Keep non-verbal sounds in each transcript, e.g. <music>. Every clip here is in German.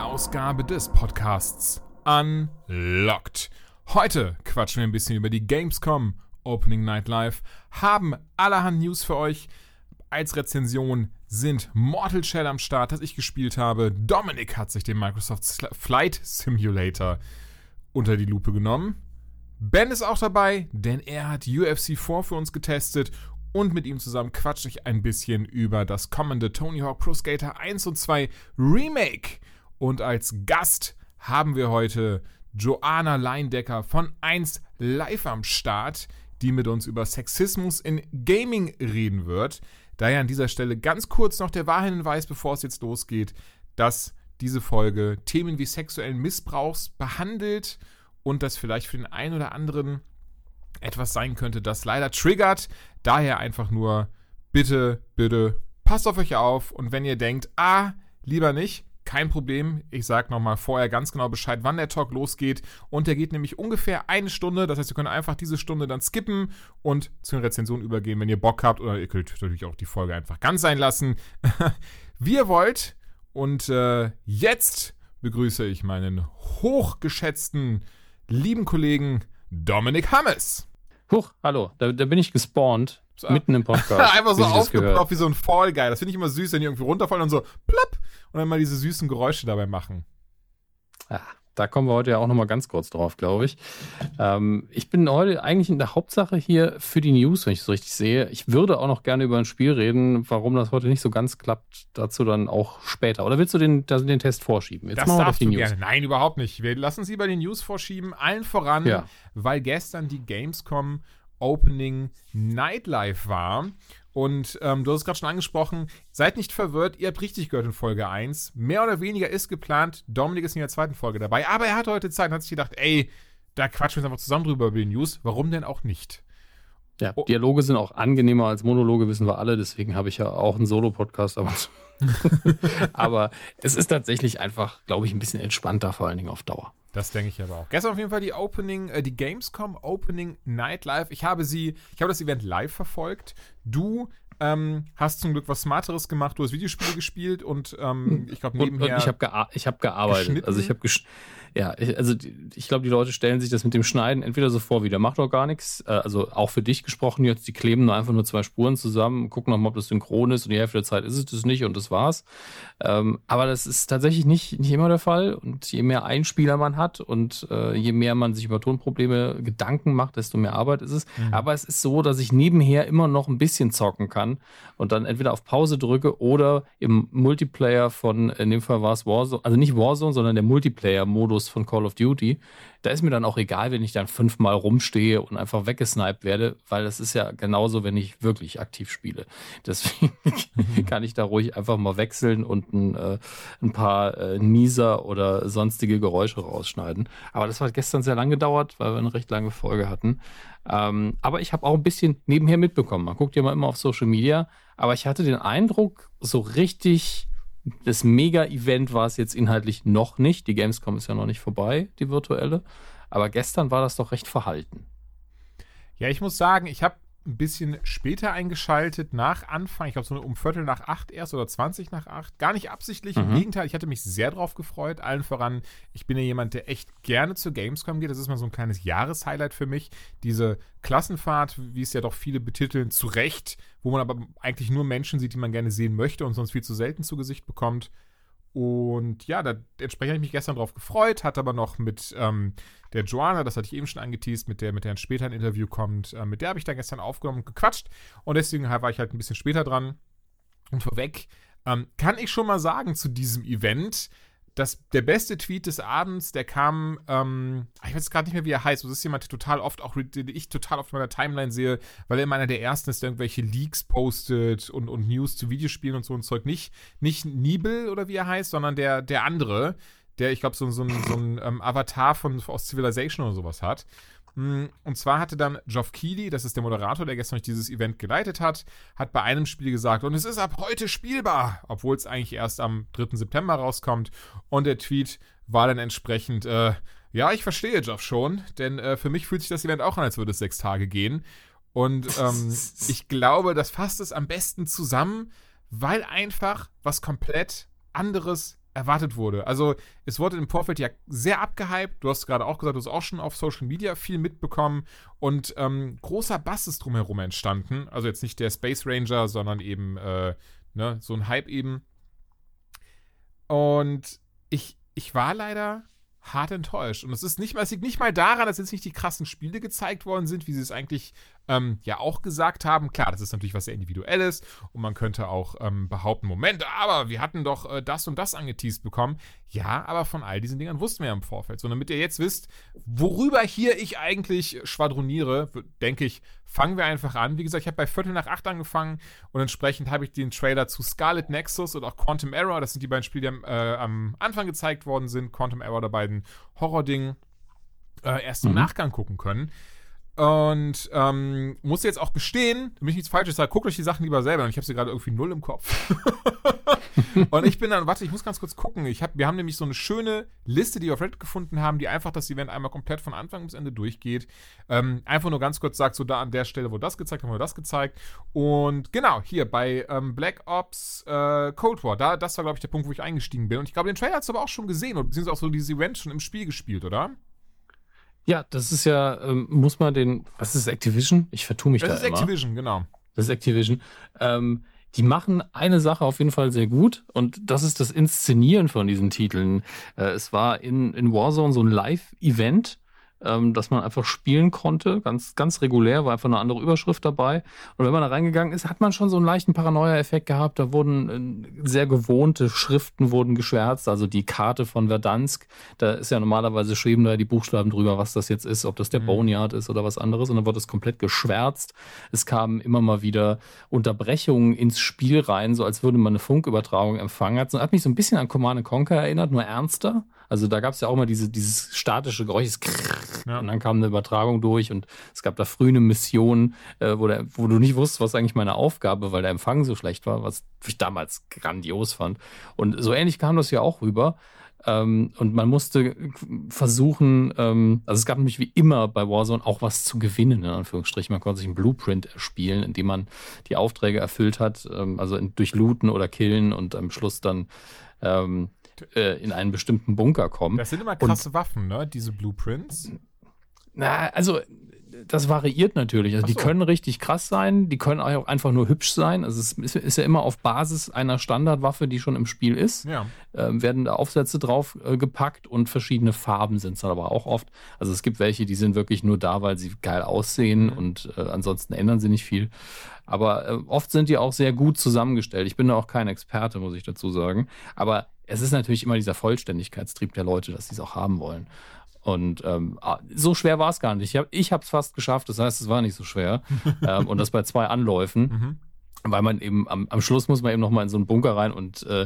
Ausgabe des Podcasts Unlocked. Heute quatschen wir ein bisschen über die Gamescom Opening Night Live, haben allerhand News für euch. Als Rezension sind Mortal Shell am Start, das ich gespielt habe. Dominik hat sich den Microsoft Flight Simulator unter die Lupe genommen. Ben ist auch dabei, denn er hat UFC 4 für uns getestet und mit ihm zusammen quatsche ich ein bisschen über das kommende Tony Hawk Pro Skater 1 und 2 Remake. Und als Gast haben wir heute Joanna Leindecker von 1 Live am Start, die mit uns über Sexismus in Gaming reden wird. Daher an dieser Stelle ganz kurz noch der Wahrheitshinweis, bevor es jetzt losgeht, dass diese Folge Themen wie sexuellen Missbrauchs behandelt und das vielleicht für den einen oder anderen etwas sein könnte, das leider triggert. Daher einfach nur bitte, bitte passt auf euch auf und wenn ihr denkt, ah, lieber nicht, kein Problem. Ich sage nochmal vorher ganz genau Bescheid, wann der Talk losgeht. Und der geht nämlich ungefähr eine Stunde. Das heißt, ihr könnt einfach diese Stunde dann skippen und zu den Rezensionen übergehen, wenn ihr Bock habt. Oder ihr könnt natürlich auch die Folge einfach ganz sein lassen. <laughs> Wie ihr wollt. Und äh, jetzt begrüße ich meinen hochgeschätzten, lieben Kollegen Dominik Hammes. Huch, hallo, da, da bin ich gespawnt. Mitten im Podcast. <laughs> Einfach so aufgeploppt wie so ein Fall Guy. Das finde ich immer süß, wenn die irgendwie runterfallen und so plopp und dann mal diese süßen Geräusche dabei machen. Ja, da kommen wir heute ja auch nochmal ganz kurz drauf, glaube ich. Ähm, ich bin heute eigentlich in der Hauptsache hier für die News, wenn ich es so richtig sehe. Ich würde auch noch gerne über ein Spiel reden. Warum das heute nicht so ganz klappt, dazu dann auch später. Oder willst du den, den Test vorschieben? Jetzt das machen wir darfst die du News. gerne. Nein, überhaupt nicht. Wir lassen sie bei den News vorschieben. Allen voran, Ja. weil gestern die Gamescom Opening Nightlife war. Und ähm, du hast es gerade schon angesprochen, seid nicht verwirrt, ihr habt richtig gehört in Folge 1. Mehr oder weniger ist geplant, Dominik ist in der zweiten Folge dabei, aber er hatte heute Zeit und hat sich gedacht, ey, da quatschen wir jetzt einfach zusammen drüber über die News. Warum denn auch nicht? Ja, Oh. Dialoge sind auch angenehmer als Monologe, wissen wir alle. Deswegen habe ich ja auch einen Solo-Podcast. Aber, <laughs> <laughs> aber es ist tatsächlich einfach, glaube ich, ein bisschen entspannter, vor allen Dingen auf Dauer. Das denke ich aber auch. Gestern auf jeden Fall die Opening, äh, die Gamescom Opening Night Live. Ich habe sie, ich habe das Event live verfolgt. Du ähm, hast zum Glück was Smarteres gemacht. Du hast Videospiele gespielt und ähm, ich glaube Und, und nebenher. ich habe gea ich hab gearbeitet. Also ich habe ja, ich, also ich glaube, die Leute stellen sich das mit dem Schneiden entweder so vor, wie der macht doch gar nichts. Äh, also auch für dich gesprochen jetzt, die kleben nur einfach nur zwei Spuren zusammen, gucken nochmal, ob das synchron ist und die Hälfte der Zeit ist es das nicht und das war's. Ähm, aber das ist tatsächlich nicht, nicht immer der Fall. Und je mehr Einspieler man hat und äh, je mehr man sich über Tonprobleme Gedanken macht, desto mehr Arbeit ist es. Aber es ist so, dass ich nebenher immer noch ein bisschen zocken kann und dann entweder auf Pause drücke oder im Multiplayer von, in dem Fall war es Warzone, also nicht Warzone, sondern der Multiplayer-Modus von Call of Duty. Da ist mir dann auch egal, wenn ich dann fünfmal rumstehe und einfach weggesniped werde, weil das ist ja genauso, wenn ich wirklich aktiv spiele. Deswegen <laughs> kann ich da ruhig einfach mal wechseln und ein, äh, ein paar äh, Nieser oder sonstige Geräusche rausschneiden. Aber das hat gestern sehr lang gedauert, weil wir eine recht lange Folge hatten. Ähm, aber ich habe auch ein bisschen nebenher mitbekommen. Man guckt ja mal immer auf Social Media, aber ich hatte den Eindruck, so richtig das Mega-Event war es jetzt inhaltlich noch nicht. Die Gamescom ist ja noch nicht vorbei, die virtuelle. Aber gestern war das doch recht verhalten. ja, ich muss sagen, ich habe ein bisschen später eingeschaltet, nach Anfang, ich glaube so um Viertel nach acht erst oder 20 nach acht. Gar nicht absichtlich, im Mhm. Gegenteil, ich hatte mich sehr drauf gefreut. Allen voran, ich bin ja jemand, der echt gerne zur Gamescom geht. Das ist mal so ein kleines Jahreshighlight für mich. Diese Klassenfahrt, wie es ja doch viele betiteln, zu Recht, wo man aber eigentlich nur Menschen sieht, die man gerne sehen möchte und sonst viel zu selten zu Gesicht bekommt. Und ja, da, entsprechend habe ich mich gestern drauf gefreut, hatte aber noch mit ähm, der Joanna, das hatte ich eben schon angeteased, mit der, mit der ein später ein Interview kommt, äh, mit der habe ich dann gestern aufgenommen und gequatscht und deswegen war ich halt ein bisschen später dran. Und vorweg ähm, kann ich schon mal sagen zu diesem Event, das, der beste Tweet des Abends, der kam, ähm, ich weiß gerade nicht mehr, wie er heißt. Das ist jemand, der total oft, auch den ich total oft in meiner Timeline sehe, weil er immer einer der ersten ist, der irgendwelche Leaks postet und, und News zu Videospielen und so ein Zeug. Nicht, nicht Nibel oder wie er heißt, sondern der, der andere, der, ich glaube, so, so, so ein ähm, Avatar von, aus Civilization oder sowas hat. Mm, und zwar hatte dann Geoff Keighley, das ist der Moderator, der gestern dieses Event geleitet hat, hat bei einem Spiel gesagt, und es ist ab heute spielbar, obwohl es eigentlich erst am 3. September rauskommt. Und der Tweet war dann entsprechend, äh, ja, ich verstehe Geoff schon, denn äh, für mich fühlt sich das Event auch an, als würde es sechs Tage gehen. Und ähm, <laughs> ich glaube, das fasst es am besten zusammen, weil einfach was komplett anderes erwartet wurde. Also es wurde im Vorfeld ja sehr abgehypt. Du hast gerade auch gesagt, du hast auch schon auf Social Media viel mitbekommen und ähm, großer Bass ist drumherum entstanden. Also jetzt nicht der Space Ranger, sondern eben äh, ne, so ein Hype eben. Und ich, ich war leider hart enttäuscht. Und es ist nicht, es liegt nicht mal daran, dass jetzt nicht die krassen Spiele gezeigt worden sind, wie sie es eigentlich ähm, ja auch gesagt haben. Klar, das ist natürlich was sehr Individuelles und man könnte auch ähm, behaupten, Moment, aber wir hatten doch äh, das und das angeteased bekommen. Ja, aber von all diesen Dingen wussten wir ja im Vorfeld. So, damit ihr jetzt wisst, worüber hier ich eigentlich schwadroniere, denke ich, fangen wir einfach an. Wie gesagt, ich habe bei Viertel nach acht angefangen und entsprechend habe ich den Trailer zu Scarlet Nexus und auch Quantum Error, das sind die beiden Spiele, die äh, am Anfang gezeigt worden sind. Quantum Error, der beiden Horror-Ding, äh, erst im mhm. Nachgang gucken können. Und ähm, muss jetzt auch gestehen, damit ich nichts Falsches sage, guckt euch die Sachen lieber selber. Und ich habe sie gerade irgendwie null im Kopf. <laughs> und ich bin dann, warte, ich muss ganz kurz gucken. Ich hab, wir haben nämlich so eine schöne Liste, die wir auf Reddit gefunden haben, die einfach das Event einmal komplett von Anfang bis Ende durchgeht. Ähm, einfach nur ganz kurz sagt, so da an der Stelle, wo das gezeigt haben, wurde das gezeigt. Und genau, hier bei ähm, Black Ops äh, Cold War, da, das war, glaube ich, der Punkt, wo ich eingestiegen bin. Und ich glaube, den Trailer hast du aber auch schon gesehen, oder beziehungsweise auch so dieses Event schon im Spiel gespielt, oder? Ja, das ist ja, ähm, muss man den, was ist Activision? Ich vertue mich das da immer. Das ist Activision, genau. Das ist Activision. Ähm, die machen eine Sache auf jeden Fall sehr gut und das ist das Inszenieren von diesen Titeln. Äh, es war in, in Warzone so ein Live-Event ähm, dass man einfach spielen konnte, ganz, ganz regulär, war einfach eine andere Überschrift dabei. Und wenn man da reingegangen ist, hat man schon so einen leichten Paranoia-Effekt gehabt. Da wurden äh, sehr gewohnte Schriften wurden geschwärzt, also die Karte von Verdansk, da ist ja normalerweise schreiben da die Buchstaben drüber, was das jetzt ist, ob das der mhm. Boneyard ist oder was anderes. Und dann wurde es komplett geschwärzt. Es kamen immer mal wieder Unterbrechungen ins Spiel rein, so als würde man eine Funkübertragung empfangen. Hat, hat mich so ein bisschen an Command Conquer erinnert, nur ernster. Also da gab es ja auch mal diese, dieses statische Geräusch, ja. und dann kam eine Übertragung durch und es gab da früh eine Mission, äh, wo, der, wo du nicht wusstest, was eigentlich meine Aufgabe, weil der Empfang so schlecht war, was ich damals grandios fand. Und so ähnlich kam das ja auch rüber. Ähm, und man musste versuchen, ähm, also es gab nämlich wie immer bei Warzone auch was zu gewinnen, in Anführungsstrichen. Man konnte sich einen Blueprint erspielen, indem man die Aufträge erfüllt hat, ähm, also in, durch Looten oder Killen und am Schluss dann ähm, äh, in einen bestimmten Bunker kommen. Das sind immer krasse und, Waffen, ne? Diese Blueprints. Na, also das variiert natürlich. Also so. die können richtig krass sein, die können auch einfach nur hübsch sein. Also es ist, ist ja immer auf Basis einer Standardwaffe, die schon im Spiel ist. Ja. Ähm, werden da Aufsätze drauf äh, gepackt und verschiedene Farben sind es dann aber auch oft. Also es gibt welche, die sind wirklich nur da, weil sie geil aussehen mhm. und äh, ansonsten ändern sie nicht viel. Aber äh, oft sind die auch sehr gut zusammengestellt. Ich bin da auch kein Experte, muss ich dazu sagen. Aber es ist natürlich immer dieser Vollständigkeitstrieb der Leute, dass sie es auch haben wollen. Und ähm, ah, so schwer war es gar nicht. Ich habe es fast geschafft, das heißt, es war nicht so schwer. <laughs> ähm, und das bei zwei Anläufen. Mhm. Weil man eben am, am Schluss muss man eben nochmal in so einen Bunker rein und äh,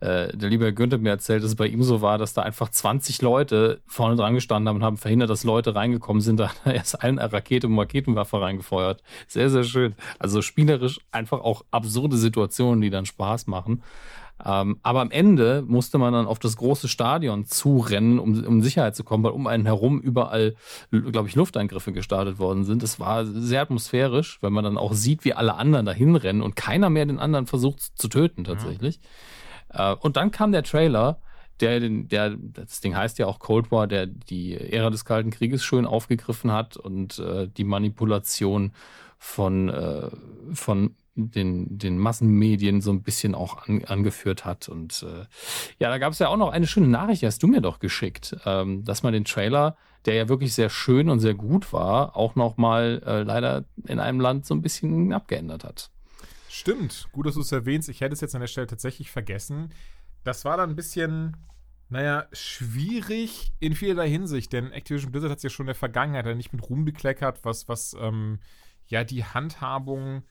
äh, der liebe Günther mir erzählt, dass es bei ihm so war, dass da einfach 20 Leute vorne dran gestanden haben und haben verhindert, dass Leute reingekommen sind. Da hat er erst eine Rakete und Raketenwaffe reingefeuert. Sehr, sehr schön. Also spielerisch einfach auch absurde Situationen, die dann Spaß machen. Ähm, aber am Ende musste man dann auf das große Stadion zurennen, um, um Sicherheit zu kommen, weil um einen herum überall, glaube ich, Lufteingriffe gestartet worden sind. Es war sehr atmosphärisch, wenn man dann auch sieht, wie alle anderen dahin rennen und keiner mehr den anderen versucht zu töten tatsächlich. Ja. Äh, und dann kam der Trailer, der, der, das Ding heißt ja auch Cold War, der die Ära des Kalten Krieges schön aufgegriffen hat und äh, die Manipulation von, äh, von den, den Massenmedien so ein bisschen auch an, angeführt hat. Und äh, ja, da gab es ja auch noch eine schöne Nachricht, die hast du mir doch geschickt, ähm, dass man den Trailer, der ja wirklich sehr schön und sehr gut war, auch nochmal äh, leider in einem Land so ein bisschen abgeändert hat. Stimmt, gut, dass du es erwähnst. Ich hätte es jetzt an der Stelle tatsächlich vergessen. Das war dann ein bisschen Naja, schwierig in vielerlei Hinsicht, denn Activision Blizzard hat es ja schon in der Vergangenheit nicht mit Ruhm bekleckert, was, was ähm, ja die Handhabung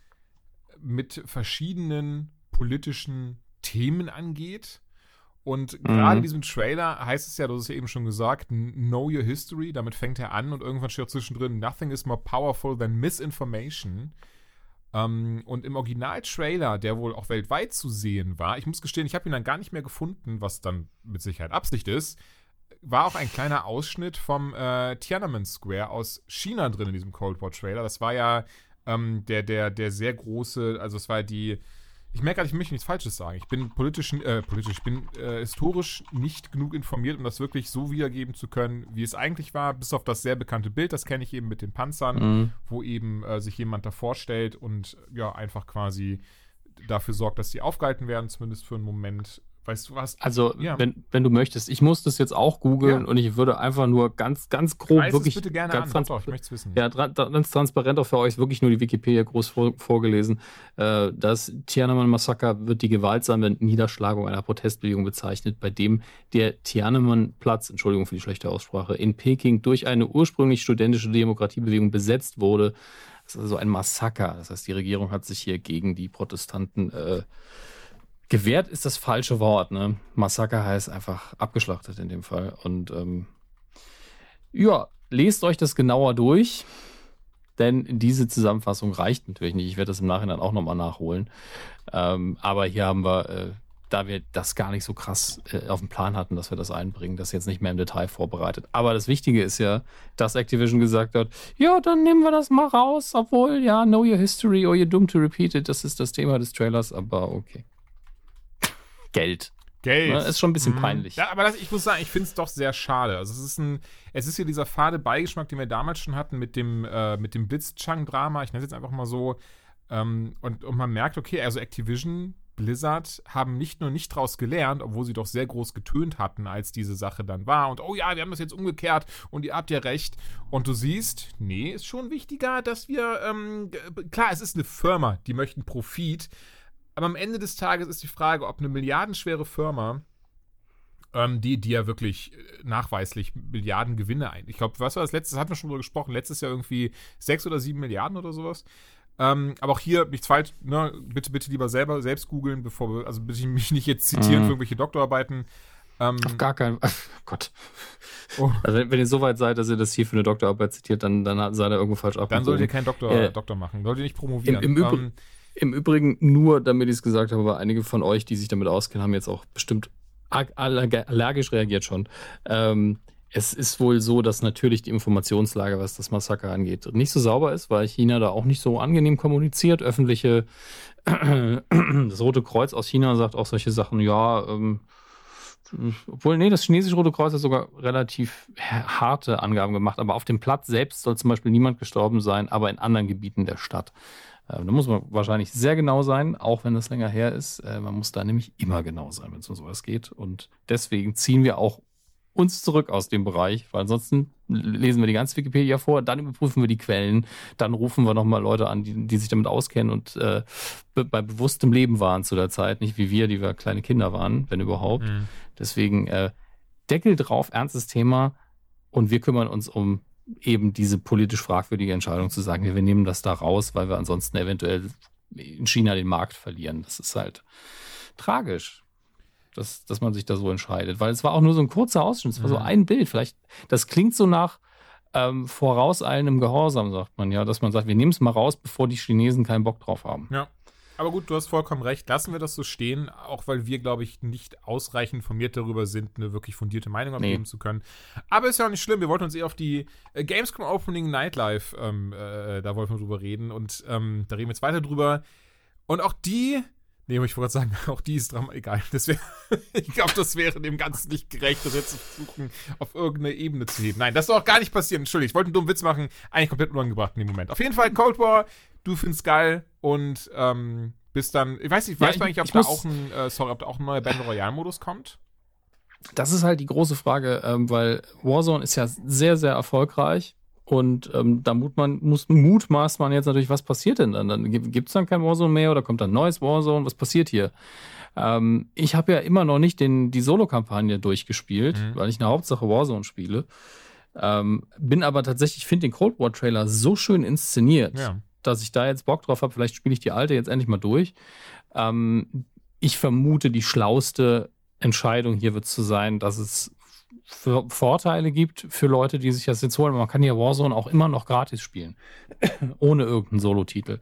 mit verschiedenen politischen Themen angeht. Und mhm. gerade in diesem Trailer heißt es ja, hast es ja eben schon gesagt, Know Your History, damit fängt er an und irgendwann steht auch zwischendrin, Nothing is more powerful than misinformation. Ähm, und im Original-Trailer, der wohl auch weltweit zu sehen war, ich muss gestehen, ich habe ihn dann gar nicht mehr gefunden, was dann mit Sicherheit Absicht ist, war auch ein kleiner Ausschnitt vom äh, Tiananmen Square aus China drin in diesem Cold War-Trailer. Das war ja ähm, der, der, der sehr große, also es war die ich merke gerade, ich möchte nichts Falsches sagen. Ich bin politisch, äh, politisch, ich bin äh, historisch nicht genug informiert, um das wirklich so wiedergeben zu können, wie es eigentlich war, bis auf das sehr bekannte Bild, das kenne ich eben mit den Panzern, mhm. wo eben äh, sich jemand davor stellt und ja, einfach quasi dafür sorgt, dass sie aufgehalten werden, zumindest für einen Moment. Weißt du was? Also, ja. wenn, wenn du möchtest, ich muss das jetzt auch googeln ja. und ich würde einfach nur ganz, ganz grob Reiß wirklich. bitte gerne ganz an, doch, ich möchte es wissen. Ja, ganz transparent auch für euch, wirklich nur die Wikipedia groß vor, vorgelesen. Äh, das Tiananmen-Massaker wird die gewaltsame Niederschlagung einer Protestbewegung bezeichnet, bei dem der Tiananmen-Platz, Entschuldigung für die schlechte Aussprache, in Peking durch eine ursprünglich studentische Demokratiebewegung besetzt wurde. Das ist also ein Massaker. Das heißt, die Regierung hat sich hier gegen die Protestanten äh, Gewehrt ist das falsche Wort, ne? Massaker heißt einfach abgeschlachtet in dem Fall. Und ähm, ja, lest euch das genauer durch, denn diese Zusammenfassung reicht natürlich nicht. Ich werde das im Nachhinein auch nochmal nachholen. Ähm, aber hier haben wir, äh, da wir das gar nicht so krass äh, auf dem Plan hatten, dass wir das einbringen, das jetzt nicht mehr im Detail vorbereitet. Aber das Wichtige ist ja, dass Activision gesagt hat, ja, dann nehmen wir das mal raus, obwohl, ja, know your history or you're doomed to repeat it, das ist das Thema des Trailers, aber okay. Geld. Geld. Ne? Ist schon ein bisschen mhm. peinlich. Ja, aber das, ich muss sagen, ich finde es doch sehr schade. Also es ist ein, es ist hier dieser fade Beigeschmack, den wir damals schon hatten mit dem, äh, mit dem Blitzchung-Drama. Ich nenne es jetzt einfach mal so. Ähm, und, und man merkt, okay, also Activision, Blizzard haben nicht nur nicht draus gelernt, obwohl sie doch sehr groß getönt hatten, als diese Sache dann war. Und oh ja, wir haben das jetzt umgekehrt und ihr habt ja recht. Und du siehst, nee, ist schon wichtiger, dass wir, ähm, klar, es ist eine Firma, die möchten Profit. Aber am Ende des Tages ist die Frage, ob eine milliardenschwere Firma, ähm, die, die ja wirklich äh, nachweislich Milliarden Gewinne ein. Ich glaube, was war das letzte? Das hatten wir schon drüber gesprochen. Letztes Jahr irgendwie sechs oder sieben Milliarden oder sowas. Ähm, aber auch hier nichts falsch, ne? bitte, bitte lieber selber selbst googeln, bevor wir, also bitte ich mich nicht jetzt zitieren mhm. für irgendwelche Doktorarbeiten. Ähm, Auf gar keinen Fall. <laughs> Oh Gott. Oh. Also wenn, wenn, ihr so weit seid, dass ihr das hier für eine Doktorarbeit zitiert, dann, dann seid ihr irgendwo falsch ab. Dann solltet ihr keinen Doktor, äh, Doktor machen. Solltet ihr nicht promovieren. Im, im ähm, im Übrigen, nur damit ich es gesagt habe, weil einige von euch, die sich damit auskennen, haben jetzt auch bestimmt allergisch reagiert schon. Ähm, es ist wohl so, dass natürlich die Informationslage, was das Massaker angeht, nicht so sauber ist, weil China da auch nicht so angenehm kommuniziert. Öffentliche, <clears throat> das Rote Kreuz aus China sagt auch solche Sachen, ja, ähm, obwohl, nee, das chinesische Rote Kreuz hat sogar relativ harte Angaben gemacht, aber auf dem Platz selbst soll zum Beispiel niemand gestorben sein, aber in anderen Gebieten der Stadt. Äh, da muss man wahrscheinlich sehr genau sein, auch wenn das länger her ist. Äh, man muss da nämlich immer genau sein, wenn es um sowas geht. Und deswegen ziehen wir auch uns zurück aus dem Bereich, weil ansonsten lesen wir die ganze Wikipedia vor, dann überprüfen wir die Quellen, dann rufen wir nochmal Leute an, die, die sich damit auskennen und äh, be bei bewusstem Leben waren zu der Zeit, nicht wie wir, die wir kleine Kinder waren, wenn überhaupt. Mhm. Deswegen äh, Deckel drauf, ernstes Thema und wir kümmern uns um eben diese politisch fragwürdige Entscheidung zu sagen, wir nehmen das da raus, weil wir ansonsten eventuell in China den Markt verlieren. Das ist halt tragisch, dass, dass man sich da so entscheidet. Weil es war auch nur so ein kurzer Ausschnitt, es war so mhm. ein Bild. Vielleicht, das klingt so nach ähm, vorauseilendem Gehorsam, sagt man ja, dass man sagt, wir nehmen es mal raus, bevor die Chinesen keinen Bock drauf haben. Ja. Aber gut, du hast vollkommen recht. Lassen wir das so stehen, auch weil wir, glaube ich, nicht ausreichend informiert darüber sind, eine wirklich fundierte Meinung abgeben nee. zu können. Aber ist ja auch nicht schlimm. Wir wollten uns eh auf die äh, Gamescom Opening Nightlife, ähm, äh, da wollten wir drüber reden. Und ähm, da reden wir jetzt weiter drüber. Und auch die Nee, ich wollte sagen, <laughs> auch die ist dran, egal. Wär, <laughs> ich glaube, das wäre dem Ganzen nicht gerecht, das jetzt zu versuchen, auf irgendeine Ebene zu heben. Nein, das soll auch gar nicht passieren. Entschuldigung, ich wollte einen dummen Witz machen. Eigentlich komplett unangebracht in dem Moment. Auf jeden Fall Cold War du findest geil und ähm, bis dann, ich weiß nicht, ja, weiß man eigentlich, ob da auch ein, äh, sorry, ob da auch ein neuer Battle Royale Modus kommt? Das ist halt die große Frage, ähm, weil Warzone ist ja sehr, sehr erfolgreich und ähm, da mut man, muss, mutmaßt man jetzt natürlich, was passiert denn dann? dann Gibt es dann kein Warzone mehr oder kommt dann ein neues Warzone? Was passiert hier? Ähm, ich habe ja immer noch nicht den, die Solo-Kampagne durchgespielt, Mhm. weil ich eine Hauptsache Warzone spiele. Ähm, bin aber tatsächlich, finde den Cold War Trailer so schön inszeniert, Ja. dass ich da jetzt Bock drauf habe. Vielleicht spiele ich die alte jetzt endlich mal durch. Ähm, ich vermute, die schlauste Entscheidung hier wird zu sein, dass es Vorteile gibt für Leute, die sich das jetzt holen. Man kann ja Warzone auch immer noch gratis spielen, <clears throat> ohne irgendeinen Solo-Titel.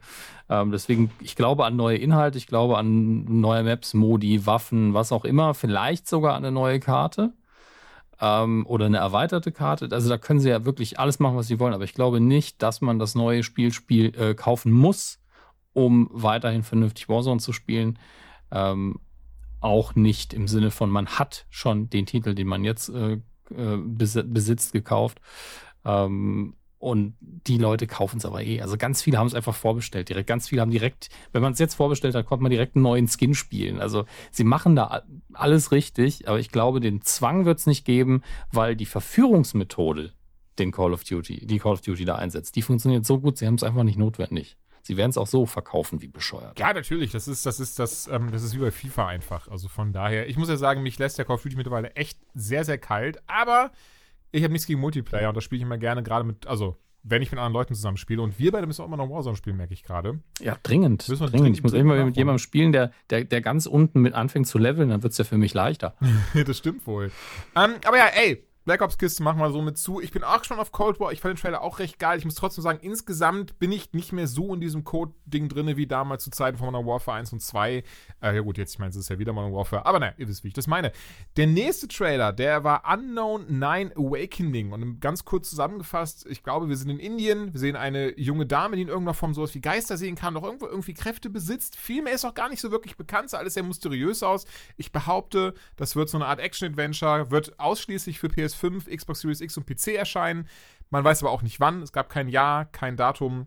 Ähm, deswegen, ich glaube an neue Inhalte, ich glaube an neue Maps, Modi, Waffen, was auch immer, vielleicht sogar an eine neue Karte ähm, oder eine erweiterte Karte. Also da können sie ja wirklich alles machen, was sie wollen. Aber ich glaube nicht, dass man das neue Spiel, Spiel äh, kaufen muss, um weiterhin vernünftig Warzone zu spielen. Ähm, auch nicht im Sinne von, man hat schon den Titel, den man jetzt äh, äh, bes besitzt, gekauft. Ähm, und die Leute kaufen es aber eh. Also ganz viele haben es einfach vorbestellt. Direkt, ganz viele haben direkt, wenn man es jetzt vorbestellt hat, konnte man direkt einen neuen Skin spielen. Also sie machen da alles richtig, aber ich glaube, den Zwang wird es nicht geben, weil die Verführungsmethode, den Call of Duty, die Call of Duty da einsetzt, die funktioniert so gut, sie haben es einfach nicht notwendig. Sie werden es auch so verkaufen wie bescheuert. Ja, natürlich. Das ist, das ist, das, ähm, das ist wie bei FIFA einfach. Also von daher, ich muss ja sagen, mich lässt der Call of Duty mittlerweile echt sehr, sehr kalt. Aber ich habe nichts gegen Multiplayer und das spiele ich immer gerne, gerade mit, also wenn ich mit anderen Leuten zusammen spiele. Und wir beide müssen auch immer noch Warzone spielen, merke ich gerade. Ja, dringend. Dringend. dringend- Ich muss immer mit jemandem spielen, der, der, der ganz unten mit anfängt zu leveln, dann wird es ja für mich leichter. <laughs> das stimmt wohl. Ähm, aber ja, ey, Black Ops Kiste machen wir so mit zu. Ich bin auch schon auf Cold War. Ich fand den Trailer auch recht geil. Ich muss trotzdem sagen, insgesamt bin ich nicht mehr so in diesem Code-Ding drin wie damals zu Zeiten von Modern Warfare 1 und 2. Äh, ja gut, jetzt, ich meine, es ist ja wieder Modern Warfare. Aber naja, ihr wisst, wie ich das meine. Der nächste Trailer, der war Unknown Nine Awakening. Und ganz kurz zusammengefasst, ich glaube, wir sind in Indien. Wir sehen eine junge Dame, die in irgendeiner Form sowas wie Geister sehen kann, doch irgendwo irgendwie Kräfte besitzt. Viel mehr ist auch gar nicht so wirklich bekannt. Sah alles sehr mysteriös aus. Ich behaupte, das wird so eine Art Action-Adventure, wird ausschließlich für PS5, Xbox Series X und PC erscheinen. Man weiß aber auch nicht wann. Es gab kein Jahr, kein Datum.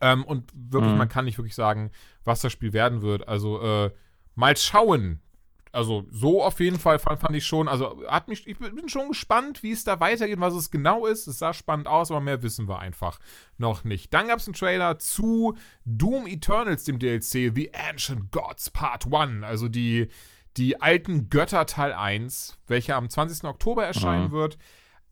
Ähm, und wirklich, Mhm. man kann nicht wirklich sagen, was das Spiel werden wird. Also, äh, mal schauen. Also, so auf jeden Fall fand, fand ich schon. Also, hat mich, ich bin schon gespannt, wie es da weitergeht, was es genau ist. Es sah spannend aus, aber mehr wissen wir einfach noch nicht. Dann gab es einen Trailer zu Doom Eternals, dem DLC, The Ancient Gods Part 1. Also, die, die alten Götter Teil 1, welcher am 20. Oktober erscheinen Mhm. wird.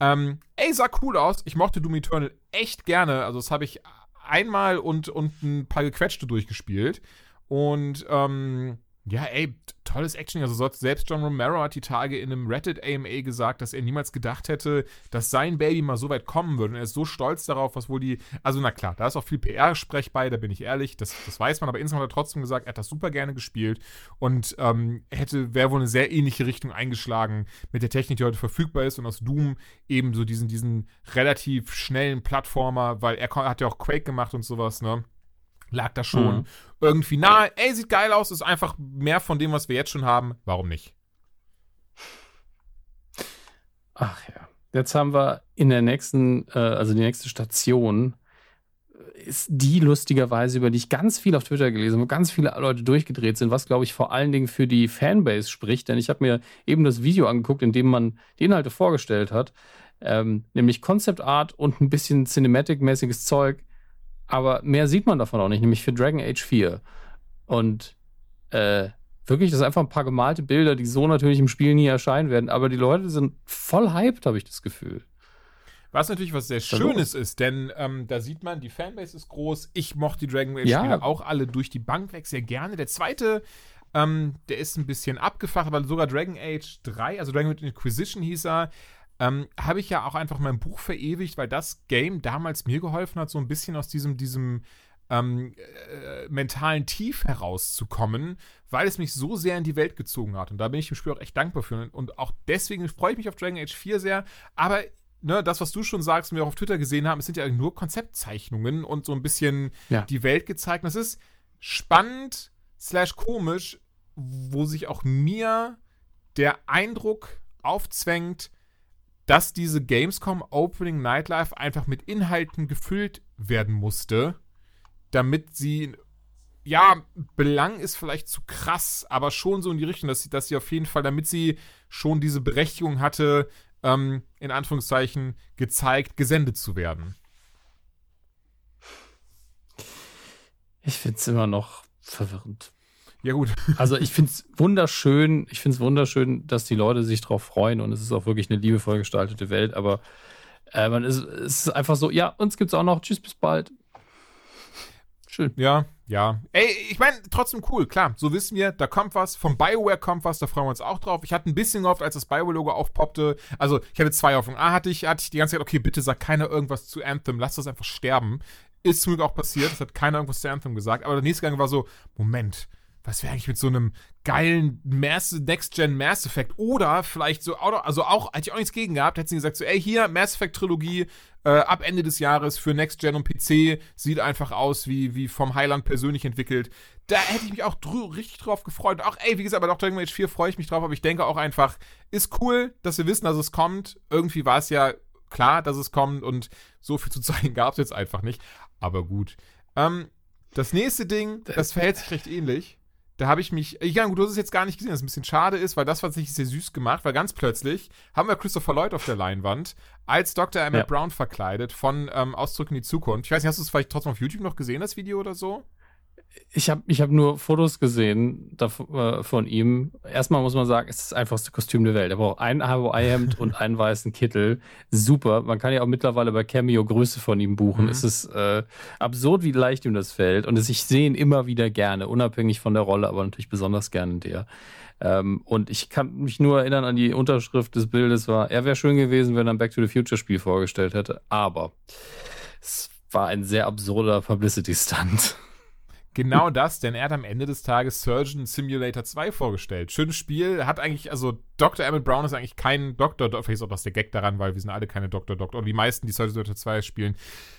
Ähm, ey, sah cool aus. Ich mochte Doom Eternal echt gerne. Also, das habe ich einmal und, und ein paar gequetschte durchgespielt. Und, ähm, ja, ey, tolles Action. Also, so- selbst John Romero hat die Tage in einem Reddit AMA gesagt, dass er niemals gedacht hätte, dass sein Baby mal so weit kommen würde. Und er ist so stolz darauf, was wohl die. Also, na klar, da ist auch viel PR-Sprech bei, da bin ich ehrlich. Das, das weiß man. Aber insgesamt hat er trotzdem gesagt, er hat das super gerne gespielt. Und ähm, hätte, wäre wohl eine sehr ähnliche Richtung eingeschlagen mit der Technik, die heute verfügbar ist. Und aus Doom eben so diesen, diesen relativ schnellen Plattformer, weil er hat ja auch Quake gemacht und sowas, ne? Lag da schon Mhm. irgendwie nahe. Ey, sieht geil aus, ist einfach mehr von dem, was wir jetzt schon haben. Warum nicht? Ach ja. Jetzt haben wir in der nächsten, äh, also die nächste Station, äh, ist die lustigerweise, über die ich ganz viel auf Twitter gelesen habe, wo ganz viele Leute durchgedreht sind, was glaube ich vor allen Dingen für die Fanbase spricht. Denn ich habe mir eben das Video angeguckt, in dem man die Inhalte vorgestellt hat, ähm, nämlich Concept Art und ein bisschen Cinematic-mäßiges Zeug. Aber mehr sieht man davon auch nicht, nämlich für Dragon Age 4. Und äh, wirklich, das sind einfach ein paar gemalte Bilder, die so natürlich im Spiel nie erscheinen werden. Aber die Leute sind voll hyped, habe ich das Gefühl. Was natürlich was sehr Schönes ist, denn ähm, da sieht man, die Fanbase ist groß. Ich mochte die Dragon Age Ja. Spiele auch alle durch die Bank weg sehr gerne. Der zweite, ähm, der ist ein bisschen abgefacht, aber sogar Dragon Age 3, also Dragon Age Inquisition hieß er, ähm, habe ich ja auch einfach mein Buch verewigt, weil das Game damals mir geholfen hat, so ein bisschen aus diesem, diesem ähm, äh, mentalen Tief herauszukommen, weil es mich so sehr in die Welt gezogen hat. Und da bin ich dem Spiel auch echt dankbar für. Und auch deswegen freue ich mich auf Dragon Age 4 sehr. Aber ne, das, was du schon sagst und wir auch auf Twitter gesehen haben, es sind ja nur Konzeptzeichnungen und so ein bisschen Ja. die Welt gezeigt. Und das ist spannend slash komisch, wo sich auch mir der Eindruck aufzwängt, dass diese Gamescom Opening Nightlife einfach mit Inhalten gefüllt werden musste, damit sie ja, Belang ist vielleicht zu krass, aber schon so in die Richtung, dass sie, dass sie auf jeden Fall, damit sie schon diese Berechtigung hatte, ähm, in Anführungszeichen gezeigt, gesendet zu werden. Ich finde es immer noch verwirrend. Ja, gut. <laughs> Also ich finde es wunderschön, ich finde es wunderschön, dass die Leute sich drauf freuen und es ist auch wirklich eine liebevoll gestaltete Welt, aber äh, man ist, es ist einfach so, ja, uns gibt's auch noch. Tschüss, bis bald. Schön. Ja, ja. Ey, ich meine, trotzdem cool, klar. So wissen wir, da kommt was. Vom Bioware kommt was, da freuen wir uns auch drauf. Ich hatte ein bisschen gehofft, als das Bioware-Logo aufpoppte. Also, ich hatte zwei Hoffnungen. A, hatte ich, hatte ich die ganze Zeit, okay, bitte sag keiner irgendwas zu Anthem, lass das einfach sterben. Ist zum Glück auch passiert, es hat keiner irgendwas zu Anthem gesagt. Aber der nächste Gang war so, Moment, was wäre eigentlich mit so einem geilen Mass, Next-Gen Mass Effect oder vielleicht so, also auch, hätte ich auch nichts gegen gehabt, hätte sie gesagt so, ey, hier, Mass Effect Trilogie, äh, ab Ende des Jahres für Next-Gen und PC, sieht einfach aus wie, wie vom Highland persönlich entwickelt. Da hätte ich mich auch drü richtig drauf gefreut. Auch, ey, wie gesagt, bei Dr. Age 4 freue ich mich drauf, aber ich denke auch einfach, ist cool, dass wir wissen, dass es kommt. Irgendwie war es ja klar, dass es kommt und so viel zu <laughs> zeigen gab es jetzt einfach nicht. Aber gut. Ähm, das nächste Ding, das verhält sich recht ähnlich. Da habe ich mich, ja gut, du hast es jetzt gar nicht gesehen, was ein bisschen schade ist, weil das war tatsächlich sehr süß gemacht, weil ganz plötzlich haben wir Christopher Lloyd auf der Leinwand als Dr. Emmett ja. Brown verkleidet von ähm, Ausdruck in die Zukunft. Ich weiß nicht, hast du es vielleicht trotzdem auf YouTube noch gesehen, das Video oder so? Ich habe ich hab nur Fotos gesehen davon, äh, von ihm. Erstmal muss man sagen, es ist das einfachste Kostüm der Welt. Er braucht ein Hawaii-Hemd und einen weißen Kittel. Super. Man kann ja auch mittlerweile bei Cameo Größe von ihm buchen. Mhm. Es ist äh, absurd, wie leicht ihm das fällt. Und es, ich sehe ihn immer wieder gerne, unabhängig von der Rolle, aber natürlich besonders gerne in der. Ähm, und ich kann mich nur erinnern an die Unterschrift des Bildes war, er wäre schön gewesen, wenn er ein Back to the Future Spiel vorgestellt hätte. Aber es war ein sehr absurder Publicity-Stunt. Genau das, denn er hat am Ende des Tages Surgeon Simulator 2 vorgestellt. Schönes Spiel, hat eigentlich, also Dr. Emmett Brown ist eigentlich kein Doktor, vielleicht ist auch das der Gag daran, weil wir sind alle keine Doktor, Doktor, und die meisten, die Surgeon Simulator 2 spielen.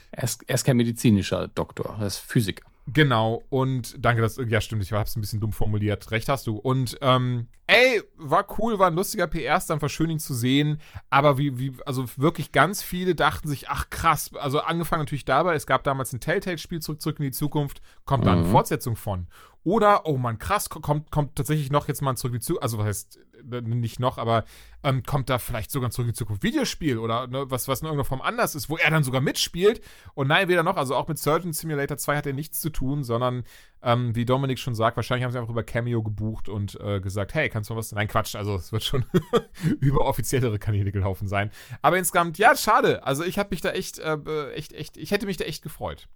Er ist, er ist kein medizinischer Doktor, er ist Physiker. Genau, und danke, dass, ja stimmt, ich habe es ein bisschen dumm formuliert, recht hast du. Und, ähm, ey, war cool, war ein lustiger PR-Stand, war schön ihn zu sehen, aber wie, wie, also wirklich ganz viele dachten sich, ach krass, also angefangen natürlich dabei, es gab damals ein Telltale-Spiel zurück, zurück in die Zukunft, kommt da eine mhm. Fortsetzung von. Oder, oh man, krass, kommt, kommt tatsächlich noch jetzt mal zurück in die Zukunft, also was heißt, äh, nicht noch, aber ähm, kommt da vielleicht sogar zurück in die Zukunft Videospiel oder ne, was, was in irgendeiner Form anders ist, wo er dann sogar mitspielt. Und nein, weder noch, also auch mit Surgeon Simulator 2 hat er nichts zu tun, sondern, ähm, wie Dominik schon sagt, wahrscheinlich haben sie einfach über Cameo gebucht und äh, gesagt, hey, kannst du was? Nein, Quatsch, also es wird schon <laughs> über offiziellere Kanäle gelaufen sein. Aber insgesamt, ja, schade. Also ich habe mich da echt, äh, echt, echt, ich hätte mich da echt gefreut.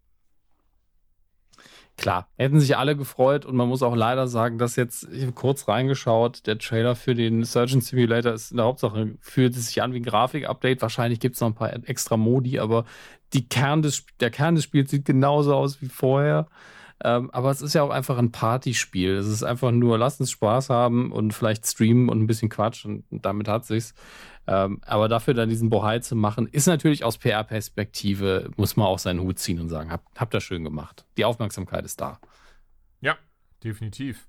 Klar, hätten sich alle gefreut und man muss auch leider sagen, dass jetzt, ich habe kurz reingeschaut, der Trailer für den Surgeon Simulator ist in der Hauptsache, fühlt es sich an wie ein Grafik-Update. Wahrscheinlich gibt es noch ein paar extra Modi, aber die Kern des, der Kern des Spiels sieht genauso aus wie vorher. Ähm, aber es ist ja auch einfach ein Partyspiel. Es ist einfach nur, lass uns Spaß haben und vielleicht streamen und ein bisschen Quatsch und, damit hat sich's. Ähm, aber dafür dann diesen Bohai zu machen, ist natürlich aus PR-Perspektive, muss man auch seinen Hut ziehen und sagen, habt hab das schön gemacht. Die Aufmerksamkeit ist da. Ja, definitiv.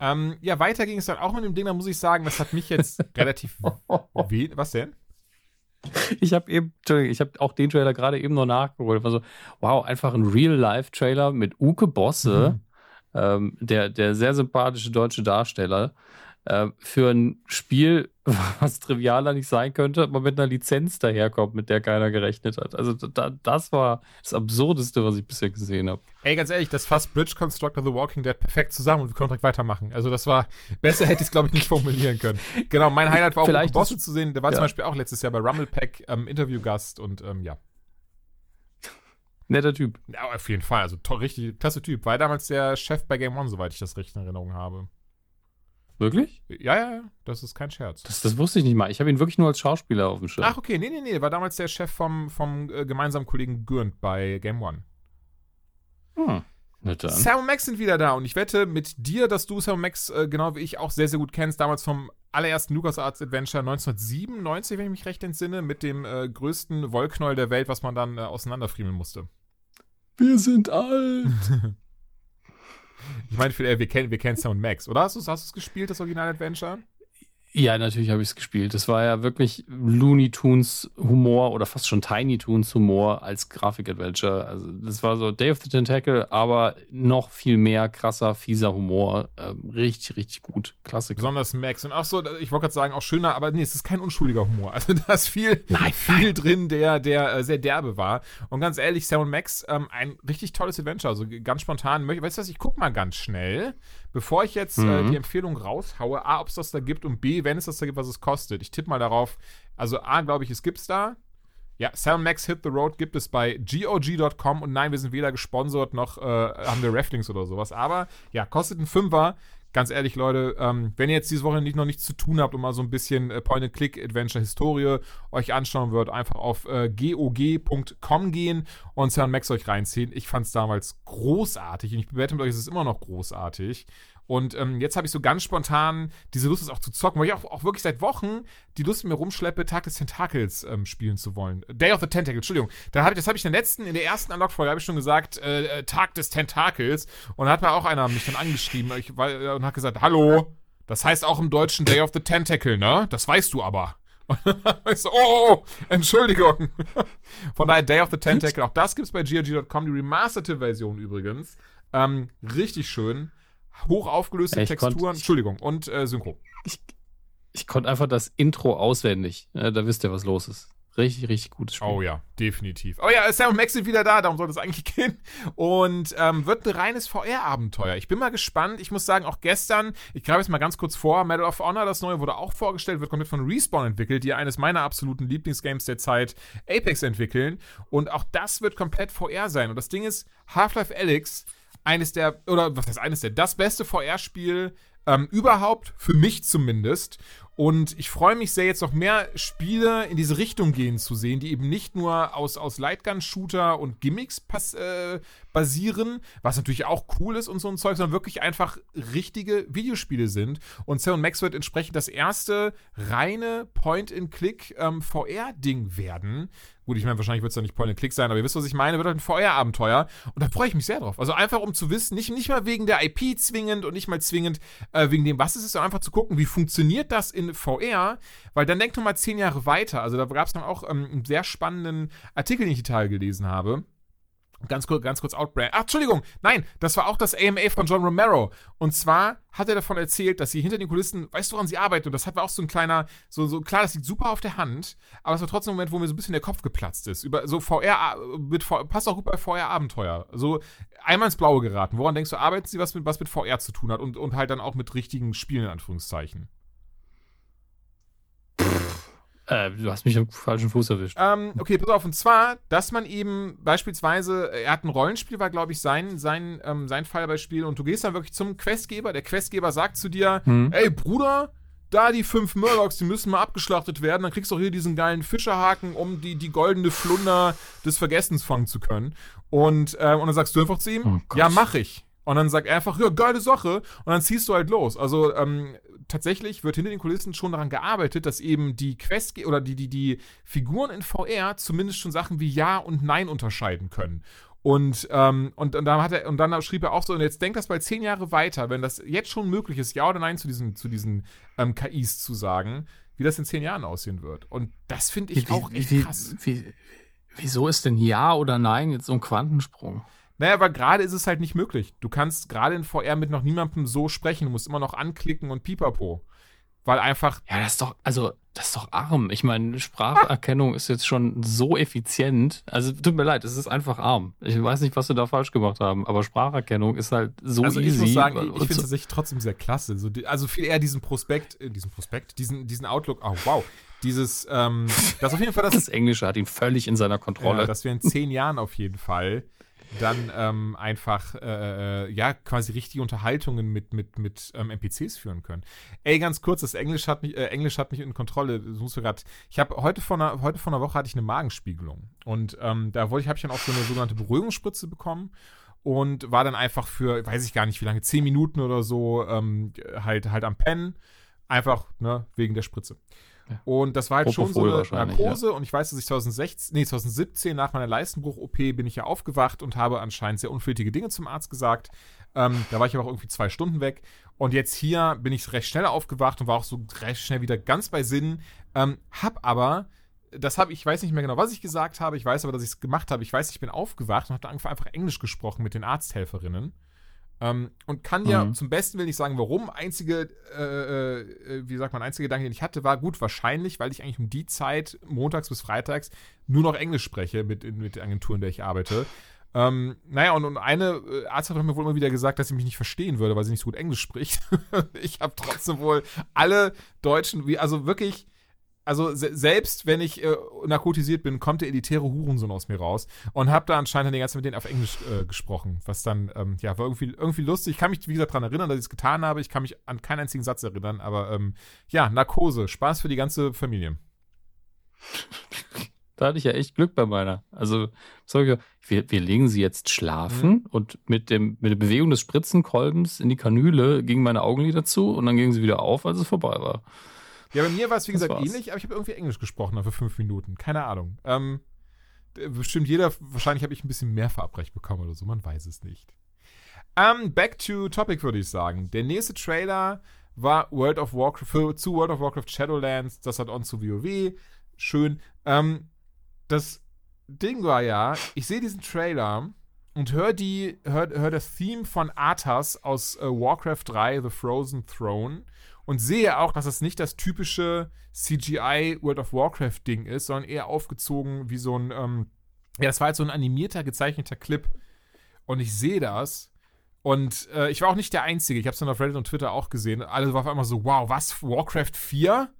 Ähm, ja, weiter ging es dann auch mit dem Ding, da muss ich sagen, das hat mich jetzt <laughs> relativ. Was denn? Ich habe eben, ich habe auch den Trailer gerade eben noch nachgeholt. War so, wow, einfach ein Real-Life-Trailer mit Uke Bosse, mhm. ähm, der, der sehr sympathische deutsche Darsteller, äh, für ein Spiel, <laughs> was trivialer nicht sein könnte, aber mit einer Lizenz daherkommt, mit der keiner gerechnet hat. Also da, das war das Absurdeste, was ich bisher gesehen habe. Ey, ganz ehrlich, das fasst Bridge Constructor The Walking Dead perfekt zusammen und wir können direkt weitermachen. Also das war, besser hätte ich es, glaube ich, nicht formulieren können. Genau, mein Highlight war auch Vielleicht Bosse zu sehen. Der war ja. zum Beispiel auch letztes Jahr bei Rumblepack ähm, Interviewgast und ähm, ja. Netter Typ. Ja, auf jeden Fall. Also richtig klasse Typ. War damals der Chef bei Game One, soweit ich das recht in Erinnerung habe. Wirklich? Ja, ja, ja. Das ist kein Scherz. Das, das wusste ich nicht mal. Ich habe ihn wirklich nur als Schauspieler auf dem Schirm. Ach, okay. Nee, nee, nee. War damals der Chef vom, vom äh, gemeinsamen Kollegen Gürnt bei Game One. Hm. Sam Max sind wieder da und ich wette mit dir, dass du Sam Max äh, genau wie ich auch sehr, sehr gut kennst. Damals vom allerersten LucasArts Adventure 1997, wenn ich mich recht entsinne, mit dem äh, größten Wollknäuel der Welt, was man dann äh, auseinanderfriemeln musste. Wir sind alt. <laughs> Ich meine, wir kennen, wir kennen Sam Max, oder? Hast du es gespielt, das Original-Adventure? Ja, natürlich habe ich es gespielt. Das war ja wirklich Looney Tunes Humor oder fast schon Tiny Tunes Humor als Grafik-Adventure. Also das war so Day of the Tentacle, aber noch viel mehr krasser, fieser Humor. Ähm, richtig, richtig gut. Klassiker. Besonders Max. Und auch so, ich wollte gerade sagen, auch schöner, aber nee, es ist kein unschuldiger Humor. Also <laughs> da ist viel, nein, viel nein. drin, der, der äh, sehr derbe war. Und ganz ehrlich, Sam Max, ähm, ein richtig tolles Adventure. Also ganz spontan, weißt du was, ich guck mal ganz schnell bevor ich jetzt äh, die Empfehlung raushaue, A, ob es das da gibt und B, wenn es das da gibt, was es kostet. Ich tippe mal darauf. Also A, glaube ich, es gibt's da. Ja, Sam Max Hit the Road gibt es bei GOG.com und nein, wir sind weder gesponsert noch äh, haben wir Rafflings oder sowas. Aber ja, kostet ein Fünfer. Ganz ehrlich, Leute, ähm, wenn ihr jetzt diese Woche nicht, noch nichts zu tun habt und mal so ein bisschen äh, Point-and-Click-Adventure-Historie euch anschauen würdet, einfach auf äh, gog.com gehen und Sam Max euch reinziehen. Ich fand es damals großartig und ich bewerte mit euch, es ist immer noch großartig. Und ähm, jetzt habe ich so ganz spontan diese Lust, es auch zu zocken, weil ich auch, auch wirklich seit Wochen die Lust mir rumschleppe, Tag des Tentakels ähm, spielen zu wollen. Day of the Tentacle, Entschuldigung. Da hab ich, das habe ich in der letzten, in der ersten Unlock-Folge habe ich schon gesagt, äh, äh, Tag des Tentakels. Und da hat mir auch einer mich dann angeschrieben ich, weil, äh, und hat gesagt, hallo, das heißt auch im Deutschen Day of the Tentacle, ne? Das weißt du aber. <laughs> Ich so, oh, oh, Entschuldigung. <laughs> Von daher Day of the Tentacle, auch das gibt es bei GOG.com, die remasterte Version übrigens. Ähm, richtig schön hoch aufgelöste Ja, Texturen, konnt- Entschuldigung, und äh, Synchro. Ich, ich konnte einfach das Intro auswendig. Äh, da wisst ihr, was los ist. Richtig, richtig gutes Spiel. Oh ja, definitiv. Oh ja, Sam und Max sind wieder da, darum soll es eigentlich <laughs> gehen. Und ähm, wird ein reines VR-Abenteuer. Ich bin mal gespannt. Ich muss sagen, auch gestern, ich greife jetzt mal ganz kurz vor, Medal of Honor, das neue, wurde auch vorgestellt, wird komplett von Respawn entwickelt, die eines meiner absoluten Lieblingsgames der Zeit, Apex, entwickeln. Und auch das wird komplett VR sein. Und das Ding ist, Half-Life Alyx, eines der, oder was heißt eines der, das beste VR-Spiel ähm, überhaupt, für mich zumindest. Und ich freue mich sehr, jetzt noch mehr Spiele in diese Richtung gehen zu sehen, die eben nicht nur aus, aus Lightgun-Shooter und Gimmicks pass, äh, basieren, was natürlich auch cool ist und so ein Zeug, sondern wirklich einfach richtige Videospiele sind. Und Sam Max wird entsprechend das erste reine Point-and-Click ähm, werden. Gut, ich meine, wahrscheinlich wird es ja nicht Point-and-Click sein, aber ihr wisst, was ich meine, wird halt ein VR-Abenteuer. Und da freue ich mich sehr drauf. Also einfach, um zu wissen, nicht, nicht mal wegen der IP zwingend und nicht mal zwingend äh, wegen dem, was es ist, sondern einfach zu gucken, wie funktioniert das in VR, weil dann denkt man mal zehn Jahre weiter. Also da gab es dann auch ähm, einen sehr spannenden Artikel, den ich total gelesen habe. Ganz kurz, ganz kurz Outbrand. Ach, Entschuldigung, nein, das war auch das AMA von John Romero. Und zwar hat er davon erzählt, dass sie hinter den Kulissen, weißt du, woran sie arbeiten? Und das hat auch so ein kleiner, so, so klar, das liegt super auf der Hand, aber es war trotzdem ein Moment, wo mir so ein bisschen der Kopf geplatzt ist. Über so VR, mit, V- passt auch gut bei VR-Abenteuer. So einmal ins Blaue geraten. Woran denkst du, arbeiten sie, was mit, was mit VR zu tun hat und, und halt dann auch mit richtigen Spielen, in Anführungszeichen? Äh, du hast mich am falschen Fuß erwischt. Ähm, okay, pass auf, und zwar, dass man eben beispielsweise, er hat ein Rollenspiel, war glaube ich sein, sein, ähm, sein Fall bei Spiel und du gehst dann wirklich zum Questgeber, der Questgeber sagt zu dir, ey Bruder, da die fünf Murlocs, die müssen mal abgeschlachtet werden, dann kriegst du auch hier diesen geilen Fischerhaken, um die, die goldene Flunder des Vergessens fangen zu können. Und, ähm, und dann sagst du einfach zu ihm, Oh ja, mach ich. Und dann sagt er einfach, ja, geile Sache. Und dann ziehst du halt los. Also ähm, tatsächlich wird hinter den Kulissen schon daran gearbeitet, dass eben die Quest oder die, die, die Figuren in VR zumindest schon Sachen wie Ja und Nein unterscheiden können. Und, ähm, und, und, dann hat er, und dann schrieb er auch so, und jetzt denkt das mal zehn Jahre weiter, wenn das jetzt schon möglich ist, Ja oder Nein zu diesen, zu diesen ähm, KIs zu sagen, wie das in zehn Jahren aussehen wird. Und das finde ich auch echt wie, krass. Wie, wieso ist denn Ja oder Nein jetzt so ein Quantensprung? Naja, aber gerade ist es halt nicht möglich. Du kannst gerade in VR mit noch niemandem so sprechen. Du musst immer noch anklicken und pipapo. Weil einfach, Ja, das ist doch, also, das ist doch arm. Ich meine, Spracherkennung ist jetzt schon so effizient. Also, tut mir leid, es ist einfach arm. Ich weiß nicht, was wir da falsch gemacht haben, aber Spracherkennung ist halt so also easy. ich muss sagen, ich, finde es tatsächlich trotzdem sehr klasse. So, also viel eher diesen Prospekt, äh, diesen Prospekt, diesen, diesen Outlook, oh wow, dieses, ähm, das auf jeden Fall das, das Englische hat ihn völlig in seiner Kontrolle. Ja, dass wir in zehn Jahren auf jeden Fall dann ähm, einfach äh, äh, ja quasi richtige Unterhaltungen mit, mit, mit ähm, NPCs führen können. Ey, ganz kurz, das Englisch hat mich, äh, Englisch hat mich in Kontrolle. Du grad, ich habe heute vor einer, heute vor einer Woche hatte ich eine Magenspiegelung und ähm, da wollte ich, habe ich dann auch so eine sogenannte Beruhigungsspritze bekommen und war dann einfach für, weiß ich gar nicht wie lange, zehn Minuten oder so ähm, halt halt am Pennen, einfach ne wegen der Spritze. Und das war halt schon so Propofol eine Narkose und ich weiß, dass ich 2016, nee, 2017 nach meiner Leistenbruch-OP bin ich ja aufgewacht und habe anscheinend sehr unflätige Dinge zum Arzt gesagt. Ähm, da war ich aber auch irgendwie zwei Stunden weg. Und jetzt hier bin ich recht schnell aufgewacht und war auch so recht schnell wieder ganz bei Sinn. Ähm, hab aber, das habe ich weiß nicht mehr genau, was ich gesagt habe. Ich weiß aber, dass ich es gemacht habe. Ich weiß, ich bin aufgewacht und habe einfach Englisch gesprochen mit den Arzthelferinnen. Ähm, und kann ja Mhm. zum besten will nicht sagen, warum. Einzige, äh, äh, wie sagt man, einzige Gedanke, den ich hatte, war gut, wahrscheinlich, weil ich eigentlich um die Zeit, montags bis freitags, nur noch Englisch spreche mit, mit der Agentur, in der ich arbeite. Ähm, naja, und, und eine äh, Arzt hat mir wohl immer wieder gesagt, dass sie mich nicht verstehen würde, weil sie nicht so gut Englisch spricht. <laughs> ich habe trotzdem wohl alle Deutschen, wie, also wirklich, also se selbst wenn ich äh, narkotisiert bin, kommt der elitäre Hurensohn aus mir raus und habe da anscheinend den ganzen mit denen auf Englisch äh, gesprochen, was dann, ähm, ja, war irgendwie, irgendwie lustig. Ich kann mich, wie gesagt, daran erinnern, dass ich es getan habe. Ich kann mich an keinen einzigen Satz erinnern, aber ähm, ja, Narkose, Spaß für die ganze Familie. <laughs> Da hatte ich ja echt Glück bei meiner. Also, wir, wir legen sie jetzt schlafen mhm. und mit, dem, mit der Bewegung des Spritzenkolbens in die Kanüle gingen meine Augenlider zu und dann gingen sie wieder auf, als es vorbei war. Ja, bei mir war es, wie gesagt, ähnlich, aber ich habe irgendwie Englisch gesprochen für fünf Minuten. Keine Ahnung. Ähm, bestimmt jeder, wahrscheinlich habe ich ein bisschen mehr verabreicht bekommen oder so, man weiß es nicht. Ähm, back to topic, würde ich sagen. Der nächste Trailer war World of Warcraft, für, zu World of Warcraft Shadowlands, das hat on zu WoW. Schön. Ähm, das Ding war ja, ich sehe diesen Trailer und höre die, hör, hör das Theme von Arthas aus äh, Warcraft 3, The Frozen Throne und sehe auch, dass es nicht das typische CGI World of Warcraft Ding ist, sondern eher aufgezogen wie so ein, ähm, ja, das war halt so ein animierter, gezeichneter Clip. Und ich sehe das. Und äh, ich war auch nicht der Einzige. Ich habe es dann auf Reddit und Twitter auch gesehen. Alle waren auf einmal so, wow, was? Warcraft 4?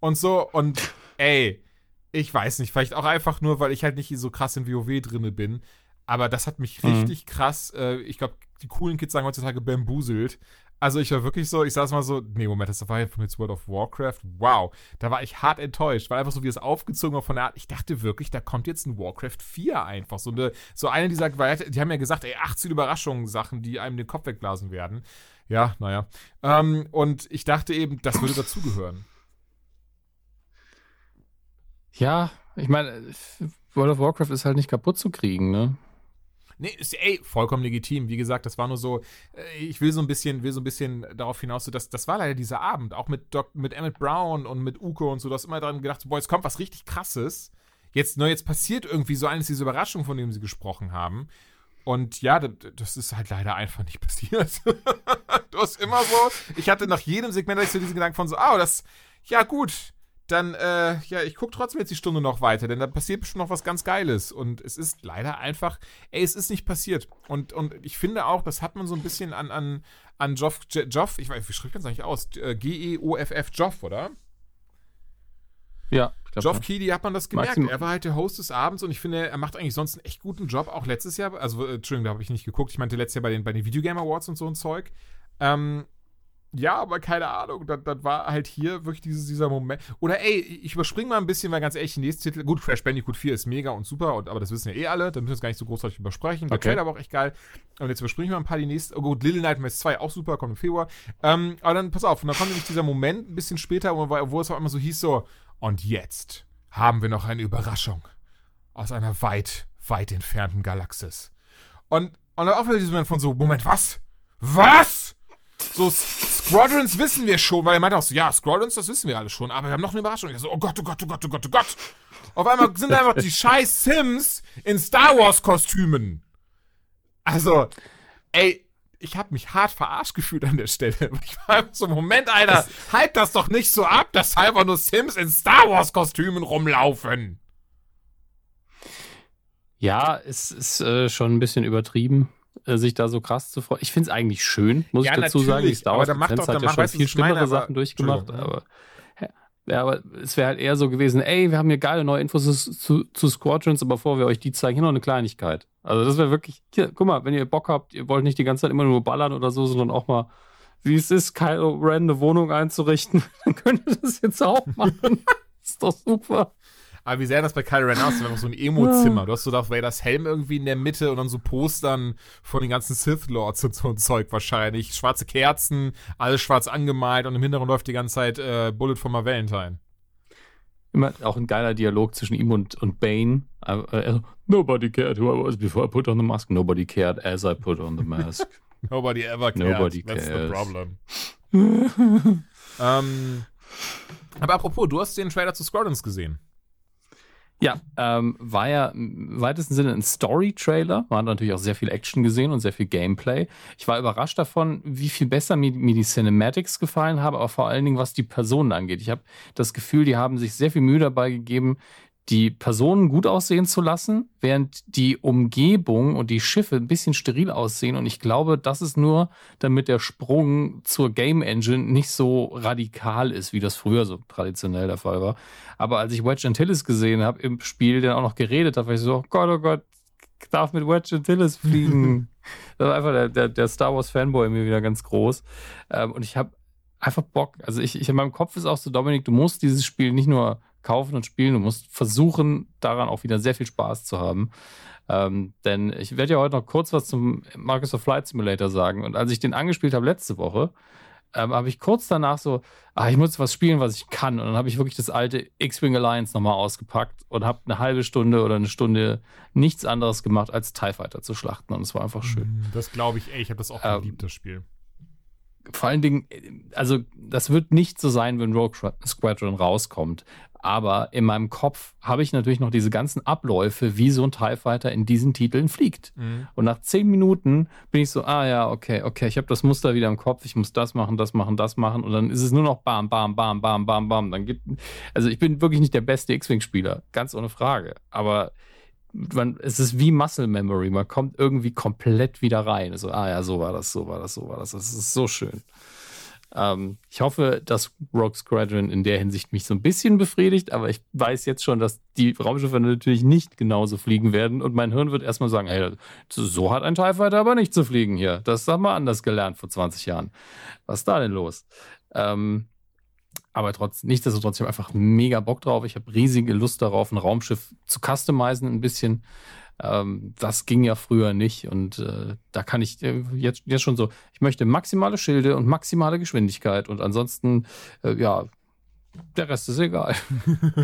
Und so. Und ey, ich weiß nicht. Vielleicht auch einfach nur, weil ich halt nicht so krass in WoW drinne bin. Aber das hat mich mhm. richtig krass, äh, ich glaube, die coolen Kids sagen heutzutage bambuselt. Also ich war wirklich so, ich saß mal so, nee, Moment, das war jetzt World of Warcraft. Wow, da war ich hart enttäuscht, weil einfach so wie es aufgezogen war von der Art, ich dachte wirklich, da kommt jetzt ein Warcraft 4 einfach. So eine, so eine dieser, die haben ja gesagt, ey, 18 Überraschungen, Sachen, die einem den Kopf wegblasen werden. Ja, naja. Ähm, und ich dachte eben, das würde dazugehören. Ja, ich meine, World of Warcraft ist halt nicht kaputt zu kriegen, ne? Nee, ist, ey, vollkommen legitim. Wie gesagt, das war nur so, äh, ich will so ein bisschen, will so ein bisschen darauf hinaus, so, dass das war leider dieser Abend, auch mit, Doc, mit Emmett Brown und mit Uko und so, du hast immer daran gedacht, boah, jetzt kommt was richtig krasses. Jetzt, ne, jetzt passiert irgendwie so eines dieser Überraschungen, von denen sie gesprochen haben. Und ja, das ist halt leider einfach nicht <laughs> passiert. du hast immer so, ich hatte nach jedem Segment so diesen Gedanken von so, ah, oh, das, ja gut, dann, äh, ja, ich gucke trotzdem jetzt die Stunde noch weiter, denn da passiert bestimmt noch was ganz Geiles. Und es ist leider einfach, ey, es ist nicht passiert. Und, und ich finde auch, das hat man so ein bisschen an, an, an Joff, Joff, ich weiß, wie schreibt man es eigentlich aus? Äh, G-E-O-F-F, Joff, oder? Ja. Geoff Keighley hat man das gemerkt. Maximum. Er war halt der Host des Abends und ich finde, er macht eigentlich sonst einen echt guten Job, auch letztes Jahr. Also, äh, Entschuldigung, da habe ich nicht geguckt. Ich meinte letztes Jahr bei den, bei den Videogame Awards und so ein Zeug. Ähm, ja, aber keine Ahnung. Das, das war halt hier wirklich dieses, dieser Moment. Oder ey, ich überspringe mal ein bisschen, weil ganz ehrlich, die nächste Titel. Gut, Crash Bandicoot 4 ist mega und super, und, aber das wissen ja eh alle. Da müssen wir jetzt gar nicht so großartig übersprechen. Der okay. Trailer war auch echt geil. Und jetzt überspringen wir ein paar die nächsten. Oh gut, Little Nightmares 2 auch super, kommt im Februar. Ähm, aber dann, pass auf, und dann kommt nämlich dieser Moment ein bisschen später, wo, wo es auch immer so hieß: so, und jetzt haben wir noch eine Überraschung. Aus einer weit, weit entfernten Galaxis. Und, und dann auch wieder dieser Moment von so: Moment, was? Was? So, Squadrons wissen wir schon, weil er meinte auch so, ja, Squadrons, das wissen wir alle schon, aber wir haben noch eine Überraschung. Ich so, oh Gott, oh Gott, oh Gott, oh Gott, oh Gott. Auf einmal sind einfach die <laughs> scheiß Sims in Star Wars Kostümen. Also, ey, ich habe mich hart verarscht gefühlt an der Stelle. <laughs> Ich war einfach so, Moment, Alter, halt das doch nicht so ab, dass einfach nur Sims in Star Wars Kostümen rumlaufen. Ja, es ist äh, schon ein bisschen übertrieben. Äh, sich da so krass zu freuen. Ich finde es eigentlich schön, muss ja, ich dazu sagen. Die Star Wars macht hat ja schon viel schlimmere meine, Sachen durchgemacht, aber ja, aber es wäre halt eher so gewesen, ey, wir haben hier geile neue Infos zu, zu Squadrons, aber bevor wir euch die zeigen, hier noch eine Kleinigkeit. Also das wäre wirklich, hier, guck mal, wenn ihr Bock habt, ihr wollt nicht die ganze Zeit immer nur ballern oder so, sondern auch mal, wie es ist, Kylo Ren eine Wohnung einzurichten, <laughs> dann könnt ihr das jetzt auch machen. <laughs> ist doch super. Aber wie sähe das bei Kylo Ren aus? Einfach so ein Emo-Zimmer. Du hast so Darth Vaders Helm irgendwie in der Mitte und dann so Postern von den ganzen Sith Lords und so ein Zeug wahrscheinlich. Schwarze Kerzen, alles schwarz angemalt und im Hintergrund läuft die ganze Zeit äh, Bullet for my Valentine. Immer auch ein geiler Dialog zwischen ihm und, und Bane. Uh, Nobody cared who I was before I put on the mask. Nobody cared as I put on the mask. <laughs> Nobody ever cared. Nobody That's cares. the problem. <laughs> ähm, aber apropos, du hast den Trailer zu Squadrons gesehen. Ja, ähm, war ja im weitesten Sinne ein Story-Trailer. Man hat natürlich auch sehr viel Action gesehen und sehr viel Gameplay. Ich war überrascht davon, wie viel besser mir, mir die Cinematics gefallen haben, aber vor allen Dingen, was die Personen angeht. Ich habe das Gefühl, die haben sich sehr viel Mühe dabei gegeben, die Personen gut aussehen zu lassen, während die Umgebung und die Schiffe ein bisschen steril aussehen. Und ich glaube, das ist nur, damit der Sprung zur Game Engine nicht so radikal ist, wie das früher so traditionell der Fall war. Aber als ich Wedge Antilles gesehen habe im Spiel, der auch noch geredet hat, war ich so, oh Gott, oh Gott, ich darf mit Wedge Antilles fliegen. <laughs> das war einfach der, der, der Star Wars Fanboy mir wieder ganz groß. Ähm, und ich habe einfach Bock. Also ich, ich in meinem Kopf ist auch so, Dominik, du musst dieses Spiel nicht nur kaufen und spielen. Du musst versuchen, daran auch wieder sehr viel Spaß zu haben. Ähm, denn ich werde ja heute noch kurz was zum Microsoft Flight Simulator sagen. Und als ich den angespielt habe letzte Woche, ähm, habe ich kurz danach so, ah, ich muss was spielen, was ich kann. Und dann habe ich wirklich das alte X-Wing Alliance nochmal ausgepackt und habe eine halbe Stunde oder eine Stunde nichts anderes gemacht, als TIE Fighter zu schlachten. Und es war einfach schön. Das glaube ich, ey, ich habe das auch ähm, geliebt, das Spiel vor allen Dingen, also das wird nicht so sein, wenn Rogue Squadron rauskommt. Aber in meinem Kopf habe ich natürlich noch diese ganzen Abläufe, wie so ein TIE Fighter in diesen Titeln fliegt. Mhm. Und nach zehn Minuten bin ich so, ah ja, okay, okay, ich habe das Muster wieder im Kopf, ich muss das machen, das machen, das machen. Und dann ist es nur noch bam, bam, bam, bam, bam, bam. Dann gibt, also ich bin wirklich nicht der beste X-Wing-Spieler, ganz ohne Frage. Aber man, es ist wie Muscle Memory. Man kommt irgendwie komplett wieder rein. So, ah ja, so war das, so war das, so war das. Das ist so schön. Ähm, ich hoffe, dass Rogue Squadron in der Hinsicht mich so ein bisschen befriedigt, aber ich weiß jetzt schon, dass die Raumschiffe natürlich nicht genauso fliegen werden und mein Hirn wird erstmal sagen, hey, so hat ein TIE Fighter aber nicht zu fliegen hier. Das haben wir anders gelernt vor 20 Jahren. Was ist da denn los? Ähm, aber trotz, nichtsdestotrotz, ich habe einfach mega Bock drauf. Ich habe riesige Lust darauf, ein Raumschiff zu customizen ein bisschen. Ähm, das ging ja früher nicht und äh, da kann ich äh, jetzt, jetzt schon so, ich möchte maximale Schilde und maximale Geschwindigkeit und ansonsten, äh, ja, der Rest ist egal.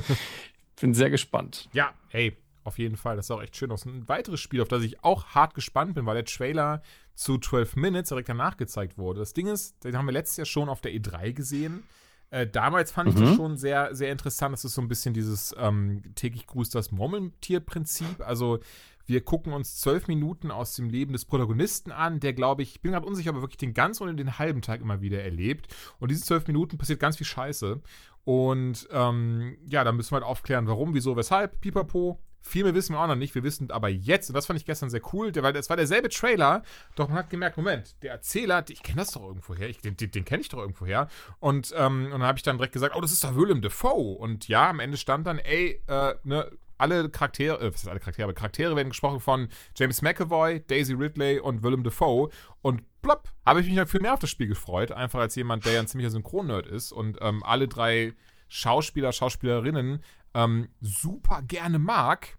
<laughs> Bin sehr gespannt. Ja, hey, auf jeden Fall. Das ist auch echt schön aus. Ein weiteres Spiel, auf das ich auch hart gespannt bin, weil der Trailer zu 12 Minutes direkt danach gezeigt wurde. Das Ding ist, den haben wir letztes Jahr schon auf der E3 gesehen. Äh, damals fand ich das mhm. schon sehr, sehr interessant. Das ist so ein bisschen dieses ähm, täglich grüßt das Murmeltier-Prinzip. Also wir gucken uns zwölf Minuten aus dem Leben des Protagonisten an, der, glaube ich, ich bin gerade unsicher, aber wirklich den ganzen und den halben Tag immer wieder erlebt. Und diese zwölf Minuten passiert ganz viel Scheiße. Und ähm, ja, da müssen wir halt aufklären, warum, wieso, weshalb, pipapo. Viel mehr wissen wir auch noch nicht. Wir wissen aber jetzt, und das fand ich gestern sehr cool, weil es war derselbe Trailer, doch man hat gemerkt, Moment, der Erzähler, ich kenne das doch irgendwo her, ich, den, den kenne ich doch irgendwo her. Und, ähm, und dann habe ich dann direkt gesagt, oh, das ist doch Willem Dafoe. Und ja, am Ende stand dann, ey, äh, ne, alle Charaktere, äh, was ist alle Charaktere, aber Charaktere werden gesprochen von James McAvoy, Daisy Ridley und Willem Dafoe. Und plopp, habe ich mich halt viel mehr auf das Spiel gefreut, einfach als jemand, der ja ein ziemlicher Synchron-Nerd ist und ähm, alle drei Schauspieler, Schauspielerinnen ähm, super gerne mag.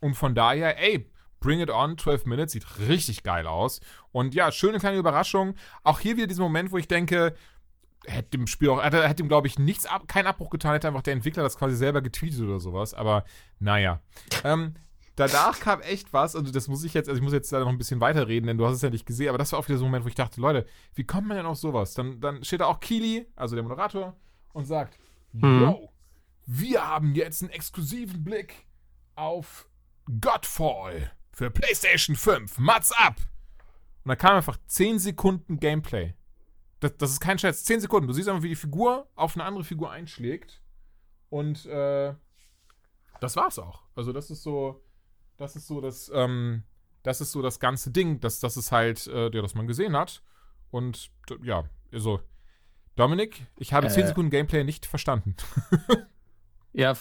Und von daher, ey, Bring It On, 12 Minutes, sieht richtig geil aus. Und ja, schöne kleine Überraschung. Auch hier wieder dieser Moment, wo ich denke, hätte dem Spiel auch, hätte, hätte ihm, glaube ich, nichts ab, keinen Abbruch getan, hätte einfach der Entwickler das quasi selber getweetet oder sowas. Aber naja. ähm, danach kam echt was, also das muss ich jetzt, also ich muss jetzt da noch ein bisschen weiterreden, denn du hast es ja nicht gesehen, aber das war auch wieder so ein Moment, wo ich dachte, Leute, wie kommt man denn auf sowas? Dann, dann steht da auch Kili, also der Moderator, und sagt, mhm. yo, wir haben jetzt einen exklusiven Blick auf Godfall für PlayStation 5. Mats ab! Und da kam einfach 10 Sekunden Gameplay. Das, das, ist kein Scherz. 10 Sekunden. Du siehst einfach, wie die Figur auf eine andere Figur einschlägt. Und äh, das war's auch. Also, das ist so. Das ist so das. Ähm, das ist so das ganze Ding. Das, das ist halt, äh, ja, das man gesehen hat. Und ja, also. Dominik, ich habe äh. 10 Sekunden Gameplay nicht verstanden. <laughs> Ja,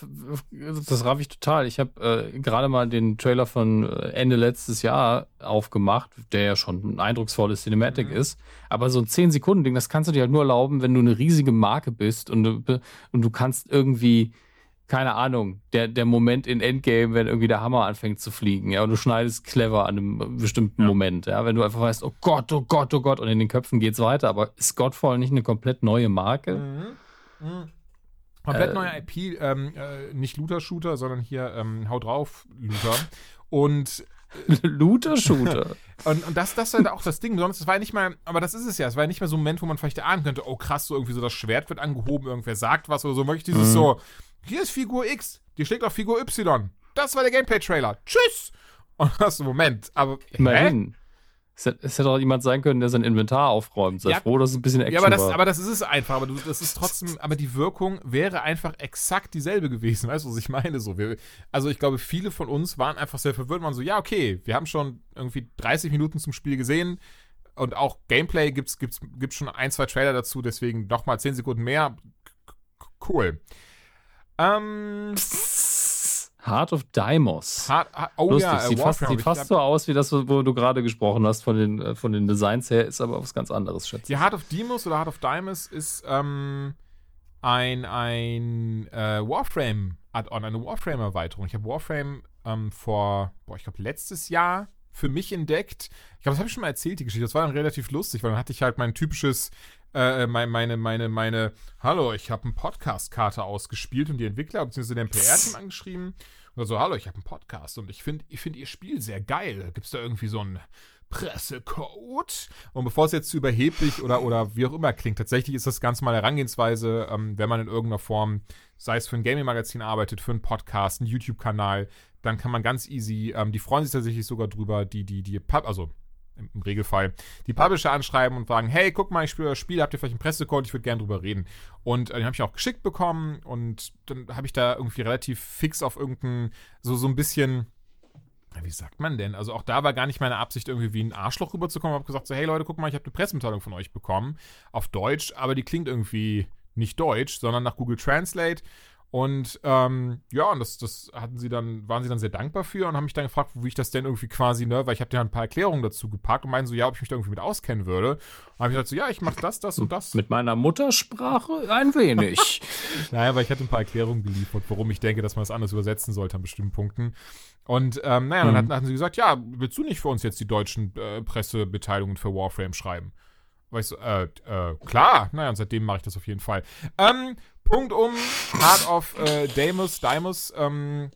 das raff ich total. Ich habe äh, gerade mal den Trailer von äh, Ende letztes Jahr aufgemacht, der ja schon ein eindrucksvolles Cinematic mhm. ist. Aber so ein 10-Sekunden-Ding, das kannst du dir halt nur erlauben, wenn du eine riesige Marke bist und du, und du kannst irgendwie, keine Ahnung, der, der Moment in Endgame, wenn irgendwie der Hammer anfängt zu fliegen, ja, und du schneidest clever an einem bestimmten ja. Moment, ja, wenn du einfach weißt, oh Gott, oh Gott, oh Gott, und in den Köpfen geht's weiter. Aber ist Godfall nicht eine komplett neue Marke? Mhm. Mhm. Komplett äh, neuer IP, ähm, äh, nicht Looter-Shooter, sondern hier ähm, Hau drauf Looter. Und <laughs> Looter-Shooter. <laughs> und, und das, das ist halt auch das Ding. Sonst, das war ja nicht mal, aber das ist es ja. Es war ja nicht mal so ein Moment, wo man vielleicht ahnen könnte, oh krass, so irgendwie so das Schwert wird angehoben, irgendwer sagt was oder so. Wirklich dieses mhm. so, hier ist Figur X, die schlägt auf Figur Y. Das war der Gameplay-Trailer. Tschüss! <laughs> Und das ist ein Moment. Aber. Immerhin. Es hätte, es hätte auch jemand sein können, der sein Inventar aufräumt. Sei Ja. froh, dass es ein bisschen Action Ja, aber das, war. aber das ist es einfach. Aber du, das ist trotzdem, aber die Wirkung wäre einfach exakt dieselbe gewesen. Weißt du, was ich meine? So, wir, also ich glaube, viele von uns waren einfach sehr verwirrt. Waren so, ja, okay, wir haben schon irgendwie 30 Minuten zum Spiel gesehen. Und auch Gameplay gibt's, gibt's, gibt's schon ein, zwei Trailer dazu, deswegen nochmal 10 Sekunden mehr. Cool. Ähm, Heart of Deimos. hart, hart, oh Lustig, ja, äh, sieht fast, sieht fast so aus wie das, wo du gerade gesprochen hast, von den, äh, von den Designs her, ist aber was ganz anderes, schätze Die ich. Heart of Demos oder Heart of Diamonds ist ähm, ein, ein äh, Warframe-Add-on, eine Warframe-Erweiterung. Ich habe Warframe ähm, vor, boah, ich glaube, letztes Jahr für mich entdeckt. Ich glaube, das habe ich schon mal erzählt, die Geschichte. Das war dann relativ lustig, weil dann hatte ich halt mein typisches, äh, meine, meine, meine, meine, hallo, ich habe eine Podcast-Karte ausgespielt und die Entwickler bzw. den PR-Team <laughs> angeschrieben. Und so, hallo, ich habe einen Podcast und ich finde ich find ihr Spiel sehr geil. Gibt es da irgendwie so einen Pressecode? Und bevor es jetzt zu überheblich oder, oder wie auch immer klingt, tatsächlich ist das ganz mal Herangehensweise, ähm, wenn man in irgendeiner Form, sei es für ein Gaming-Magazin arbeitet, für einen Podcast, einen YouTube-Kanal, dann kann man ganz easy, ähm, die freuen sich tatsächlich sogar drüber, die, die, die, Pub, also im, Regelfall, die Publisher anschreiben und sagen, hey, guck mal, ich spiele das Spiel, habt ihr vielleicht einen Pressecode, ich würde gerne drüber reden. Und äh, den habe ich auch geschickt bekommen und dann habe ich da irgendwie relativ fix auf irgendein, so, so ein bisschen, wie sagt man denn? Also auch da war gar nicht meine Absicht, irgendwie wie ein Arschloch rüberzukommen. Ich habe gesagt, so, hey Leute, guck mal, ich habe eine Pressemitteilung von euch bekommen, auf Deutsch, aber die klingt irgendwie nicht deutsch, sondern nach Google Translate. Und ähm, ja, und das, das hatten sie dann, waren sie dann sehr dankbar für und haben mich dann gefragt, wie ich das denn irgendwie quasi, ne, weil ich habe dir ein paar Erklärungen dazu gepackt und meinen so, ja, ob ich mich da irgendwie mit auskennen würde. Und habe ich gesagt, so, ja, ich mache das, das und das. Mit meiner Muttersprache ein wenig. <laughs> Naja, weil ich hatte ein paar Erklärungen geliefert, warum ich denke, dass man das anders übersetzen sollte an bestimmten Punkten. Und ähm, naja, dann Mhm. hatten, sie gesagt, ja, willst du nicht für uns jetzt die deutschen äh, Pressemitteilungen für Warframe schreiben? War ich so, äh, äh, klar. Naja, und seitdem mache ich das auf jeden Fall. Ähm, Punkt um, Heart of äh, Damus, Damus, ähm,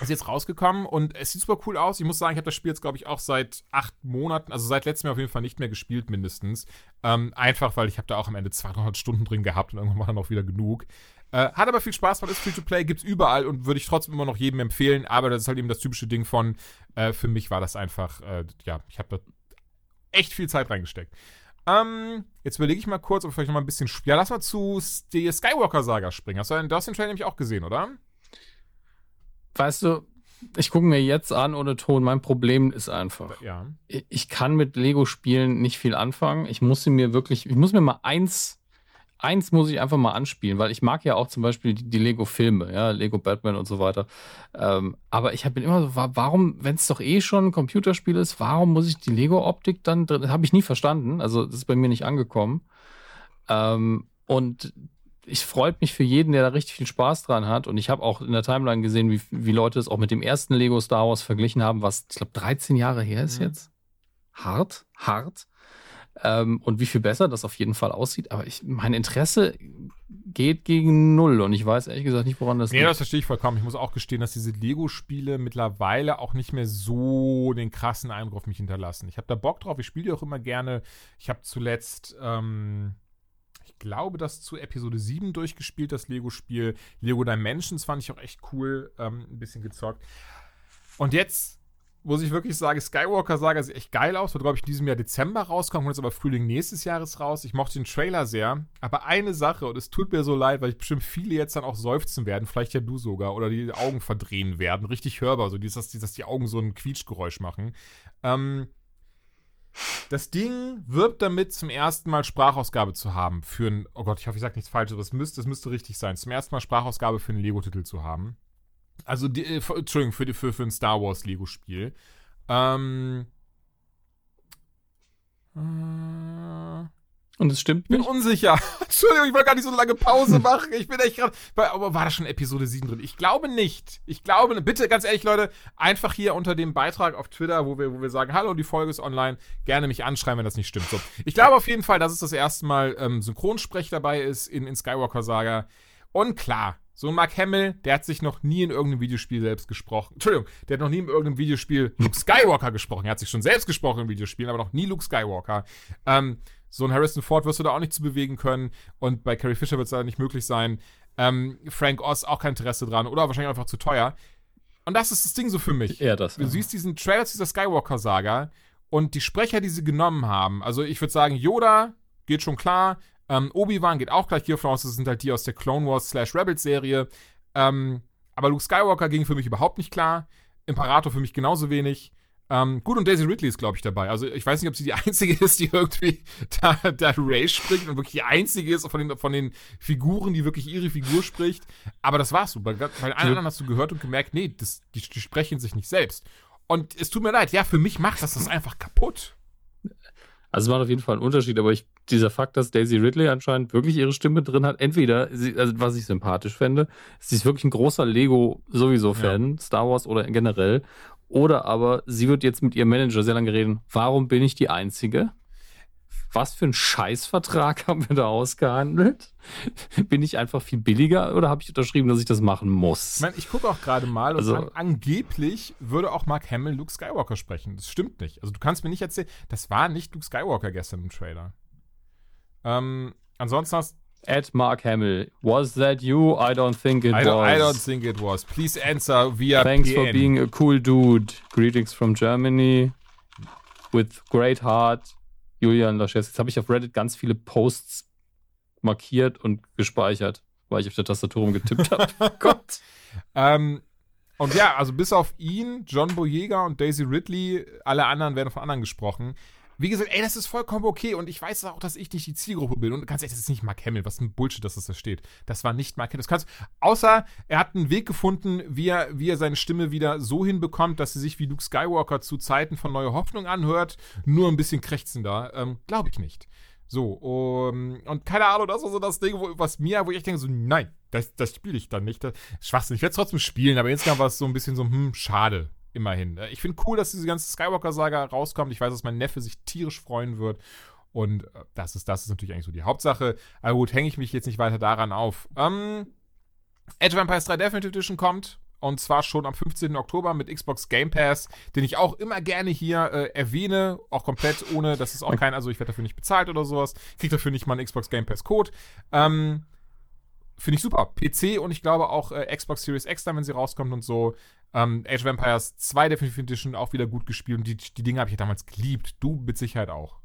ist jetzt rausgekommen und es sieht super cool aus. Ich muss sagen, ich habe das Spiel jetzt, glaube ich, auch seit acht Monaten, also seit letztem Jahr auf jeden Fall nicht mehr gespielt, mindestens. Ähm, einfach, weil ich habe da auch am Ende 200 Stunden drin gehabt und irgendwann war dann auch wieder genug. Äh, hat aber viel Spaß, man ist Free-to-Play, gibt's überall und würde ich trotzdem immer noch jedem empfehlen, aber das ist halt eben das typische Ding von, äh, für mich war das einfach, äh, ja, ich habe da echt viel Zeit reingesteckt. Ähm, jetzt überlege ich mal kurz, ob ich vielleicht noch mal ein bisschen. Ja, lass mal zu der Skywalker-Saga springen. Hast du, den- du hast den Trailer nämlich auch gesehen, oder? weißt du, ich gucke mir jetzt an ohne Ton. Mein Problem ist einfach, Ja. ich ich kann mit Lego-Spielen nicht viel anfangen. Ich muss sie mir wirklich, ich muss mir mal eins, eins muss ich einfach mal anspielen, weil ich mag ja auch zum Beispiel die, die Lego-Filme, ja, Lego Batman und so weiter. Ähm, aber ich bin immer so, wa- warum, wenn es doch eh schon ein Computerspiel ist, warum muss ich die Lego-Optik dann drin? Das habe ich nie verstanden. Also, das ist bei mir nicht angekommen. Ähm, und ich freut mich für jeden, der da richtig viel Spaß dran hat. Und ich habe auch in der Timeline gesehen, wie, wie Leute es auch mit dem ersten Lego Star Wars verglichen haben, was, ich glaube, 13 Jahre her ist Mhm. jetzt. Hart, hart. Ähm, und wie viel besser das auf jeden Fall aussieht. Aber ich, mein Interesse geht gegen null. Und ich weiß ehrlich gesagt nicht, woran das Nee, liegt. das verstehe ich vollkommen. Ich muss auch gestehen, dass diese Lego-Spiele mittlerweile auch nicht mehr so den krassen Eindruck auf mich hinterlassen. Ich habe da Bock drauf, ich spiele die auch immer gerne. Ich habe zuletzt, ähm, ich glaube, das zu Episode 7 durchgespielt, das Lego-Spiel. Lego Dimensions fand ich auch echt cool, ähm, ein bisschen gezockt. Und jetzt muss ich wirklich sagen, Skywalker-Saga sieht echt geil aus. Wird, glaube ich, in diesem Jahr Dezember rauskommen, kommt jetzt aber Frühling nächstes Jahres raus. Ich mochte den Trailer sehr. Aber eine Sache, und es tut mir so leid, weil ich bestimmt viele jetzt dann auch seufzen werden, vielleicht ja du sogar, oder die Augen verdrehen werden, richtig hörbar, so dieses, dass die Augen so ein Quietschgeräusch machen. Ähm, das Ding wirbt damit, zum ersten Mal Sprachausgabe zu haben für ein, oh Gott, ich hoffe, ich sage nichts Falsches, aber das müsste, das müsste richtig sein, zum ersten Mal Sprachausgabe für einen Lego-Titel zu haben. Also, die, äh, für- Entschuldigung, für, für, für ein Star Wars Lego-Spiel. Ähm. Äh, Und es stimmt ich bin nicht. unsicher. <laughs> Entschuldigung, ich wollte gar nicht so eine lange Pause machen. Ich bin echt gerade. Aber war da schon Episode 7 drin? Ich glaube nicht. Ich glaube, bitte, ganz ehrlich, Leute, einfach hier unter dem Beitrag auf Twitter, wo wir, wo wir sagen, hallo, die Folge ist online, gerne mich anschreiben, wenn das nicht stimmt. So. Ich glaube auf jeden Fall, dass es das erste Mal ähm, Synchronsprech dabei ist in, in Skywalker Saga. Und klar, so ein Mark Hamill, der hat sich noch nie in irgendeinem Videospiel selbst gesprochen. Entschuldigung, der hat noch nie in irgendeinem Videospiel Luke Skywalker gesprochen. Er hat sich schon selbst gesprochen in Videospielen, aber noch nie Luke Skywalker. Ähm, so ein Harrison Ford wirst du da auch nicht zu bewegen können. Und bei Carrie Fisher wird es leider nicht möglich sein. Ähm, Frank Oz auch kein Interesse dran oder wahrscheinlich einfach zu teuer. Und das ist das Ding so für mich. Eher das. Du siehst diesen Trailer zu dieser Skywalker-Saga Und die Sprecher, die sie genommen haben, also ich würde sagen, Yoda geht schon klar, ähm, Obi-Wan geht auch gleich hier voraus, das sind halt die aus der Clone Wars slash Rebels Serie. Ähm, aber Luke Skywalker ging für mich überhaupt nicht klar. Imperator für mich genauso wenig. Ähm, gut, und Daisy Ridley ist, glaube ich, dabei. Also ich weiß nicht, ob sie die <laughs> einzige ist, die irgendwie da, da Ray spricht und wirklich die einzige ist von den, von den Figuren, die wirklich ihre Figur spricht. Aber das war's so. Bei, bei allen anderen hast du gehört und gemerkt, nee, das, die, die sprechen sich nicht selbst. Und es tut mir leid, ja, für mich macht das das einfach kaputt. Also es macht auf jeden Fall einen Unterschied, aber ich, dieser Fakt, dass Daisy Ridley anscheinend wirklich ihre Stimme drin hat, entweder, sie, also was ich sympathisch fände, sie ist wirklich ein großer Lego sowieso Fan, ja. Star Wars oder generell, oder aber sie wird jetzt mit ihrem Manager sehr lange reden, warum bin ich die Einzige? Was für einen Scheißvertrag haben wir da ausgehandelt? <laughs> Bin ich einfach viel billiger oder habe ich unterschrieben, dass ich das machen muss? Ich, mein, ich gucke auch gerade mal also, und an, angeblich würde auch Mark Hamill Luke Skywalker sprechen. Das stimmt nicht. Also du kannst mir nicht erzählen, das war nicht Luke Skywalker gestern im Trailer. Ähm, ansonsten hast At Mark Hamill. Was that you? I don't think it I was. I don't think it was. Please answer via Thanks PN. for being a cool dude. Greetings from Germany. With great heart. Julian Laschet. Jetzt habe ich auf Reddit ganz viele Posts markiert und gespeichert, weil ich auf der Tastatur rumgetippt habe. <laughs> oh Gott. Ähm, und ja, also bis auf ihn, John Boyega und Daisy Ridley, alle anderen werden von anderen gesprochen. Wie gesagt, ey, das ist vollkommen okay und ich weiß auch, dass ich nicht die Zielgruppe bin. Und ganz ehrlich, das ist nicht Mark Hamill. Was ein Bullshit, dass das da steht. Das war nicht Mark Hamill. Das kannst, außer er hat einen Weg gefunden, wie er, wie er seine Stimme wieder so hinbekommt, dass sie sich wie Luke Skywalker zu Zeiten von Neue Hoffnung anhört. Nur ein bisschen krächzender. Ähm, Glaube ich nicht. So, um, und keine Ahnung, das war so das Ding, wo, was mir, wo ich denke, so, nein, das, das spiele ich dann nicht. Das, Schwachsinn, ich werde es trotzdem spielen, aber insgesamt war es so ein bisschen so, hm, schade immerhin. Äh, ich finde cool, dass diese ganze Skywalker-Saga rauskommt. Ich weiß, dass mein Neffe sich tierisch freuen wird. Und äh, das ist, das ist natürlich eigentlich so die Hauptsache. Aber gut, hänge ich mich jetzt nicht weiter daran auf. Ähm, Edge Vampires 3 Definitive Edition kommt. Und zwar schon am 15. Oktober mit Xbox Game Pass, den ich auch immer gerne hier äh, erwähne, auch komplett ohne, das ist auch kein, also ich werde dafür nicht bezahlt oder sowas, kriege dafür nicht mal einen Xbox Game Pass Code. Ähm, Finde ich super. PC und ich glaube auch äh, Xbox Series X dann, wenn sie rauskommt und so. Ähm, Age of Empires 2 Definitive Edition auch wieder gut gespielt und die, die Dinge habe ich ja damals geliebt. Du mit Sicherheit auch.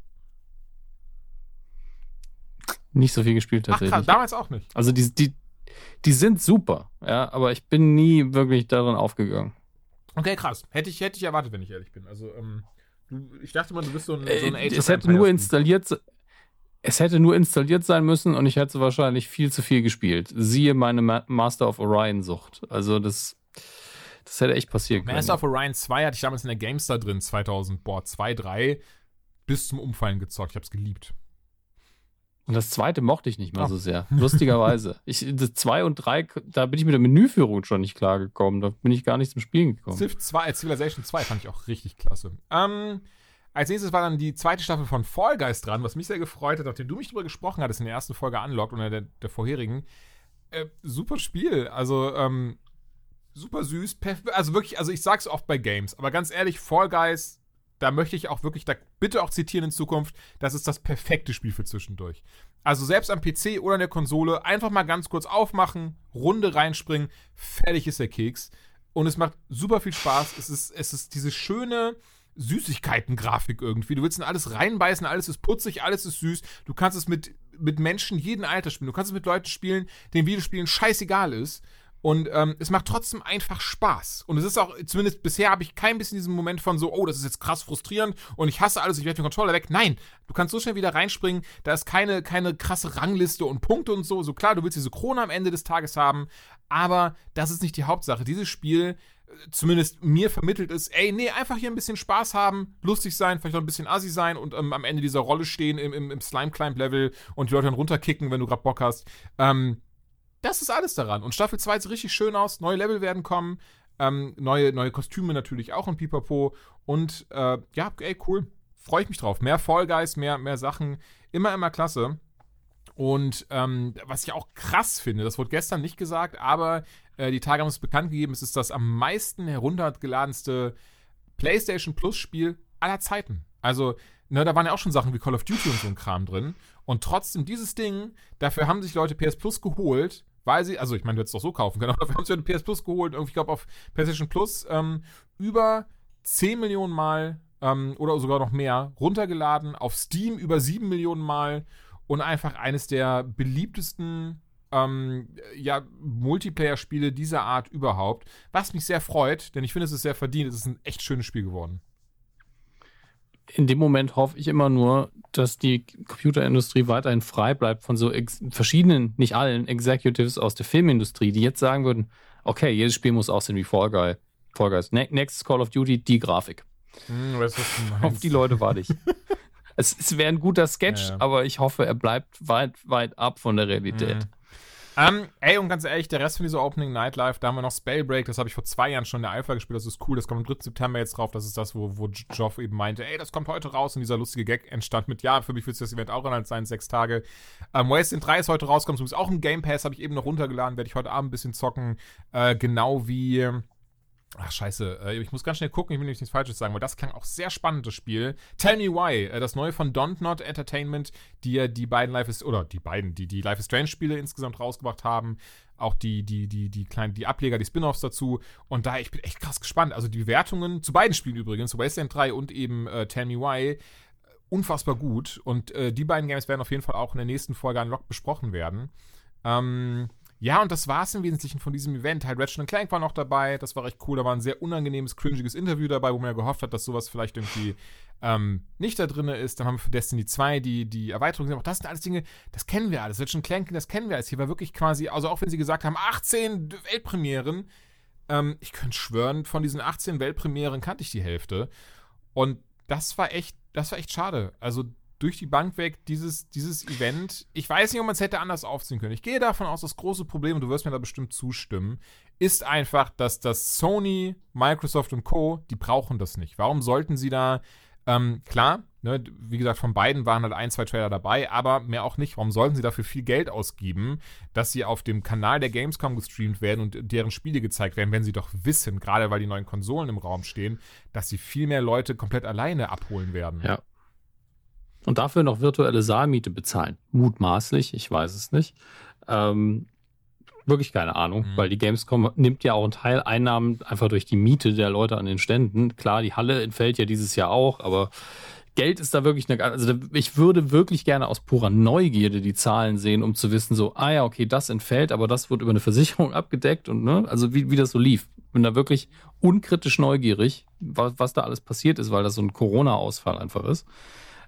Nicht so viel gespielt tatsächlich. Ach, damals auch nicht. Also die, die, die sind super, ja, aber ich bin nie wirklich darin aufgegangen. Okay, krass. Hätte ich, hätte ich erwartet, wenn ich ehrlich bin. Also, ähm, ich dachte mal, du bist so ein, so ein äh, Age Es hätte nur installiert, es hätte nur installiert sein müssen und ich hätte wahrscheinlich viel zu viel gespielt. Siehe meine Ma Master of Orion Sucht. Also das das hätte echt passieren können. Master of Orion 2 hatte ich damals in der GameStar drin, 2000, boah, 2, 3, bis zum Umfallen gezockt. Ich hab's geliebt. Und das zweite mochte ich nicht mal oh. so sehr. Lustigerweise. <laughs> Ich, das 2 und 3, da bin ich mit der Menüführung schon nicht klargekommen. Da bin ich gar nicht zum Spielen gekommen. Civ 2, Civilization 2 fand ich auch richtig klasse. Ähm, als nächstes war dann die zweite Staffel von Fall Guys dran, was mich sehr gefreut hat, nachdem du mich darüber gesprochen hattest in der ersten Folge Unlocked oder der, der vorherigen. Äh, super Spiel. Also, ähm, super süß. Also wirklich, also ich sag's oft bei Games, aber ganz ehrlich, Fall Guys, da möchte ich auch wirklich, da bitte auch zitieren in Zukunft, das ist das perfekte Spiel für zwischendurch. Also selbst am PC oder an der Konsole einfach mal ganz kurz aufmachen, Runde reinspringen, fertig ist der Keks. Und es macht super viel Spaß. Es ist, es ist diese schöne, Süßigkeiten-Grafik irgendwie. Du willst in alles reinbeißen, alles ist putzig, alles ist süß. Du kannst es mit, mit Menschen jeden Alter spielen. Du kannst es mit Leuten spielen, denen Videospielen scheißegal ist. Und ähm, es macht trotzdem einfach Spaß. Und es ist auch, zumindest bisher habe ich kein bisschen diesen Moment von so, oh, das ist jetzt krass frustrierend und ich hasse alles, ich werde den Controller weg. Nein, du kannst so schnell wieder reinspringen, da ist keine, keine krasse Rangliste und Punkte und so. So klar, du willst diese Krone am Ende des Tages haben, aber das ist nicht die Hauptsache. Dieses Spiel, zumindest mir vermittelt ist, ey, nee, einfach hier ein bisschen Spaß haben, lustig sein, vielleicht auch ein bisschen assi sein und ähm, am Ende dieser Rolle stehen im, im, im Slime-Climb-Level und die Leute dann runterkicken, wenn du gerade Bock hast. Ähm, das ist alles daran. Und Staffel 2 sieht richtig schön aus. Neue Level werden kommen. Ähm, neue, neue Kostüme natürlich auch in Pipapo. Und äh, ja, ey, cool. Freue ich mich drauf. Mehr Fall Guys, mehr, mehr Sachen. Immer, immer klasse. Und ähm, was ich auch krass finde, das wurde gestern nicht gesagt, aber äh, die Tage haben es bekannt gegeben, es ist das am meisten heruntergeladenste PlayStation Plus Spiel aller Zeiten. Also, ne, da waren ja auch schon Sachen wie Call of Duty und so ein Kram drin. Und trotzdem dieses Ding, dafür haben sich Leute PS Plus geholt, weil sie, also ich meine, du hättest es doch so kaufen können, <laughs> aber wir haben ja PS Plus geholt, irgendwie, ich glaube, auf PlayStation Plus ähm, über 10 Millionen Mal ähm, oder sogar noch mehr runtergeladen, auf Steam über 7 Millionen Mal und einfach eines der beliebtesten ähm, ja, Multiplayer-Spiele dieser Art überhaupt. Was mich sehr freut, denn ich finde, es ist sehr verdient. Es ist ein echt schönes Spiel geworden. In dem Moment hoffe ich immer nur, dass die Computerindustrie weiterhin frei bleibt von so verschiedenen, nicht allen Executives aus der Filmindustrie, die jetzt sagen würden, okay, jedes Spiel muss aussehen wie Fall Guy. Fall Guys. Ne Next Call of Duty, die Grafik. Hm, <laughs> Auf die Leute warte ich. <laughs> es, es wäre ein guter Sketch, ja, ja. aber ich hoffe, er bleibt weit, weit ab von der Realität. Mhm. Um, ey, und ganz ehrlich, der Rest von dieser Opening Nightlife, da haben wir noch Spellbreak, das habe ich vor zwei Jahren schon in der Alpha gespielt, das ist cool, das kommt am 3. September jetzt drauf, das ist das, wo, wo Joff eben meinte, ey, das kommt heute raus und dieser lustige Gag entstand mit, ja, für mich fühlt sich das Event auch als sein, sechs Tage. Ähm, Wasteland 3 ist heute rausgekommen, ist auch ein Game Pass, habe ich eben noch runtergeladen, werde ich heute Abend ein bisschen zocken, äh, genau wie Ach, scheiße. Äh, ich muss ganz schnell gucken, ich will nicht nichts Falsches sagen, weil das klang auch sehr spannend, das Spiel. Tell Me Why, äh, das neue von Don't Not Entertainment, die ja die beiden Life is, oder die beiden, die die Life is Strange Spiele insgesamt rausgebracht haben. Auch die, die, die, die kleinen, die Ableger, die Spin-Offs dazu. Und da, ich bin echt krass gespannt. Also die Wertungen zu beiden Spielen übrigens, Wasteland 3 und eben äh, Tell Me Why, äh, unfassbar gut. Und äh, die beiden Games werden auf jeden Fall auch in der nächsten Folge an Lock besprochen werden. Ähm, ja, und das war es im Wesentlichen von diesem Event. Halt Ratchet Clank war noch dabei, das war recht cool. Da war ein sehr unangenehmes, cringiges Interview dabei, wo man ja gehofft hat, dass sowas vielleicht irgendwie ähm, nicht da drin ist. Dann haben wir für Destiny 2 die, die Erweiterung. Auch das sind alles Dinge, das kennen wir alles. Ratchet Clank, das kennen wir alles. Hier war wirklich quasi, also auch wenn sie gesagt haben, 18 Weltpremieren, ähm, ich könnte schwören, von diesen 18 Weltpremieren kannte ich die Hälfte. Und das war echt, das war echt schade. Also durch die Bank weg dieses, dieses Event. Ich weiß nicht, ob man es hätte anders aufziehen können. Ich gehe davon aus, das große Problem, und du wirst mir da bestimmt zustimmen, ist einfach, dass das Sony, Microsoft und Co., die brauchen das nicht. Warum sollten sie da, ähm, klar, ne, wie gesagt, von beiden waren halt ein, zwei Trailer dabei, aber mehr auch nicht. Warum sollten sie dafür viel Geld ausgeben, dass sie auf dem Kanal der Gamescom gestreamt werden und deren Spiele gezeigt werden, wenn sie doch wissen, gerade weil die neuen Konsolen im Raum stehen, dass sie viel mehr Leute komplett alleine abholen werden. Ja und dafür noch virtuelle Saalmiete bezahlen. Mutmaßlich, ich weiß es nicht. Ähm, wirklich keine Ahnung, mhm. weil die Gamescom nimmt ja auch einen Teil Einnahmen einfach durch die Miete der Leute an den Ständen. Klar, die Halle entfällt ja dieses Jahr auch, aber Geld ist da wirklich eine, also ich würde wirklich gerne aus purer Neugierde die Zahlen sehen, um zu wissen, so, ah ja, okay, das entfällt, aber das wird über eine Versicherung <laughs> abgedeckt und ne, also wie, wie das so lief. Bin da wirklich unkritisch neugierig, was, was da alles passiert ist, weil das so ein Corona-Ausfall einfach ist.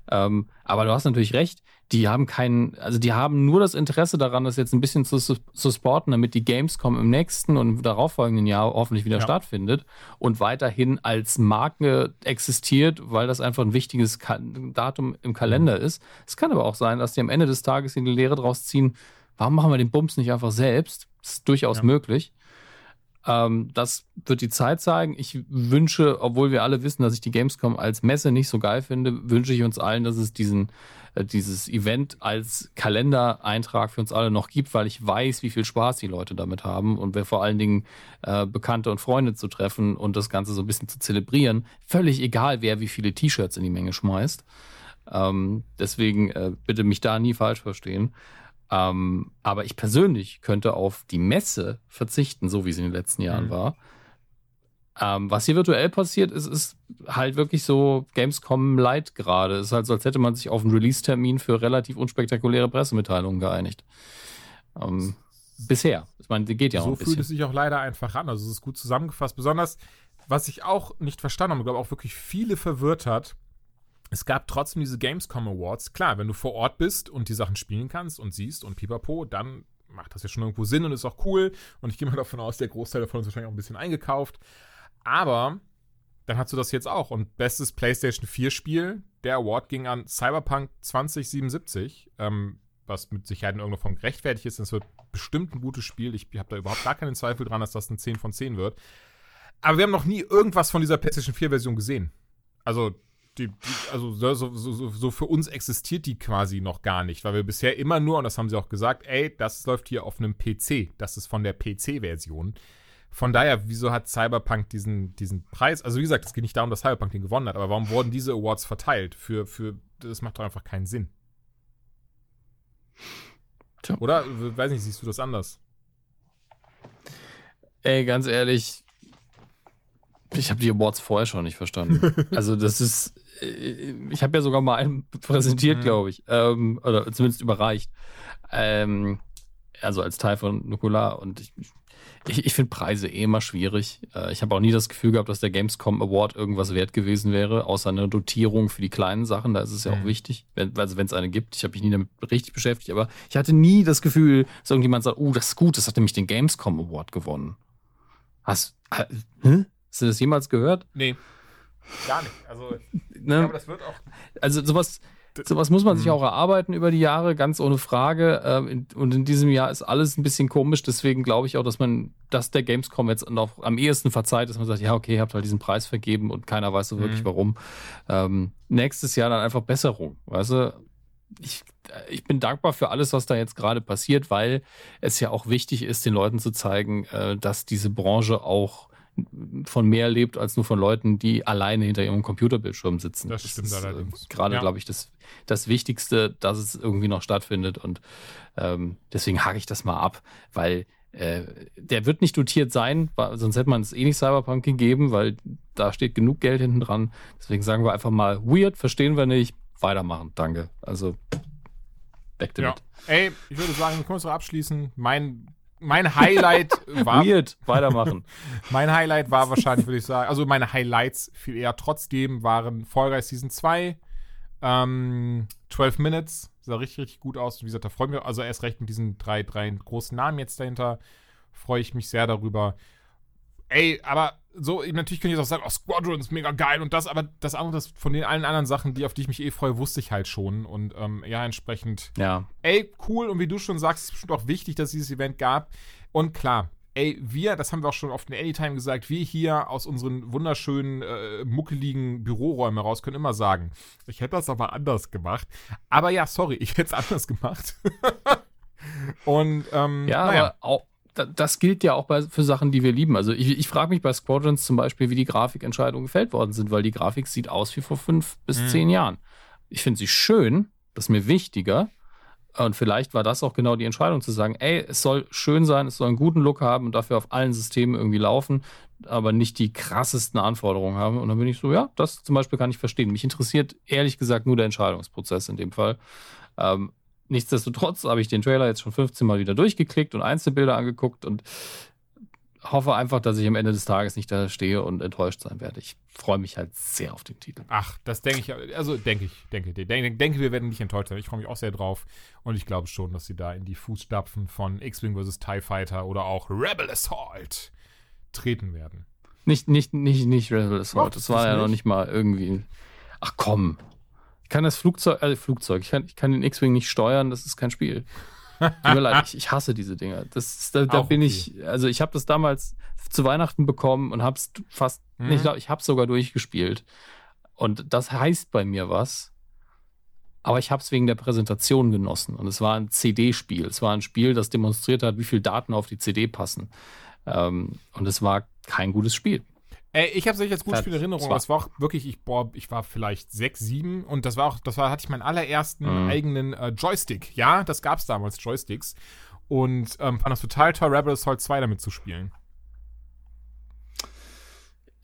Ähm, aber du hast natürlich recht, die haben keinen, also die haben nur das Interesse daran, das jetzt ein bisschen zu, zu sporten, damit die Gamescom im nächsten und darauffolgenden Jahr hoffentlich wieder ja. stattfindet und weiterhin als Marke existiert, weil das einfach ein wichtiges Ka Datum im Kalender mhm. ist. Es kann aber auch sein, dass die am Ende des Tages die Lehre draus ziehen, warum machen wir den Bums nicht einfach selbst? Das ist durchaus ja. möglich. Ähm, das wird die Zeit zeigen. Ich wünsche, obwohl wir alle wissen, dass ich die Gamescom als Messe nicht so geil finde, wünsche ich uns allen, dass es diesen, äh, dieses Event als Kalendereintrag für uns alle noch gibt, weil ich weiß, wie viel Spaß die Leute damit haben und wir vor allen Dingen äh, Bekannte und Freunde zu treffen und das Ganze so ein bisschen zu zelebrieren. Völlig egal, wer wie viele T-Shirts in die Menge schmeißt. Ähm, deswegen äh, bitte mich da nie falsch verstehen. Ähm, aber ich persönlich könnte auf die Messe verzichten, so wie es in den letzten Jahren mhm. war. Ähm, was hier virtuell passiert ist, ist halt wirklich so Gamescom Light gerade. Es ist halt so, als hätte man sich auf einen Release-Termin für relativ unspektakuläre Pressemitteilungen geeinigt. Ähm, bisher. Ich meine, die geht ja so auch ein bisschen. So fühlt es sich auch leider einfach an. Also es ist gut zusammengefasst. Besonders, was ich auch nicht verstanden habe, glaube auch wirklich viele verwirrt hat, es gab trotzdem diese Gamescom Awards. Klar, wenn du vor Ort bist und die Sachen spielen kannst und siehst und pipapo, dann macht das ja schon irgendwo Sinn und ist auch cool. Und ich gehe mal <laughs> davon aus, der Großteil davon ist wahrscheinlich auch ein bisschen eingekauft. Aber dann hast du das jetzt auch. Und bestes PlayStation 4 Spiel, der Award ging an Cyberpunk 2077, ähm, was mit Sicherheit in irgendeiner Form gerechtfertigt ist. Das wird bestimmt ein gutes Spiel. Ich habe da überhaupt gar keinen Zweifel dran, dass das ein 10 von 10 wird. Aber wir haben noch nie irgendwas von dieser PlayStation 4 Version gesehen. Also die, also so, so, so, für uns existiert die quasi noch gar nicht, weil wir bisher immer nur, und das haben sie auch gesagt, ey, das läuft hier auf einem PC. Das ist von der PC-Version. Von daher, wieso hat Cyberpunk diesen, diesen Preis? Also, wie gesagt, es geht nicht darum, dass Cyberpunk den gewonnen hat, aber warum wurden diese Awards verteilt? Für, für, das macht doch einfach keinen Sinn. Tja. Oder? Weiß nicht, siehst du das anders? Ey, ganz ehrlich, Ich habe die Awards vorher schon nicht verstanden. <laughs> also das ist, ich habe ja sogar mal einen präsentiert, mhm. glaube ich, ähm, oder zumindest überreicht. Ähm, also als Teil von Nukular und ich, ich, ich finde Preise eh immer schwierig. Äh, ich habe auch nie das Gefühl gehabt, dass der Gamescom Award irgendwas wert gewesen wäre, außer eine Dotierung für die kleinen Sachen. Da ist es ja mhm. auch wichtig, wenn, also wenn es eine gibt. Ich habe mich nie damit richtig beschäftigt, aber ich hatte nie das Gefühl, dass irgendjemand sagt, oh, das ist gut, das hat nämlich den Gamescom Award gewonnen. Hast, äh, hm? Hast du das jemals gehört? Nee. Gar nicht. Also, ich ne? glaube, das wird auch. Also, sowas, sowas muss man sich mhm. auch erarbeiten über die Jahre, ganz ohne Frage. Ähm, und in diesem Jahr ist alles ein bisschen komisch. Deswegen glaube ich auch, dass man das der Gamescom jetzt noch am ehesten verzeiht, dass man sagt, ja, okay, ihr habt halt diesen Preis vergeben und keiner weiß so wirklich mhm. warum. Ähm, nächstes Jahr dann einfach Besserung. Weißt du? Ich, ich bin dankbar für alles, was da jetzt gerade passiert, weil es ja auch wichtig ist, den Leuten zu zeigen, äh, dass diese Branche auch von mehr lebt als nur von Leuten, die alleine hinter ihrem Computerbildschirm sitzen. Das, das stimmt ist, äh, allerdings. Gerade, ja. glaube ich, das, das Wichtigste, dass es irgendwie noch stattfindet. Und ähm, deswegen hake ich das mal ab, weil äh, der wird nicht dotiert sein, sonst hätte man es eh nicht Cyberpunk gegeben, weil da steht genug Geld hinten dran. Deswegen sagen wir einfach mal, weird, verstehen wir nicht, weitermachen, danke. Also, weg damit. Ja. Ey, ich würde sagen, wir können es abschließen. Mein mein Highlight war. Weird, weitermachen. <laughs> mein Highlight war wahrscheinlich, würde ich sagen, also meine Highlights viel eher trotzdem waren Fall Guys Season 2, ähm, 12 Minutes, sah richtig, richtig gut aus. Wie gesagt, da freuen wir, also erst recht mit diesen drei, drei großen Namen jetzt dahinter, freue ich mich sehr darüber. Ey, aber so, natürlich könnte ich jetzt auch sagen, oh, Squadron ist mega geil und das, aber das andere, das von den allen anderen Sachen, die, auf die ich mich eh freue, wusste ich halt schon. Und ähm, ja, entsprechend, ja. ey, cool. Und wie du schon sagst, ist es bestimmt auch wichtig, dass es dieses Event gab. Und klar, ey, wir, das haben wir auch schon oft in Anytime gesagt, wir hier aus unseren wunderschönen, äh, muckeligen Büroräumen heraus können immer sagen, ich hätte das aber anders gemacht. Aber ja, sorry, ich hätte es <laughs> anders gemacht. und, ähm, ja, naja. aber auch das gilt ja auch bei, für Sachen, die wir lieben. Also ich, ich frage mich bei Squadrons zum Beispiel, wie die Grafikentscheidungen gefällt worden sind, weil die Grafik sieht aus wie vor fünf bis mhm. zehn Jahren. Ich finde sie schön, das ist mir wichtiger. Und vielleicht war das auch genau die Entscheidung zu sagen, ey, es soll schön sein, es soll einen guten Look haben und dafür auf allen Systemen irgendwie laufen, aber nicht die krassesten Anforderungen haben. Und dann bin ich so, ja, das zum Beispiel kann ich verstehen. Mich interessiert ehrlich gesagt nur der Entscheidungsprozess in dem Fall. Ähm, Nichtsdestotrotz habe ich den Trailer jetzt schon 15 Mal wieder durchgeklickt und Einzelbilder angeguckt und hoffe einfach, dass ich am Ende des Tages nicht da stehe und enttäuscht sein werde. Ich freue mich halt sehr auf den Titel. Ach, das denke ich, also denke ich, denke, denke, denke, wir werden nicht enttäuscht sein. Ich freue mich auch sehr drauf und ich glaube schon, dass sie da in die Fußstapfen von X-Wing vs. TIE Fighter oder auch Rebel Assault treten werden. Nicht, nicht, nicht, nicht Rebel Assault. das war ja nicht. noch nicht mal irgendwie. Ach komm, kann das Flugzeug, äh, Flugzeug, ich kann, ich kann den X-Wing nicht steuern, das ist kein Spiel. Tut mir leid, ich, ich, hasse diese Dinger. Das ist, da, da bin okay. ich, also ich habe das damals zu Weihnachten bekommen und hab's fast, mhm. ich glaube, ich habe sogar durchgespielt. Und das heißt bei mir was. Aber ich habe es wegen der Präsentation genossen. Und es war ein CD-Spiel. Es war ein Spiel, das demonstriert hat, wie viel Daten auf die CD passen. Ähm, und es war kein gutes Spiel. Ey, ich habe sicher jetzt gute Spielerinnerung, aber es war auch wirklich, ich, boah, ich war vielleicht sechs, sieben und das war auch, das war, hatte ich meinen allerersten mhm. eigenen äh, Joystick. Ja, das gab es damals, Joysticks. Und ähm, fand das total toll, Rebel Assault 2 damit zu spielen.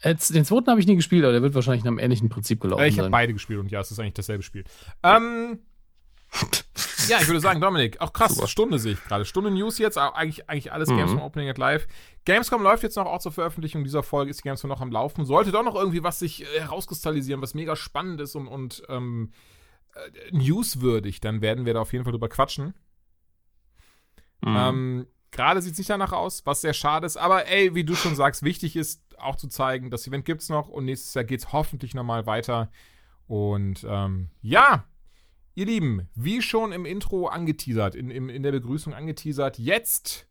Jetzt, den zweiten habe ich nie gespielt, aber der wird wahrscheinlich nach einem ähnlichen Prinzip gelaufen. Äh, ich habe beide gespielt und ja, es ist eigentlich dasselbe Spiel. Ähm, <laughs> ja, ich würde sagen, Dominik, auch krass, Super. Stunde sehe ich gerade. Stunde News jetzt, eigentlich, eigentlich alles mhm. Gamescom Opening at Live. Gamescom läuft jetzt noch auch zur Veröffentlichung dieser Folge, ist die Gamescom noch am Laufen. Sollte doch noch irgendwie was sich äh, herauskristallisieren, was mega spannend ist und, und ähm, äh, newswürdig, dann werden wir da auf jeden Fall drüber quatschen. Mhm. Ähm, Gerade sieht es nicht danach aus, was sehr schade ist. Aber ey, wie du schon sagst, wichtig ist auch zu zeigen, das Event gibt es noch und nächstes Jahr geht es hoffentlich nochmal weiter. Und ähm, ja, Ihr Lieben, wie schon im Intro angeteasert, in, in, in der Begrüßung angeteasert, jetzt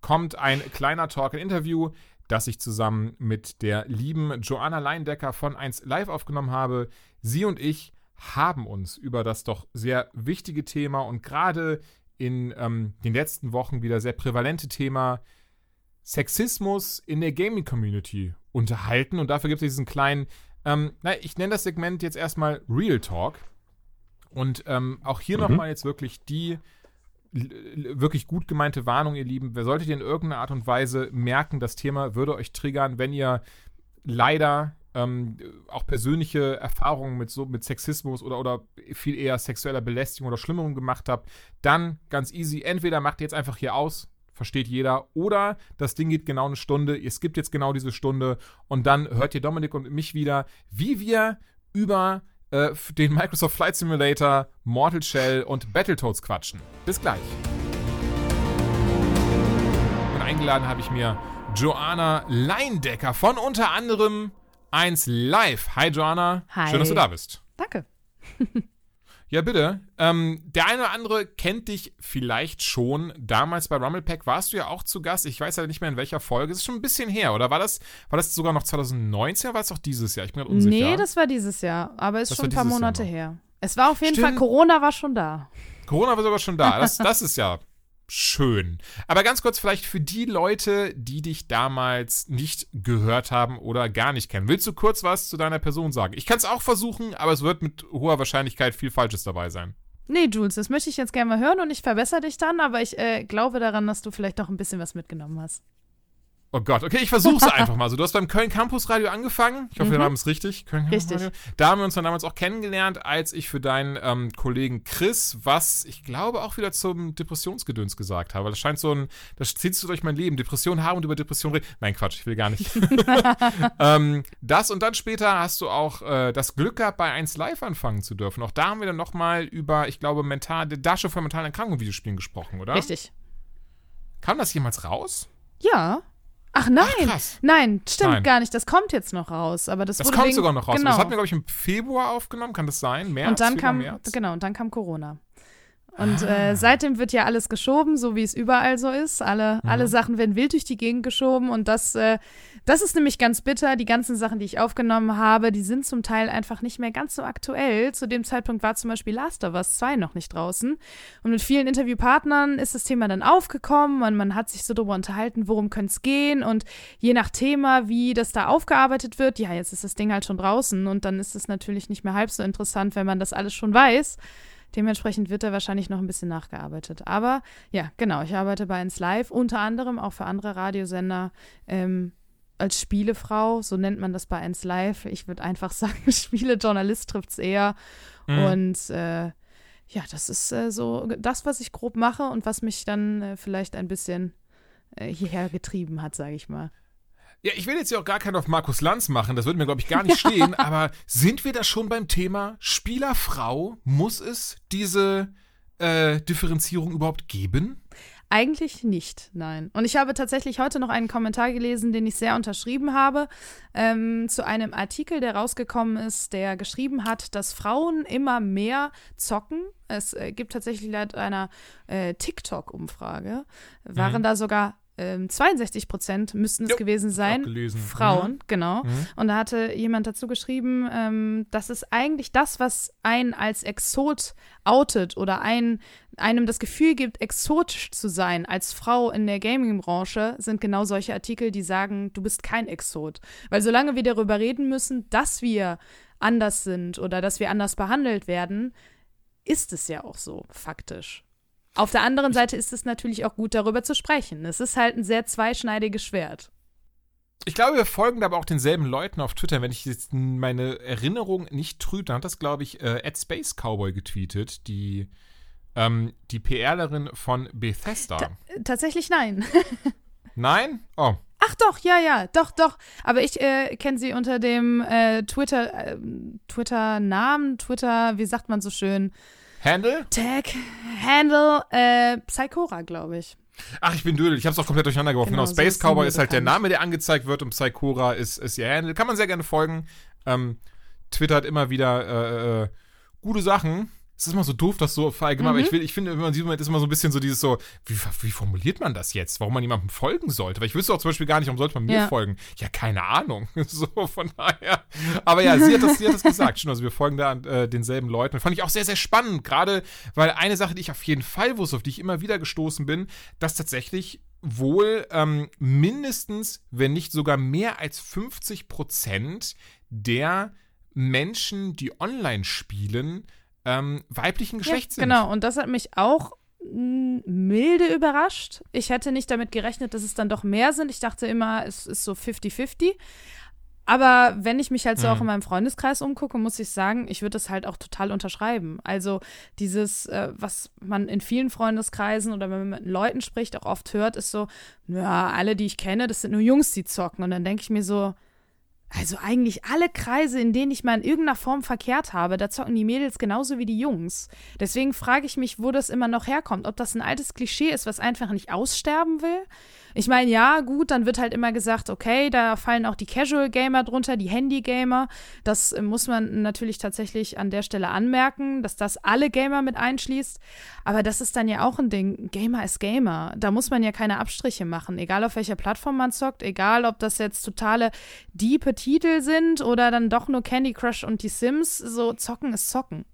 kommt ein kleiner Talk, ein Interview, das ich zusammen mit der lieben Joanna Leindecker von 1 Live aufgenommen habe. Sie und ich haben uns über das doch sehr wichtige Thema und gerade in ähm, den letzten Wochen wieder sehr prävalente Thema Sexismus in der Gaming-Community unterhalten. Und dafür gibt es diesen kleinen, ähm, na, ich nenne das Segment jetzt erstmal Real Talk. Und ähm, auch hier mhm. nochmal jetzt wirklich die wirklich gut gemeinte Warnung, ihr Lieben. Wer solltet ihr in irgendeiner Art und Weise merken, das Thema würde euch triggern, wenn ihr leider ähm, auch persönliche Erfahrungen mit so mit Sexismus oder, oder viel eher sexueller Belästigung oder Schlimmerung gemacht habt, dann ganz easy. Entweder macht ihr jetzt einfach hier aus, versteht jeder, oder das Ding geht genau eine Stunde, ihr skippt jetzt genau diese Stunde und dann hört ihr Dominik und mich wieder, wie wir über äh, den Microsoft Flight Simulator, Mortal Shell und Battletoads quatschen. Bis gleich. Und eingeladen habe ich mir Joanna Leindecker von unter anderem 1 Live. Hi Joanna. Hi. Schön, dass du da bist. Danke. <laughs> Ja, bitte. Ähm, der eine oder andere kennt dich vielleicht schon. Damals bei Rumblepack warst du ja auch zu Gast. Ich weiß ja nicht mehr in welcher Folge. Es ist schon ein bisschen her, oder war das, war das sogar noch 2019 oder war es auch dieses Jahr? Ich bin gerade unsicher. Nee, das war dieses Jahr, aber ist Das schon ein paar Monate her. Es war auf jeden Stimmt. Fall, Corona war schon da. Corona war sogar schon da. Das, das ist ja schön. Aber ganz kurz vielleicht für die Leute, die dich damals nicht gehört haben oder gar nicht kennen. Willst du kurz was zu deiner Person sagen? Ich kann es auch versuchen, aber es wird mit hoher Wahrscheinlichkeit viel Falsches dabei sein. Nee, Jules, das möchte ich jetzt gerne mal hören und ich verbessere dich dann, aber ich äh, glaube daran, dass du vielleicht doch ein bisschen was mitgenommen hast. Oh Gott, okay, ich versuch's <laughs> einfach mal. So, du hast beim Köln Campus Radio angefangen. Ich hoffe, der Mhm. Name ist richtig. Köln Campus Richtig. Radio. Da haben wir uns dann damals auch kennengelernt, als ich für deinen ähm, Kollegen Chris, was ich glaube auch wieder zum Depressionsgedöns gesagt habe. Das scheint so ein, das ziehst du durch mein Leben. Depression haben und über Depression reden. Nein, Quatsch, ich will gar nicht. <laughs> <laughs> ähm, das und dann später hast du auch äh, das Glück gehabt, bei 1 Live anfangen zu dürfen. Auch da haben wir dann nochmal über, ich glaube, mental, da schon von mentalen Erkrankungen Videospielen gesprochen, oder? Richtig. Kam das jemals raus? Ja. Ach nein, krass. nein, stimmt Nein. gar nicht. Das kommt jetzt noch raus, aber das, Das wurde kommt wegen, sogar noch raus. Genau. Das hatten wir, glaube ich, im Februar aufgenommen. Kann das sein? März? und dann Februar, kam März? genau und dann kam Corona. Und Ah. äh, seitdem wird ja alles geschoben, so wie es überall so ist. Alle, Mhm. alle Sachen werden wild durch die Gegend geschoben und das, äh, das ist nämlich ganz bitter. Die ganzen Sachen, die ich aufgenommen habe, die sind zum Teil einfach nicht mehr ganz so aktuell. Zu dem Zeitpunkt war zum Beispiel Last of Us 2 noch nicht draußen. Und mit vielen Interviewpartnern ist das Thema dann aufgekommen und man hat sich so darüber unterhalten, worum könnte es gehen und je nach Thema, wie das da aufgearbeitet wird, ja, jetzt ist das Ding halt schon draußen und dann ist es natürlich nicht mehr halb so interessant, wenn man das alles schon weiß. Dementsprechend wird da wahrscheinlich noch ein bisschen nachgearbeitet. Aber ja, genau, ich arbeite bei 1 Live, unter anderem auch für andere Radiosender ähm, als Spielefrau, so nennt man das bei 1 Live. Ich würde einfach <laughs> sagen, Spielejournalist trifft es eher. Mhm. Und äh, ja, das ist äh, so das, was ich grob mache und was mich dann äh, vielleicht ein bisschen äh, hierher getrieben hat, sage ich mal. Ja, ich will jetzt ja auch gar keinen auf Markus Lanz machen, das würde mir, glaube ich, gar nicht <laughs> stehen, aber sind wir da schon beim Thema Spielerfrau? Muss es diese äh, Differenzierung überhaupt geben? Eigentlich nicht, nein. Und ich habe tatsächlich heute noch einen Kommentar gelesen, den ich sehr unterschrieben habe, ähm, zu einem Artikel, der rausgekommen ist, der geschrieben hat, dass Frauen immer mehr zocken. Es äh, gibt tatsächlich laut einer äh, TikTok-Umfrage, waren Mhm. da sogar 62 Prozent müssten es Jo, gewesen sein. Frauen, genau. Mhm. Und da hatte jemand dazu geschrieben, ähm, dass es eigentlich das, was einen als Exot outet oder ein, einem das Gefühl gibt, exotisch zu sein als Frau in der Gaming-Branche, sind genau solche Artikel, die sagen, du bist kein Exot. Weil solange wir darüber reden müssen, dass wir anders sind oder dass wir anders behandelt werden, ist es ja auch so, faktisch. Auf der anderen Seite ist es natürlich auch gut, darüber zu sprechen. Es ist halt ein sehr zweischneidiges Schwert. Ich glaube, wir folgen da aber auch denselben Leuten auf Twitter. Wenn ich jetzt meine Erinnerung nicht trübe, dann hat das, glaube ich, äh, at Space Cowboy getweetet, die, ähm, die PRlerin von Bethesda. Ta- Tatsächlich nein. <laughs> Nein? Oh. Ach doch, ja, ja, doch, doch. Aber ich äh, kenne sie unter dem äh, Twitter, äh, Twitter-Namen, Twitter, wie sagt man so schön? Handle? Tag, Handle, äh, Psychora, glaube ich. Ach, ich bin dödel. Ich habe es auch komplett durcheinander geworfen. Genau, Genau, so Space sie Cowboy ist halt der bekannt. Name, der angezeigt wird und Psychora ist, ist ihr Handle. Kann man sehr gerne folgen. Ähm, Twitter hat immer wieder äh, äh, gute Sachen. Es ist immer so doof, das so verallgemeinern, Mhm. aber ich, will, ich finde, wenn man sieht, ist immer so ein bisschen so dieses so, wie, wie formuliert man das jetzt? Warum man jemandem folgen sollte? Weil ich wüsste auch zum Beispiel gar nicht, warum sollte man mir Ja. folgen? Ja, keine Ahnung. <laughs> so, von daher. Aber ja, sie hat das, sie hat das gesagt. Stimmt, also wir folgen da äh, denselben Leuten. Fand ich auch sehr, sehr spannend. Gerade, weil eine Sache, die ich auf jeden Fall wusste, auf die ich immer wieder gestoßen bin, dass tatsächlich wohl ähm, mindestens, wenn nicht sogar mehr als 50 Prozent der Menschen, die online spielen, ähm, weiblichen Geschlechts ja, sind. Genau, und das hat mich auch mh, milde überrascht. Ich hätte nicht damit gerechnet, dass es dann doch mehr sind. Ich dachte immer, es ist so 50-50. Aber wenn ich mich halt so mhm. auch in meinem Freundeskreis umgucke, muss ich sagen, ich würde das halt auch total unterschreiben. Also dieses, äh, was man in vielen Freundeskreisen oder wenn man mit Leuten spricht, auch oft hört, ist so, ja, alle, die ich kenne, das sind nur Jungs, die zocken. Und dann denke ich mir so, also eigentlich alle Kreise, in denen ich mal in irgendeiner Form verkehrt habe, da zocken die Mädels genauso wie die Jungs. Deswegen frage ich mich, wo das immer noch herkommt. Ob das ein altes Klischee ist, was einfach nicht aussterben will? Ich meine, ja, gut, dann wird halt immer gesagt, okay, da fallen auch die Casual Gamer drunter, die Handy Gamer. Das äh, muss man natürlich tatsächlich an der Stelle anmerken, dass das alle Gamer mit einschließt. Aber das ist dann ja auch ein Ding. Gamer ist Gamer. Da muss man ja keine Abstriche machen. Egal auf welcher Plattform man zockt, egal ob das jetzt totale diepe Titel sind oder dann doch nur Candy Crush und die Sims. So, zocken ist zocken.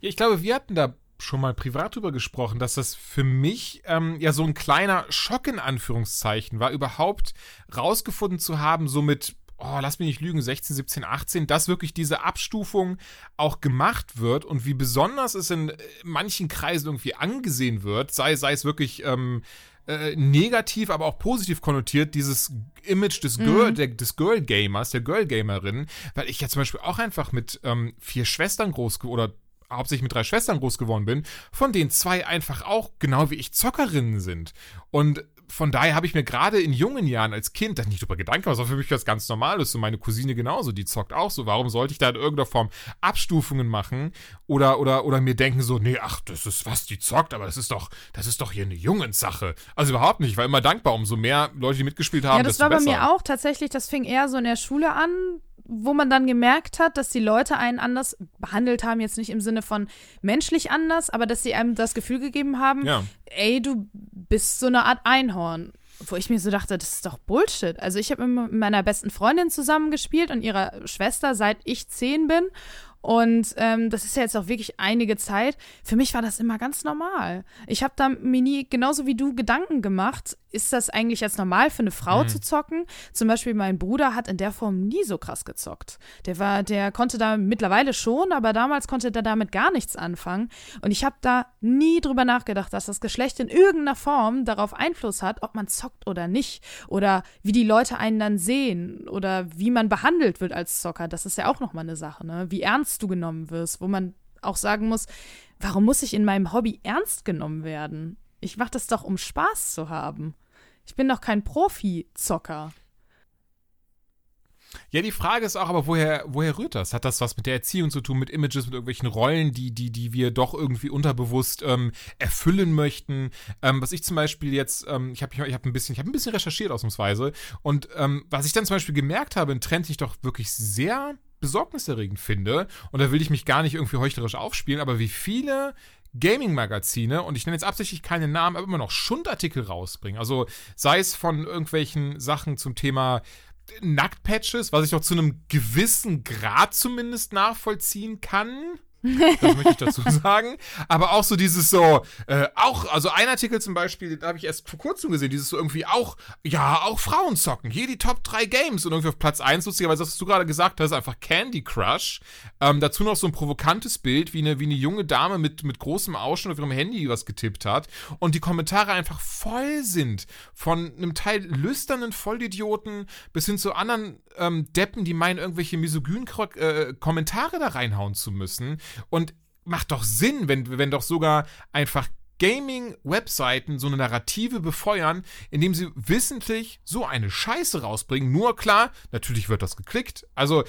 Ja, ich glaube, wir hatten da schon mal privat drüber gesprochen, dass das für mich ähm, ja so ein kleiner Schock in Anführungszeichen war, überhaupt rausgefunden zu haben, so mit oh, lass mich nicht lügen, 16, 17, 18, dass wirklich diese Abstufung auch gemacht wird und wie besonders es in äh, manchen Kreisen irgendwie angesehen wird, sei, sei es wirklich ähm, äh, negativ, aber auch positiv konnotiert, dieses Image des Girl, mhm. der, des Girl Gamers, der Girl Gamerin, weil ich ja zum Beispiel auch einfach mit ähm, vier Schwestern groß oder hauptsächlich mit drei Schwestern groß geworden bin, von denen zwei einfach auch, genau wie ich, Zockerinnen sind. Und von daher habe ich mir gerade in jungen Jahren als Kind da nicht drüber Gedanken gemacht, was für mich was ganz Normales. So meine Cousine genauso, die zockt auch so. Warum sollte ich da in irgendeiner Form Abstufungen machen oder, oder, oder mir denken so, nee, ach, das ist was, die zockt, aber das ist doch, das ist doch hier eine Jungenssache. Also überhaupt nicht. Ich war immer dankbar, umso mehr Leute, die mitgespielt haben. Ja, das war bei mir auch tatsächlich, das fing eher so in der Schule an wo man dann gemerkt hat, dass die Leute einen anders behandelt haben, jetzt nicht im Sinne von menschlich anders, aber dass sie einem das Gefühl gegeben haben, ja. ey, du bist so eine Art Einhorn. Wo ich mir so dachte, das ist doch Bullshit. Also ich habe mit meiner besten Freundin zusammengespielt und ihrer Schwester, seit ich zehn bin. Und ähm, das ist ja jetzt auch wirklich einige Zeit. Für mich war das immer ganz normal. Ich habe da mir nie, genauso wie du, Gedanken gemacht, ist das eigentlich jetzt normal für eine Frau mhm. zu zocken? Zum Beispiel mein Bruder hat in der Form nie so krass gezockt. Der war, der konnte da mittlerweile schon, aber damals konnte der damit gar nichts anfangen. Und ich habe da nie drüber nachgedacht, dass das Geschlecht in irgendeiner Form darauf Einfluss hat, ob man zockt oder nicht. Oder wie die Leute einen dann sehen oder wie man behandelt wird als Zocker. Das ist ja auch nochmal eine Sache, ne? Wie ernst du genommen wirst, wo man auch sagen muss, warum muss ich in meinem Hobby ernst genommen werden? Ich mache das doch, um Spaß zu haben. Ich bin doch kein Profi-Zocker. Ja, die Frage ist auch, aber woher, woher rührt das? Hat das was mit der Erziehung zu tun, mit Images, mit irgendwelchen Rollen, die, die, die wir doch irgendwie unterbewusst ähm, erfüllen möchten? Ähm, was ich zum Beispiel jetzt, ähm, ich habe ich hab ein bisschen, habe ein bisschen recherchiert ausnahmsweise und ähm, was ich dann zum Beispiel gemerkt habe, ein Trend, den ich doch wirklich sehr besorgniserregend finde, und da will ich mich gar nicht irgendwie heuchlerisch aufspielen, aber wie viele Gaming-Magazine, und ich nenne jetzt absichtlich keine Namen, aber immer noch Schundartikel rausbringen. Also sei es von irgendwelchen Sachen zum Thema Nacktpatches, was ich auch zu einem gewissen Grad zumindest nachvollziehen kann. Das möchte ich dazu <laughs> sagen. Aber auch so dieses so, äh, auch, also ein Artikel zum Beispiel, da habe ich erst vor kurzem gesehen, dieses so irgendwie auch, ja, auch Frauen zocken. Hier die Top 3 Games und irgendwie auf Platz 1, lustigerweise, was du gerade gesagt hast, einfach Candy Crush. Ähm, dazu noch so ein provokantes Bild, wie eine, wie eine junge Dame mit, mit großem Ausschnitt auf ihrem Handy was getippt hat. Und die Kommentare einfach voll sind von einem Teil lüsternen Vollidioten bis hin zu anderen ähm, Deppen, die meinen, irgendwelche misogynen äh, Kommentare da reinhauen zu müssen. Und macht doch Sinn, wenn, wenn doch sogar einfach Gaming-Webseiten so eine Narrative befeuern, indem sie wissentlich so eine Scheiße rausbringen. Nur klar, natürlich wird das geklickt. Also, äh,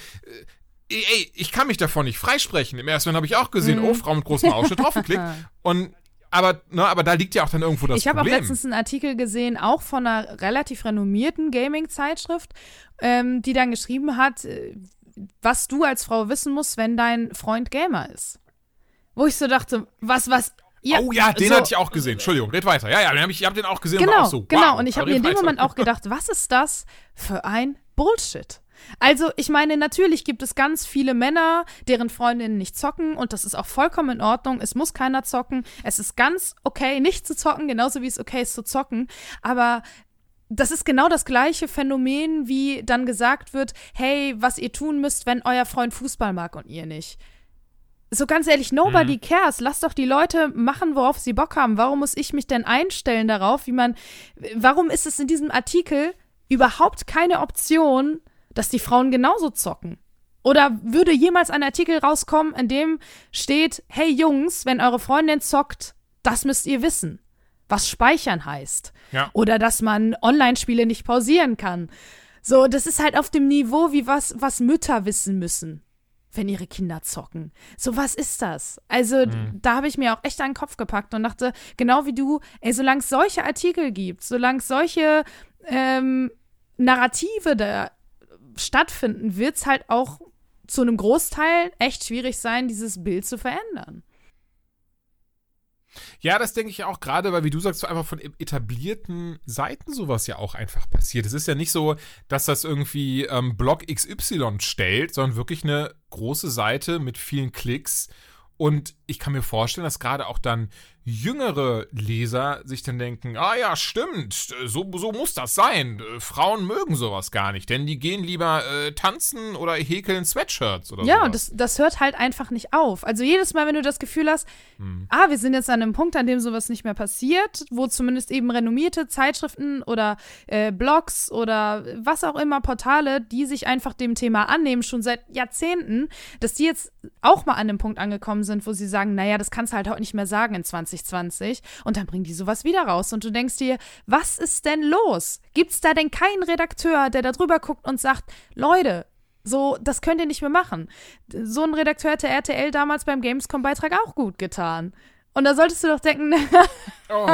ey, ich kann mich davon nicht freisprechen. Im ersten habe ich auch gesehen, mm. oh, Frau mit großem Ausschnitt draufgeklickt. <laughs> Und aber, ne, aber da liegt ja auch dann irgendwo das ich Problem. Ich habe auch letztens einen Artikel gesehen, auch von einer relativ renommierten Gaming-Zeitschrift, ähm, die dann geschrieben hat, äh, was du als Frau wissen musst, wenn dein Freund Gamer ist. Wo ich so dachte, was, was. Ja, oh ja, den so, hatte ich auch gesehen. Entschuldigung, red weiter. Ja, ja, den hab ich, ich habe den auch gesehen. Genau, auch so, genau. Und ich habe mir in dem Moment auch gedacht, was ist das für ein Bullshit? Also, ich meine, natürlich gibt es ganz viele Männer, deren Freundinnen nicht zocken und das ist auch vollkommen in Ordnung. Es muss keiner zocken. Es ist ganz okay, nicht zu zocken, genauso wie es okay ist zu zocken. Aber das ist genau das gleiche Phänomen, wie dann gesagt wird, hey, was ihr tun müsst, wenn euer Freund Fußball mag und ihr nicht. So ganz ehrlich, nobody mhm. cares. Lasst doch die Leute machen, worauf sie Bock haben. Warum muss ich mich denn einstellen darauf, wie man, warum ist es in diesem Artikel überhaupt keine Option, dass die Frauen genauso zocken. Oder würde jemals ein Artikel rauskommen, in dem steht, hey Jungs, wenn eure Freundin zockt, das müsst ihr wissen, was speichern heißt. Ja. Oder dass man Online-Spiele nicht pausieren kann. So, das ist halt auf dem Niveau wie was, was Mütter wissen müssen, wenn ihre Kinder zocken. So, was ist das? Also, da habe ich mir auch echt den Kopf gepackt und dachte, genau wie du, ey, solange es solche Artikel gibt, solange es solche ähm, Narrative da stattfinden, wird es halt auch zu einem Großteil echt schwierig sein, dieses Bild zu verändern. Ja, das denke ich auch gerade, weil wie du sagst, einfach von etablierten Seiten sowas ja auch einfach passiert. Es ist ja nicht so, dass das irgendwie ähm, Blog XY stellt, sondern wirklich eine große Seite mit vielen Klicks. Und ich kann mir vorstellen, dass gerade auch dann jüngere Leser sich dann denken, ah ja, stimmt, so, so muss das sein. Frauen mögen sowas gar nicht, denn die gehen lieber äh, tanzen oder häkeln Sweatshirts oder so. Ja, und das, das hört halt einfach nicht auf. Also jedes Mal, wenn du das Gefühl hast, ah, wir sind jetzt an einem Punkt, an dem sowas nicht mehr passiert, wo zumindest eben renommierte Zeitschriften oder äh, Blogs oder was auch immer, Portale, die sich einfach dem Thema annehmen, schon seit Jahrzehnten, dass die jetzt auch mal an dem Punkt angekommen sind, wo sie sagen, naja, das kannst du halt heute nicht mehr sagen in 2020 und dann bringen die sowas wieder raus und du denkst dir, was ist denn los? Gibt's da denn keinen Redakteur, der da drüber guckt und sagt, Leute, so, das könnt ihr nicht mehr machen. So ein Redakteur hätte RTL damals beim Gamescom-Beitrag auch gut getan. Und da solltest du doch denken, <laughs> Oh,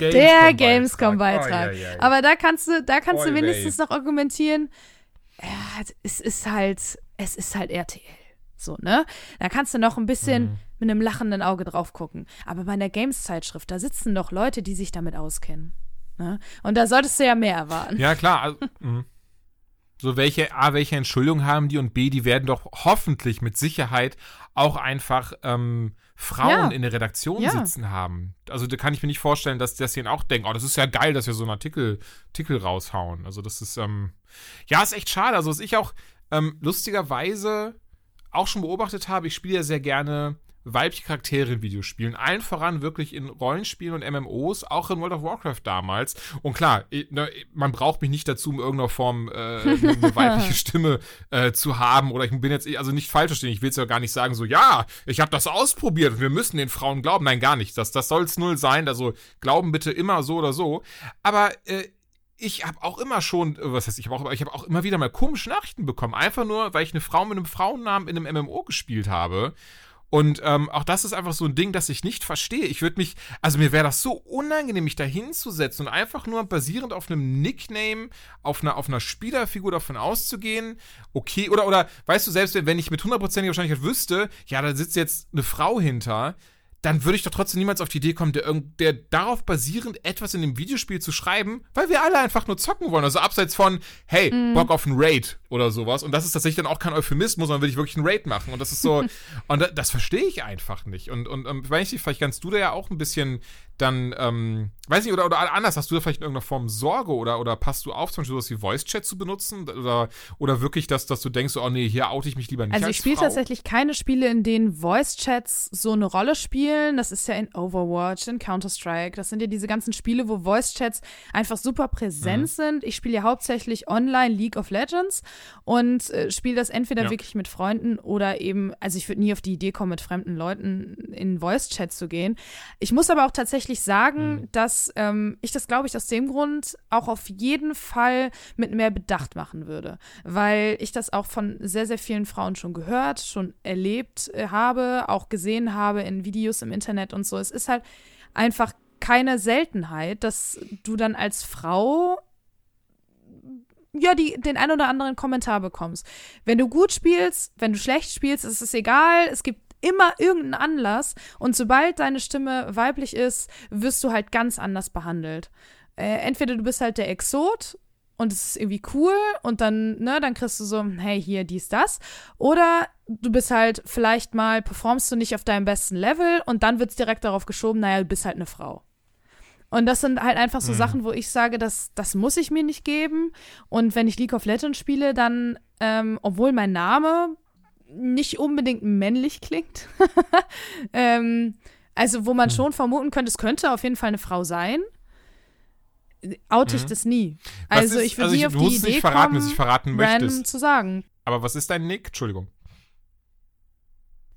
der Gamescom-Beitrag. Gamescom-Beitrag. Oi, oi, oi. Aber da kannst du, da kannst du Oi, wenigstens wei. noch argumentieren, ja, es ist halt, es ist halt RTL. So, ne? Da kannst du noch ein bisschen Mhm. Mit einem lachenden Auge drauf gucken. Aber bei einer Games-Zeitschrift, da sitzen doch Leute, die sich damit auskennen. Ne? Und da solltest du ja mehr erwarten. Ja, klar. Also, mhm. so, welche, A, welche Entschuldigung haben die und B, die werden doch hoffentlich mit Sicherheit auch einfach ähm, Frauen Ja. in der Redaktion Ja. sitzen haben. Also da kann ich mir nicht vorstellen, dass, sie dann auch denken, oh, das ist ja geil, dass wir so einen Artikel, Artikel raushauen. Also das ist, ähm, ja, ist echt schade. Also was ich auch ähm, lustigerweise auch schon beobachtet habe, ich spiele ja sehr gerne weibliche Charaktere in Videospielen. Allen voran wirklich in Rollenspielen und MMOs, auch in World of Warcraft damals. Und klar, ne, man braucht mich nicht dazu, in irgendeiner Form äh, eine <laughs> weibliche Stimme äh, zu haben. Oder ich bin jetzt, also nicht falsch verstehen, ich will es ja gar nicht sagen, so, ja, ich habe das ausprobiert und wir müssen den Frauen glauben. Nein, gar nicht. Das, das soll es null sein. Also glauben bitte immer so oder so. Aber äh, ich habe auch immer schon, äh, was heißt ich habe auch, ich habe auch immer wieder mal komische Nachrichten bekommen, einfach nur, weil ich eine Frau mit einem Frauennamen in einem MMO gespielt habe. Und ähm, auch das ist einfach so ein Ding, das ich nicht verstehe. Ich würde mich, also mir wäre das so unangenehm, mich da hinzusetzen und einfach nur basierend auf einem Nickname, auf einer, auf einer Spielerfigur davon auszugehen, okay, oder, oder, weißt du, selbst wenn ich mit hundertprozentiger Wahrscheinlichkeit wüsste, ja, da sitzt jetzt eine Frau hinter, dann würde ich doch trotzdem niemals auf die Idee kommen, der, der darauf basierend etwas in dem Videospiel zu schreiben, weil wir alle einfach nur zocken wollen. Also abseits von, hey, Bock auf einen Raid oder sowas. Und das ist tatsächlich dann auch kein Euphemismus, sondern will ich wirklich einen Raid machen. Und das ist so, <laughs> und da, das verstehe ich einfach nicht. Und, und ähm, weiß nicht, vielleicht kannst du da ja auch ein bisschen dann, ähm, weiß nicht, oder, oder anders, hast du da vielleicht in irgendeiner Form Sorge oder, oder passt du auf, zum Beispiel sowas wie Voice-Chat zu benutzen? Oder, oder wirklich, dass, dass du denkst, oh nee, hier oute ich mich lieber nicht Also als ich spiele tatsächlich keine Spiele, in denen Voice-Chats so eine Rolle spielen. Das ist ja in Overwatch, in Counter-Strike. Das sind ja diese ganzen Spiele, wo Voice-Chats einfach super präsent Mhm. sind. Ich spiele ja hauptsächlich online League of Legends und äh, spiele das entweder Ja. wirklich mit Freunden oder eben, also ich würde nie auf die Idee kommen, mit fremden Leuten in Voice-Chat zu gehen. Ich muss aber auch tatsächlich sagen, Mhm. dass ähm, ich das, glaube ich, aus dem Grund auch auf jeden Fall mit mehr Bedacht machen würde, weil ich das auch von sehr, sehr vielen Frauen schon gehört, schon erlebt äh, habe, auch gesehen habe in Videos im Internet und so. Es ist halt einfach keine Seltenheit, dass du dann als Frau ja, die, den ein oder anderen Kommentar bekommst. Wenn du gut spielst, wenn du schlecht spielst, ist es egal. Es gibt immer irgendeinen Anlass. Und sobald deine Stimme weiblich ist, wirst du halt ganz anders behandelt. Äh, entweder du bist halt der Exot und es ist irgendwie cool und dann, ne, dann kriegst du so, hey, hier, dies, das. Oder du bist halt vielleicht mal, performst du nicht auf deinem besten Level und dann wird es direkt darauf geschoben, naja, du bist halt eine Frau. Und das sind halt einfach so Sachen, wo ich sage, das, das muss ich mir nicht geben. Und wenn ich League of Legends spiele, dann, ähm, obwohl mein Name nicht unbedingt männlich klingt, <laughs> ähm, also wo man schon vermuten könnte, es könnte auf jeden Fall eine Frau sein, oute ich Mhm. das nie. Was Also ist- ich würde also nie auf du die musst Idee nicht verraten, kommen, was ich verraten random möchtest. zu sagen. Aber was ist dein Nick? Entschuldigung.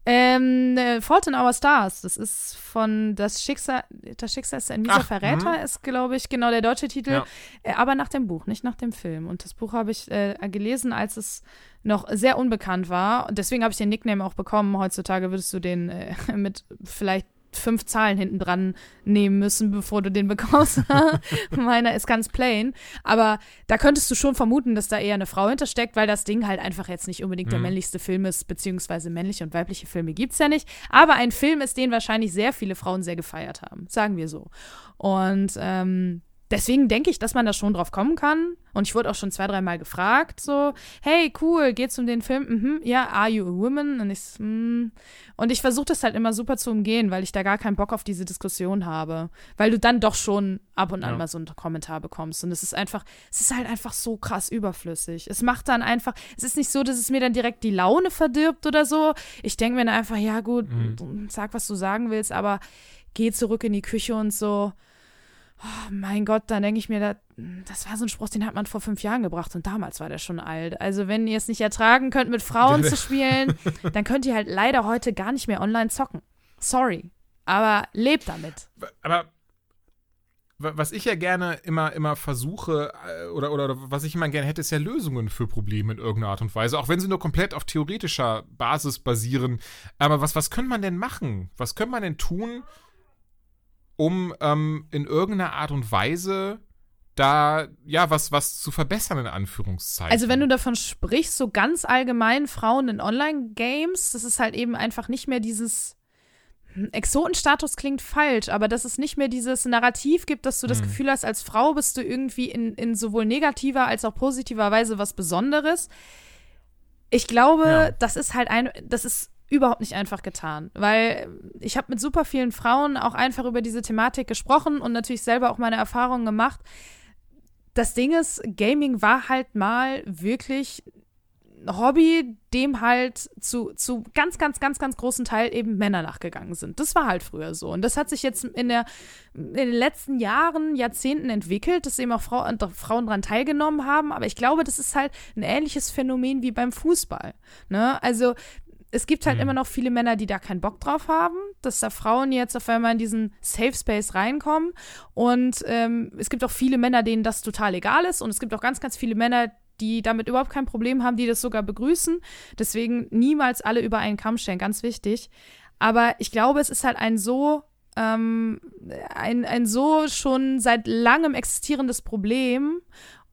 Ähm, äh, Fault in Our Stars, das ist von Das Schicksal, das Schicksal ist ein mieser Ach, Verräter, ist, glaube ich, genau der deutsche Titel. Ja. Äh, aber nach dem Buch, nicht nach dem Film. Und das Buch habe ich äh, gelesen, als es noch sehr unbekannt war. Und deswegen habe ich den Nickname auch bekommen. Heutzutage würdest du den äh, <laughs> mit vielleicht fünf Zahlen hinten dran nehmen müssen, bevor du den bekommst. <laughs> Meiner ist ganz plain. Aber da könntest du schon vermuten, dass da eher eine Frau hintersteckt, weil das Ding halt einfach jetzt nicht unbedingt der Mhm. männlichste Film ist, beziehungsweise männliche und weibliche Filme gibt's ja nicht. Aber ein Film ist, den wahrscheinlich sehr viele Frauen sehr gefeiert haben, sagen wir so. Und ähm, deswegen denke ich, dass man da schon drauf kommen kann. Und ich wurde auch schon zwei, dreimal gefragt, so, hey, cool, geht's um den Film? Mhm, ja, Are You a Woman? Und ich, hm. und ich versuche das halt immer super zu umgehen, weil ich da gar keinen Bock auf diese Diskussion habe. Weil du dann doch schon ab und an Ja. mal so einen Kommentar bekommst. Und es ist einfach, es ist halt einfach so krass überflüssig. Es macht dann einfach, es ist nicht so, dass es mir dann direkt die Laune verdirbt oder so. Ich denke mir dann einfach, ja gut, Mhm. sag, was du sagen willst, aber geh zurück in die Küche und so. Oh, mein Gott, dann denke ich mir, da, das war so ein Spruch, den hat man vor fünf Jahren gebracht und damals war der schon alt. Also wenn ihr es nicht ertragen könnt, mit Frauen zu spielen, <laughs> dann könnt ihr halt leider heute gar nicht mehr online zocken. Sorry. Aber lebt damit. Aber wa- was ich ja gerne immer, immer versuche, äh, oder, oder, oder was ich immer gerne hätte, ist ja Lösungen für Probleme in irgendeiner Art und Weise, auch wenn sie nur komplett auf theoretischer Basis basieren. Aber was, was könnte man denn machen? Was könnte man denn tun, um ähm, in irgendeiner Art und Weise da, ja, was, was zu verbessern, in Anführungszeichen? Also wenn du davon sprichst, so ganz allgemein Frauen in Online-Games, das ist halt eben einfach nicht mehr dieses hm, Exotenstatus klingt falsch, aber dass es nicht mehr dieses Narrativ gibt, dass du das Hm. Gefühl hast, als Frau bist du irgendwie in, in sowohl negativer als auch positiver Weise was Besonderes. Ich glaube, Ja. das ist halt ein, das ist überhaupt nicht einfach getan, weil ich habe mit super vielen Frauen auch einfach über diese Thematik gesprochen und natürlich selber auch meine Erfahrungen gemacht. Das Ding ist, Gaming war halt mal wirklich ein Hobby, dem halt zu, zu ganz, ganz, ganz, ganz großen Teil eben Männer nachgegangen sind. Das war halt früher so. Und das hat sich jetzt in, der, in den letzten Jahren, Jahrzehnten entwickelt, dass eben auch Frau, Frauen daran teilgenommen haben. Aber ich glaube, das ist halt ein ähnliches Phänomen wie beim Fußball. Ne? Also es gibt halt Mhm. immer noch viele Männer, die da keinen Bock drauf haben, dass da Frauen jetzt auf einmal in diesen Safe Space reinkommen. Und ähm, es gibt auch viele Männer, denen das total egal ist. Und es gibt auch ganz, ganz viele Männer, die damit überhaupt kein Problem haben, die das sogar begrüßen. Deswegen niemals alle über einen Kamm stellen, ganz wichtig. Aber ich glaube, es ist halt ein so ähm, ein, ein so schon seit langem existierendes Problem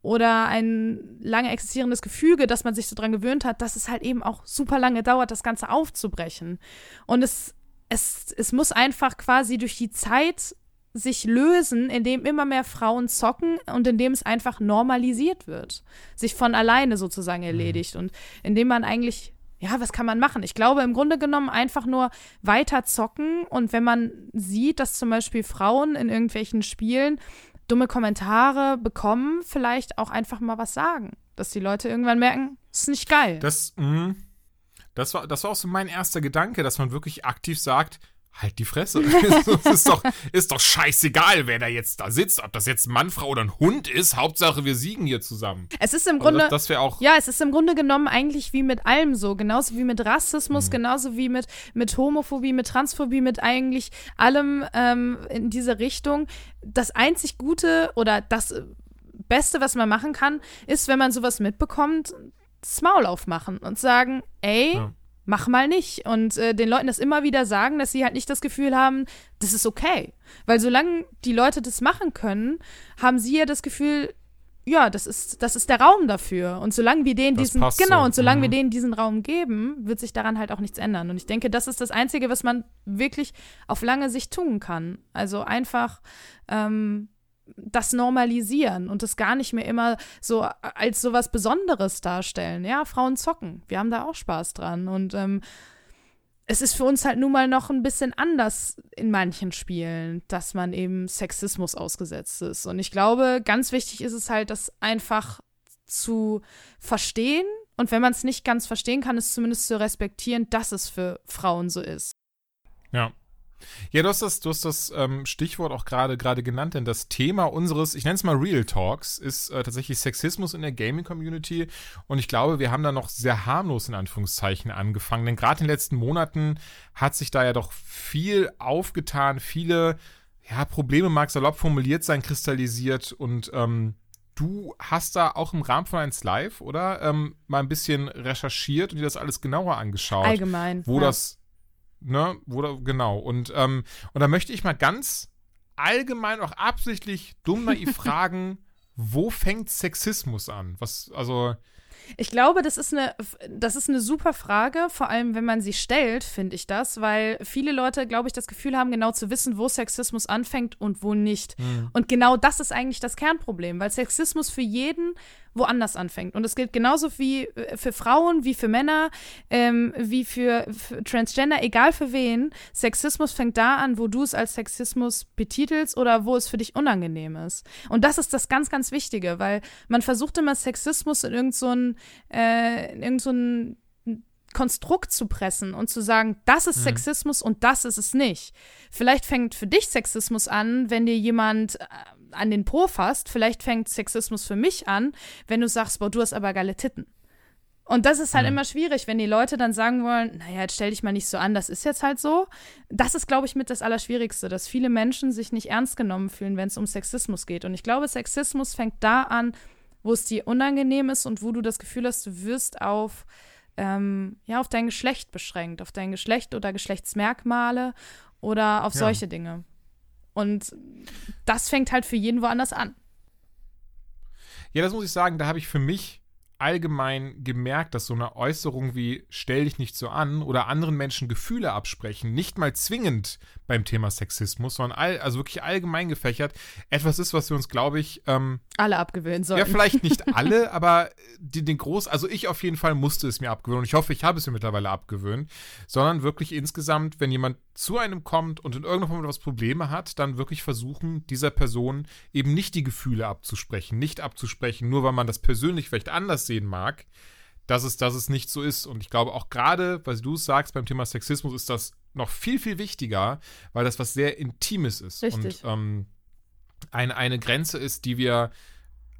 oder ein lange existierendes Gefüge, dass man sich so dran gewöhnt hat, dass es halt eben auch super lange dauert, das Ganze aufzubrechen. Und es, es, es muss einfach quasi durch die Zeit sich lösen, indem immer mehr Frauen zocken und indem es einfach normalisiert wird, sich von alleine sozusagen erledigt und indem man eigentlich ja, was kann man machen? Ich glaube im Grunde genommen einfach nur weiter zocken und wenn man sieht, dass zum Beispiel Frauen in irgendwelchen Spielen dumme Kommentare bekommen, vielleicht auch einfach mal was sagen, dass die Leute irgendwann merken, ist nicht geil. Das, mh, das, war, das war auch so mein erster Gedanke, dass man wirklich aktiv sagt, halt die Fresse. <laughs> es ist doch, ist doch scheißegal, wer da jetzt da sitzt, ob das jetzt Mann, Frau oder ein Hund ist. Hauptsache, wir siegen hier zusammen. es ist im Also Grunde das das wäre auch. Ja, es ist im Grunde genommen eigentlich wie mit allem so. Genauso wie mit Rassismus, genauso wie mit, mit Homophobie, mit Transphobie, mit eigentlich allem ähm, in diese Richtung. Das einzig Gute oder das Beste, was man machen kann, ist, wenn man sowas mitbekommt, das Maul aufmachen und sagen, ey, Ja. Mach mal nicht. Und äh, den Leuten das immer wieder sagen, dass sie halt nicht das Gefühl haben, das ist okay. Weil solange die Leute das machen können, haben sie ja das Gefühl, ja, das ist, das ist der Raum dafür. Und solange wir denen Das diesen, genau, so. und solange Mhm. wir denen diesen Raum geben, wird sich daran halt auch nichts ändern. Und ich denke, das ist das Einzige, was man wirklich auf lange Sicht tun kann. Also einfach ähm, das normalisieren und das gar nicht mehr immer so als so was Besonderes darstellen. Ja, Frauen zocken. Wir haben da auch Spaß dran. Und ähm, es ist für uns halt nun mal noch ein bisschen anders in manchen Spielen, dass man eben Sexismus ausgesetzt ist. Und ich glaube, ganz wichtig ist es halt, das einfach zu verstehen. Und wenn man es nicht ganz verstehen kann, es zumindest zu respektieren, dass es für Frauen so ist. Ja. Ja, du hast das, du hast das ähm, Stichwort auch gerade gerade genannt, denn das Thema unseres, ich nenne es mal Real Talks, ist äh, tatsächlich Sexismus in der Gaming-Community. Und ich glaube, wir haben da noch sehr harmlos in Anführungszeichen angefangen, denn gerade in den letzten Monaten hat sich da ja doch viel aufgetan, viele ja, Probleme mag salopp formuliert sein, kristallisiert und ähm, du hast da auch im Rahmen von 1 Live, oder? Ähm, mal ein bisschen recherchiert und dir das alles genauer angeschaut. Allgemein. Wo ja. das, ne, wo genau. Und, ähm, und da möchte ich mal ganz allgemein auch absichtlich dumm naiv <laughs> fragen, wo fängt Sexismus an? Was, also. Ich glaube, das ist eine, das ist eine super Frage, vor allem wenn man sie stellt, finde ich das, weil viele Leute, glaube ich, das Gefühl haben, genau zu wissen, wo Sexismus anfängt und wo nicht. Mhm. Und genau das ist eigentlich das Kernproblem, weil Sexismus für jeden woanders anfängt. Und es gilt genauso wie äh, für Frauen, wie für Männer, ähm, wie für, für Transgender, egal für wen. Sexismus fängt da an, wo du es als Sexismus betitelst oder wo es für dich unangenehm ist. Und das ist das ganz, ganz Wichtige, weil man versucht immer Sexismus in irgendein so äh, in irgend so ein Konstrukt zu pressen und zu sagen, das ist Mhm. Sexismus und das ist es nicht. Vielleicht fängt für dich Sexismus an, wenn dir jemand äh, an den Po fasst. Vielleicht fängt Sexismus für mich an, wenn du sagst, boah, du hast aber geile Titten. Und das ist halt Mhm. immer schwierig, wenn die Leute dann sagen wollen, naja, jetzt stell dich mal nicht so an, das ist jetzt halt so. Das ist, glaube ich, mit das Allerschwierigste, dass viele Menschen sich nicht ernst genommen fühlen, wenn es um Sexismus geht. Und ich glaube, Sexismus fängt da an, wo es dir unangenehm ist und wo du das Gefühl hast, du wirst auf, ähm, ja, auf dein Geschlecht beschränkt, auf dein Geschlecht oder Geschlechtsmerkmale oder auf Ja. solche Dinge. Und das fängt halt für jeden woanders an. Ja, das muss ich sagen, da habe ich für mich allgemein gemerkt, dass so eine Äußerung wie stell dich nicht so an oder anderen Menschen Gefühle absprechen nicht mal zwingend beim Thema Sexismus, sondern all, also wirklich allgemein gefächert etwas ist, was wir uns, glaube ich, ähm, Alle abgewöhnen ja, sollten. vielleicht nicht <laughs> alle, aber die, den Groß, also ich auf jeden Fall musste es mir abgewöhnen und ich hoffe, ich habe es mir mittlerweile abgewöhnt, sondern wirklich insgesamt, wenn jemand zu einem kommt und in irgendeiner Form etwas Probleme hat, dann wirklich versuchen, dieser Person eben nicht die Gefühle abzusprechen, nicht abzusprechen, nur weil man das persönlich vielleicht anders sehen mag, dass es, dass es nicht so ist. Und ich glaube auch gerade, weil du es sagst, beim Thema Sexismus ist das noch viel, viel wichtiger, weil das was sehr Intimes ist. Richtig. Und ähm, eine, eine Grenze ist, die wir,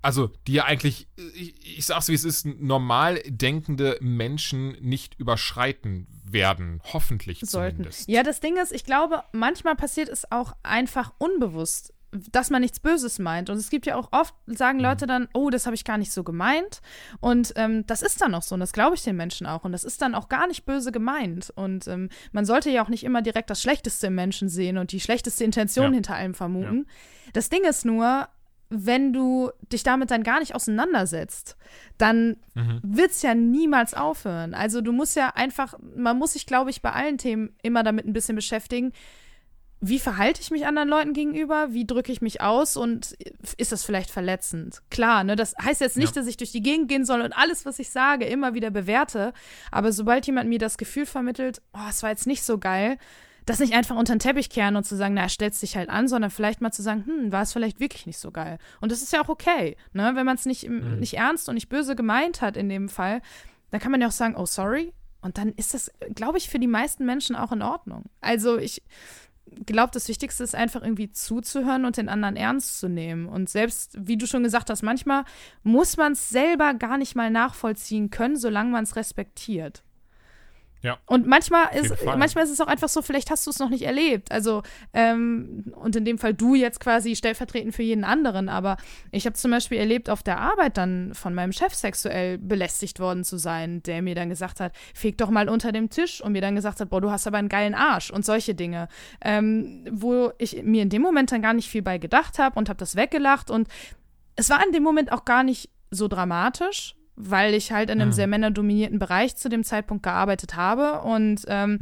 also die ja eigentlich, ich, ich sag's wie es ist, normal denkende Menschen nicht überschreiten werden. Hoffentlich sollten. zumindest. Ja, das Ding ist, ich glaube, manchmal passiert es auch einfach unbewusst, dass man nichts Böses meint. Und es gibt ja auch oft, sagen Mhm. Leute dann, oh, das habe ich gar nicht so gemeint. Und ähm, das ist dann auch so. Und das glaube ich den Menschen auch. Und das ist dann auch gar nicht böse gemeint. Und ähm, man sollte ja auch nicht immer direkt das Schlechteste im Menschen sehen und die schlechteste Intention Ja. hinter allem vermuten. Das Ding ist nur, wenn du dich damit dann gar nicht auseinandersetzt, dann Mhm. wird es ja niemals aufhören. Also du musst ja einfach, man muss sich, glaube ich, bei allen Themen immer damit ein bisschen beschäftigen. Wie verhalte ich mich anderen Leuten gegenüber? Wie drücke ich mich aus? Und ist das vielleicht verletzend? Klar, ne? Das heißt jetzt nicht, Ja. dass ich durch die Gegend gehen soll und alles, was ich sage, immer wieder bewerte. Aber sobald jemand mir das Gefühl vermittelt, oh, es war jetzt nicht so geil, das nicht einfach unter den Teppich kehren und zu sagen, na, stellst dich halt an, sondern vielleicht mal zu sagen, hm, war es vielleicht wirklich nicht so geil. Und das ist ja auch okay, ne? Wenn man es nicht, im- nicht ernst und nicht böse gemeint hat in dem Fall, dann kann man ja auch sagen, oh, sorry. Und dann ist das, glaube ich, für die meisten Menschen auch in Ordnung. Also ich glaube, das Wichtigste ist einfach irgendwie zuzuhören und den anderen ernst zu nehmen. Und selbst, wie du schon gesagt hast, manchmal muss man es selber gar nicht mal nachvollziehen können, solange man es respektiert. Ja. Und manchmal ist, manchmal ist es auch einfach so, vielleicht hast du es noch nicht erlebt. Also, ähm, und in dem Fall du jetzt quasi stellvertretend für jeden anderen. Aber ich habe zum Beispiel erlebt, auf der Arbeit dann von meinem Chef sexuell belästigt worden zu sein, der mir dann gesagt hat, feg doch mal unter dem Tisch und mir dann gesagt hat, boah, du hast aber einen geilen Arsch und solche Dinge. Ähm, wo ich mir in dem Moment dann gar nicht viel bei gedacht habe und habe das weggelacht. Und es war in dem Moment auch gar nicht so dramatisch, weil ich halt in einem Mhm. sehr männerdominierten Bereich zu dem Zeitpunkt gearbeitet habe und ähm,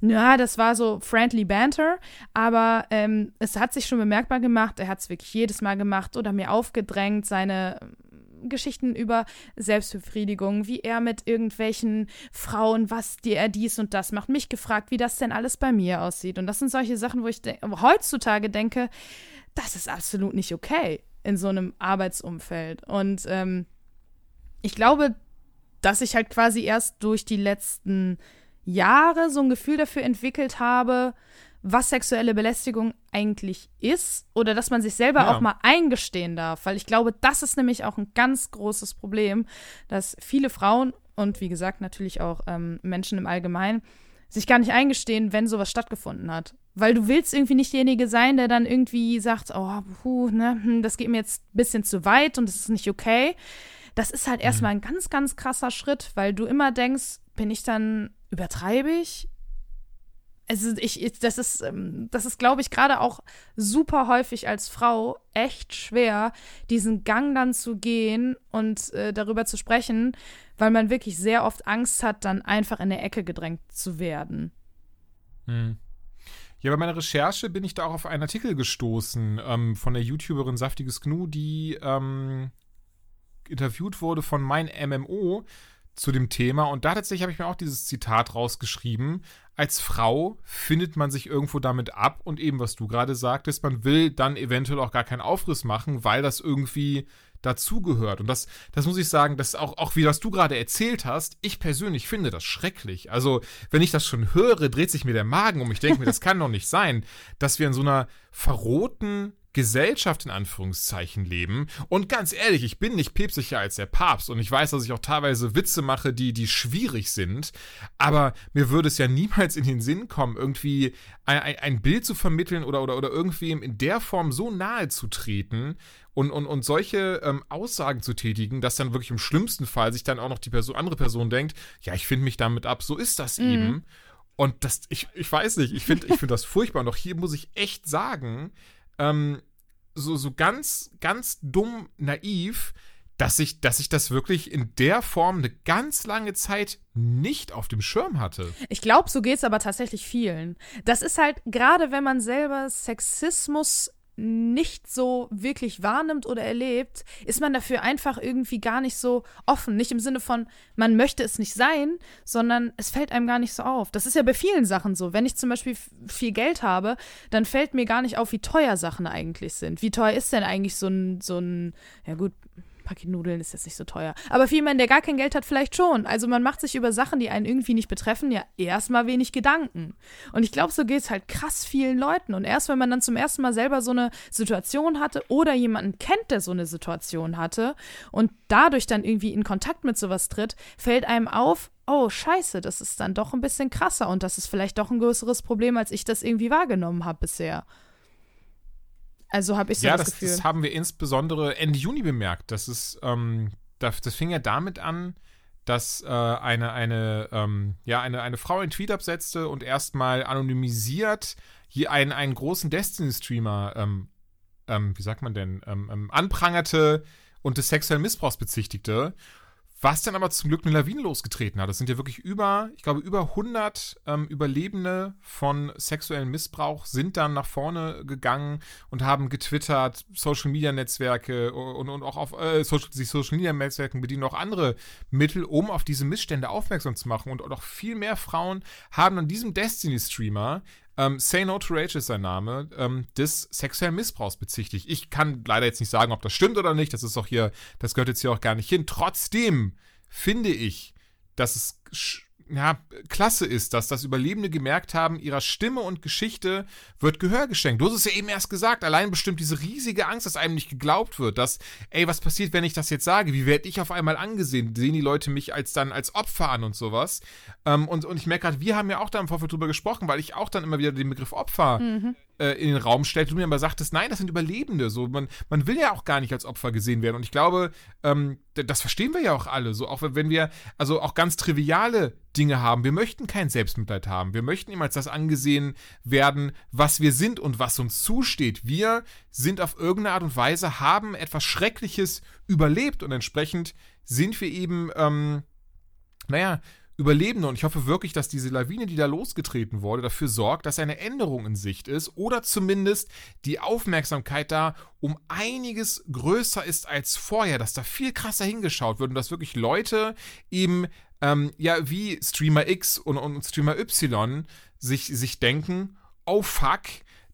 Mhm. ja, das war so friendly Banter, aber ähm, es hat sich schon bemerkbar gemacht. Er hat es wirklich jedes Mal gemacht oder mir aufgedrängt, seine ähm, Geschichten über Selbstbefriedigung, wie er mit irgendwelchen Frauen, was die er dies und das macht, mich gefragt, wie das denn alles bei mir aussieht. Und das sind solche Sachen, wo ich de heutzutage denke, das ist absolut nicht okay in so einem Arbeitsumfeld. Und ähm, ich glaube, dass ich halt quasi erst durch die letzten Jahre so ein Gefühl dafür entwickelt habe, was sexuelle Belästigung eigentlich ist oder dass man sich selber Ja. auch mal eingestehen darf. Weil ich glaube, das ist nämlich auch ein ganz großes Problem, dass viele Frauen und wie gesagt natürlich auch ähm, Menschen im Allgemeinen sich gar nicht eingestehen, wenn sowas stattgefunden hat. Weil du willst irgendwie nicht derjenige sein, der dann irgendwie sagt, oh, puh, ne, hm, das geht mir jetzt ein bisschen zu weit und das ist nicht okay. Das ist halt erstmal ein ganz, ganz krasser Schritt, weil du immer denkst, bin ich dann, übertreibe ich? Also ich, ich das ist, ähm, das ist, glaube ich, gerade auch super häufig als Frau echt schwer, diesen Gang dann zu gehen und äh, darüber zu sprechen, weil man wirklich sehr oft Angst hat, dann einfach in der Ecke gedrängt zu werden. Hm. Ja, bei meiner Recherche bin ich da auch auf einen Artikel gestoßen ähm, von der YouTuberin Saftiges Gnu, die ähm, interviewt wurde von mein MMO zu dem Thema. Und da tatsächlich habe ich mir auch dieses Zitat rausgeschrieben. Als Frau findet man sich irgendwo damit ab und eben, was du gerade sagtest, man will dann eventuell auch gar keinen Aufriss machen, weil das irgendwie dazugehört. Und das, das muss ich sagen, das auch, auch wie das du gerade erzählt hast, ich persönlich finde das schrecklich. Also, wenn ich das schon höre, dreht sich mir der Magen um. Ich denke mir, das kann doch nicht sein, dass wir in so einer verrohten Gesellschaft in Anführungszeichen leben. Und ganz ehrlich, ich bin nicht päpstlicher als der Papst und ich weiß, dass ich auch teilweise Witze mache, die, die schwierig sind. Aber mir würde es ja niemals in den Sinn kommen, irgendwie ein, ein, Bild zu vermitteln oder, oder, oder irgendwem in der Form so nahe zu treten und, und, und solche ähm, Aussagen zu tätigen, dass dann wirklich im schlimmsten Fall sich dann auch noch die Person, andere Person denkt, ja, ich finde mich damit ab, so ist das Mhm. eben. Und das, ich, ich weiß nicht, ich finde ich find das furchtbar. Und auch hier muss ich echt sagen, ähm, so, so ganz, ganz dumm naiv, dass ich, dass ich das wirklich in der Form eine ganz lange Zeit nicht auf dem Schirm hatte. Ich glaube, so geht es aber tatsächlich vielen. Das ist halt, gerade wenn man selber Sexismus nicht so wirklich wahrnimmt oder erlebt, ist man dafür einfach irgendwie gar nicht so offen. Nicht im Sinne von, man möchte es nicht sein, sondern es fällt einem gar nicht so auf. Das ist ja bei vielen Sachen so. Wenn ich zum Beispiel viel Geld habe, dann fällt mir gar nicht auf, wie teuer Sachen eigentlich sind. Wie teuer ist denn eigentlich so ein, so ein, ja gut, Paket Nudeln ist jetzt nicht so teuer. Aber für jemanden, der gar kein Geld hat, vielleicht schon. Also man macht sich über Sachen, die einen irgendwie nicht betreffen, ja erstmal wenig Gedanken. Und ich glaube, so geht es halt krass vielen Leuten. Und erst wenn man dann zum ersten Mal selber so eine Situation hatte oder jemanden kennt, der so eine Situation hatte und dadurch dann irgendwie in Kontakt mit sowas tritt, fällt einem auf, oh scheiße, das ist dann doch ein bisschen krasser und das ist vielleicht doch ein größeres Problem, als ich das irgendwie wahrgenommen habe bisher. Also habe ich so ja, das, das, Gefühl. das haben wir insbesondere Ende Juni bemerkt. Das ist, ähm, das, das fing ja damit an, dass äh, eine, eine, ähm, ja, eine, eine Frau einen Tweet absetzte und erstmal anonymisiert hier einen, einen großen Destiny-Streamer, ähm, ähm, wie sagt man denn, ähm, ähm, anprangerte und des sexuellen Missbrauchs bezichtigte. Was dann aber zum Glück eine Lawine losgetreten hat. Es sind ja wirklich über, ich glaube, über 100 ähm, Überlebende von sexuellem Missbrauch sind dann nach vorne gegangen und haben getwittert, Social Media Netzwerke und, und auch auf äh, Social, sich Social Media Netzwerken bedienen auch andere Mittel, um auf diese Missstände aufmerksam zu machen. Und auch viel mehr Frauen haben an diesem Destiny-Streamer ähm, Say No to Rage ist sein Name, ähm, des sexuellen Missbrauchs bezichtigt. Ich kann leider jetzt nicht sagen, ob das stimmt oder nicht. Das ist auch hier, das gehört jetzt hier auch gar nicht hin. Trotzdem finde ich, dass es ja, klasse ist, dass das Überlebende gemerkt haben, ihrer Stimme und Geschichte wird Gehör geschenkt. Du hast es ja eben erst gesagt, allein bestimmt diese riesige Angst, dass einem nicht geglaubt wird, dass, ey, was passiert, wenn ich das jetzt sage? Wie werde ich auf einmal angesehen? Sehen die Leute mich als dann als Opfer an und sowas? Ähm, und, und ich merke gerade, wir haben ja auch da im Vorfeld drüber gesprochen, weil ich auch dann immer wieder den Begriff Opfer äh, in den Raum stellte, du mir aber sagtest, nein, das sind Überlebende. So, man, man will ja auch gar nicht als Opfer gesehen werden. Und ich glaube, ähm, das verstehen wir ja auch alle. So, auch wenn- wenn wir also auch ganz triviale Dinge haben. Wir möchten kein Selbstmitleid haben. Wir möchten ihm als das angesehen werden, was wir sind und was uns zusteht. Wir sind auf irgendeine Art und Weise, haben etwas Schreckliches überlebt und entsprechend sind wir eben, ähm, naja, Überlebende. Und ich hoffe wirklich, dass diese Lawine, die da losgetreten wurde, dafür sorgt, dass eine Änderung in Sicht ist oder zumindest die Aufmerksamkeit da um einiges größer ist als vorher, dass da viel krasser hingeschaut wird und dass wirklich Leute eben, ähm, ja, wie Streamer X und, und Streamer Y sich, sich denken, oh fuck,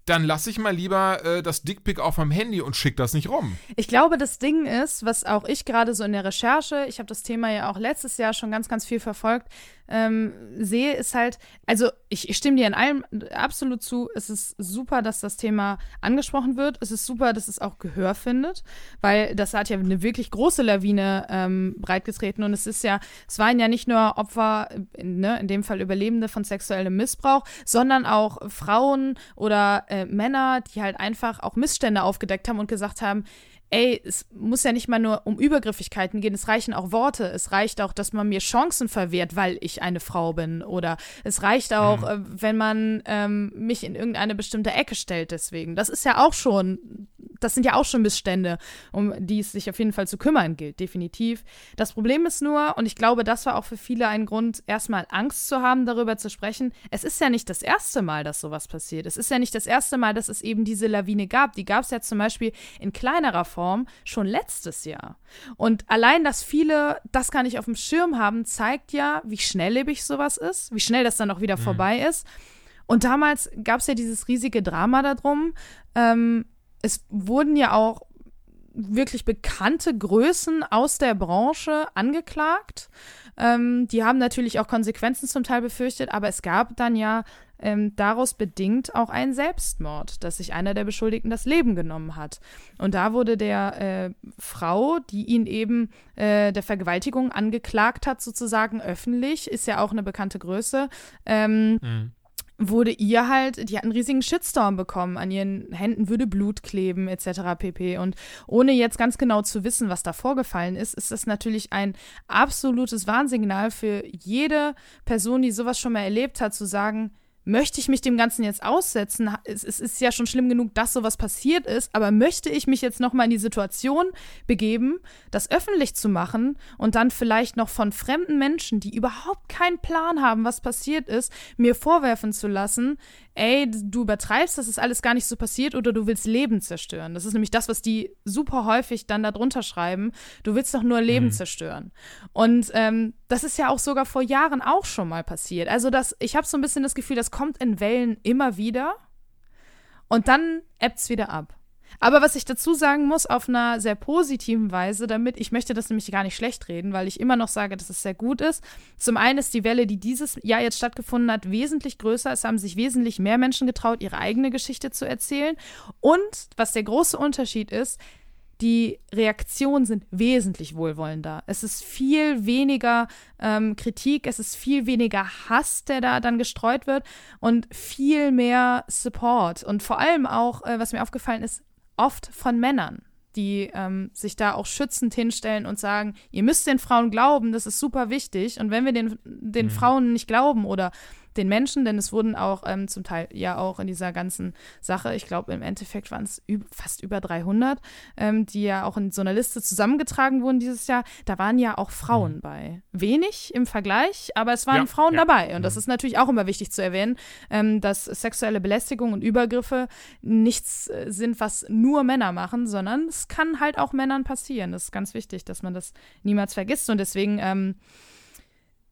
dann lasse ich mal lieber äh, das Dickpick auf meinem Handy und schick das nicht rum. Ich glaube, das Ding ist, was auch ich gerade so in der Recherche, ich habe das Thema ja auch letztes Jahr schon ganz, ganz viel verfolgt, ähm, sehe, ist halt, also ich, ich, stimme dir in allem absolut zu. Es ist super, dass das Thema angesprochen wird. Es ist super, dass es auch Gehör findet, weil das hat ja eine wirklich große Lawine ähm, breitgetreten und es ist ja, es waren ja nicht nur Opfer, ne, in dem Fall Überlebende von sexuellem Missbrauch, sondern auch Frauen oder äh, Männer, die halt einfach auch Missstände aufgedeckt haben und gesagt haben, ey, es muss ja nicht mal nur um Übergriffigkeiten gehen, es reichen auch Worte, es reicht auch, dass man mir Chancen verwehrt, weil ich eine Frau bin oder es reicht auch, mhm. äh, wenn man ähm, mich in irgendeine bestimmte Ecke stellt deswegen. Das ist ja auch schon, das sind ja auch schon Missstände, um die es sich auf jeden Fall zu kümmern gilt, definitiv. Das Problem ist nur, und ich glaube, das war auch für viele ein Grund, erstmal Angst zu haben, darüber zu sprechen, es ist ja nicht das erste Mal, dass sowas passiert. Es ist ja nicht das erste Mal, dass es eben diese Lawine gab. Die gab es ja zum Beispiel in kleinerer Form Form schon letztes Jahr. Und allein, dass viele das gar nicht auf dem Schirm haben, zeigt ja, wie schnelllebig sowas ist, wie schnell das dann auch wieder mhm. vorbei ist. Und damals gab es ja dieses riesige Drama darum. Ähm, es wurden ja auch wirklich bekannte Größen aus der Branche angeklagt. Ähm, die haben natürlich auch Konsequenzen zum Teil befürchtet, aber es gab dann ja ähm, daraus bedingt auch ein Selbstmord, dass sich einer der Beschuldigten das Leben genommen hat. Und da wurde der äh, Frau, die ihn eben äh, der Vergewaltigung angeklagt hat, sozusagen öffentlich, ist ja auch eine bekannte Größe, ähm, mhm wurde ihr halt, die hat einen riesigen Shitstorm bekommen, an ihren Händen würde Blut kleben, etc. pp. Und ohne jetzt ganz genau zu wissen, was da vorgefallen ist, ist das natürlich ein absolutes Warnsignal für jede Person, die sowas schon mal erlebt hat, zu sagen, möchte ich mich dem Ganzen jetzt aussetzen? Es, es, ist ja schon schlimm genug, dass sowas passiert ist, aber möchte ich mich jetzt nochmal in die Situation begeben, das öffentlich zu machen und dann vielleicht noch von fremden Menschen, die überhaupt keinen Plan haben, was passiert ist, mir vorwerfen zu lassen, ey, du übertreibst, das ist alles gar nicht so passiert oder du willst Leben zerstören. Das ist nämlich das, was die super häufig dann da drunter schreiben. Du willst doch nur Leben mhm. zerstören. Und ähm, das ist ja auch sogar vor Jahren auch schon mal passiert. Also das, ich habe so ein bisschen das Gefühl, das kommt in Wellen immer wieder und dann ebbt es wieder ab. Aber was ich dazu sagen muss, auf einer sehr positiven Weise, damit, ich möchte das nämlich gar nicht schlecht reden, weil ich immer noch sage, dass es sehr gut ist. Zum einen ist die Welle, die dieses Jahr jetzt stattgefunden hat, wesentlich größer. Es haben sich wesentlich mehr Menschen getraut, ihre eigene Geschichte zu erzählen. Und was der große Unterschied ist, die Reaktionen sind wesentlich wohlwollender. Es ist viel weniger ähm, Kritik, es ist viel weniger Hass, der da dann gestreut wird und viel mehr Support. Und vor allem auch, äh, was mir aufgefallen ist, oft von Männern, die ähm, sich da auch schützend hinstellen und sagen, ihr müsst den Frauen glauben, das ist super wichtig. Und wenn wir den, den mhm. Frauen nicht glauben oder den Menschen, denn es wurden auch ähm, zum Teil ja auch in dieser ganzen Sache, ich glaube im Endeffekt waren es fast über 300, ähm, die ja auch in so einer Liste zusammengetragen wurden dieses Jahr, da waren ja auch Frauen mhm. bei. Wenig im Vergleich, aber es waren ja, Frauen ja. dabei. Und mhm. das ist natürlich auch immer wichtig zu erwähnen, ähm, dass sexuelle Belästigung und Übergriffe nichts äh, sind, was nur Männer machen, sondern es kann halt auch Männern passieren. Das ist ganz wichtig, dass man das niemals vergisst. Und deswegen ähm,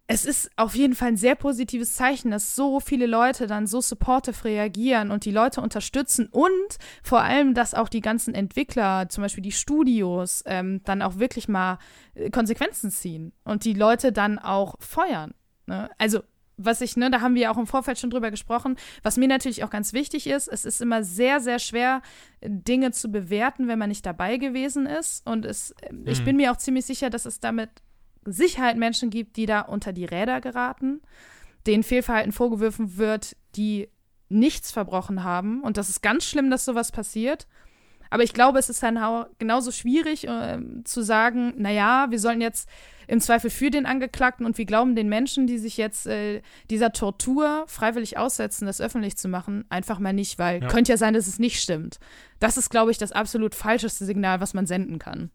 es ist auf jeden Fall ein sehr positives Zeichen, dass so viele Leute dann so supportive reagieren und die Leute unterstützen und vor allem, dass auch die ganzen Entwickler, zum Beispiel die Studios, ähm, dann auch wirklich mal äh, Konsequenzen ziehen und die Leute dann auch feuern. Ne? Also was ich, ne, da haben wir auch im Vorfeld schon drüber gesprochen, was mir natürlich auch ganz wichtig ist, es ist immer sehr, sehr schwer, Dinge zu bewerten, wenn man nicht dabei gewesen ist. Und es, mhm. ich bin mir auch ziemlich sicher, dass es damit Sicherheit Menschen gibt, die da unter die Räder geraten, denen Fehlverhalten vorgeworfen wird, die nichts verbrochen haben. Und das ist ganz schlimm, dass sowas passiert. Aber ich glaube, es ist dann genauso schwierig äh, zu sagen, naja, wir sollen jetzt im Zweifel für den Angeklagten und wir glauben den Menschen, die sich jetzt äh, dieser Tortur freiwillig aussetzen, das öffentlich zu machen, einfach mal nicht, weil ja. könnte ja sein, dass es nicht stimmt. Das ist, glaube ich, das absolut falscheste Signal, was man senden kann.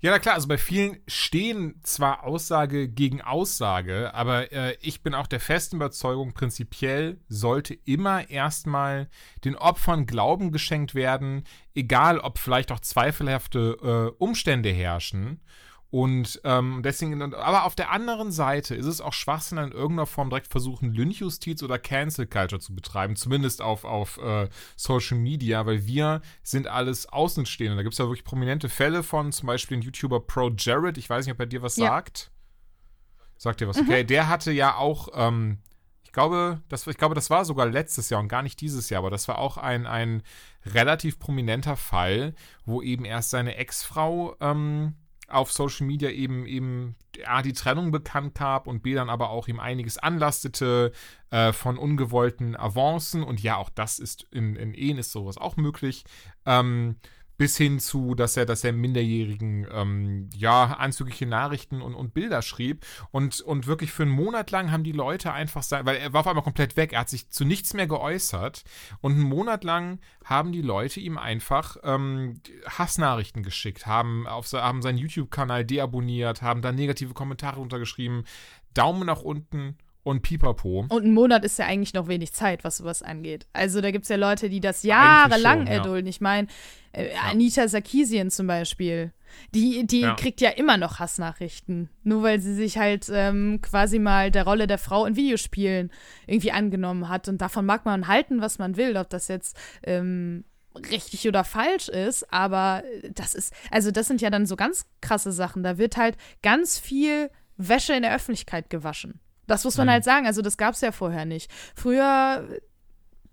Ja, na klar, also bei vielen stehen zwar Aussage gegen Aussage, aber äh, ich bin auch der festen Überzeugung, prinzipiell sollte immer erstmal den Opfern Glauben geschenkt werden, egal ob vielleicht auch zweifelhafte äh, Umstände herrschen. Und ähm, deswegen, aber auf der anderen Seite ist es auch Schwachsinn, in irgendeiner Form direkt versuchen, Lynchjustiz oder Cancel Culture zu betreiben, zumindest auf, auf äh, Social Media, weil wir sind alles Außenstehende. Da gibt es ja wirklich prominente Fälle von, zum Beispiel den YouTuber Pro Jared, ich weiß nicht, ob er dir was ja. sagt. Sagt dir was, okay? Der hatte ja auch, ähm, ich glaube, das, ich glaube, das war sogar letztes Jahr und gar nicht dieses Jahr, aber das war auch ein, ein relativ prominenter Fall, wo eben erst seine Ex-Frau ähm, auf Social Media eben eben A, die Trennung bekannt gab und B, dann aber auch ihm einiges anlastete äh, von ungewollten Avancen und ja, auch das ist in, in Ehen ist sowas auch möglich. Ähm, bis hin zu, dass er, dass er Minderjährigen ähm, ja anzügliche Nachrichten und, und Bilder schrieb und und wirklich für einen Monat lang haben die Leute einfach sein, weil er war auf einmal komplett weg, er hat sich zu nichts mehr geäußert und einen Monat lang haben die Leute ihm einfach ähm, Hassnachrichten geschickt, haben auf haben seinen YouTube-Kanal deabonniert, haben da negative Kommentare untergeschrieben, Daumen nach unten und Pipapo. Und ein Monat ist ja eigentlich noch wenig Zeit, was sowas angeht. Also da gibt es ja Leute, die das jahrelang schon, erdulden. Ja. Ich meine, äh, ja. Anita Sarkeesian zum Beispiel. Die, die ja. kriegt ja immer noch Hassnachrichten. Nur weil sie sich halt ähm, quasi mal der Rolle der Frau in Videospielen irgendwie angenommen hat. Und davon mag man halten, was man will. Ob das jetzt ähm, richtig oder falsch ist, aber das ist, also das sind ja dann so ganz krasse Sachen. Da wird halt ganz viel Wäsche in der Öffentlichkeit gewaschen. Das muss man mhm. halt sagen. Also, das gab es ja vorher nicht. Früher,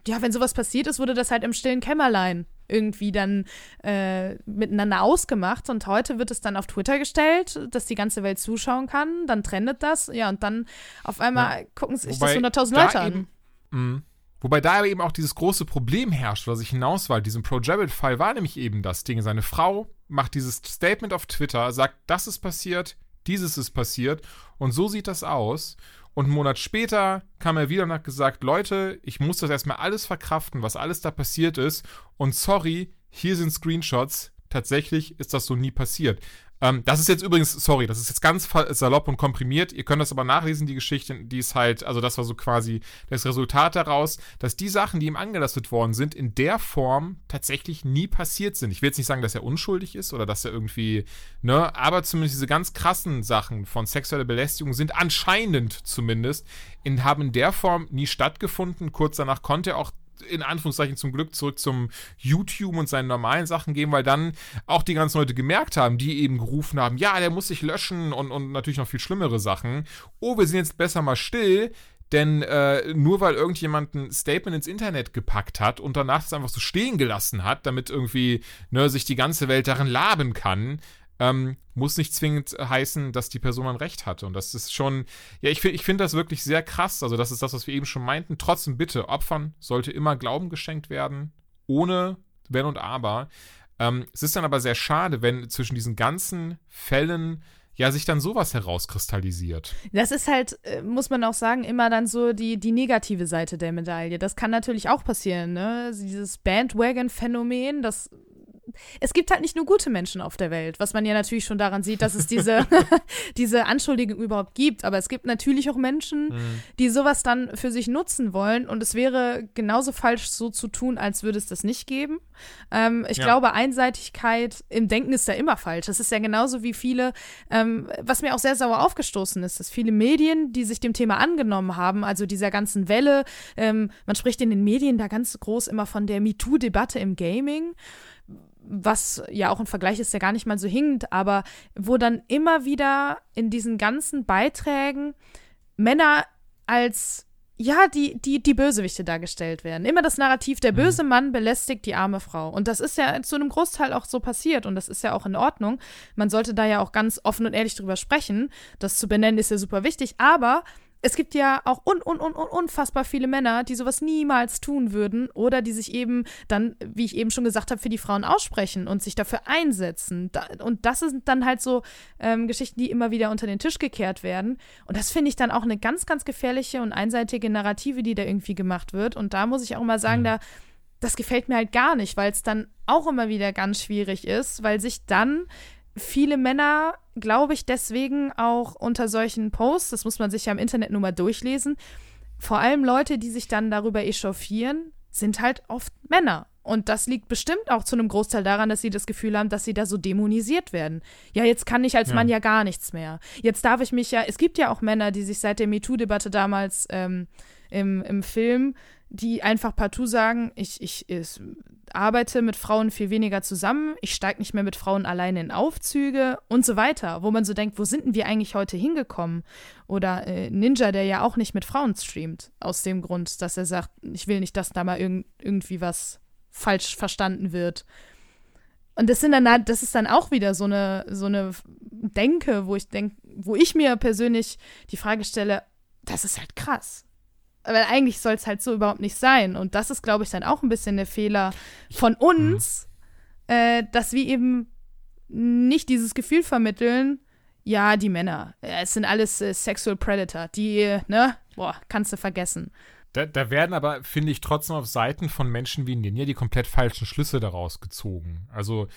ja, wenn sowas passiert ist, wurde das halt im stillen Kämmerlein irgendwie dann äh, miteinander ausgemacht. Und heute wird es dann auf Twitter gestellt, dass die ganze Welt zuschauen kann. Dann trendet das. Ja, und dann auf einmal ja. gucken sich Wobei das 100.000 Leute an. mh. Wobei da eben auch dieses große Problem herrscht, was ich hinaus war. Diesem Pro Jared-Fall war nämlich eben das Ding. Seine Frau macht dieses Statement auf Twitter, sagt, das ist passiert, dieses ist passiert und so sieht das aus. Und einen Monat später kam er wieder und hat gesagt, Leute, ich muss das erstmal alles verkraften, was alles da passiert ist. Und sorry, hier sind Screenshots. Tatsächlich ist das so nie passiert. Ähm, das ist jetzt übrigens, sorry, das ist jetzt ganz salopp und komprimiert. Ihr könnt das aber nachlesen, die Geschichte, die ist halt, also das war so quasi das Resultat daraus, dass die Sachen, die ihm angelastet worden sind, in der Form tatsächlich nie passiert sind. Ich will jetzt nicht sagen, dass er unschuldig ist oder dass er irgendwie, ne, aber zumindest diese ganz krassen Sachen von sexueller Belästigung sind anscheinend zumindest in, haben in der Form nie stattgefunden. Kurz danach konnte er auch in Anführungszeichen zum Glück zurück zum YouTube und seinen normalen Sachen gehen, weil dann auch die ganzen Leute gemerkt haben, die eben gerufen haben, ja, der muss sich löschen und, und natürlich noch viel schlimmere Sachen. Oh, wir sind jetzt besser mal still, denn äh, nur weil irgendjemand ein Statement ins Internet gepackt hat und danach das einfach so stehen gelassen hat, damit irgendwie ne, sich die ganze Welt darin laben kann, ähm, muss nicht zwingend heißen, dass die Person ein Recht hatte. Und das ist schon, ja, ich, ich finde das wirklich sehr krass. Also, das ist das, was wir eben schon meinten. Trotzdem bitte, Opfern sollte immer Glauben geschenkt werden, ohne Wenn und Aber. Ähm, es ist dann aber sehr schade, wenn zwischen diesen ganzen Fällen ja sich dann sowas herauskristallisiert. Das ist halt, äh, muss man auch sagen, immer dann so die, die negative Seite der Medaille. Das kann natürlich auch passieren, ne? Dieses Bandwagon-Phänomen, das es gibt halt nicht nur gute Menschen auf der Welt, was man ja natürlich schon daran sieht, dass es diese, <laughs> <laughs> diese Anschuldigung überhaupt gibt. Aber es gibt natürlich auch Menschen, mhm. die sowas dann für sich nutzen wollen. Und es wäre genauso falsch, so zu tun, als würde es das nicht geben. Ähm, ich ja. glaube, Einseitigkeit im Denken ist ja immer falsch. Das ist ja genauso wie viele, ähm, was mir auch sehr sauer aufgestoßen ist, dass viele Medien, die sich dem Thema angenommen haben, also dieser ganzen Welle, ähm, man spricht in den Medien da ganz groß immer von der MeToo-Debatte im Gaming was ja auch ein Vergleich ist, der gar nicht mal so hinkt, aber wo dann immer wieder in diesen ganzen Beiträgen Männer als ja, die, die, die Bösewichte dargestellt werden. Immer das Narrativ, der mhm. böse Mann belästigt die arme Frau. Und das ist ja zu einem Großteil auch so passiert und das ist ja auch in Ordnung. Man sollte da ja auch ganz offen und ehrlich drüber sprechen. Das zu benennen ist ja super wichtig, aber es gibt ja auch un, un, un, unfassbar viele Männer, die sowas niemals tun würden oder die sich eben dann, wie ich eben schon gesagt habe, für die Frauen aussprechen und sich dafür einsetzen. Und das sind dann halt so ähm, Geschichten, die immer wieder unter den Tisch gekehrt werden. Und das finde ich dann auch eine ganz, ganz gefährliche und einseitige Narrative, die da irgendwie gemacht wird. Und da muss ich auch mal sagen, mhm. da das gefällt mir halt gar nicht, weil es dann auch immer wieder ganz schwierig ist, weil sich dann viele Männer, glaube ich, deswegen auch unter solchen Posts, das muss man sich ja im Internet nur mal durchlesen, vor allem Leute, die sich dann darüber echauffieren, sind halt oft Männer. Und das liegt bestimmt auch zu einem Großteil daran, dass sie das Gefühl haben, dass sie da so dämonisiert werden. Ja, jetzt kann ich als ja. Mann ja gar nichts mehr. Jetzt darf ich mich ja, es gibt ja auch Männer, die sich seit der MeToo-Debatte damals ähm, im, im Film die einfach partout sagen, ich, ich, ich arbeite mit Frauen viel weniger zusammen, ich steige nicht mehr mit Frauen alleine in Aufzüge und so weiter, wo man so denkt, wo sind denn wir eigentlich heute hingekommen? Oder äh, Ninja, der ja auch nicht mit Frauen streamt, aus dem Grund, dass er sagt, ich will nicht, dass da mal irg irgendwie was falsch verstanden wird. Und das sind dann halt, das ist dann auch wieder so eine, so eine Denke, wo ich denke, wo ich mir persönlich die Frage stelle, das ist halt krass. Weil eigentlich soll es halt so überhaupt nicht sein. Und das ist, glaube ich, dann auch ein bisschen der Fehler von uns, mhm. äh, dass wir eben nicht dieses Gefühl vermitteln, ja, die Männer, es sind alles äh, Sexual Predator, die, ne, boah, kannst du vergessen. Da, da, werden aber, finde ich, trotzdem auf Seiten von Menschen wie Ninja die komplett falschen Schlüsse daraus gezogen. Also äh,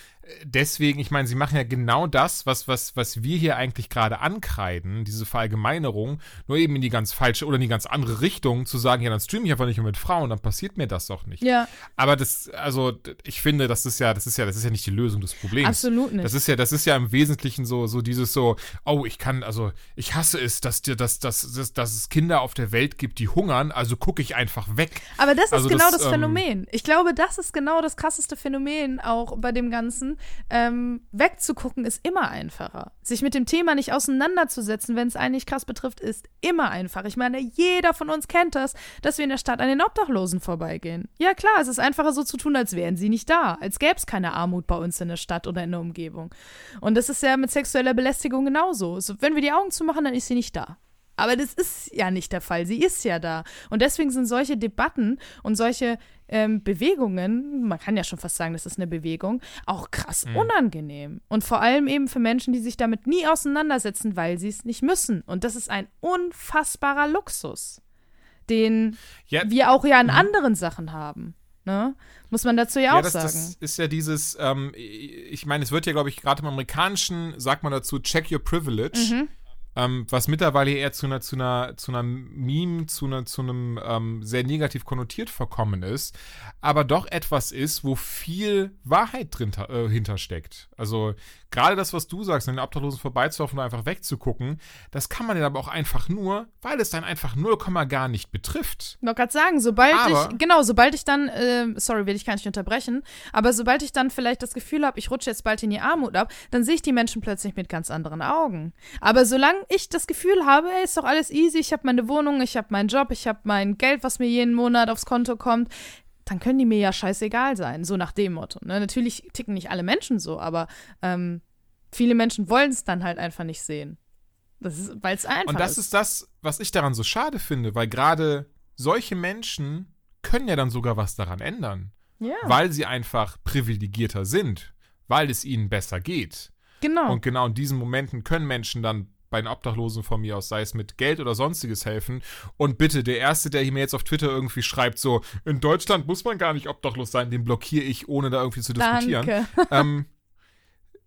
deswegen, ich meine, sie machen ja genau das, was, was, was wir hier eigentlich gerade ankreiden, diese Verallgemeinerung, nur eben in die ganz falsche oder in die ganz andere Richtung, zu sagen, ja, dann streame ich einfach nicht mehr mit Frauen, dann passiert mir das doch nicht. Ja. Aber das, also ich finde, das ist ja, das ist ja, das ist ja nicht die Lösung des Problems. Absolut nicht. Das ist ja, das ist ja im Wesentlichen so, so dieses so, oh, ich kann, also ich hasse es, dass dir, dass, dass, dass, dass es Kinder auf der Welt gibt, die hungern, also gucke ich einfach weg. Aber das ist also genau das, das Phänomen. Ähm, ich glaube, das ist genau das krasseste Phänomen auch bei dem Ganzen. Ähm, wegzugucken ist immer einfacher. Sich mit dem Thema nicht auseinanderzusetzen, wenn es einen nicht krass betrifft, ist immer einfacher. Ich meine, jeder von uns kennt das, dass wir in der Stadt an den Obdachlosen vorbeigehen. Ja, klar, es ist einfacher so zu tun, als wären sie nicht da, als gäbe es keine Armut bei uns in der Stadt oder in der Umgebung. Und das ist ja mit sexueller Belästigung genauso. So, wenn wir die Augen zumachen, dann ist sie nicht da. Aber das ist ja nicht der Fall. Sie ist ja da. Und deswegen sind solche Debatten und solche ähm, Bewegungen, man kann ja schon fast sagen, das ist eine Bewegung, auch krass mhm. unangenehm. Und vor allem eben für Menschen, die sich damit nie auseinandersetzen, weil sie es nicht müssen. Und das ist ein unfassbarer Luxus, den ja. wir auch ja in mhm. anderen Sachen haben. Ne? Muss man dazu ja, ja auch das, sagen. Das ist ja dieses, ähm, ich meine, es wird ja, glaube ich, gerade im Amerikanischen, sagt man dazu, check your privilege. Mhm ähm, was mittlerweile eher zu einer, zu einer, zu einer Meme, zu, einer, zu einem ähm, sehr negativ konnotiert verkommen ist, aber doch etwas ist, wo viel Wahrheit drin äh, hintersteckt. Also gerade das, was du sagst, an den Obdachlosen vorbeizulaufen und einfach wegzugucken, das kann man ja aber auch einfach nur, weil es dann einfach 0, gar nicht betrifft. Ich wollte gerade sagen, sobald aber, ich, genau, sobald ich dann, äh, sorry, will ich gar nicht unterbrechen, aber sobald ich dann vielleicht das Gefühl habe, ich rutsche jetzt bald in die Armut ab, dann sehe ich die Menschen plötzlich mit ganz anderen Augen. Aber solange ich das Gefühl habe, ey, ist doch alles easy, ich habe meine Wohnung, ich habe meinen Job, ich habe mein Geld, was mir jeden Monat aufs Konto kommt, dann können die mir ja scheißegal sein, so nach dem Motto. Ne? Natürlich ticken nicht alle Menschen so, aber ähm, viele Menschen wollen es dann halt einfach nicht sehen. Das ist, weil es einfach. Und das ist. ist das, was ich daran so schade finde, weil gerade solche Menschen können ja dann sogar was daran ändern. Ja. Weil sie einfach privilegierter sind, weil es ihnen besser geht. Genau. Und genau in diesen Momenten können Menschen dann bei den Obdachlosen von mir aus, sei es mit Geld oder sonstiges helfen. Und bitte, der Erste, der mir jetzt auf Twitter irgendwie schreibt, so, in Deutschland muss man gar nicht obdachlos sein, den blockiere ich, ohne da irgendwie zu diskutieren. Danke. <laughs> Ähm,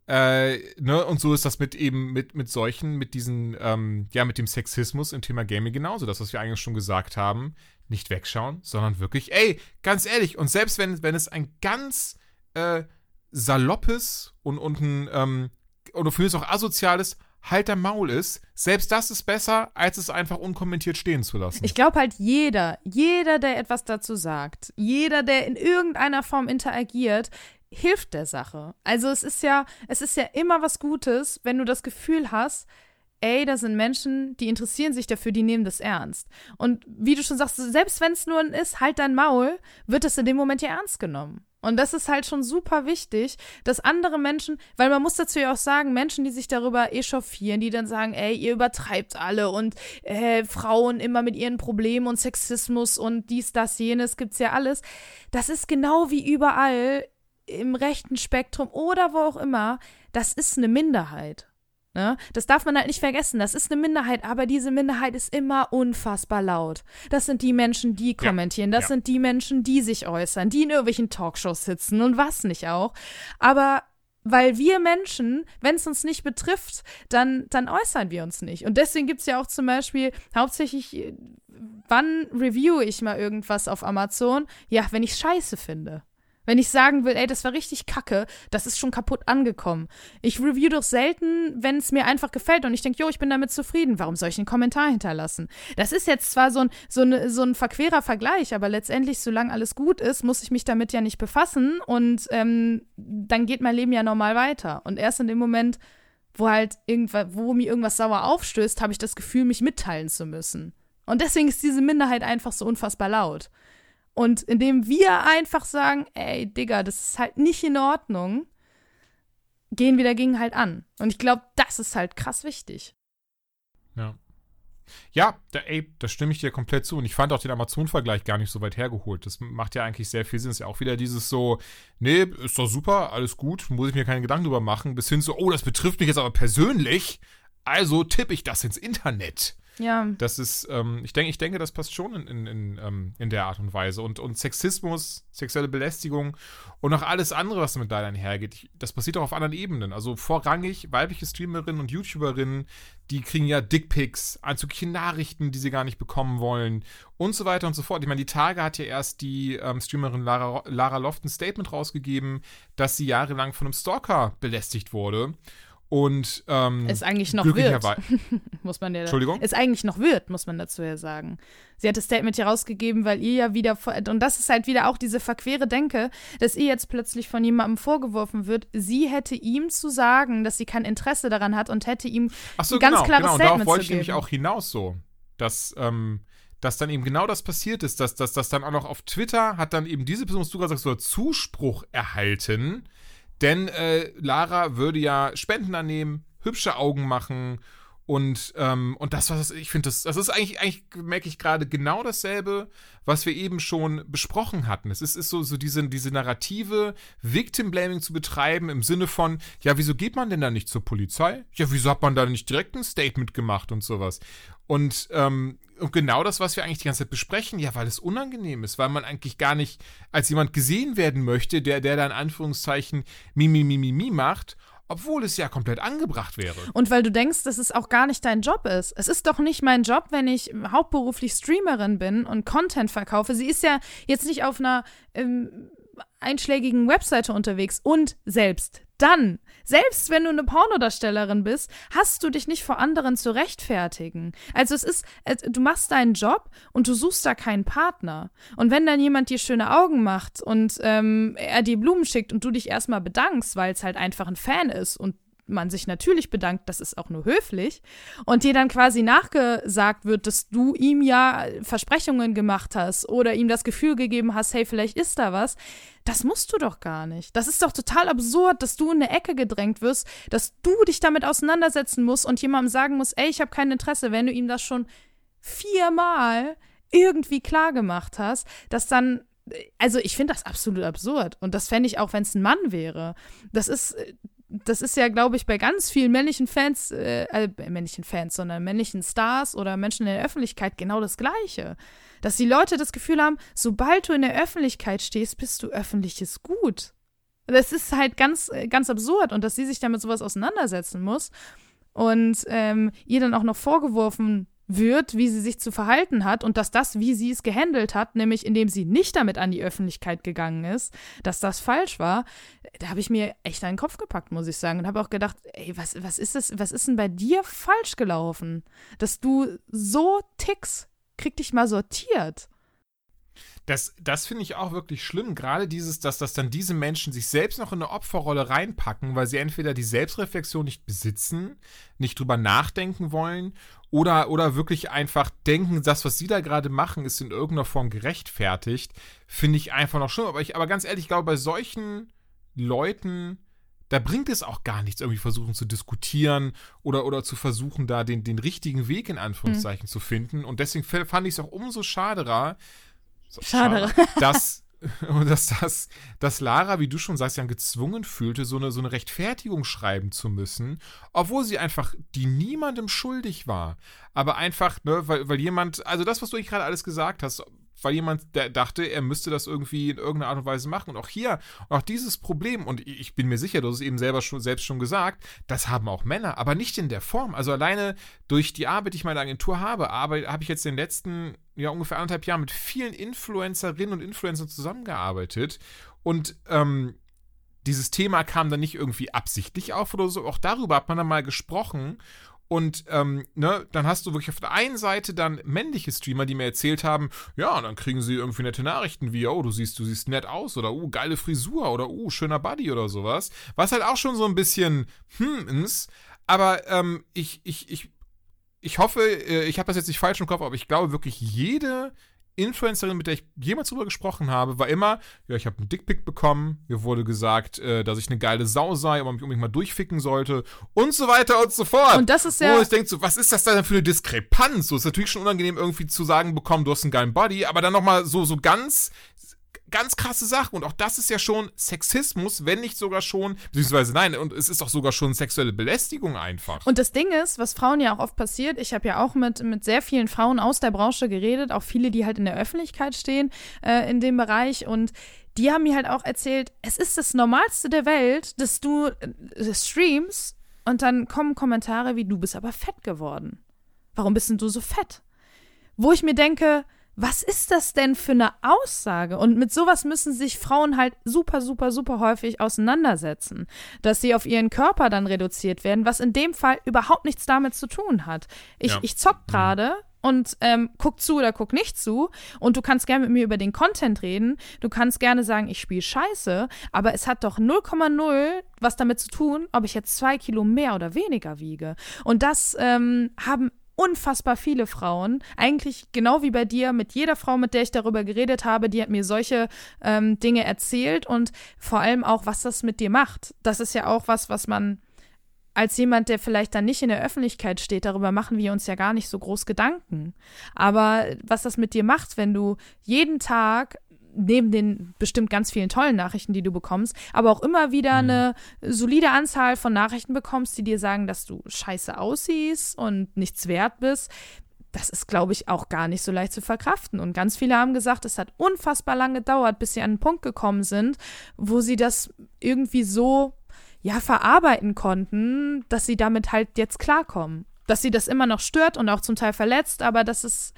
äh, ne, und so ist das mit eben mit, mit solchen, mit diesen, ähm, ja, mit dem Sexismus im Thema Gaming genauso. Das, was wir eigentlich schon gesagt haben, nicht wegschauen, sondern wirklich, ey, ganz ehrlich, und selbst wenn, wenn es ein ganz äh, saloppes und, und ein, ähm, oder für mich auch asoziales halt der Maul ist, selbst das ist besser, als es einfach unkommentiert stehen zu lassen. Ich glaube halt jeder, jeder, der etwas dazu sagt, jeder, der in irgendeiner Form interagiert, hilft der Sache. Also es ist ja, es ist ja immer was Gutes, wenn du das Gefühl hast, ey, da sind Menschen, die interessieren sich dafür, die nehmen das ernst. Und wie du schon sagst, selbst wenn es nur ein ist, halt dein Maul, wird es in dem Moment ja ernst genommen. Und das ist halt schon super wichtig, dass andere Menschen, weil man muss dazu ja auch sagen, Menschen, die sich darüber echauffieren, die dann sagen, ey, ihr übertreibt alle und äh, Frauen immer mit ihren Problemen und Sexismus und dies, das, jenes, gibt's ja alles. Das ist genau wie überall im rechten Spektrum oder wo auch immer, das ist eine Minderheit. Ne? Das darf man halt nicht vergessen. Das ist eine Minderheit, aber diese Minderheit ist immer unfassbar laut. Das sind die Menschen, die kommentieren. Das ja. sind die Menschen, die sich äußern, die in irgendwelchen Talkshows sitzen und was nicht auch. Aber weil wir Menschen, wenn es uns nicht betrifft, dann, dann äußern wir uns nicht. Und deswegen gibt es ja auch zum Beispiel hauptsächlich, wann review ich mal irgendwas auf Amazon? Ja, wenn ich scheiße finde. Wenn ich sagen will, ey, das war richtig kacke, das ist schon kaputt angekommen. Ich review doch selten, wenn es mir einfach gefällt und ich denke, jo, ich bin damit zufrieden. Warum soll ich einen Kommentar hinterlassen? Das ist jetzt zwar so ein, so, ein, so ein verquerer Vergleich, aber letztendlich, solange alles gut ist, muss ich mich damit ja nicht befassen und ähm, dann geht mein Leben ja normal weiter. Und erst in dem Moment, wo halt irgendwas, wo mir irgendwas sauer aufstößt, habe ich das Gefühl, mich mitteilen zu müssen. Und deswegen ist diese Minderheit einfach so unfassbar laut. Und indem wir einfach sagen, ey, Digga, das ist halt nicht in Ordnung, gehen wir dagegen halt an. Und ich glaube, das ist halt krass wichtig. Ja. Ja, da, ey, da stimme ich dir komplett zu. Und ich fand auch den Amazon-Vergleich gar nicht so weit hergeholt. Das macht ja eigentlich sehr viel Sinn. ist ja auch wieder dieses so, nee, ist doch super, alles gut, muss ich mir keine Gedanken drüber machen, bis hin zu, oh, das betrifft mich jetzt aber persönlich, also tippe ich das ins Internet. Ja. Das ist, ähm, ich denke, ich denke, das passt schon in, in, in, ähm, in der Art und Weise. Und, und Sexismus, sexuelle Belästigung und auch alles andere, was damit leider einhergeht, das passiert auch auf anderen Ebenen. Also vorrangig weibliche Streamerinnen und YouTuberinnen, die kriegen ja Dickpics, anzügliche Nachrichten, die sie gar nicht bekommen wollen und so weiter und so fort. Ich meine, die Tage hat ja erst die ähm, Streamerin Lara, Lara Loft ein Statement rausgegeben, dass sie jahrelang von einem Stalker belästigt wurde. Und ähm, es eigentlich noch wird, <laughs> muss man ja. Entschuldigung? Es eigentlich noch wird, muss man dazu ja sagen. Sie hat das Statement hier rausgegeben, weil ihr ja wieder und das ist halt wieder auch diese verquere Denke, dass ihr jetzt plötzlich von jemandem vorgeworfen wird, sie hätte ihm zu sagen, dass sie kein Interesse daran hat und hätte ihm Ach so, ein ganz genau, klares genau. Statement Und darauf wollte ich nämlich auch hinaus so, dass ähm, dass dann eben genau das passiert ist, dass, dass, dass dann auch noch auf Twitter hat dann eben diese Person, was du gerade sagst, so Zuspruch erhalten, denn äh, Lara würde ja Spenden annehmen, hübsche Augen machen und, ähm, und das, was ich finde, das, das ist eigentlich, eigentlich merke ich gerade genau dasselbe, was wir eben schon besprochen hatten. Es ist, ist so, so diese, diese Narrative, Victim-Blaming zu betreiben im Sinne von, ja, wieso geht man denn da nicht zur Polizei? Ja, wieso hat man da nicht direkt ein Statement gemacht und sowas? Und, ähm, und genau das, was wir eigentlich die ganze Zeit besprechen, ja, weil es unangenehm ist, weil man eigentlich gar nicht als jemand gesehen werden möchte, der, der da in Anführungszeichen Mimi, Mimi, Mimi macht, obwohl es ja komplett angebracht wäre. Und weil du denkst, dass es auch gar nicht dein Job ist. Es ist doch nicht mein Job, wenn ich hauptberuflich Streamerin bin und Content verkaufe. Sie ist ja jetzt nicht auf einer ähm, einschlägigen Webseite unterwegs und selbst dann, selbst wenn du eine Pornodarstellerin bist, hast du dich nicht vor anderen zu rechtfertigen. Also es ist, du machst deinen Job und du suchst da keinen Partner. Und wenn dann jemand dir schöne Augen macht und ähm, er dir Blumen schickt und du dich erstmal bedankst, weil es halt einfach ein Fan ist und man sich natürlich bedankt, das ist auch nur höflich, und dir dann quasi nachgesagt wird, dass du ihm ja Versprechungen gemacht hast oder ihm das Gefühl gegeben hast, hey, vielleicht ist da was, das musst du doch gar nicht. Das ist doch total absurd, dass du in eine Ecke gedrängt wirst, dass du dich damit auseinandersetzen musst und jemandem sagen musst, ey, ich habe kein Interesse, wenn du ihm das schon viermal irgendwie klar gemacht hast, dass dann also ich finde das absolut absurd. Und das fände ich auch, wenn es ein Mann wäre. Das ist, das ist ja, glaube ich, bei ganz vielen männlichen Fans, äh, äh, männlichen Fans, sondern männlichen Stars oder Menschen in der Öffentlichkeit genau das Gleiche. Dass die Leute das Gefühl haben, sobald du in der Öffentlichkeit stehst, bist du öffentliches Gut. Das ist halt ganz, ganz absurd und dass sie sich damit sowas auseinandersetzen muss und ähm, ihr dann auch noch vorgeworfen wird, wie sie sich zu verhalten hat und dass das, wie sie es gehandelt hat, nämlich indem sie nicht damit an die Öffentlichkeit gegangen ist, dass das falsch war, da habe ich mir echt einen Kopf gepackt, muss ich sagen, und habe auch gedacht, ey, was, was ist das, was ist denn bei dir falsch gelaufen, dass du so tickst, krieg dich mal sortiert. Das, das finde ich auch wirklich schlimm. Gerade dieses, dass, dass dann diese Menschen sich selbst noch in eine Opferrolle reinpacken, weil sie entweder die Selbstreflexion nicht besitzen, nicht drüber nachdenken wollen oder, oder wirklich einfach denken, das, was sie da gerade machen, ist in irgendeiner Form gerechtfertigt, finde ich einfach noch schlimm. Aber, ich, aber ganz ehrlich, ich glaube, bei solchen Leuten, da bringt es auch gar nichts, irgendwie versuchen zu diskutieren oder, oder zu versuchen, da den, den richtigen Weg in Anführungszeichen mhm. zu finden. Und deswegen fand ich es auch umso schaderer, Schade. <laughs> dass, dass, dass, dass Lara, wie du schon sagst, ja gezwungen fühlte, so eine, so eine Rechtfertigung schreiben zu müssen, obwohl sie einfach die niemandem schuldig war. Aber einfach, ne, weil, weil jemand, also das, was du gerade alles gesagt hast, weil jemand der dachte, er müsste das irgendwie in irgendeiner Art und Weise machen. Und auch hier, auch dieses Problem, und ich bin mir sicher, du hast es eben selber schon, selbst schon gesagt, das haben auch Männer, aber nicht in der Form. Also alleine durch die Arbeit, die ich meine Agentur habe, habe ich jetzt in den letzten ja, ungefähr anderthalb Jahren mit vielen Influencerinnen und Influencern zusammengearbeitet. Und ähm, dieses Thema kam dann nicht irgendwie absichtlich auf oder so. Auch darüber hat man dann mal gesprochen. Und ähm, ne, dann hast du wirklich auf der einen Seite dann männliche Streamer, die mir erzählt haben, ja, dann kriegen sie irgendwie nette Nachrichten wie, oh, du siehst, du siehst nett aus oder oh, geile Frisur oder oh, schöner Buddy oder sowas. Was halt auch schon so ein bisschen hm ist. Aber ähm, ich, ich, ich, ich hoffe, äh, ich habe das jetzt nicht falsch im Kopf, aber ich glaube wirklich, jede Influencerin, mit der ich jemals drüber gesprochen habe, war immer, ja, ich habe einen Dickpick bekommen, mir wurde gesagt, äh, dass ich eine geile Sau sei, aber mich unbedingt mal durchficken sollte und so weiter und so fort. Und das ist ja. Wo ich denke, so, was ist das denn für eine Diskrepanz? So ist natürlich schon unangenehm, irgendwie zu sagen bekommen, du hast einen geilen Body, aber dann nochmal so, so ganz ganz krasse Sache. Und auch das ist ja schon Sexismus, wenn nicht sogar schon, beziehungsweise nein, und es ist auch sogar schon sexuelle Belästigung einfach. Und das Ding ist, was Frauen ja auch oft passiert, ich habe ja auch mit, mit sehr vielen Frauen aus der Branche geredet, auch viele, die halt in der Öffentlichkeit stehen äh, in dem Bereich und die haben mir halt auch erzählt, es ist das Normalste der Welt, dass du äh, streamst und dann kommen Kommentare wie, du bist aber fett geworden. Warum bist denn du so fett? Wo ich mir denke, was ist das denn für eine Aussage? Und mit sowas müssen sich Frauen halt super, super, super häufig auseinandersetzen, dass sie auf ihren Körper dann reduziert werden, was in dem Fall überhaupt nichts damit zu tun hat. Ich, ja. ich zock gerade und ähm, guck zu oder guck nicht zu. Und du kannst gerne mit mir über den Content reden. Du kannst gerne sagen, ich spiele scheiße, aber es hat doch 0,0 was damit zu tun, ob ich jetzt zwei Kilo mehr oder weniger wiege. Und das ähm, haben unfassbar viele Frauen, eigentlich genau wie bei dir, mit jeder Frau, mit der ich darüber geredet habe, die hat mir solche ähm, Dinge erzählt und vor allem auch, was das mit dir macht. Das ist ja auch was, was man als jemand, der vielleicht dann nicht in der Öffentlichkeit steht, darüber machen wir uns ja gar nicht so groß Gedanken. Aber was das mit dir macht, wenn du jeden Tag neben den bestimmt ganz vielen tollen Nachrichten, die du bekommst, aber auch immer wieder mhm. eine solide Anzahl von Nachrichten bekommst, die dir sagen, dass du scheiße aussiehst und nichts wert bist. Das ist, glaube ich, auch gar nicht so leicht zu verkraften. Und ganz viele haben gesagt, es hat unfassbar lange gedauert, bis sie an einen Punkt gekommen sind, wo sie das irgendwie so, ja, verarbeiten konnten, dass sie damit halt jetzt klarkommen. Dass sie das immer noch stört und auch zum Teil verletzt, aber dass es,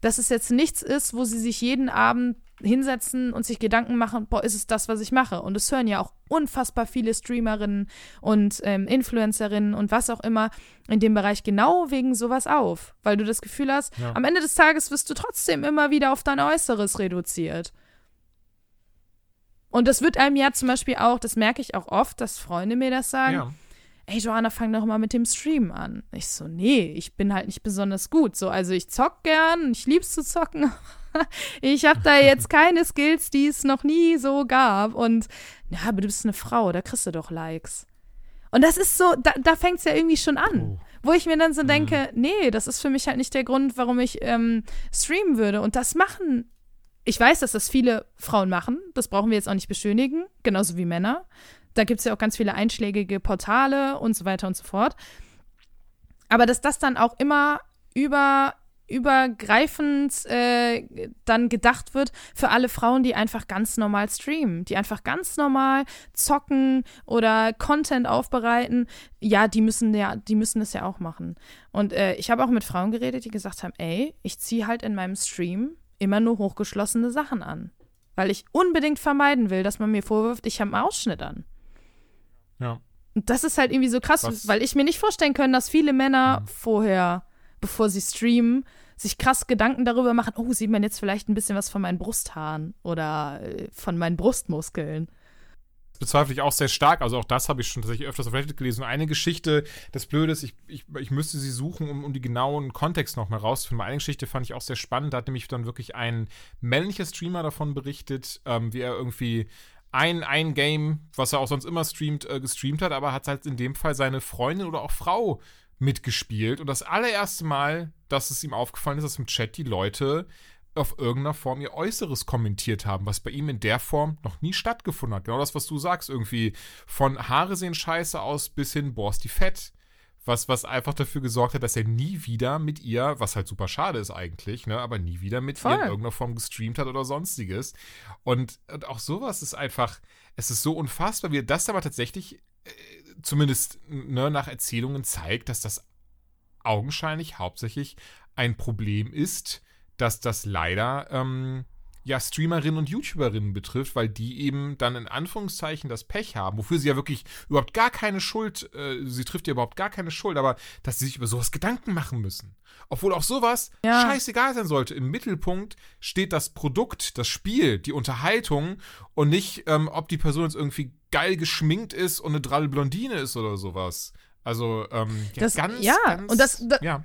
dass es jetzt nichts ist, wo sie sich jeden Abend hinsetzen und sich Gedanken machen, boah, ist es das, was ich mache? Und es hören ja auch unfassbar viele Streamerinnen und ähm, Influencerinnen und was auch immer in dem Bereich genau wegen sowas auf, weil du das Gefühl hast, ja. am Ende des Tages wirst du trotzdem immer wieder auf dein Äußeres reduziert. Und das wird einem ja zum Beispiel auch, das merke ich auch oft, dass Freunde mir das sagen. Ja. Ey, Joanna, fang doch mal mit dem Stream an. Ich so, nee, ich bin halt nicht besonders gut. So, also ich zock gern, ich lieb's zu zocken, <laughs> ich habe da jetzt keine Skills, die es noch nie so gab. Und ja, aber du bist eine Frau, da kriegst du doch Likes. Und das ist so, da, da fängt es ja irgendwie schon an. Oh. Wo ich mir dann so mhm. denke, nee, das ist für mich halt nicht der Grund, warum ich ähm, streamen würde. Und das machen, ich weiß, dass das viele Frauen machen, das brauchen wir jetzt auch nicht beschönigen, genauso wie Männer. Da gibt es ja auch ganz viele einschlägige Portale und so weiter und so fort. Aber dass das dann auch immer über übergreifend äh, dann gedacht wird für alle Frauen, die einfach ganz normal streamen, die einfach ganz normal zocken oder Content aufbereiten. Ja, die müssen ja, die müssen das ja auch machen. Und äh, ich habe auch mit Frauen geredet, die gesagt haben, ey, ich ziehe halt in meinem Stream immer nur hochgeschlossene Sachen an, weil ich unbedingt vermeiden will, dass man mir vorwirft, ich habe einen Ausschnitt an. Ja. Und das ist halt irgendwie so krass, Was? weil ich mir nicht vorstellen kann, dass viele Männer mhm. vorher bevor sie streamen, sich krass Gedanken darüber machen, oh, sieht man jetzt vielleicht ein bisschen was von meinen Brusthaaren oder äh, von meinen Brustmuskeln. Das bezweifle ich auch sehr stark. Also auch das habe ich schon tatsächlich öfters auf Reddit gelesen. Eine Geschichte, das Blöde ist, ich, ich, ich müsste sie suchen, um, um die genauen Kontext nochmal rauszufinden. Eine Geschichte fand ich auch sehr spannend. Da hat nämlich dann wirklich ein männlicher Streamer davon berichtet, ähm, wie er irgendwie ein, ein Game, was er auch sonst immer streamt, äh, gestreamt hat, aber hat halt in dem Fall seine Freundin oder auch Frau mitgespielt. Und das allererste Mal, dass es ihm aufgefallen ist, dass im Chat die Leute auf irgendeiner Form ihr Äußeres kommentiert haben, was bei ihm in der Form noch nie stattgefunden hat. Genau das, was du sagst, irgendwie von Haare sehen scheiße aus bis hin, boah, ist die fett. Was, was einfach dafür gesorgt hat, dass er nie wieder mit ihr, was halt super schade ist eigentlich, ne, aber nie wieder mit Voll. ihr in irgendeiner Form gestreamt hat oder sonstiges. Und, und auch sowas ist einfach, es ist so unfassbar, wie das aber tatsächlich äh, zumindest ne, nach Erzählungen zeigt, dass das augenscheinlich hauptsächlich ein Problem ist, dass das leider ähm, ja, Streamerinnen und YouTuberinnen betrifft, weil die eben dann in Anführungszeichen das Pech haben, wofür sie ja wirklich überhaupt gar keine Schuld, äh, sie trifft ja überhaupt gar keine Schuld, aber dass sie sich über sowas Gedanken machen müssen. Obwohl auch sowas Ja. scheißegal sein sollte. Im Mittelpunkt steht das Produkt, das Spiel, die Unterhaltung und nicht, ähm, ob die Person jetzt irgendwie geil geschminkt ist und eine dralle Blondine ist oder sowas. Also, ähm, ja, Das- ganz, ja, ganz, und das- da- ja.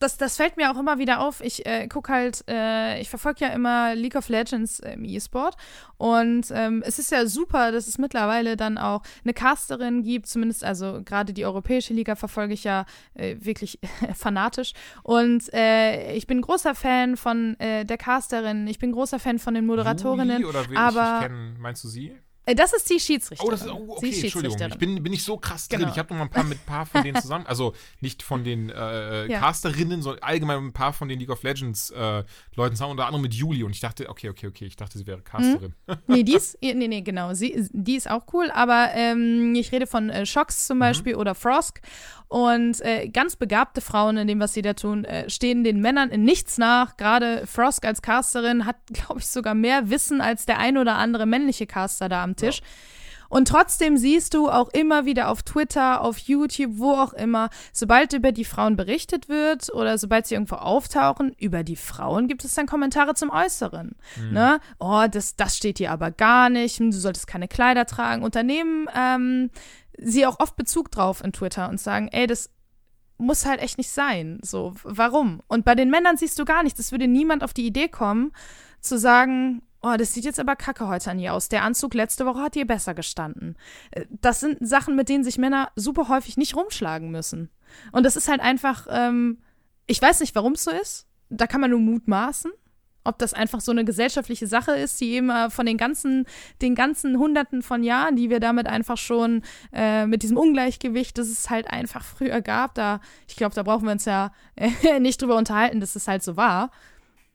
das, das fällt mir auch immer wieder auf. Ich äh, gucke halt, äh, ich verfolge ja immer League of Legends im E-Sport. Und ähm, es ist ja super, dass es mittlerweile dann auch eine Casterin gibt, zumindest, also gerade die europäische Liga verfolge ich ja äh, wirklich <laughs> fanatisch. Und äh, ich bin großer Fan von äh, der Casterin, ich bin großer Fan von den Moderatorinnen. Juli oder will aber- ich, ich kennen, meinst du sie? Äh, das ist die Schiedsrichterin. Oh, das ist, oh, okay, Entschuldigung. Ich bin, bin ich so krass drin. Genau. Ich habe noch mal ein paar mit ein paar von denen zusammen, also nicht von den äh, Ja. Casterinnen, sondern allgemein mit ein paar von den League of Legends äh, Leuten zusammen, unter anderem mit Juli. Und ich dachte, okay, okay, okay, ich dachte, sie wäre Casterin. Nee, die ist, nee, nee, genau, sie, die ist auch cool, aber ähm, ich rede von äh, Shox zum Beispiel oder Frosk. Und äh, ganz begabte Frauen in dem, was sie da tun, äh, stehen den Männern in nichts nach. Gerade Frosk als Casterin hat, <laughs> glaube ich, sogar mehr Wissen als der ein oder andere männliche Caster da am Tisch. Und trotzdem siehst du auch immer wieder auf Twitter, auf YouTube, wo auch immer, sobald über die Frauen berichtet wird oder sobald sie irgendwo auftauchen, über die Frauen gibt es dann Kommentare zum Äußeren. Ne? Oh, das, das steht dir aber gar nicht, du solltest keine Kleider tragen. Unternehmen ähm, sie auch oft Bezug drauf in Twitter und sagen, ey, das muss halt echt nicht sein. So, warum? Und bei den Männern siehst du gar nichts. Es würde niemand auf die Idee kommen, zu sagen, oh, das sieht jetzt aber kacke heute an ihr aus. Der Anzug letzte Woche hat ihr besser gestanden. Äh, Das sind Sachen, mit denen sich Männer super häufig nicht rumschlagen müssen. Und das ist halt einfach, ähm, ich weiß nicht, warum es so ist. Da kann man nur mutmaßen. Ob das einfach so eine gesellschaftliche Sache ist, die eben von den ganzen, den ganzen Hunderten von Jahren, die wir damit einfach schon äh, mit diesem Ungleichgewicht, das es halt einfach früher gab, da, ich glaube, da brauchen wir uns ja äh, <laughs> nicht drüber unterhalten, dass es halt so war.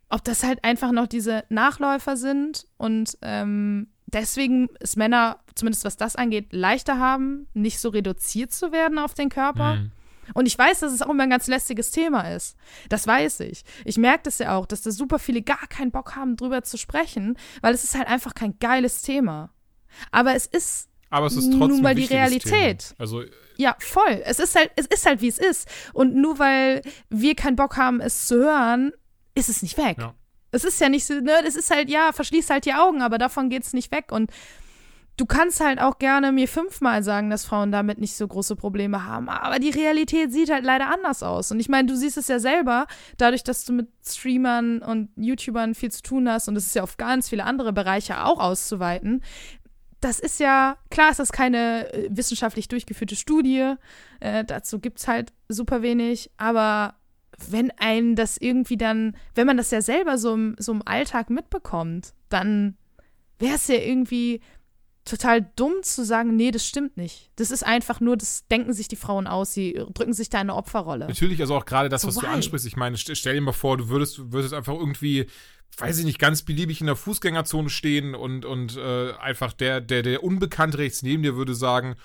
Ob das halt einfach noch diese Nachläufer sind und ähm, deswegen es Männer, zumindest was das angeht, leichter haben, nicht so reduziert zu werden auf den Körper. Mhm. Und ich weiß, dass es auch immer ein ganz lästiges Thema ist. Das weiß ich. Ich merke das ja auch, dass da super viele gar keinen Bock haben, drüber zu sprechen, weil es ist halt einfach kein geiles Thema. Aber es ist, Aber es ist Nun mal die Realität. Thema. Also, ja, voll. Es ist halt, es ist halt, wie es ist. Und nur weil wir keinen Bock haben, es zu hören, ist es nicht weg. Ja. Es ist ja nicht so, ne, es ist halt, ja, verschließ halt die Augen, aber davon geht's nicht weg. Und du kannst halt auch gerne mir fünfmal sagen, dass Frauen damit nicht so große Probleme haben. Aber die Realität sieht halt leider anders aus. Und ich meine, du siehst es ja selber, dadurch, dass du mit Streamern und YouTubern viel zu tun hast, und es ist ja auf ganz viele andere Bereiche auch auszuweiten. Das ist ja, klar ist das keine äh, wissenschaftlich durchgeführte Studie. Äh, dazu gibt's halt super wenig. Aber wenn einen das irgendwie dann, wenn man das ja selber so im, so im Alltag mitbekommt, dann wäre es ja irgendwie total dumm zu sagen, nee, das stimmt nicht. Das ist einfach nur, das denken sich die Frauen aus, sie drücken sich da in eine Opferrolle. natürlich, also auch gerade das, was du why? ansprichst. Ich meine, st stell dir mal vor, du würdest, du würdest einfach irgendwie, weiß ich nicht, ganz beliebig in der Fußgängerzone stehen und, und äh, einfach der, der, der Unbekannte rechts neben dir würde sagen,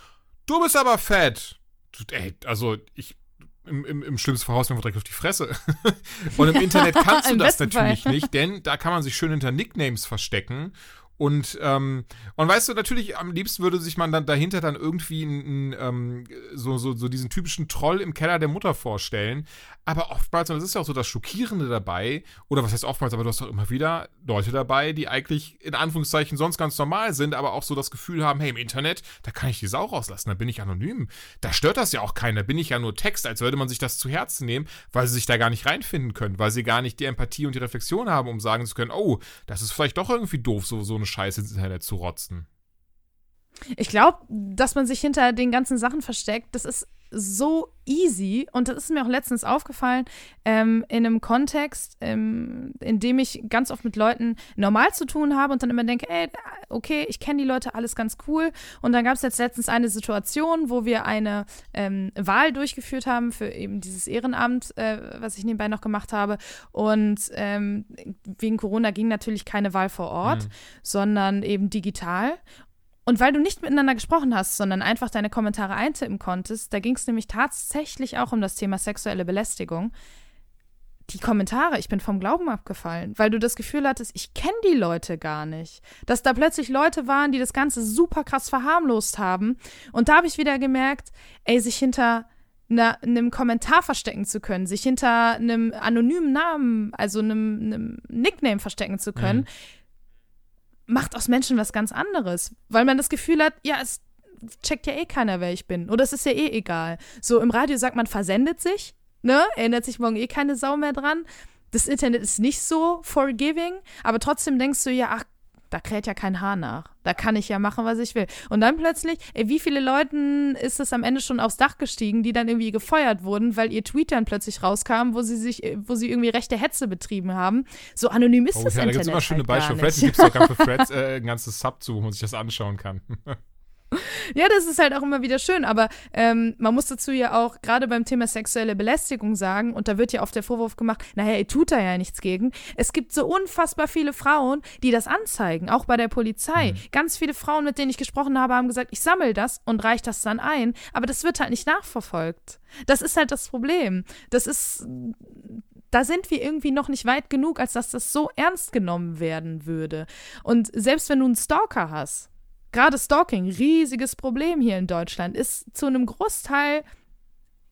du bist aber fett. Du, ey, also ich. Im, im, Im schlimmsten Fall haust du direkt auf die Fresse. <laughs> Und im Internet kannst du <laughs> das natürlich Fall. nicht, denn da kann man sich schön hinter Nicknames verstecken. Und, ähm, und weißt du, natürlich, am liebsten würde sich man dann dahinter dann irgendwie einen, ähm, so, so, so diesen typischen Troll im Keller der Mutter vorstellen. Aber oftmals, und das ist ja auch so das Schockierende dabei, oder was heißt oftmals, aber du hast doch immer wieder Leute dabei, die eigentlich in Anführungszeichen sonst ganz normal sind, aber auch so das Gefühl haben, hey, im Internet, da kann ich die Sau rauslassen, da bin ich anonym. Da stört das ja auch keiner, da bin ich ja nur Text, als würde man sich das zu Herzen nehmen, weil sie sich da gar nicht reinfinden können, weil sie gar nicht die Empathie und die Reflexion haben, um sagen zu können, oh, das ist vielleicht doch irgendwie doof, so, so eine Scheiße ins Internet zu rotzen. Ich glaube, dass man sich hinter den ganzen Sachen versteckt, das ist so easy und das ist mir auch letztens aufgefallen ähm, in einem Kontext, ähm, in dem ich ganz oft mit Leuten normal zu tun habe und dann immer denke, ey, okay, ich kenne die Leute, alles ganz cool. Und dann gab es jetzt letztens eine Situation, wo wir eine ähm, Wahl durchgeführt haben für eben dieses Ehrenamt, äh, was ich nebenbei noch gemacht habe. Und ähm, wegen Corona ging natürlich keine Wahl vor Ort, Mhm. sondern eben digital. Und weil du nicht miteinander gesprochen hast, sondern einfach deine Kommentare eintippen konntest, da ging es nämlich tatsächlich auch um das Thema sexuelle Belästigung. die Kommentare, ich bin vom Glauben abgefallen, weil du das Gefühl hattest, ich kenne die Leute gar nicht. Dass da plötzlich Leute waren, die das Ganze super krass verharmlost haben. Und da habe ich wieder gemerkt, ey, sich hinter einem Kommentar verstecken zu können, sich hinter einem anonymen Namen, also einem, einem Nickname verstecken zu können, mhm. Macht aus Menschen was ganz anderes. Weil man das Gefühl hat, ja, es checkt ja eh keiner, wer ich bin. Oder es ist ja eh egal. So im Radio sagt man, versendet sich ne? Erinnert sich morgen eh keine Sau mehr dran. Das Internet ist nicht so forgiving, aber trotzdem denkst du ja, ach, da kräht ja kein Haar nach. Da kann ich ja machen, was ich will. Und dann plötzlich, ey, wie viele Leuten ist es am Ende schon aufs Dach gestiegen, die dann irgendwie gefeuert wurden, weil ihr Tweet dann plötzlich rauskam, wo sie sich, wo sie irgendwie rechte Hetze betrieben haben. So anonym ist oh, das ja, Internet. Da gibt es immer schöne halt Beispiele. Vielleicht gibt es sogar für <laughs> Threads äh, ein ganzes Sub zu, wo man sich das anschauen kann. <laughs> Ja, das ist halt auch immer wieder schön, aber ähm, man muss dazu ja auch gerade beim Thema sexuelle Belästigung sagen, und da wird ja oft der Vorwurf gemacht, naja, ihr tut da ja nichts gegen. Es gibt so unfassbar viele Frauen, die das anzeigen, auch bei der Polizei. Mhm. Ganz viele Frauen, mit denen ich gesprochen habe, haben gesagt, ich sammle das und reiche das dann ein, aber das wird halt nicht nachverfolgt. Das ist halt das Problem. Das ist da sind wir irgendwie noch nicht weit genug, als dass das so ernst genommen werden würde. Und selbst wenn du einen Stalker hast, gerade Stalking, riesiges Problem hier in Deutschland, ist zu einem Großteil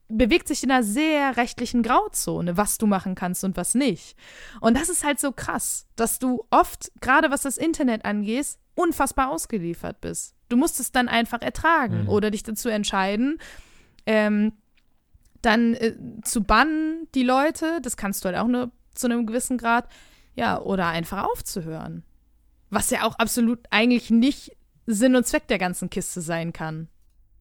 bewegt sich in einer sehr rechtlichen Grauzone, was du machen kannst und was nicht. Und das ist halt so krass, dass du oft, gerade was das Internet angeht, unfassbar ausgeliefert bist. Du musst es dann einfach ertragen mhm. oder dich dazu entscheiden, ähm, dann äh, zu bannen, die Leute, das kannst du halt auch nur zu einem gewissen Grad, ja, oder einfach aufzuhören. Was ja auch absolut eigentlich nicht Sinn und Zweck der ganzen Kiste sein kann.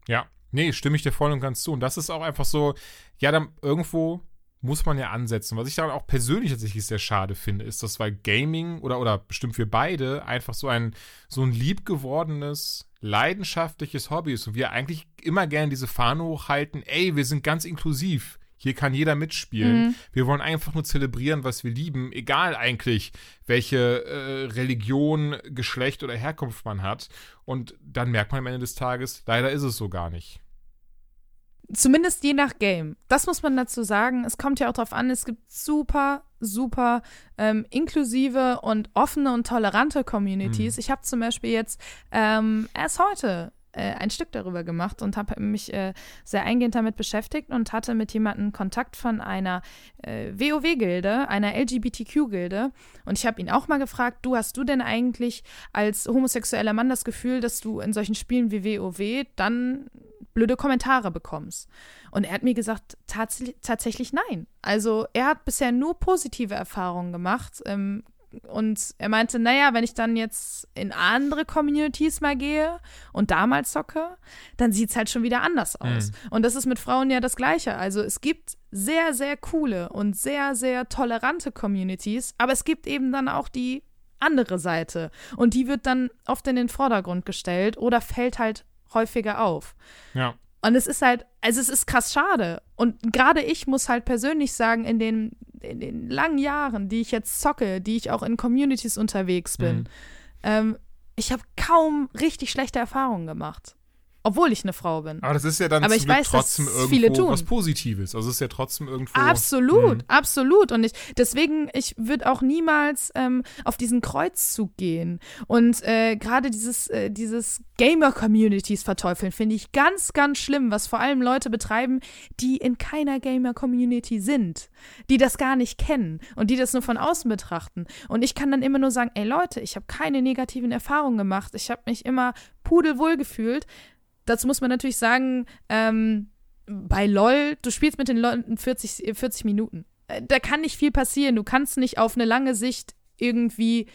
Ja, nee, stimme ich dir voll und ganz zu. Und das ist auch einfach so, ja, dann irgendwo muss man ja ansetzen. Was ich dann auch persönlich tatsächlich sehr schade finde, ist, dass weil Gaming oder, oder bestimmt für beide einfach so ein, so ein liebgewordenes, leidenschaftliches Hobby ist und wir eigentlich immer gerne diese Fahne hochhalten, ey, wir sind ganz inklusiv. Hier kann jeder mitspielen. Mhm. Wir wollen einfach nur zelebrieren, was wir lieben, egal eigentlich, welche äh, Religion, Geschlecht oder Herkunft man hat. Und dann merkt man am Ende des Tages, leider ist es so gar nicht. Zumindest je nach Game. Das muss man dazu sagen. Es kommt ja auch darauf an, es gibt super, super ähm, inklusive und offene und tolerante Communities. Mhm. Ich habe zum Beispiel jetzt ähm, erst heute äh, ein Stück darüber gemacht und habe mich äh, sehr eingehend damit beschäftigt und hatte mit jemandem Kontakt von einer äh, WoW-Gilde, einer LGBTQ-Gilde. Und ich habe ihn auch mal gefragt, du hast du denn eigentlich als homosexueller Mann das Gefühl, dass du in solchen Spielen wie WoW dann blöde Kommentare bekommst. Und er hat mir gesagt, tats tatsächlich nein. Also er hat bisher nur positive Erfahrungen gemacht. Ähm, und er meinte, naja, wenn ich dann jetzt in andere Communities mal gehe und da mal zocke, dann sieht es halt schon wieder anders aus. Mhm. Und das ist mit Frauen ja das Gleiche. Also es gibt sehr, sehr coole und sehr, sehr tolerante Communities, aber es gibt eben dann auch die andere Seite. Und die wird dann oft in den Vordergrund gestellt oder fällt halt häufiger auf. Ja. Und es ist halt, also es ist krass schade. Und gerade ich muss halt persönlich sagen, in den, in den langen Jahren, die ich jetzt zocke, die ich auch in Communities unterwegs bin, mhm. ähm, ich habe kaum richtig schlechte Erfahrungen gemacht obwohl ich eine Frau bin. Aber das ist ja dann Aber ich weiß, trotzdem irgendwo was Positives. Also es ist ja trotzdem irgendwo. Absolut, mh. absolut. Und ich, deswegen, ich würde auch niemals ähm, auf diesen Kreuzzug gehen. Und äh, gerade dieses, äh, dieses Gamer-Communities verteufeln, finde ich ganz, ganz schlimm, was vor allem Leute betreiben, die in keiner Gamer-Community sind, die das gar nicht kennen und die das nur von außen betrachten. Und ich kann dann immer nur sagen, ey Leute, ich habe keine negativen Erfahrungen gemacht. Ich habe mich immer pudelwohl gefühlt dazu muss man natürlich sagen, ähm, bei LOL, du spielst mit den Leuten 40, 40 Minuten. Äh, da kann nicht viel passieren. Du kannst nicht auf eine lange Sicht irgendwie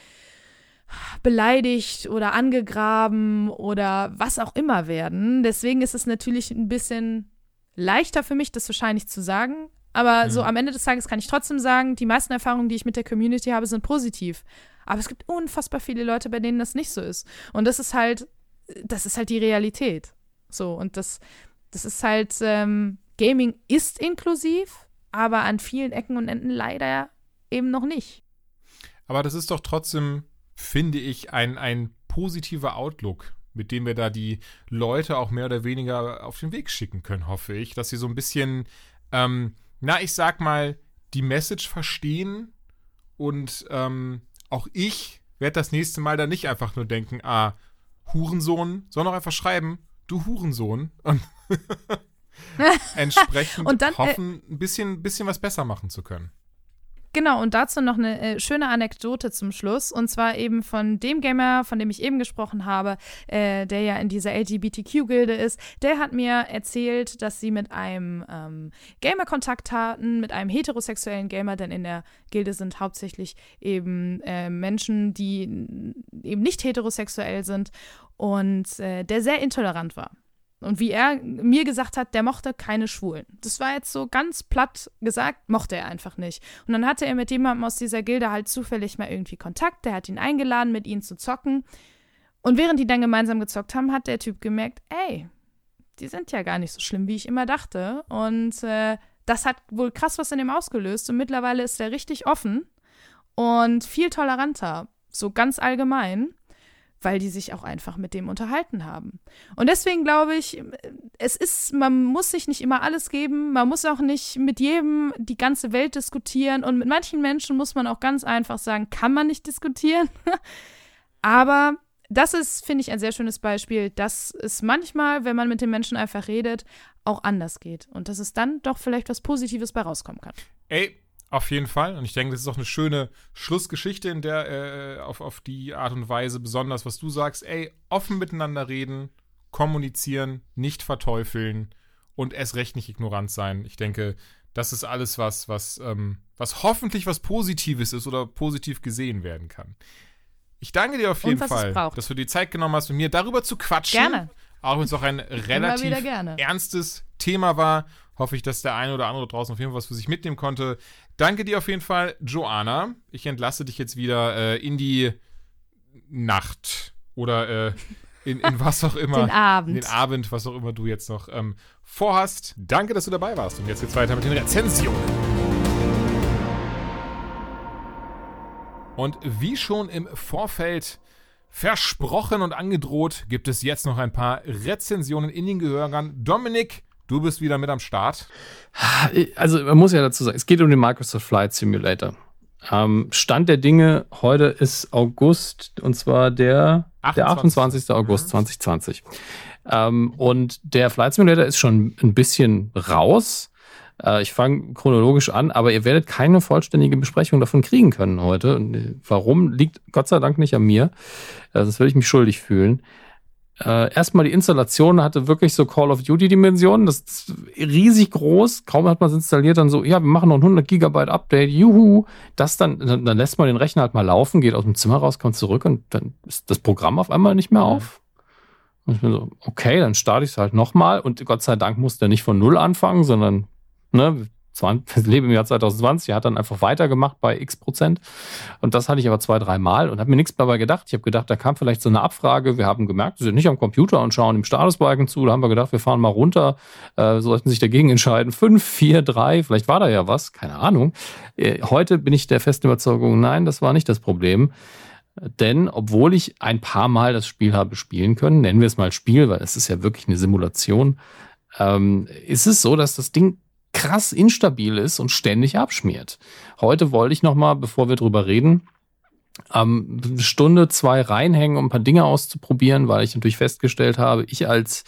beleidigt oder angegraben oder was auch immer werden. Deswegen ist es natürlich ein bisschen leichter für mich, das wahrscheinlich zu sagen. Aber mhm. so am Ende des Tages kann ich trotzdem sagen, die meisten Erfahrungen, die ich mit der Community habe, sind positiv. Aber es gibt unfassbar viele Leute, bei denen das nicht so ist. Und das ist halt, das ist halt die Realität. So, und das, das ist halt, ähm, Gaming ist inklusiv, aber an vielen Ecken und Enden leider eben noch nicht. Aber das ist doch trotzdem, finde ich, ein, ein positiver Outlook, mit dem wir da die Leute auch mehr oder weniger auf den Weg schicken können, hoffe ich, dass sie so ein bisschen, ähm, na, ich sag mal, die Message verstehen und ähm, auch ich werde das nächste Mal dann nicht einfach nur denken, ah, Hurensohn, sondern auch einfach schreiben, du Hurensohn. Und <laughs> <laughs> entsprechend Und dann, äh, hoffen, ein bisschen, bisschen was besser machen zu können. Genau, und dazu noch eine äh, schöne Anekdote zum Schluss. Und zwar eben von dem Gamer, von dem ich eben gesprochen habe, äh, der ja in dieser LGBTQ-Gilde ist. Der hat mir erzählt, dass sie mit einem ähm, Gamer Kontakt hatten, mit einem heterosexuellen Gamer, denn in der Gilde sind hauptsächlich eben äh, Menschen, die eben nicht heterosexuell sind und äh, der sehr intolerant war. Und wie er mir gesagt hat, der mochte keine Schwulen. Das war jetzt so ganz platt gesagt, mochte er einfach nicht. Und dann hatte er mit jemandem aus dieser Gilde halt zufällig mal irgendwie Kontakt. Der hat ihn eingeladen, mit ihnen zu zocken. Und während die dann gemeinsam gezockt haben, hat der Typ gemerkt, ey, die sind ja gar nicht so schlimm, wie ich immer dachte. Und äh, das hat wohl krass was in ihm ausgelöst. Und mittlerweile ist er richtig offen und viel toleranter. So ganz allgemein weil die sich auch einfach mit dem unterhalten haben. Und deswegen glaube ich, es ist, man muss sich nicht immer alles geben, man muss auch nicht mit jedem die ganze Welt diskutieren und mit manchen Menschen muss man auch ganz einfach sagen, kann man nicht diskutieren. <laughs> Aber das ist, finde ich, ein sehr schönes Beispiel, dass es manchmal, wenn man mit den Menschen einfach redet, auch anders geht und dass es dann doch vielleicht was Positives bei rauskommen kann. Ey, auf jeden Fall. Und ich denke, das ist auch eine schöne Schlussgeschichte, in der äh, auf, auf die Art und Weise, besonders was du sagst, ey, offen miteinander reden, kommunizieren, nicht verteufeln und erst recht nicht ignorant sein. Ich denke, das ist alles was, was, ähm, was hoffentlich was Positives ist oder positiv gesehen werden kann. Ich danke dir auf jeden Fall, dass du die Zeit genommen hast, mit mir darüber zu quatschen. Gerne. Auch wenn es auch ein relativ ernstes Thema war, hoffe ich, dass der eine oder andere draußen auf jeden Fall was für sich mitnehmen konnte. Danke dir auf jeden Fall, Joanna. Ich entlasse dich jetzt wieder äh, in die Nacht oder äh, in, in, was auch <laughs> immer. Den Abend. Den Abend, was auch immer du jetzt noch ähm, vorhast. Danke, dass du dabei warst. Und jetzt geht's weiter mit den Rezensionen. Und wie schon im Vorfeld versprochen und angedroht, gibt es jetzt noch ein paar Rezensionen in den Gehörgern. Dominik, du bist wieder mit am Start. Also man muss ja dazu sagen, es geht um den Microsoft Flight Simulator. Ähm, Stand der Dinge heute ist August und zwar der 28, der 28. August 2020. Mhm. Ähm, und der Flight Simulator ist schon ein bisschen raus. Äh, ich fange chronologisch an, aber ihr werdet keine vollständige Besprechung davon kriegen können heute. Und äh, warum liegt Gott sei Dank nicht an mir? Äh, sonst würde ich mich schuldig fühlen. Äh, erstmal die Installation hatte wirklich so Call of Duty Dimensionen. Das ist riesig groß. Kaum hat man es installiert, dann so, ja, wir machen noch ein 100 Gigabyte Update. Juhu. Das dann, dann, dann lässt man den Rechner halt mal laufen, geht aus dem Zimmer raus, kommt zurück und dann ist das Programm auf einmal nicht mehr auf. Und ich bin so, okay, dann starte ich es halt nochmal und Gott sei Dank musste er nicht von Null anfangen, sondern ne, ich <laughs> lebe im Jahr 2020, er hat dann einfach weitergemacht bei x Prozent. Und das hatte ich aber zwei, drei Mal und habe mir nichts dabei gedacht. Ich habe gedacht, da kam vielleicht so eine Abfrage. Wir haben gemerkt, wir sind nicht am Computer und schauen im Statusbalken zu. Da haben wir gedacht, wir fahren mal runter, äh, sollten sich dagegen entscheiden. Fünf, vier, drei, vielleicht war da ja was, keine Ahnung. Äh, heute bin ich der festen Überzeugung, nein, das war nicht das Problem. Denn obwohl ich ein paar Mal das Spiel habe spielen können, nennen wir es mal Spiel, weil es ist ja wirklich eine Simulation, ähm, ist es so, dass das Ding krass instabil ist und ständig abschmiert. Heute wollte ich noch mal, bevor wir drüber reden, ähm, Stunde, zwei reinhängen, um ein paar Dinge auszuprobieren, weil ich natürlich festgestellt habe, ich als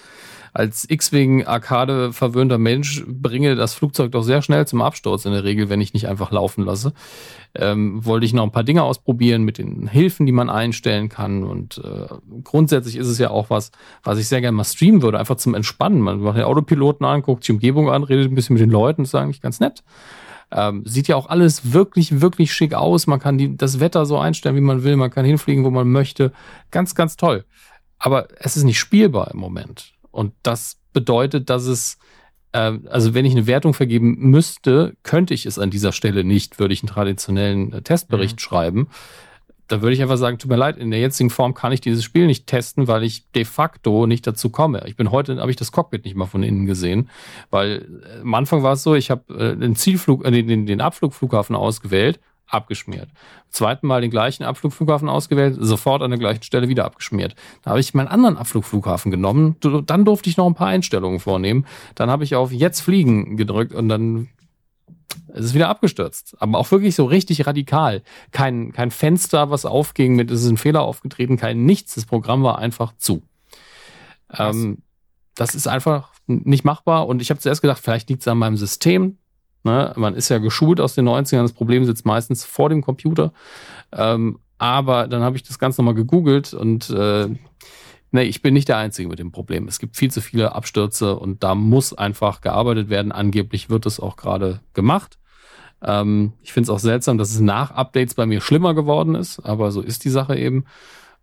als X-Wing-Arcade verwöhnter Mensch bringe das Flugzeug doch sehr schnell zum Absturz in der Regel, wenn ich nicht einfach laufen lasse. Ähm, wollte ich noch ein paar Dinge ausprobieren mit den Hilfen, die man einstellen kann. Und äh, grundsätzlich ist es ja auch was, was ich sehr gerne mal streamen würde, einfach zum Entspannen. Man macht den Autopiloten an, guckt die Umgebung an, redet ein bisschen mit den Leuten, ist eigentlich ganz nett. Ähm, sieht ja auch alles wirklich, wirklich schick aus. Man kann die, das Wetter so einstellen, wie man will. Man kann hinfliegen, wo man möchte. Ganz, ganz toll. Aber es ist nicht spielbar im Moment. Und das bedeutet, dass es, äh, also wenn ich eine Wertung vergeben müsste, könnte ich es an dieser Stelle nicht, würde ich einen traditionellen äh, Testbericht mhm. schreiben. Da würde ich einfach sagen, tut mir leid, in der jetzigen Form kann ich dieses Spiel nicht testen, weil ich de facto nicht dazu komme. Ich bin heute, habe ich das Cockpit nicht mal von innen gesehen, weil äh, am Anfang war es so, ich habe äh, den Zielflug, äh, den, den Abflugflughafen ausgewählt abgeschmiert. Zweiten Mal den gleichen Abflugflughafen ausgewählt, sofort an der gleichen Stelle wieder abgeschmiert. Da habe ich meinen anderen Abflugflughafen genommen, dann durfte ich noch ein paar Einstellungen vornehmen. Dann habe ich auf Jetzt fliegen gedrückt und dann es ist wieder abgestürzt. Aber auch wirklich so richtig radikal. Kein, kein Fenster, was aufging mit, es ist ein Fehler aufgetreten, kein nichts. Das Programm war einfach zu. Ähm, das ist einfach nicht machbar. Und ich habe zuerst gedacht, vielleicht liegt es an meinem System. Ne? Man ist ja geschult aus den 90ern. Das Problem sitzt meistens vor dem Computer. Ähm, aber dann habe ich das Ganze nochmal gegoogelt und äh, nee, ich bin nicht der Einzige mit dem Problem. Es gibt viel zu viele Abstürze und da muss einfach gearbeitet werden. Angeblich wird es auch gerade gemacht. Ähm, ich finde es auch seltsam, dass es nach Updates bei mir schlimmer geworden ist, aber so ist die Sache eben.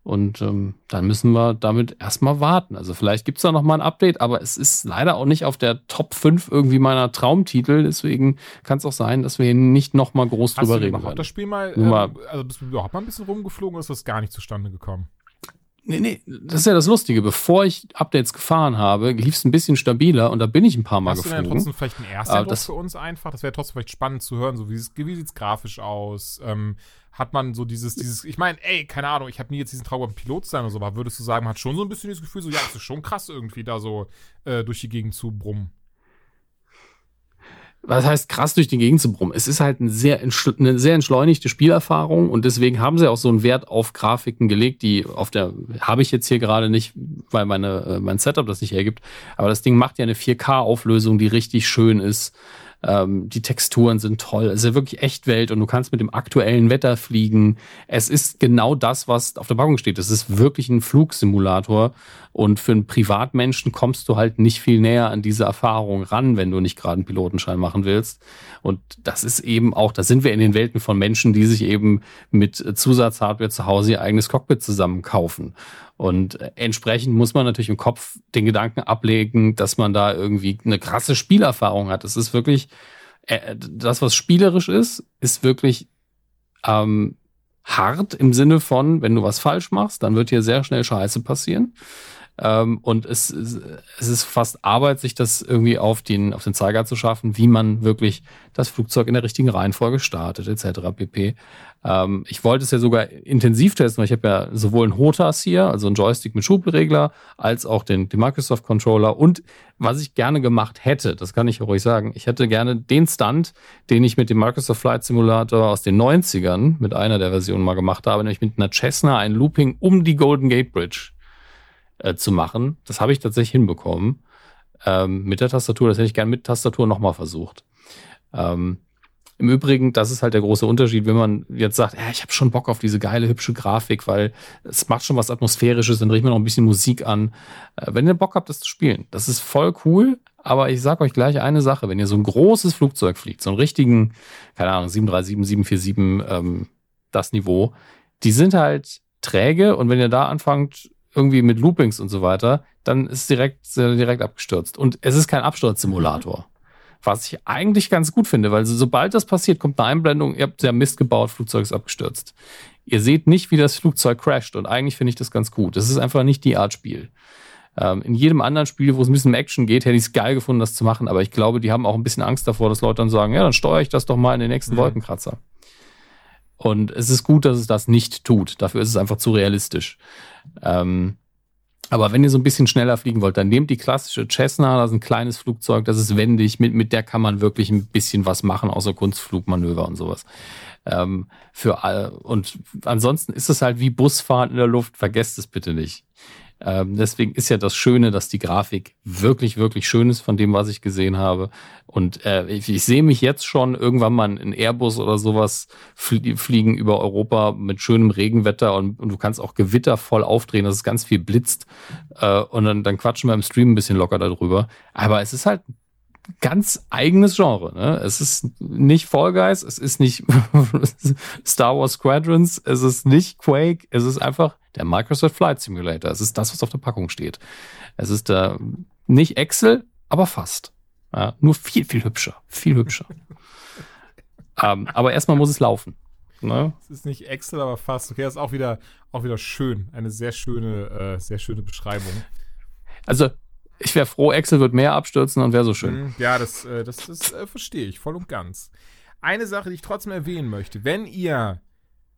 Und ähm, dann müssen wir damit erstmal warten. Also vielleicht gibt es da nochmal ein Update, aber es ist leider auch nicht auf der Top 5 irgendwie meiner Traumtitel. Deswegen kann es auch sein, dass wir hier nicht nochmal groß Hast drüber du reden überhaupt werden. das Spiel mal, Nur mal- ähm, also bist du überhaupt mal ein bisschen rumgeflogen oder ist das gar nicht zustande gekommen? Nee, nee, das ist ja das Lustige. Bevor ich Updates gefahren habe, lief es ein bisschen stabiler und da bin ich ein paar Mal Hast du denn geflogen. trotzdem vielleicht einen Aber Ersteindruck das- für uns einfach? Das wäre trotzdem vielleicht spannend zu hören. So, wie, wie sieht es grafisch aus? Ähm, hat man so dieses, dieses, ich meine, ey, keine Ahnung, ich habe nie jetzt diesen Traum Pilot zu sein oder so, aber würdest du sagen, man hat schon so ein bisschen das Gefühl, so, ja, es ist schon krass irgendwie da so äh, durch die Gegend zu brummen. was heißt krass durch die Gegend zu brummen? Es ist halt ein sehr eine sehr entschleunigte Spielerfahrung und deswegen haben sie auch so einen Wert auf Grafiken gelegt, die auf der habe ich jetzt hier gerade nicht, weil meine äh, mein Setup das nicht hergibt. Aber das Ding macht ja eine 4K-Auflösung, die richtig schön ist. Ähm, die Texturen sind toll. Es ist ja wirklich Echtwelt und du kannst mit dem aktuellen Wetter fliegen. Es ist genau das, was auf der Packung steht. Es ist wirklich ein Flugsimulator. Und für einen Privatmenschen kommst du halt nicht viel näher an diese Erfahrung ran, wenn du nicht gerade einen Pilotenschein machen willst. Und das ist eben auch, da sind wir in den Welten von Menschen, die sich eben mit Zusatzhardware zu Hause ihr eigenes Cockpit zusammen kaufen. Und entsprechend muss man natürlich im Kopf den Gedanken ablegen, dass man da irgendwie eine krasse Spielerfahrung hat. Es ist wirklich, äh, das, was spielerisch ist, ist wirklich ähm, hart im Sinne von, wenn du was falsch machst, dann wird hier sehr schnell Scheiße passieren. Ähm, und es, ist- es ist fast Arbeit, sich das irgendwie auf den, auf den Zeiger zu schaffen, wie man wirklich das Flugzeug in der richtigen Reihenfolge startet, etc. pp. Ähm, ich wollte es ja sogar intensiv testen, weil ich habe ja sowohl ein HOTAS hier, also ein Joystick mit Schubregler, als auch den, den Microsoft Controller. Und was ich gerne gemacht hätte, das kann ich ruhig sagen, ich hätte gerne den Stunt, den ich mit dem Microsoft Flight Simulator aus den 90ern mit einer der Versionen mal gemacht habe, nämlich mit einer Cessna ein Looping um die Golden Gate Bridge äh, zu machen. Das habe ich tatsächlich hinbekommen. Ähm, mit der Tastatur, das hätte ich gerne mit Tastatur nochmal versucht. Ähm, Im Übrigen, das ist halt der große Unterschied, wenn man jetzt sagt, ja, ich habe schon Bock auf diese geile, hübsche Grafik, weil es macht schon was Atmosphärisches, dann riech mir noch ein bisschen Musik an. Äh, wenn ihr Bock habt, das zu spielen, das ist voll cool, aber ich sag euch gleich eine Sache, wenn ihr so ein großes Flugzeug fliegt, so einen richtigen, keine Ahnung, 737, 747, ähm, das Niveau, die sind halt träge und wenn ihr da anfangt, irgendwie mit Loopings und so weiter, dann ist direkt, direkt abgestürzt. Und es ist kein Absturzsimulator. Was ich eigentlich ganz gut finde, weil so- sobald das passiert, kommt eine Einblendung, ihr habt sehr Mist gebaut, Flugzeug ist abgestürzt. Ihr seht nicht, wie das Flugzeug crasht und eigentlich finde ich das ganz gut. Das ist einfach nicht die Art Spiel. Ähm, in jedem anderen Spiel, wo es ein bisschen um Action geht, hätte ich es geil gefunden, das zu machen, aber ich glaube, die haben auch ein bisschen Angst davor, dass Leute dann sagen, ja, dann steuere ich das doch mal in den nächsten Mhm. Wolkenkratzer. Und es ist gut, dass es das nicht tut. Dafür ist es einfach zu realistisch. Ähm, aber wenn ihr so ein bisschen schneller fliegen wollt, dann nehmt die klassische Cessna, das ist ein kleines Flugzeug, das ist wendig, mit, mit der kann man wirklich ein bisschen was machen, außer Kunstflugmanöver und sowas. Ähm, für all, und ansonsten ist es halt wie Busfahren in der Luft, vergesst es bitte nicht. Ähm, deswegen ist ja das Schöne, dass die Grafik wirklich, wirklich schön ist von dem, was ich gesehen habe. Und äh, ich, ich sehe mich jetzt schon irgendwann mal in Airbus oder sowas flie fliegen über Europa mit schönem Regenwetter und, und du kannst auch Gewitter voll aufdrehen, dass es ganz viel blitzt. Äh, und dann, dann quatschen wir im Stream ein bisschen locker darüber. Aber es ist halt ganz eigenes Genre. Ne? Es ist nicht Fall Guys, es ist nicht <laughs> Star Wars Squadrons, es ist nicht Quake, es ist einfach der Microsoft Flight Simulator. Es ist das, was auf der Packung steht. Es ist äh, nicht Excel, aber fast. Ja, nur viel, viel hübscher. Viel hübscher. <laughs> ähm, aber erstmal muss es laufen. Ne? Es ist nicht Excel, aber fast. Okay, das ist auch wieder, auch wieder schön. Eine sehr schöne, äh, sehr schöne Beschreibung. Also, ich wäre froh, Excel wird mehr abstürzen und wäre so schön. Mhm, Ja, das, äh, das, das äh, verstehe ich voll und ganz. Eine Sache, die ich trotzdem erwähnen möchte, wenn ihr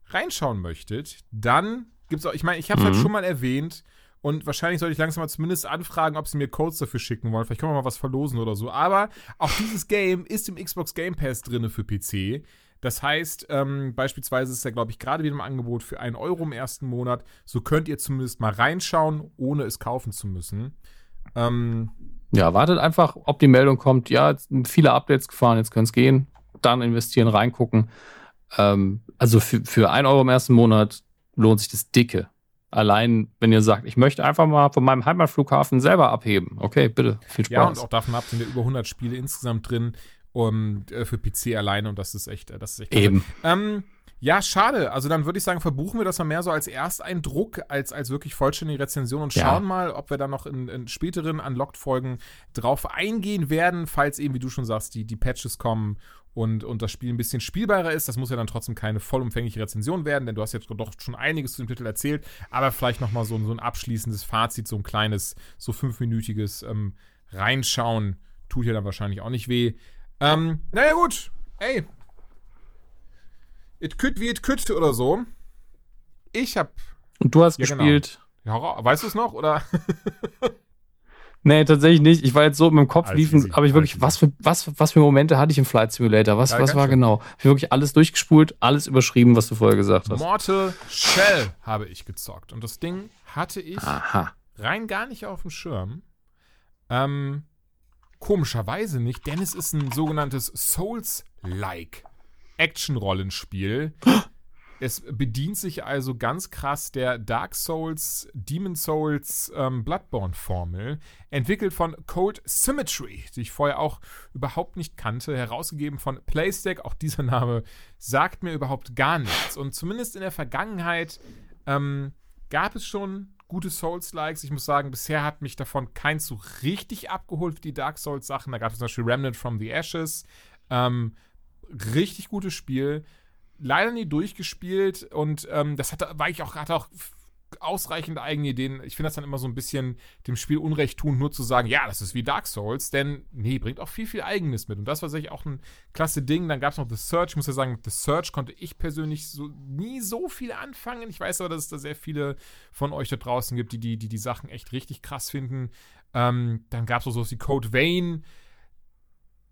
reinschauen möchtet, dann gibt es auch, ich meine, ich habe es halt Mhm. schon mal erwähnt Und wahrscheinlich sollte ich langsam mal zumindest anfragen, ob sie mir Codes dafür schicken wollen. Vielleicht können wir mal was verlosen oder so. Aber auch dieses Game ist im Xbox Game Pass drinne für PC. Das heißt, ähm, beispielsweise ist er, glaube ich, gerade wieder im Angebot für einen Euro im ersten Monat. So könnt ihr zumindest mal reinschauen, ohne es kaufen zu müssen. Ähm, ja, wartet einfach, ob die Meldung kommt. Ja, viele Updates gefahren, jetzt können es gehen. Dann investieren, reingucken. Ähm, also für, für ein Euro im ersten Monat lohnt sich das dicke. Allein, wenn ihr sagt, ich möchte einfach mal von meinem Heimatflughafen selber abheben. Okay, bitte, viel Spaß. Ja, und auch davon ab sind ja über 100 Spiele insgesamt drin um, äh, für PC alleine und das ist echt, äh, das ist echt Eben. Ähm, ja, schade. Also dann würde ich sagen, verbuchen wir das mal mehr so als Ersteindruck, als, als wirklich vollständige Rezension und schauen ja. mal, ob wir da noch in, in späteren Unlocked-Folgen drauf eingehen werden, falls eben, wie du schon sagst, die, die Patches kommen und, und das Spiel ein bisschen spielbarer ist. Das muss ja dann trotzdem keine vollumfängliche Rezension werden, denn du hast jetzt doch schon einiges zu dem Titel erzählt, aber vielleicht nochmal so, so ein abschließendes Fazit, so ein kleines, so fünfminütiges ähm, Reinschauen tut ja dann wahrscheinlich auch nicht weh. Ähm, naja, gut. Ey. It could wie it could oder so. Ich hab. Und du hast ja, genau. gespielt. Genau. Ja, weißt du es noch, oder? <laughs> nee, tatsächlich nicht. Ich war jetzt so in meinem Kopf alles liefen, aber ich wirklich, was für, was, was für Momente hatte ich im Flight Simulator? Was, ja, was war schön. genau? Ich habe wirklich alles durchgespult, alles überschrieben, was du vorher gesagt hast. Mortal Shell habe ich gezockt. Und das Ding hatte ich Aha. rein gar nicht auf dem Schirm. Ähm, Komischerweise nicht, denn es ist ein sogenanntes Souls-like Action-Rollenspiel. <gasps> Es bedient sich also ganz krass der Dark Souls, Demon Souls, ähm, Bloodborne-Formel, entwickelt von Cold Symmetry, die ich vorher auch überhaupt nicht kannte, herausgegeben von Playstack. Auch dieser Name sagt mir überhaupt gar nichts. Und zumindest in der Vergangenheit ähm, gab es schon gute Souls-Likes. Ich muss sagen, bisher hat mich davon keins so richtig abgeholt wie die Dark Souls-Sachen. Da gab es zum Beispiel Remnant from the Ashes. Ähm, richtig gutes Spiel. Leider nie durchgespielt und ähm, das hatte, war ich auch, hatte auch ausreichend eigene Ideen. Ich finde das dann immer so ein bisschen dem Spiel Unrecht tun, nur zu sagen, ja, das ist wie Dark Souls, denn nee, bringt auch viel, viel Eigenes mit. Und das war sicherlich auch ein klasse Ding. Dann gab es noch The Search. Ich muss ja sagen, The Search konnte ich persönlich so, nie so viel anfangen. Ich weiß aber, dass es da sehr viele von euch da draußen gibt, die die, die, die Sachen echt richtig krass finden. Ähm, dann gab es so wie Code Vein.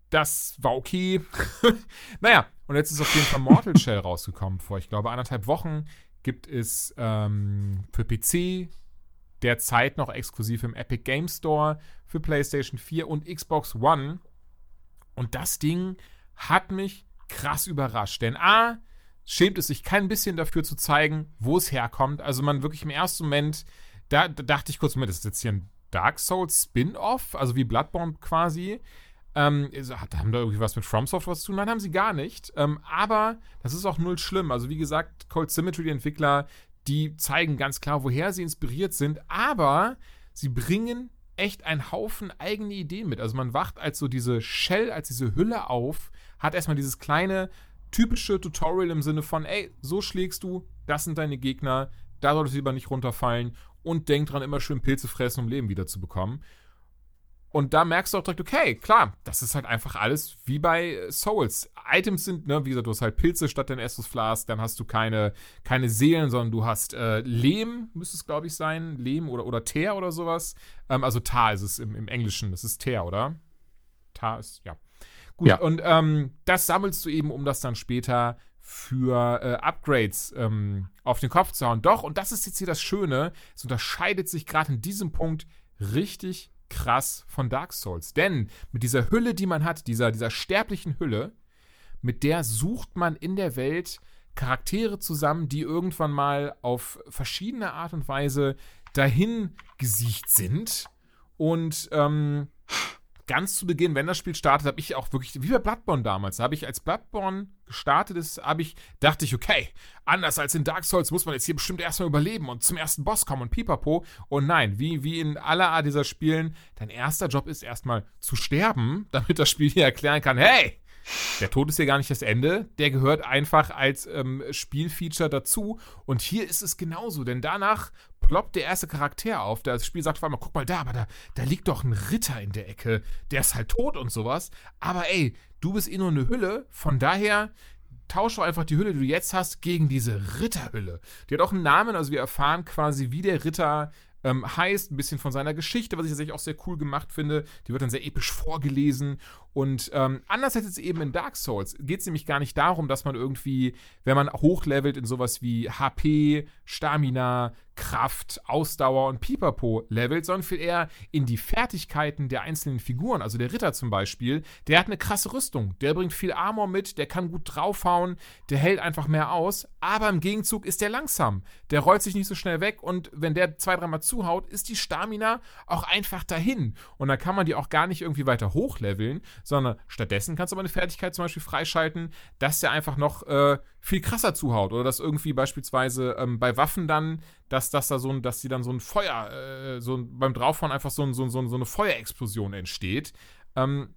Das war okay. <laughs> naja, und jetzt ist auf jeden Fall Mortal Shell rausgekommen vor, ich glaube, anderthalb Wochen gibt es ähm, für PC derzeit noch exklusiv im Epic Game Store für PlayStation 4 und Xbox One. Und das Ding hat mich krass überrascht. Denn A, schämt es sich kein bisschen dafür zu zeigen, wo es herkommt. Also man wirklich im ersten Moment, da, da dachte ich kurz, Moment, das ist jetzt hier ein Dark Souls Spin-off, also wie Bloodborne quasi. Ähm, haben da irgendwie was mit FromSoft was zu tun? Nein, haben sie gar nicht. Ähm, aber das ist auch null schlimm. Also wie gesagt, Cold Symmetry, die Entwickler, die zeigen ganz klar, woher sie inspiriert sind, aber sie bringen echt einen Haufen eigene Ideen mit. Also man wacht als so diese Shell, als diese Hülle auf, hat erstmal dieses kleine, typische Tutorial im Sinne von, ey, so schlägst du, das sind deine Gegner, da solltest du lieber nicht runterfallen und denk dran, immer schön Pilze fressen, um Leben wiederzubekommen. Und da merkst du auch direkt, okay, klar, das ist halt einfach alles wie bei Souls. Items sind, ne, wie gesagt, du hast halt Pilze statt dein Estus Flask, dann hast du keine, keine Seelen, sondern du hast äh, Lehm, müsste es, glaube ich, sein. Lehm oder, oder Teer oder sowas. Ähm, also Tar ist es im, im Englischen, das ist Teer, oder? Tar ist, ja. Gut, ja. und ähm, das sammelst du eben, um das dann später für äh, Upgrades ähm, auf den Kopf zu hauen. Doch, und das ist jetzt hier das Schöne, es unterscheidet sich gerade in diesem Punkt richtig krass von Dark Souls. Denn mit dieser Hülle, die man hat, dieser, dieser sterblichen Hülle, mit der sucht man in der Welt Charaktere zusammen, die irgendwann mal auf verschiedene Art und Weise dahin gesiegt sind. Und ähm, ganz zu Beginn, wenn das Spiel startet, habe ich auch wirklich, wie bei Bloodborne damals, habe ich als Bloodborne gestartet ist, habe ich, dachte ich, okay, anders als in Dark Souls muss man jetzt hier bestimmt erstmal überleben und zum ersten Boss kommen und pipapo. Und nein, wie, wie in aller Art dieser Spielen, dein erster Job ist erstmal zu sterben, <laughs> damit das Spiel hier erklären kann, hey, der Tod ist ja gar nicht das Ende, der gehört einfach als ähm, Spielfeature dazu. Und hier ist es genauso, denn danach ploppt der erste Charakter auf. Das Spiel sagt auf einmal, guck mal da, aber da, da liegt doch ein Ritter in der Ecke. Der ist halt tot und sowas. Aber ey, du bist eh nur eine Hülle. Von daher tausche einfach die Hülle, die du jetzt hast, gegen diese Ritterhülle. Die hat auch einen Namen, also wir erfahren quasi, wie der Ritter ähm, heißt, ein bisschen von seiner Geschichte, was ich tatsächlich auch sehr cool gemacht finde. Die wird dann sehr episch vorgelesen. Und ähm, anders als jetzt eben in Dark Souls geht es nämlich gar nicht darum, dass man irgendwie, wenn man hochlevelt in sowas wie HP, Stamina, Kraft, Ausdauer und Pipapo levelt, sondern viel eher in die Fertigkeiten der einzelnen Figuren. Also der Ritter zum Beispiel, der hat eine krasse Rüstung, der bringt viel Armor mit, der kann gut draufhauen, der hält einfach mehr aus, aber im Gegenzug ist der langsam. Der rollt sich nicht so schnell weg und wenn der zwei, dreimal zuhaut, ist die Stamina auch einfach dahin. Und dann kann man die auch gar nicht irgendwie weiter hochleveln, sondern stattdessen kannst du aber eine Fertigkeit zum Beispiel freischalten, dass der einfach noch äh, viel krasser zuhaut oder dass irgendwie beispielsweise ähm, bei Waffen dann, dass, dass da so ein, dass die dann so ein Feuer, äh, so ein, beim Draufhauen einfach so, ein, so, so, so eine Feuerexplosion entsteht. Ähm,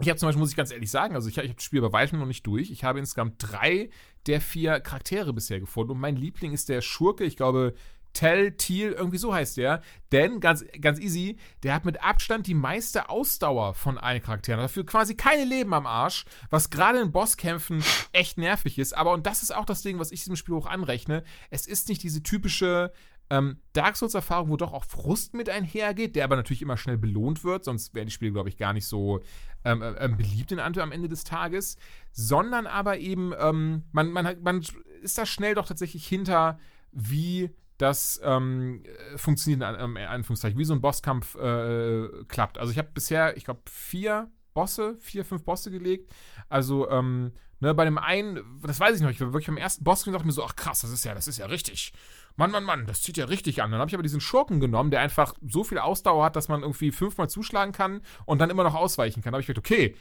ich habe zum Beispiel, muss ich ganz ehrlich sagen, also ich, ich habe das Spiel bei weitem noch nicht durch. Ich habe insgesamt drei der vier Charaktere bisher gefunden und mein Liebling ist der Schurke, ich glaube, Tell Thiel, irgendwie so heißt der. Denn, ganz, ganz easy, der hat mit Abstand die meiste Ausdauer von allen Charakteren. Dafür quasi keine Leben am Arsch, was gerade in Bosskämpfen echt nervig ist. Aber, und das ist auch das Ding, was ich diesem Spiel hoch anrechne, es ist nicht diese typische ähm, Dark Souls-Erfahrung, wo doch auch Frust mit einhergeht, der aber natürlich immer schnell belohnt wird, sonst wären die Spiele, glaube ich, gar nicht so ähm, äh, ähm, beliebt in Antwerpen am Ende des Tages, sondern aber eben, ähm, man, man, man ist da schnell doch tatsächlich hinter, wie das ähm, funktioniert in Anführungszeichen, wie so ein Bosskampf äh, klappt. Also ich habe bisher, ich glaube, vier Bosse, vier, fünf Bosse gelegt. Also, ähm, ne, bei dem einen, das weiß ich noch, ich war wirklich beim ersten Boss und dachte mir so, ach krass, das ist ja, das ist ja richtig. Mann, Mann, Mann, das zieht ja richtig an. Dann habe ich aber diesen Schurken genommen, der einfach so viel Ausdauer hat, dass man irgendwie fünfmal zuschlagen kann und dann immer noch ausweichen kann. Da habe ich gedacht, okay,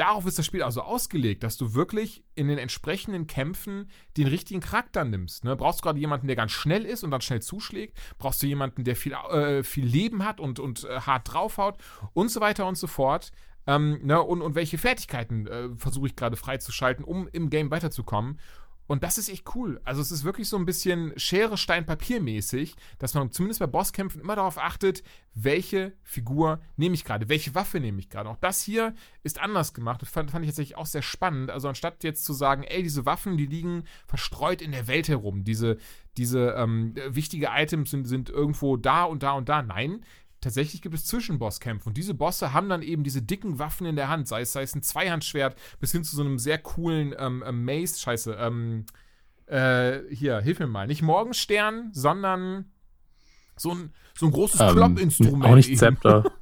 darauf ist das Spiel also ausgelegt, dass du wirklich in den entsprechenden Kämpfen den richtigen Charakter nimmst. Ne? Brauchst du gerade jemanden, der ganz schnell ist und dann schnell zuschlägt? Brauchst du jemanden, der viel, äh, viel Leben hat und, und äh, hart draufhaut? Und so weiter und so fort. Ähm, ne? und, und welche Fertigkeiten äh, versuche ich gerade freizuschalten, um im Game weiterzukommen? Und das ist echt cool. Also es ist wirklich so ein bisschen Schere, Stein, Papier mäßig, dass man zumindest bei Bosskämpfen immer darauf achtet, welche Figur nehme ich gerade, welche Waffe nehme ich gerade. Auch das hier ist anders gemacht. Das fand, fand, ich tatsächlich auch sehr spannend. Also anstatt jetzt zu sagen, ey, diese Waffen, die liegen verstreut in der Welt herum, diese, diese ähm, wichtige Items sind, sind irgendwo da und da und da. Nein, tatsächlich gibt es Zwischenbosskämpfe und diese Bosse haben dann eben diese dicken Waffen in der Hand, sei es, sei es ein Zweihandschwert bis hin zu so einem sehr coolen ähm, ähm, Mace, scheiße, ähm, äh, hier, hilf mir mal, nicht Morgenstern, sondern so ein, so ein großes ähm, Kloppinstrument. Auch nicht Zepter. <laughs>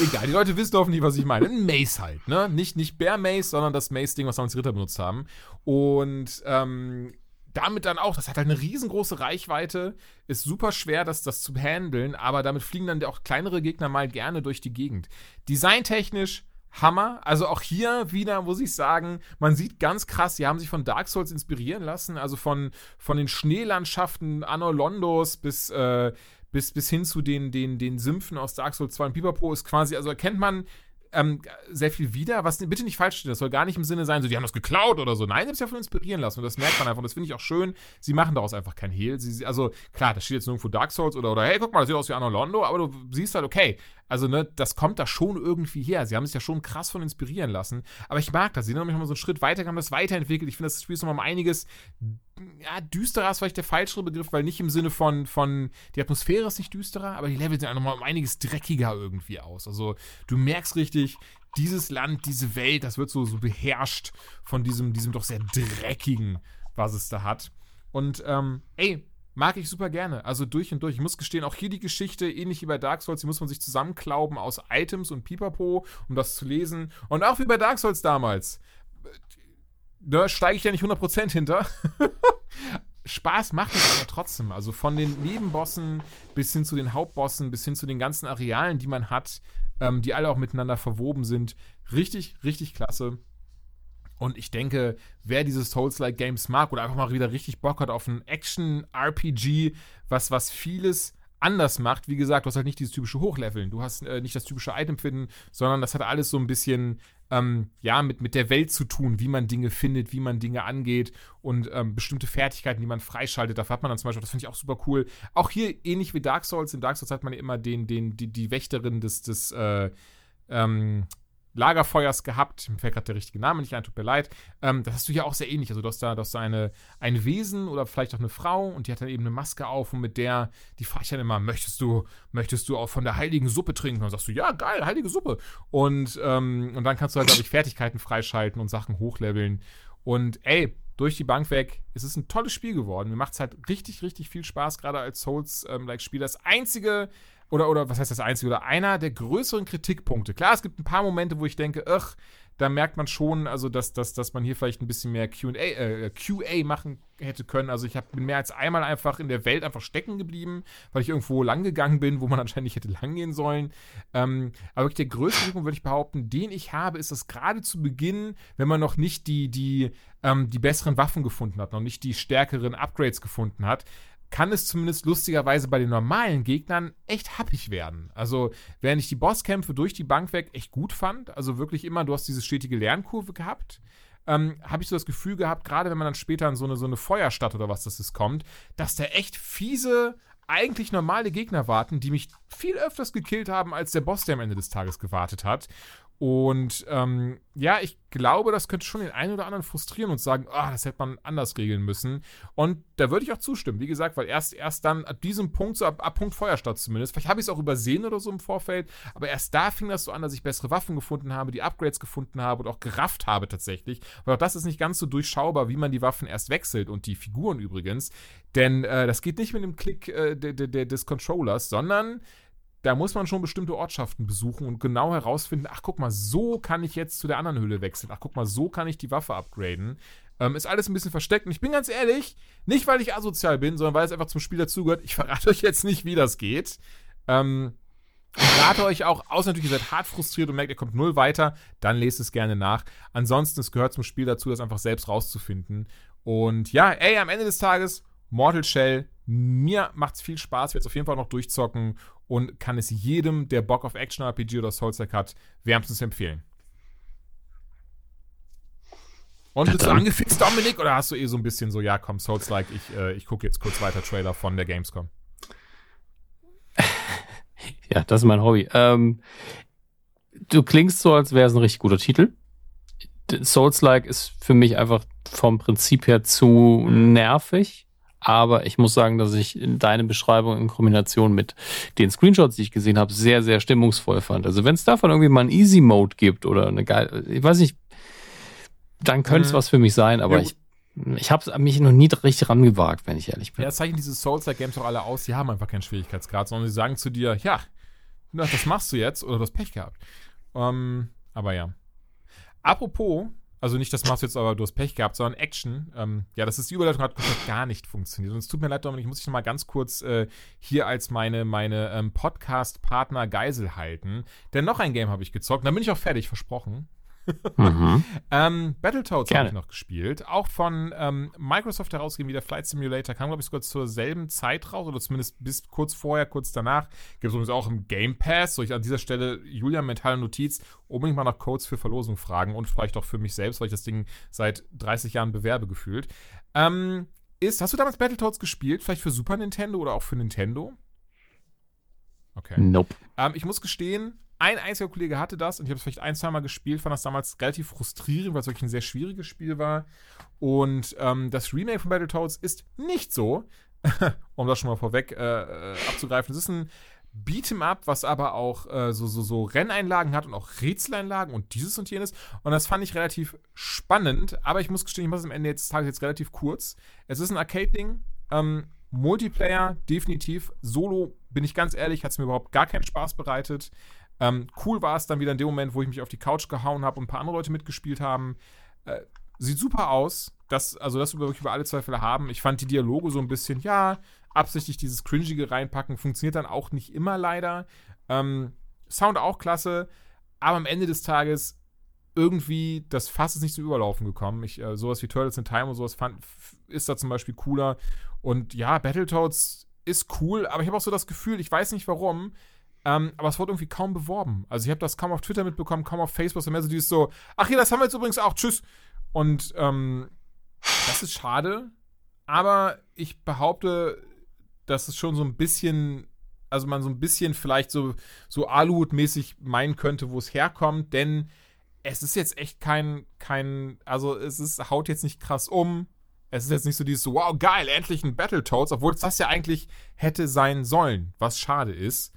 Egal, die Leute wissen hoffentlich, was ich meine. Ein Mace halt, ne? Nicht, nicht Bear Mace, sondern das Mace-Ding, was damals Ritter benutzt haben. Und ähm, damit dann auch, das hat halt eine riesengroße Reichweite, ist super schwer, das, das zu handeln, aber damit fliegen dann auch kleinere Gegner mal gerne durch die Gegend. Designtechnisch Hammer. Also auch hier wieder muss ich sagen, man sieht ganz krass, sie haben sich von Dark Souls inspirieren lassen. Also von, von den Schneelandschaften Anno Londos bis, äh, bis, bis hin zu den, den, den Sümpfen aus Dark Souls 2 und Pipapo ist quasi, also erkennt man ähm, sehr viel wieder, was bitte nicht falsch steht. Das soll gar nicht im Sinne sein, so die haben das geklaut oder so. Nein, sie haben sich davon inspirieren lassen und das merkt man einfach. Und das finde ich auch schön. Sie machen daraus einfach kein Hehl. Sie, also klar, da steht jetzt nirgendwo Dark Souls oder, oder hey, guck mal, das sieht aus wie Anno Londo, aber du siehst halt, okay, also, ne, das kommt da schon irgendwie her. Sie haben sich ja schon krass von inspirieren lassen. Aber ich mag das. Sie sind nämlich mal so einen Schritt weiter, haben das weiterentwickelt. Ich finde, das Spiel ist nochmal um einiges, ja, düsterer ist vielleicht der falschere Begriff, weil nicht im Sinne von, von, die Atmosphäre ist nicht düsterer, aber die Level sehen nochmal um einiges dreckiger irgendwie aus. Also, du merkst richtig, dieses Land, diese Welt, das wird so, so beherrscht von diesem, diesem doch sehr dreckigen, was es da hat. Und, ähm, ey, Mag ich super gerne. Also durch und durch. Ich muss gestehen, auch hier die Geschichte, ähnlich wie bei Dark Souls, die muss man sich zusammenklauben aus Items und Pipapo, um das zu lesen. Und auch wie bei Dark Souls damals. Da steige ich ja nicht 100% hinter. <laughs> Spaß macht es aber trotzdem. Also von den Nebenbossen bis hin zu den Hauptbossen, bis hin zu den ganzen Arealen, die man hat, ähm, die alle auch miteinander verwoben sind. Richtig, richtig klasse. Und ich denke, wer diese Souls-like Games mag oder einfach mal wieder richtig Bock hat auf ein Action-RPG, was, was vieles anders macht, wie gesagt, du hast halt nicht dieses typische Hochleveln, du hast äh, nicht das typische Item finden, sondern das hat alles so ein bisschen, ähm, ja, mit, mit der Welt zu tun, wie man Dinge findet, wie man Dinge angeht und ähm, bestimmte Fertigkeiten, die man freischaltet. Dafür hat man dann zum Beispiel, das finde ich auch super cool. Auch hier ähnlich wie Dark Souls. In Dark Souls hat man ja immer den, den, die, die Wächterin des, des, äh, ähm, Lagerfeuers gehabt. Mir fällt gerade der richtige Name nicht ein, tut mir leid. Ähm, das hast du ja auch sehr ähnlich. Also du hast da, du hast da eine, ein Wesen oder vielleicht auch eine Frau und die hat dann eben eine Maske auf und mit der, die frage ich dann immer, möchtest du, möchtest du auch von der heiligen Suppe trinken? Und dann sagst du, ja, geil, heilige Suppe. Und, ähm, und dann kannst du halt, glaube ich, Fertigkeiten freischalten und Sachen hochleveln. Und ey, durch die Bank weg, es ist ein tolles Spiel geworden. Mir macht es halt richtig, richtig viel Spaß, gerade als Souls-like-Spieler. das einzige, oder, oder was heißt das einzige, oder einer der größeren Kritikpunkte. Klar, es gibt ein paar Momente, wo ich denke, ach, da merkt man schon, also dass, dass, dass man hier vielleicht ein bisschen mehr QA, äh, QA machen hätte können. Also ich hab, bin mehr als einmal einfach in der Welt einfach stecken geblieben, weil ich irgendwo lang gegangen bin, wo man <laughs> anscheinend nicht hätte lang gehen sollen. Ähm, aber wirklich der größte Kritikpunkt, würde ich behaupten, den ich habe, ist, dass gerade zu Beginn, wenn man noch nicht die, die, ähm, die besseren Waffen gefunden hat, noch nicht die stärkeren Upgrades gefunden hat, kann es zumindest lustigerweise bei den normalen Gegnern echt happig werden. Also, während ich die Bosskämpfe durch die Bank weg echt gut fand, also wirklich immer, du hast diese stetige Lernkurve gehabt, ähm, habe ich so das Gefühl gehabt, gerade wenn man dann später in so eine, so eine Feuerstadt oder was das ist kommt, dass da echt fiese, eigentlich normale Gegner warten, die mich viel öfters gekillt haben, als der Boss, der am Ende des Tages gewartet hat. Und ähm, ja, ich glaube, das könnte schon den einen oder anderen frustrieren und sagen, ah, das hätte man anders regeln müssen. Und da würde ich auch zustimmen, wie gesagt, weil erst, erst dann ab diesem Punkt, so ab, ab Punkt Feuerstadt zumindest, vielleicht habe ich es auch übersehen oder so im Vorfeld, aber erst da fing das so an, dass ich bessere Waffen gefunden habe, die Upgrades gefunden habe und auch gerafft habe tatsächlich. Weil auch das ist nicht ganz so durchschaubar, wie man die Waffen erst wechselt und die Figuren übrigens. Denn äh, das geht nicht mit dem Klick äh, de, de, de, des Controllers, sondern da muss man schon bestimmte Ortschaften besuchen und genau herausfinden, ach guck mal, so kann ich jetzt zu der anderen Höhle wechseln. Ach guck mal, so kann ich die Waffe upgraden. Ähm, ist alles ein bisschen versteckt. Und ich bin ganz ehrlich, nicht weil ich asozial bin, sondern weil es einfach zum Spiel dazugehört. Ich verrate <laughs> euch jetzt nicht, wie das geht. Ähm, ich rate euch auch, außer natürlich, ihr seid hart frustriert und merkt, ihr kommt null weiter, dann lest es gerne nach. Ansonsten, es gehört zum Spiel dazu, das einfach selbst rauszufinden. Und ja, ey, am Ende des Tages, Mortal Shell, mir macht es viel Spaß, werde es auf jeden Fall noch durchzocken und kann es jedem, der Bock auf Action-RPG oder Souls-like hat, wärmstens empfehlen. Und bist du angefixt, Dominik, oder hast du eh so ein bisschen so, ja, komm, Souls-like, ich, äh, ich gucke jetzt kurz weiter Trailer von der Gamescom? <laughs> Ja, das ist mein Hobby. Ähm, du klingst so, als wäre es ein richtig guter Titel. Souls-like ist für mich einfach vom Prinzip her zu nervig aber ich muss sagen, dass ich deine Beschreibung in Kombination mit den Screenshots, die ich gesehen habe, sehr, sehr stimmungsvoll fand. Also wenn es davon irgendwie mal einen Easy Mode gibt oder eine geile, ich weiß nicht, dann könnte es mhm. was für mich sein, aber ja, ich ich habe mich noch nie richtig rangewagt, wenn ich ehrlich bin. Ja, das zeichnen diese Souls-like-Games doch alle aus, die haben einfach keinen Schwierigkeitsgrad, sondern sie sagen zu dir, ja, das machst du jetzt oder du hast Pech gehabt. Ähm, aber ja. Apropos, also nicht, das machst du jetzt, aber du hast Pech gehabt, sondern Action. Ähm, ja, das ist die Überleitung, hat gar nicht funktioniert. Und es tut mir leid, Dominik, ich muss dich nochmal ganz kurz äh, hier als meine, meine ähm, Podcast-Partner Geisel halten. Denn noch ein Game habe ich gezockt. Dann bin ich auch fertig, versprochen mhm. <laughs> ähm, Battletoads habe ich noch gespielt. Auch von ähm, Microsoft herausgegeben, wie der Flight Simulator. Kam, glaube ich, sogar zur selben Zeit raus oder zumindest bis kurz vorher, kurz danach. Gibt es übrigens auch im Game Pass. So ich an dieser Stelle, Julian, mentale Notiz, unbedingt mal nach Codes für Verlosung fragen und vielleicht auch für mich selbst, weil ich das Ding seit 30 Jahren bewerbe gefühlt. Ähm, ist, hast du damals Battletoads gespielt? Vielleicht für Super Nintendo oder auch für Nintendo? Okay. Nope. Ähm, ich muss gestehen, ein einziger Kollege hatte das und ich habe es vielleicht ein, zwei Mal gespielt, fand das damals relativ frustrierend, weil es wirklich ein sehr schwieriges Spiel war. Und ähm, das Remake von Battletoads ist nicht so, <laughs> um das schon mal vorweg äh, äh abzugreifen. Es ist ein Beat'em Up, was aber auch äh, so, so, so Renneinlagen hat und auch Rätseleinlagen und dieses und jenes. Und das fand ich relativ spannend, aber ich muss gestehen, ich mache es am Ende des Tages jetzt relativ kurz. Es ist ein Arcade-Ding. Ähm, Multiplayer, definitiv. Solo, bin ich ganz ehrlich, hat es mir überhaupt gar keinen Spaß bereitet. Ähm, cool war es dann wieder in dem Moment, wo ich mich auf die Couch gehauen habe und ein paar andere Leute mitgespielt haben. Äh, sieht super aus. Das, also das über, über alle Zweifel haben. Ich fand die Dialoge so ein bisschen, ja, absichtlich dieses Cringige reinpacken. Funktioniert dann auch nicht immer leider. Ähm, Sound auch klasse. Aber am Ende des Tages irgendwie, das Fass ist nicht zum Überlaufen gekommen. Ich, äh, sowas wie Turtles in Time und sowas fand, ist da zum Beispiel cooler. Und ja, Battletoads ist cool, aber ich habe auch so das Gefühl, ich weiß nicht warum, ähm, aber es wurde irgendwie kaum beworben. Also ich habe das kaum auf Twitter mitbekommen, kaum auf Facebook. Mehr so dieses so, ach ja, das haben wir jetzt übrigens auch, tschüss. Und ähm, das ist schade. Aber ich behaupte, dass es schon so ein bisschen, also man so ein bisschen vielleicht so, so Aluhut-mäßig meinen könnte, wo es herkommt. Denn es ist jetzt echt kein, kein, also es ist, haut jetzt nicht krass um. Es ist jetzt nicht so dieses, so, wow, geil, endlich ein Battletoads, obwohl es das ja eigentlich hätte sein sollen, was schade ist.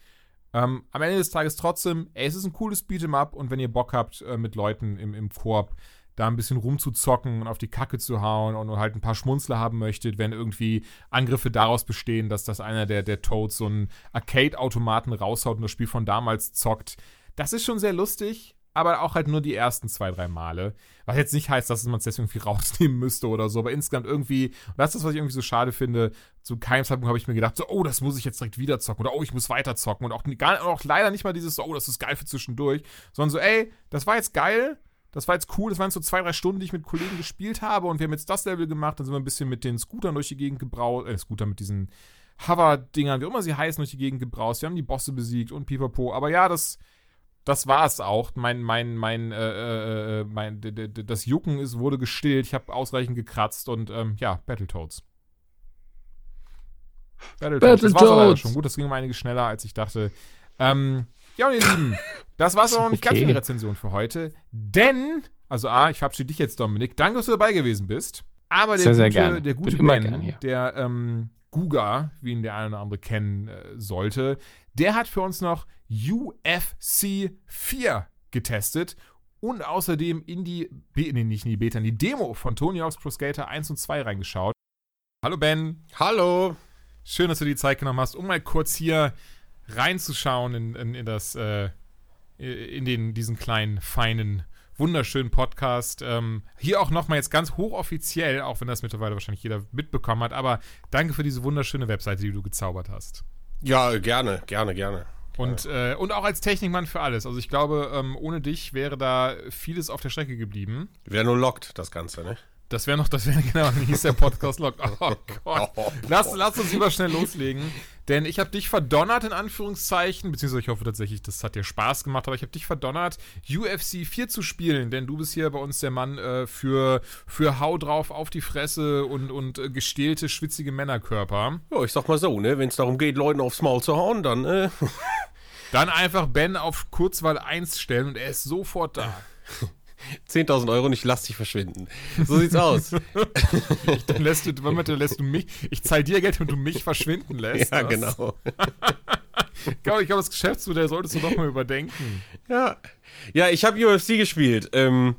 Ähm, am Ende des Tages trotzdem, ey, es ist ein cooles Beat'em Up und wenn ihr Bock habt, äh, mit Leuten im, im Koop da ein bisschen rumzuzocken und auf die Kacke zu hauen und, halt ein paar Schmunzler haben möchtet, wenn irgendwie Angriffe daraus bestehen, dass das einer der, der Toads so einen Arcade-Automaten raushaut und das Spiel von damals zockt. Das ist schon sehr lustig, aber auch halt nur die ersten zwei, drei Male. Was jetzt nicht heißt, dass man es deswegen irgendwie <laughs> rausnehmen müsste oder so, aber insgesamt irgendwie, und das ist das, was ich irgendwie so schade finde, zu keinem Zeitpunkt habe ich mir gedacht, so, oh, das muss ich jetzt direkt wieder zocken oder oh, ich muss weiter zocken und auch, gar, auch leider nicht mal dieses, so, oh, das ist geil für zwischendurch, sondern so, ey, das war jetzt geil, das war jetzt cool, das waren so zwei, drei Stunden, die ich mit Kollegen gespielt habe und wir haben jetzt das Level gemacht, dann sind wir ein bisschen mit den Scootern durch die Gegend gebraut, äh, Scooter mit diesen Hover-Dingern, wie immer sie heißen, durch die Gegend gebraust, wir haben die Bosse besiegt und pipapo, aber ja, das das war es auch. Mein, mein, mein, äh, äh, äh mein, das Jucken ist, wurde gestillt. Ich habe ausreichend gekratzt und ähm, ja, Battletoads. Battletoads. Das war schon gut. Das ging um einiges schneller, als ich dachte. Ähm, ja, und ihr Lieben, das war es auch noch nicht okay. ganz die Rezension für heute. Denn, also A, ich verabschiede dich jetzt, Dominik. Danke, dass du dabei gewesen bist. Aber der sehr, gute, sehr der gute Ben, der ähm, Guga, wie ihn der eine oder andere kennen äh, sollte, der hat für uns noch UFC 4 getestet und außerdem in die, nee, nicht in die Beta, in die Demo von Tony Hawk's Pro Skater 1 und 2 reingeschaut. Hallo Ben. Hallo. Schön, dass du die Zeit genommen hast, um mal kurz hier reinzuschauen in, in, in das, äh, in den, diesen kleinen, feinen, wunderschönen Podcast. Ähm, hier auch nochmal jetzt ganz hochoffiziell, auch wenn das mittlerweile wahrscheinlich jeder mitbekommen hat, aber danke für diese wunderschöne Webseite, die du gezaubert hast. Ja, gerne, gerne, gerne. Und, äh, und auch als Technikmann für alles. Also ich glaube, ähm, ohne dich wäre da vieles auf der Strecke geblieben. Wäre nur lockt, das Ganze, ne? Das wäre noch, das wäre <laughs> genau, wie hieß der Podcast lockt. Oh <laughs> Gott. Lass, lass uns lieber schnell loslegen. Denn ich habe dich verdonnert, in Anführungszeichen, beziehungsweise ich hoffe tatsächlich, das hat dir Spaß gemacht, aber ich habe dich verdonnert, UFC 4 zu spielen, denn du bist hier bei uns der Mann äh, für, für Hau drauf auf die Fresse und, und äh, gestählte, schwitzige Männerkörper. Ja, ich sag mal so, ne, wenn es darum geht, Leuten aufs Maul zu hauen, dann, äh. <laughs> Dann einfach Ben auf Kurzwahl 1 stellen und er ist sofort da. <laughs> 10.000 Euro und ich lass dich verschwinden. So sieht's <laughs> aus. ich, dann lässt du, womit lässt du mich, ich zahl dir Geld und du mich verschwinden <laughs> lässt. Ja, was? genau. ich glaube, glaub, das Geschäftsmodell solltest du doch mal überdenken. Ja, ja ich habe UFC gespielt. Ähm,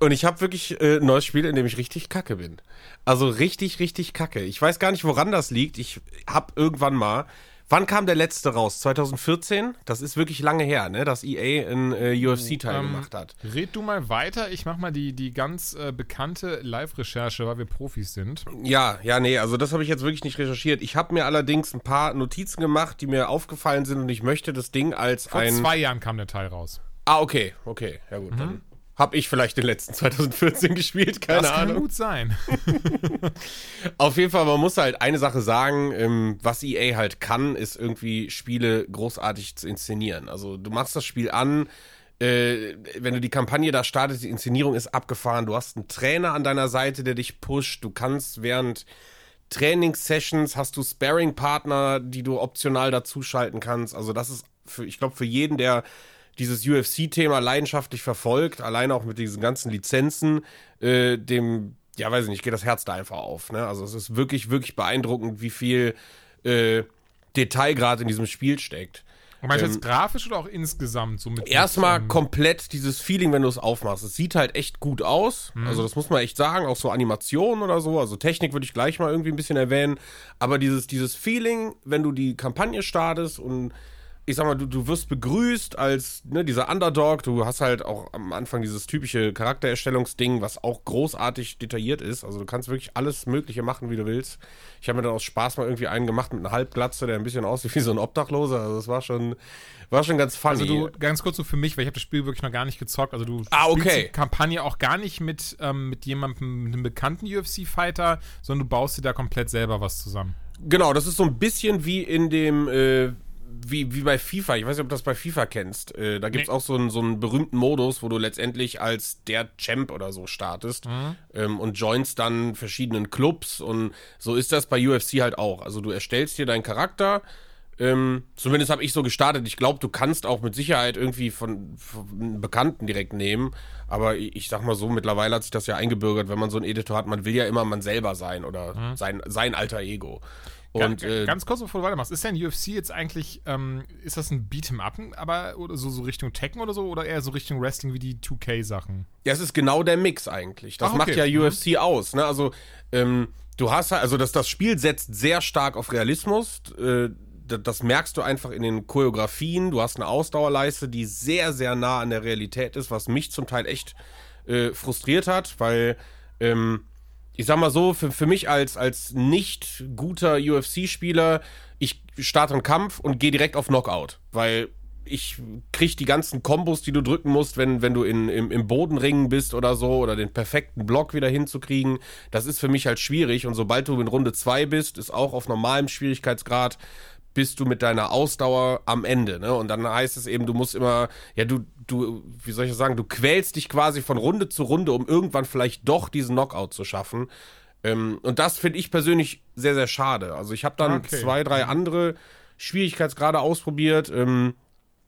und ich habe wirklich äh, ein neues Spiel, in dem ich richtig kacke bin. Also richtig, richtig kacke. Ich weiß gar nicht, woran das liegt. Ich habe irgendwann mal Wann kam der letzte raus? 2014? Das ist wirklich lange her, ne? Dass EA einen äh, UFC-Teil ähm, gemacht hat. Red du mal weiter. Ich mach mal die, die ganz äh, bekannte Live-Recherche, weil wir Profis sind. Ja, ja, nee, also das habe ich jetzt wirklich nicht recherchiert. Ich habe mir allerdings ein paar Notizen gemacht, die mir aufgefallen sind und ich möchte das Ding als Vor ein. Vor zwei Jahren kam der Teil raus. Ah, okay, okay. Ja, gut, mhm. dann habe ich vielleicht den letzten 2014 <laughs> gespielt, keine das Ahnung. Das kann gut sein. <laughs> Auf jeden Fall, man muss halt eine Sache sagen, ähm, was EA halt kann, ist irgendwie Spiele großartig zu inszenieren. Also du machst das Spiel an, äh, wenn du die Kampagne da startest, die Inszenierung ist abgefahren, du hast einen Trainer an deiner Seite, der dich pusht, du kannst während Trainingssessions hast du Sparring-Partner, die du optional dazuschalten kannst. Also das ist für, ich glaube, für jeden, der dieses UFC-Thema leidenschaftlich verfolgt, allein auch mit diesen ganzen Lizenzen, äh, dem, ja, weiß ich nicht, geht das Herz da einfach auf. Ne? Also es ist wirklich, wirklich beeindruckend, wie viel äh, Detail gerade in diesem Spiel steckt. Und meinst du ähm, jetzt grafisch oder auch insgesamt? So mit erstmal ähm, komplett dieses Feeling, wenn du es aufmachst. Es sieht halt echt gut aus. Mhm. Also, das muss man echt sagen. Auch so Animationen oder so. Also, Technik würde ich gleich mal irgendwie ein bisschen erwähnen. Aber dieses, dieses Feeling, wenn du die Kampagne startest und ich sag mal, du, du wirst begrüßt als ne, dieser Underdog. Du hast halt auch am Anfang dieses typische Charaktererstellungsding, was auch großartig detailliert ist. Also du kannst wirklich alles Mögliche machen, wie du willst. Ich habe mir dann aus Spaß mal irgendwie einen gemacht mit einer Halbglatze, der ein bisschen aussieht wie so ein Obdachloser. Also das war schon, war schon ganz funny. Also du, ganz kurz so für mich, weil ich habe das Spiel wirklich noch gar nicht gezockt. Also du ah, okay. die Kampagne auch gar nicht mit, ähm, mit jemandem, einem bekannten UFC-Fighter, sondern du baust dir da komplett selber was zusammen. Genau, das ist so ein bisschen wie in dem äh, wie, wie bei FIFA, ich weiß nicht, ob du das bei FIFA kennst. Äh, da gibt es nee. auch so einen, so einen berühmten Modus, wo du letztendlich als der Champ oder so startest mhm. ähm, und joinst dann verschiedenen Clubs und so ist das bei UFC halt auch. Also du erstellst dir deinen Charakter, Ähm, zumindest habe ich so gestartet. Ich glaube, du kannst auch mit Sicherheit irgendwie von, von Bekannten direkt nehmen. Aber ich, ich, sag mal so, mittlerweile hat sich das ja eingebürgert, wenn man so einen Editor hat, man will ja immer man selber sein oder mhm. sein, sein alter Ego. Und, ganz, äh, ganz kurz, bevor du weitermachst, ist denn UFC jetzt eigentlich, ähm, ist das ein Beat'em Up, aber oder so, so Richtung Tekken oder so oder eher so Richtung Wrestling wie die 2K-Sachen? Ja, es ist genau der Mix eigentlich. Das Ach, okay. macht ja mhm. UFC aus. Ne? Also, ähm, du hast halt, also das, das Spiel setzt sehr stark auf Realismus. Äh, das merkst du einfach in den Choreografien. Du hast eine Ausdauerleiste, die sehr, sehr nah an der Realität ist, was mich zum Teil echt äh, frustriert hat, weil ähm, ich sag mal so, für, für mich als, als nicht guter UFC-Spieler, ich starte einen Kampf und gehe direkt auf Knockout, weil ich krieg die ganzen Kombos, die du drücken musst, wenn, wenn du in, im, im Bodenringen bist oder so, oder den perfekten Block wieder hinzukriegen. Das ist für mich halt schwierig. Und sobald du in Runde 2 bist, ist auch auf normalem Schwierigkeitsgrad bist du mit deiner Ausdauer am Ende. Ne? Und dann heißt es eben, du musst immer, ja, du, du, wie soll ich das sagen, du quälst dich quasi von Runde zu Runde, um irgendwann vielleicht doch diesen Knockout zu schaffen. Ähm, und das finde ich persönlich sehr, sehr schade. Also ich habe dann okay. zwei, drei andere Schwierigkeitsgrade ausprobiert. Ähm,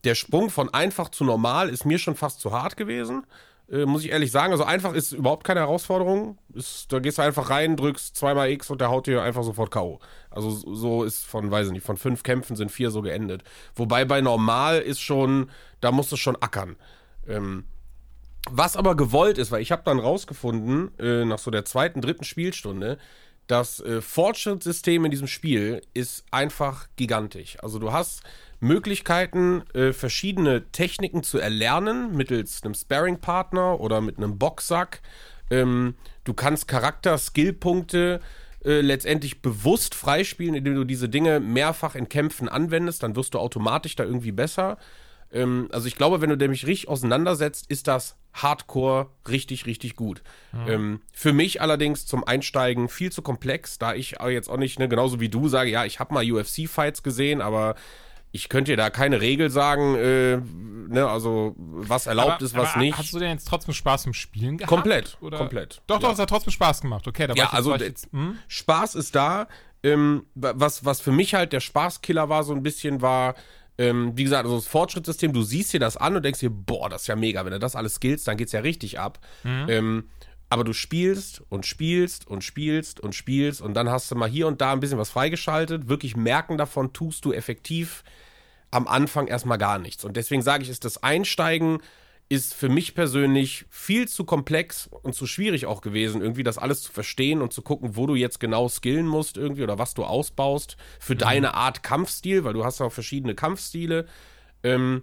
der Sprung von einfach zu normal ist mir schon fast zu hart gewesen. Äh, muss ich ehrlich sagen. Also einfach ist überhaupt keine Herausforderung. Ist, da gehst du einfach rein, drückst zweimal X und der haut dir einfach sofort K.O. Also so ist von, weiß ich nicht, von fünf Kämpfen sind vier so geendet. Wobei bei normal ist schon, da musst du schon ackern. Ähm, was aber gewollt ist, weil ich habe dann rausgefunden, äh, nach so der zweiten, dritten Spielstunde, das äh, Fortschrittssystem in diesem Spiel ist einfach gigantisch. Also du hast Möglichkeiten, äh, verschiedene Techniken zu erlernen mittels einem Sparring-Partner oder mit einem Boxsack. Ähm, du kannst Charakter-Skillpunkte äh, letztendlich bewusst freispielen, indem du diese Dinge mehrfach in Kämpfen anwendest. Dann wirst du automatisch da irgendwie besser. Ähm, also ich glaube, wenn du dich richtig auseinandersetzt, ist das Hardcore richtig, richtig gut. Mhm. Ähm, für mich allerdings zum Einsteigen viel zu komplex, da ich jetzt auch nicht, ne, genauso wie du sage, ja, ich habe mal UFC-Fights gesehen, aber ich könnte dir da keine Regel sagen, äh, ne, also was erlaubt aber, ist, was aber nicht. Hast du denn jetzt trotzdem Spaß im Spielen gehabt? Komplett, oder? komplett. Doch, doch, ja. es hat trotzdem Spaß gemacht. Okay, da war ja, ich also jetzt, hm? Spaß ist da. Ähm, was, was für mich halt der Spaßkiller war, so ein bisschen war, ähm, wie gesagt, also das Fortschrittssystem, du siehst dir das an und denkst dir, boah, das ist ja mega. Wenn du das alles skillst, dann geht's ja richtig ab. Mhm. Ähm, aber du spielst und spielst und spielst und spielst und dann hast du mal hier und da ein bisschen was freigeschaltet. Wirklich merken davon tust du effektiv am Anfang erstmal gar nichts. Und deswegen sage ich, ist das Einsteigen ist für mich persönlich viel zu komplex und zu schwierig auch gewesen, irgendwie das alles zu verstehen und zu gucken, wo du jetzt genau skillen musst irgendwie oder was du ausbaust für mhm. deine Art Kampfstil, weil du hast auch verschiedene Kampfstile. Ähm,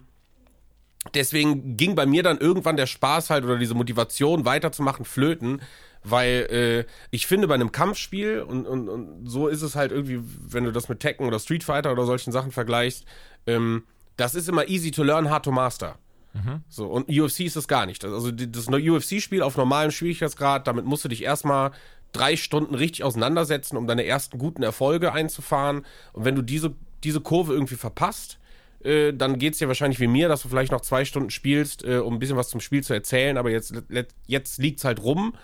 deswegen ging bei mir dann irgendwann der Spaß halt oder diese Motivation weiterzumachen flöten, weil äh, ich finde bei einem Kampfspiel und, und, und so ist es halt irgendwie, wenn du das mit Tekken oder Street Fighter oder solchen Sachen vergleichst, ähm, das ist immer easy to learn, hard to master. Mhm. So, und UFC ist das gar nicht. Also das UFC-Spiel auf normalem Schwierigkeitsgrad, damit musst du dich erstmal drei Stunden richtig auseinandersetzen, um deine ersten guten Erfolge einzufahren. Und wenn du diese, diese Kurve irgendwie verpasst, äh, dann geht es dir wahrscheinlich wie mir, dass du vielleicht noch zwei Stunden spielst, äh, um ein bisschen was zum Spiel zu erzählen, aber jetzt, jetzt liegt es halt rum.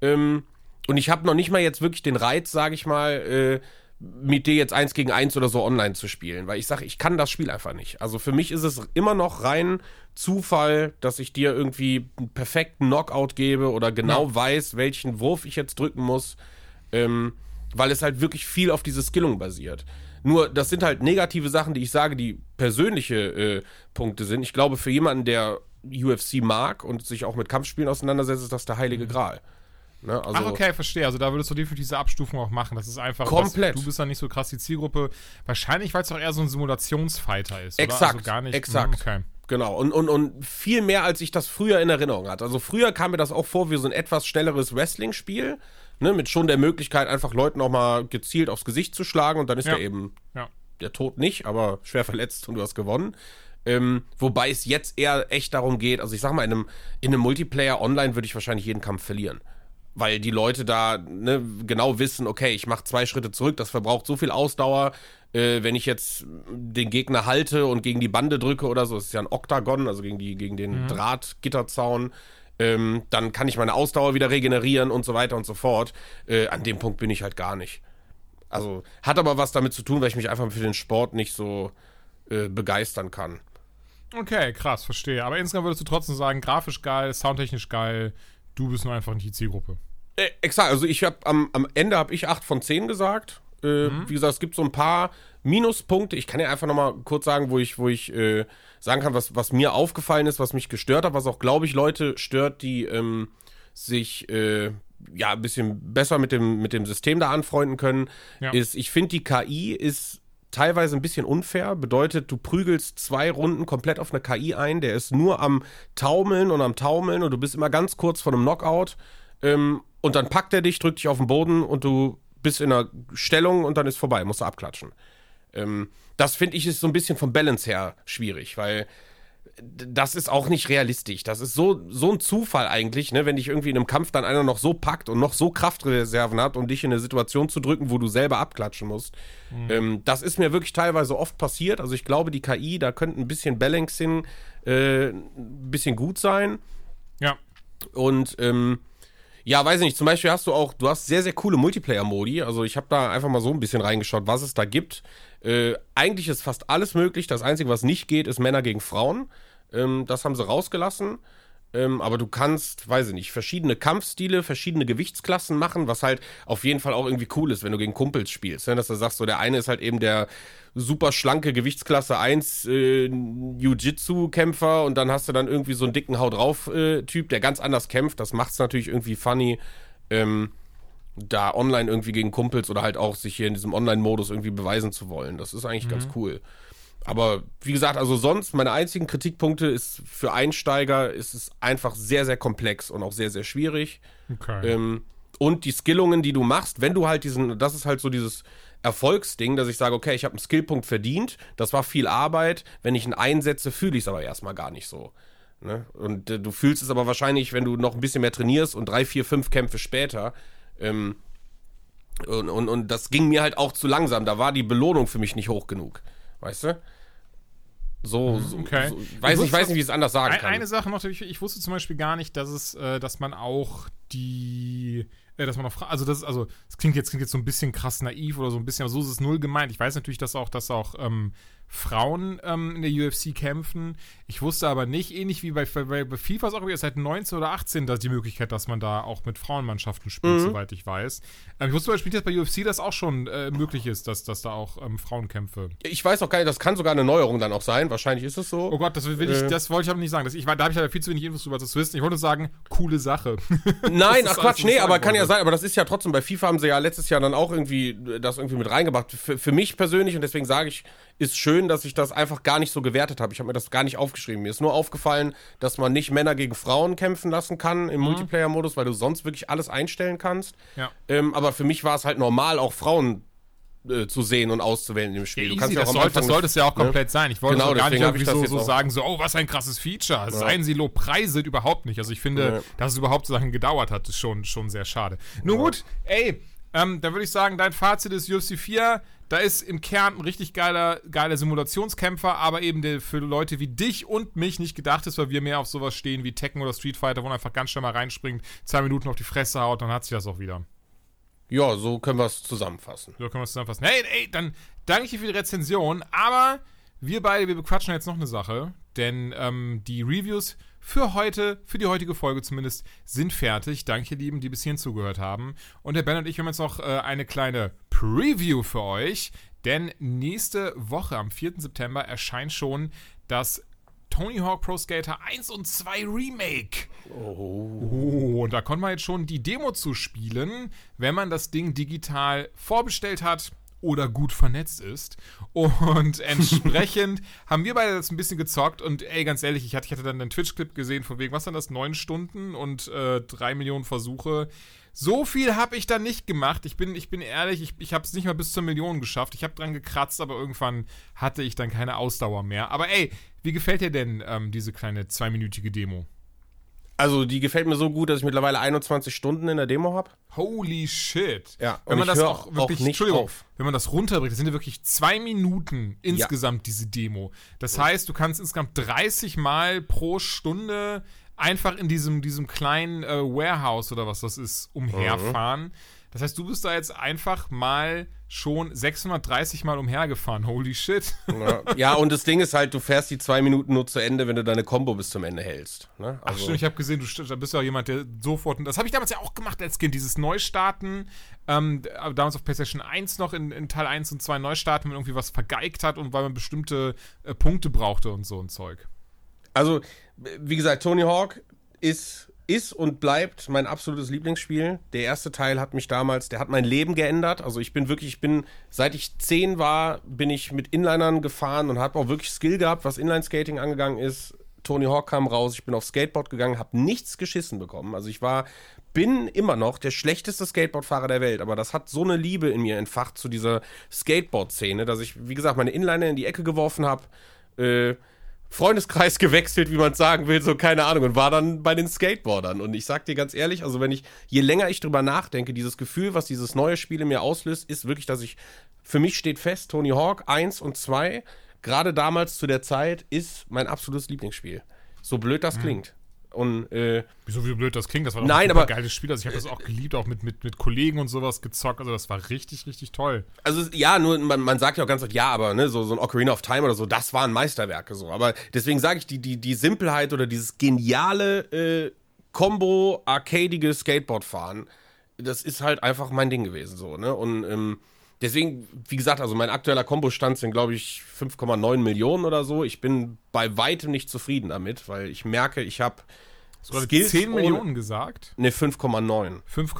Ähm, und ich habe noch nicht mal jetzt wirklich den Reiz, sage ich mal, äh, mit dir jetzt eins gegen eins oder so online zu spielen, weil ich sage, ich kann das Spiel einfach nicht. Also für mich ist es immer noch rein Zufall, dass ich dir irgendwie einen perfekten Knockout gebe oder genau ja. weiß, welchen Wurf ich jetzt drücken muss, ähm, weil es halt wirklich viel auf diese Skillung basiert. Nur, das sind halt negative Sachen, die ich sage, die persönliche äh, Punkte sind. Ich glaube, für jemanden, der UFC mag und sich auch mit Kampfspielen auseinandersetzt, ist das der heilige mhm. Gral. Ne? Also Ach, okay, verstehe. Also da würdest du definitiv diese Abstufung auch machen. Das ist einfach. Komplett. Was, du bist dann nicht so krass die Zielgruppe. Wahrscheinlich, weil es doch eher so ein Simulationsfighter ist. Exakt. Oder? Also gar nicht. Exakt. Hm, okay. Genau, und, und, und viel mehr, als ich das früher in Erinnerung hatte. Also früher kam mir das auch vor wie so ein etwas schnelleres Wrestling-Spiel, ne, mit schon der Möglichkeit, einfach Leuten auch mal gezielt aufs Gesicht zu schlagen und dann ist ja. der eben ja. der Tod nicht, aber schwer verletzt und du hast gewonnen. Ähm, wobei es jetzt eher echt darum geht, also ich sag mal, in einem, in einem Multiplayer online würde ich wahrscheinlich jeden Kampf verlieren weil die Leute da ne, genau wissen, okay, ich mache zwei Schritte zurück, das verbraucht so viel Ausdauer. Äh, wenn ich jetzt den Gegner halte und gegen die Bande drücke oder so, das ist ja ein Oktagon, also gegen, die, gegen den mhm. Drahtgitterzaun, ähm, dann kann ich meine Ausdauer wieder regenerieren und so weiter und so fort. Äh, an dem Punkt bin ich halt gar nicht. Also hat aber was damit zu tun, weil ich mich einfach für den Sport nicht so äh, begeistern kann. Okay, krass, verstehe. Aber insgesamt würdest du trotzdem sagen, grafisch geil, soundtechnisch geil, du bist nur einfach nicht die Zielgruppe. Äh, exakt, also ich habe am, am Ende habe ich 8 von 10 gesagt. Äh, Wie gesagt, es gibt so ein paar Minuspunkte. Ich kann ja einfach nochmal kurz sagen, wo ich, wo ich äh, sagen kann, was, was mir aufgefallen ist, was mich gestört hat, was auch, glaube ich, Leute stört, die ähm, sich äh, ja ein bisschen besser mit dem, mit dem System da anfreunden können, Ja. ist, ich finde, die KI ist teilweise ein bisschen unfair. Bedeutet, du prügelst zwei Runden komplett auf eine KI ein, der ist nur am Taumeln und am Taumeln und du bist immer ganz kurz vor einem Knockout. Ähm, und dann packt er dich, drückt dich auf den Boden und du bist in einer Stellung und dann ist vorbei, musst du abklatschen. Ähm, das finde ich ist so ein bisschen vom Balance her schwierig, weil das ist auch nicht realistisch. Das ist so, so ein Zufall eigentlich, ne? wenn dich irgendwie in einem Kampf dann einer noch so packt und noch so Kraftreserven hat, um dich in eine Situation zu drücken, wo du selber abklatschen musst. Ähm, das ist mir wirklich teilweise oft passiert. Also ich glaube, die KI, da könnte ein bisschen Balancing äh, ein bisschen gut sein. Ja. Und ähm, ja, weiß ich nicht, zum Beispiel hast du auch, du hast sehr, sehr coole Multiplayer-Modi. Also ich habe da einfach mal so ein bisschen reingeschaut, was es da gibt. Äh, eigentlich ist fast alles möglich. Das Einzige, was nicht geht, ist Männer gegen Frauen. Ähm, das haben sie rausgelassen. Ähm, aber du kannst, weiß ich nicht, verschiedene Kampfstile, verschiedene Gewichtsklassen machen, was halt auf jeden Fall auch irgendwie cool ist, wenn du gegen Kumpels spielst. Ne? Dass du sagst, so der eine ist halt eben der super schlanke Gewichtsklasse 1 äh, Jiu-Jitsu-Kämpfer und dann hast du dann irgendwie so einen dicken Haut drauf-Typ, der ganz anders kämpft. Das macht es natürlich irgendwie funny. Ähm, da online irgendwie gegen Kumpels oder halt auch sich hier in diesem Online-Modus irgendwie beweisen zu wollen. Das ist eigentlich ganz cool. Aber wie gesagt, also sonst, meine einzigen Kritikpunkte ist für Einsteiger ist es einfach sehr, sehr komplex und auch sehr, sehr schwierig. Okay. Ähm, und die Skillungen, die du machst, wenn du halt diesen, das ist halt so dieses Erfolgsding, dass ich sage, okay, ich habe einen Skillpunkt verdient, das war viel Arbeit, wenn ich ihn einsetze, fühle ich es aber erstmal gar nicht so. Ne? Und äh, du fühlst es aber wahrscheinlich, wenn du noch ein bisschen mehr trainierst und drei, vier, fünf Kämpfe später. Ähm, und, und, und das ging mir halt auch zu langsam. Da war die Belohnung für mich nicht hoch genug. Weißt du? So, so, Mhm, okay. so Ich weiß, ich wusste- weiß nicht, wie ich es anders sagen kann. eine Sache noch, ich, ich wusste zum Beispiel gar nicht, dass es, äh, dass man auch die, äh, dass man auch, also das ist, also es klingt jetzt klingt jetzt so ein bisschen krass naiv oder so ein bisschen, aber so ist es null gemeint. Ich weiß natürlich, dass auch, dass auch ähm, Frauen ähm, in der UFC kämpfen. Ich wusste aber nicht, ähnlich wie bei, bei, bei FIFA ist auch seit 19 oder 18 dass die Möglichkeit, dass man da auch mit Frauenmannschaften spielt, soweit ich weiß. Ähm, ich wusste zum Beispiel, dass bei UFC das auch schon äh, möglich ist, dass, dass da auch ähm, Frauenkämpfe Ich weiß auch gar nicht, das kann sogar eine Neuerung dann auch sein. Wahrscheinlich ist es so. Oh Gott, das will ich, Äh. das wollte ich aber nicht sagen. Das, ich, da habe ich leider viel zu wenig Infos drüber zu wissen. Ich wollte nur sagen, coole Sache. <laughs> Nein, ach Quatsch, nee, aber kann ja sein, aber das ist ja trotzdem, bei FIFA haben sie ja letztes Jahr dann auch irgendwie das irgendwie mit reingebracht. Für, für mich persönlich, und deswegen sage ich, ist schön, dass ich das einfach gar nicht so gewertet habe. Ich habe mir das gar nicht aufgeschrieben. Mir ist nur aufgefallen, dass man nicht Männer gegen Frauen kämpfen lassen kann im Multiplayer-Modus, weil du sonst wirklich alles einstellen kannst. Mhm. Ja. Ähm, aber für mich war es halt normal, auch Frauen äh, zu sehen und auszuwählen im Spiel. Ja das, am sollte, Anfang das sollte es ja auch ne? komplett sein. Ich wollte Genau, auch gar nicht irgendwie das so, so auch- sagen, so, oh, was ein krasses Feature. Seien sie lobpreiset, überhaupt nicht. Also ich finde, Nee. dass es überhaupt so lange gedauert hat, ist schon, schon sehr schade. Nur gut, ey, ähm, dann würde ich sagen, dein Fazit ist UFC 4. Da ist im Kern ein richtig geiler, geiler Simulationskämpfer, aber eben der für Leute wie dich und mich nicht gedacht ist, weil wir mehr auf sowas stehen wie Tekken oder Street Fighter, wo man einfach ganz schnell mal reinspringt, zwei Minuten auf die Fresse haut, dann hat sich das auch wieder. Ja, so können wir es zusammenfassen. So können wir es zusammenfassen. Hey, ey, dann danke ich dir für die Rezension. Aber wir beide, wir bequatschen jetzt noch eine Sache. Denn ähm, die Reviews für heute, für die heutige Folge zumindest, sind fertig. Danke, ihr Lieben, die bis hierhin zugehört haben. Und der Ben und ich haben jetzt noch äh, eine kleine Preview für euch. Denn nächste Woche, am 4. September, erscheint schon das Tony Hawk Pro Skater 1 und 2 Remake. Oh, und da konnte man jetzt schon die Demo zu spielen, wenn man das Ding digital vorbestellt hat oder gut vernetzt ist. Und <laughs> entsprechend haben wir beide das ein bisschen gezockt. Und ey, ganz ehrlich, ich hatte, ich hatte dann einen Twitch-Clip gesehen, von wegen, was dann das? Neun Stunden und äh, drei Millionen Versuche. So viel habe ich dann nicht gemacht. Ich bin, ich bin ehrlich, ich, ich habe es nicht mal bis zur Million geschafft. Ich habe dran gekratzt, aber irgendwann hatte ich dann keine Ausdauer mehr. Aber ey, wie gefällt dir denn ähm, diese kleine zweiminütige Demo? Also, die gefällt mir so gut, dass ich mittlerweile 21 Stunden in der Demo habe. Holy shit. Ja, wenn und man das auch auch wirklich, nicht Entschuldigung, auf. wenn man das runterbricht, das sind ja wirklich zwei Minuten insgesamt diese Demo. Das heißt, du kannst insgesamt 30 Mal pro Stunde einfach in diesem, diesem kleinen äh, Warehouse oder was das ist, umherfahren. Das heißt, du bist da jetzt einfach mal schon 630 Mal umhergefahren. Holy shit. Ja. ja, und das Ding ist halt, du fährst die zwei Minuten nur zu Ende, wenn du deine Combo bis zum Ende hältst. Ne? Ach stimmt, ich habe gesehen, du bist ja auch jemand, der sofort, das habe ich damals ja auch gemacht als Kind, dieses Neustarten, ähm, damals auf PlayStation 1 noch in, in, Teil 1 und 2 Neustarten, wenn man irgendwie was vergeigt hat und weil man bestimmte äh, Punkte brauchte und so ein Zeug. Also, wie gesagt, Tony Hawk ist ist und bleibt mein absolutes Lieblingsspiel. Der erste Teil hat mich damals, der hat mein Leben geändert. Also ich bin wirklich, ich bin, seit ich zehn war, bin ich mit Inlinern gefahren und habe auch wirklich Skill gehabt, was Inline-Skating angegangen ist. Tony Hawk kam raus, ich bin auf Skateboard gegangen, habe nichts geschissen bekommen. Also ich war, bin immer noch der schlechteste Skateboardfahrer der Welt, aber das hat so eine Liebe in mir entfacht zu dieser Skateboard-Szene, dass ich, wie gesagt, meine Inliner in die Ecke geworfen habe. Äh, Freundeskreis <laughs> gewechselt, wie man sagen will, so keine Ahnung, und war dann bei den Skateboardern. Und ich sag dir ganz ehrlich, also wenn ich, je länger ich drüber nachdenke, dieses Gefühl, was dieses neue Spiel in mir auslöst, ist wirklich, dass ich, für mich steht fest, Tony Hawk 1 und 2, gerade damals zu der Zeit, ist mein absolutes Lieblingsspiel. So blöd das mhm. klingt. Und, äh, Wieso, wie blöd das klingt? Das war doch nein, ein aber, geiles Spiel. Also ich habe das auch geliebt, auch mit, mit, mit Kollegen und sowas gezockt. Also das war richtig, richtig toll. Also ja, nur man, man sagt ja auch ganz oft, ja, aber ne, so, so ein Ocarina of Time oder so, das waren Meisterwerke so. Aber deswegen sage ich, die, die, die Simpelheit oder dieses geniale äh, Combo, arcadige Skateboardfahren, das ist halt einfach mein Ding gewesen so, ne? Und ähm, deswegen, wie gesagt, also mein aktueller Kombostand sind, glaube ich, 5,9 Millionen oder so. Ich bin bei weitem nicht zufrieden damit, weil ich merke, ich habe Du hast 10 Millionen gesagt? Ne, 5,9. 5,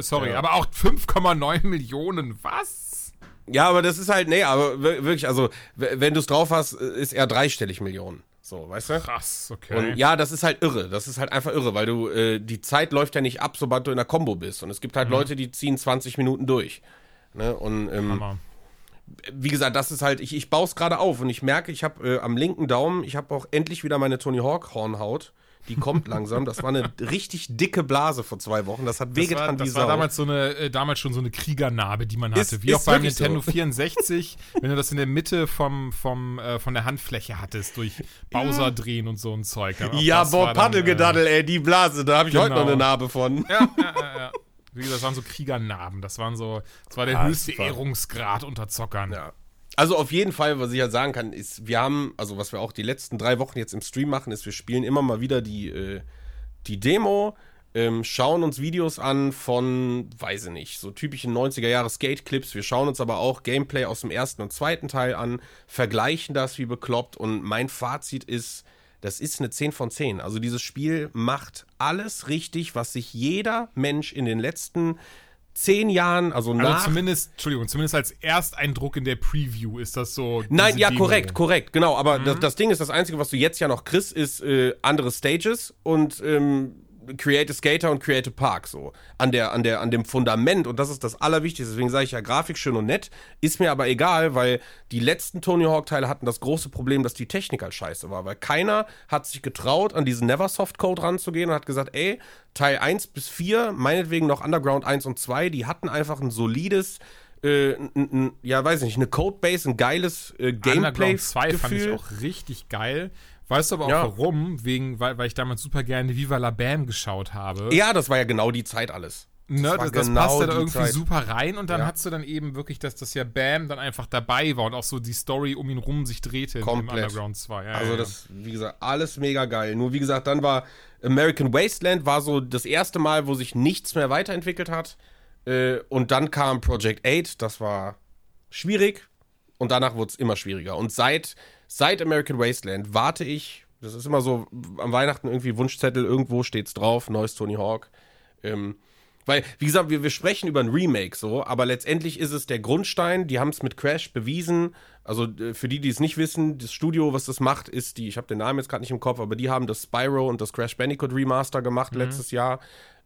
sorry, ja. aber auch 5,9 Millionen, was? Ja, aber das ist halt, nee, aber wirklich, also, wenn du es drauf hast, ist eher dreistellig Millionen. So, weißt du? Krass, okay. Und ja, das ist halt irre. Das ist halt einfach irre, weil du, äh, die Zeit läuft ja nicht ab, sobald du in der Combo bist. Und es gibt halt mhm. Leute, die ziehen 20 Minuten durch. Ne? Und, ähm, Hammer wie gesagt, das ist halt, ich, ich baue es gerade auf und ich merke, ich habe äh, am linken Daumen, ich habe auch endlich wieder meine Tony Hawk Hornhaut. Die kommt langsam. Das war eine richtig dicke Blase vor zwei Wochen. Das hat wehgetan wie Das war damals, so eine, äh, damals schon so eine Kriegernarbe, die man hatte. Ist, wie auch beim Nintendo so. 64, wenn du das in der Mitte vom, vom, äh, von der Handfläche hattest, durch Bowser drehen und so ein Zeug. Ja, boah, Paddelgedaddel, äh, ey, die Blase, da habe ich genau. heute noch eine Narbe von. Ja, ja, ja, ja. Wie gesagt, das waren so Kriegernarben. Das waren so, das war der ja, höchste Ehrungsgrad unter Zockern. Ja. Also auf jeden Fall, was ich ja sagen kann, ist, wir haben, also was wir auch die letzten drei Wochen jetzt im Stream machen, ist, wir spielen immer mal wieder die, äh, die Demo, ähm, schauen uns Videos an von, weiß ich nicht, so typischen 90er Jahre Skate-Clips. Wir schauen uns aber auch Gameplay aus dem ersten und zweiten Teil an, vergleichen das wie bekloppt und mein Fazit ist, das ist eine 10 von 10. Also dieses Spiel macht alles richtig, was sich jeder Mensch in den letzten zehn Jahren, also, also nach. zumindest, Entschuldigung, zumindest als Ersteindruck in der Preview ist das so. Nein, ja, Demo. korrekt, korrekt, genau. Aber mhm. das, das, Ding ist, das Einzige, was du jetzt ja noch kriegst, ist äh, andere Stages und ähm, Create a Skater und Create a Park so an der an der an dem Fundament und das ist das allerwichtigste deswegen sage ich ja Grafik schön und nett ist mir aber egal weil die letzten Tony Hawk Teile hatten das große Problem dass die Technik halt scheiße war weil keiner hat sich getraut an diesen Neversoft Code ranzugehen und hat gesagt ey Teil 1 bis 4 meinetwegen noch Underground 1 und 2 die hatten einfach ein solides äh, n, n, ja, weiß ich nicht, eine Codebase, ein geiles äh, Gameplay. 2 fand ich auch richtig geil. Weißt du aber auch ja. warum? Wegen, weil, weil ich damals super gerne Viva la Bam geschaut habe. Ja, das war ja genau die Zeit alles. Das, ne, das, das genau passte da irgendwie Zeit. super rein und dann ja. hast du dann eben wirklich, dass das ja Bam dann einfach dabei war und auch so die Story um ihn rum sich drehte Komplett. im Underground 2. Ja, also das, wie gesagt, alles mega geil. Nur wie gesagt, dann war American Wasteland war so das erste Mal, wo sich nichts mehr weiterentwickelt hat. Äh, und dann kam Project 8, das war schwierig. Und danach wurde es immer schwieriger. Und seit seit American Wasteland warte ich, das ist immer so, am Weihnachten irgendwie Wunschzettel, irgendwo steht's drauf, neues Tony Hawk. Ähm, weil, wie gesagt, wir, wir sprechen über ein Remake so, aber letztendlich ist es der Grundstein, die haben es mit Crash bewiesen. Also für die, die es nicht wissen, das Studio, was das macht, ist die, ich habe den Namen jetzt gerade nicht im Kopf, aber die haben das Spyro und das Crash Bandicoot Remaster gemacht mhm. letztes Jahr.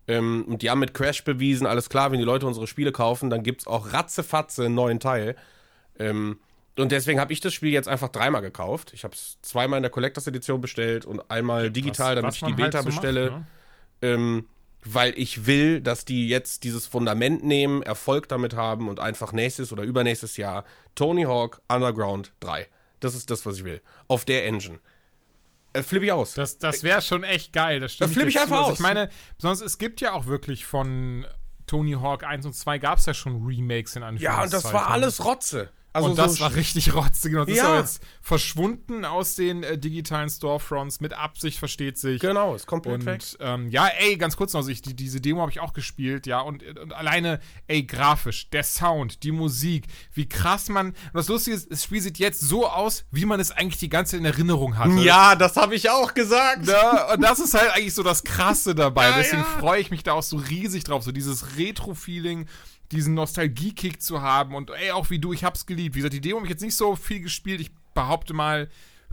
Ähm, und die haben mit Crash bewiesen, alles klar, wenn die Leute unsere Spiele kaufen, dann gibt es auch ratzefatze einen neuen Teil. Ähm, und deswegen habe ich das Spiel jetzt einfach dreimal gekauft. Ich habe es zweimal in der Collectors Edition bestellt und einmal digital, was, damit was ich die Beta halt so bestelle. Macht, ne? ähm, weil ich will, dass die jetzt dieses Fundament nehmen, Erfolg damit haben und einfach nächstes oder übernächstes Jahr Tony Hawk Underground 3. Das ist das, was ich will. Auf der Engine. Äh, flippe ich aus. Das, das wäre schon echt geil. Das, das flippe ich einfach also aus. Ich meine, sonst es gibt ja auch wirklich von Tony Hawk 1 und 2 gab es ja schon Remakes in Anführungszeichen. Ja, und das war alles Rotze. Also und das so war richtig rotzig. Genau. Das ist Ja. aber jetzt verschwunden aus den äh, digitalen Storefronts. Mit Absicht, versteht sich. Genau, ist komplett weg. Und ähm, ja, ey, ganz kurz noch, also ich, die, diese Demo habe ich auch gespielt, ja, und, und alleine, ey, grafisch, der Sound, die Musik, wie krass man, und das Lustige ist, das Spiel sieht jetzt so aus, wie man es eigentlich die ganze Zeit in Erinnerung hatte. Ja, das habe ich auch gesagt. Ja, und das ist halt eigentlich so das Krasse dabei. Ja, Deswegen ja. freue ich mich da auch so riesig drauf, so dieses Retro-Feeling, diesen Nostalgie-Kick zu haben. Und ey, auch wie du, ich hab's geliebt. Wie gesagt, die Demo habe ich jetzt nicht so viel gespielt. Ich behaupte mal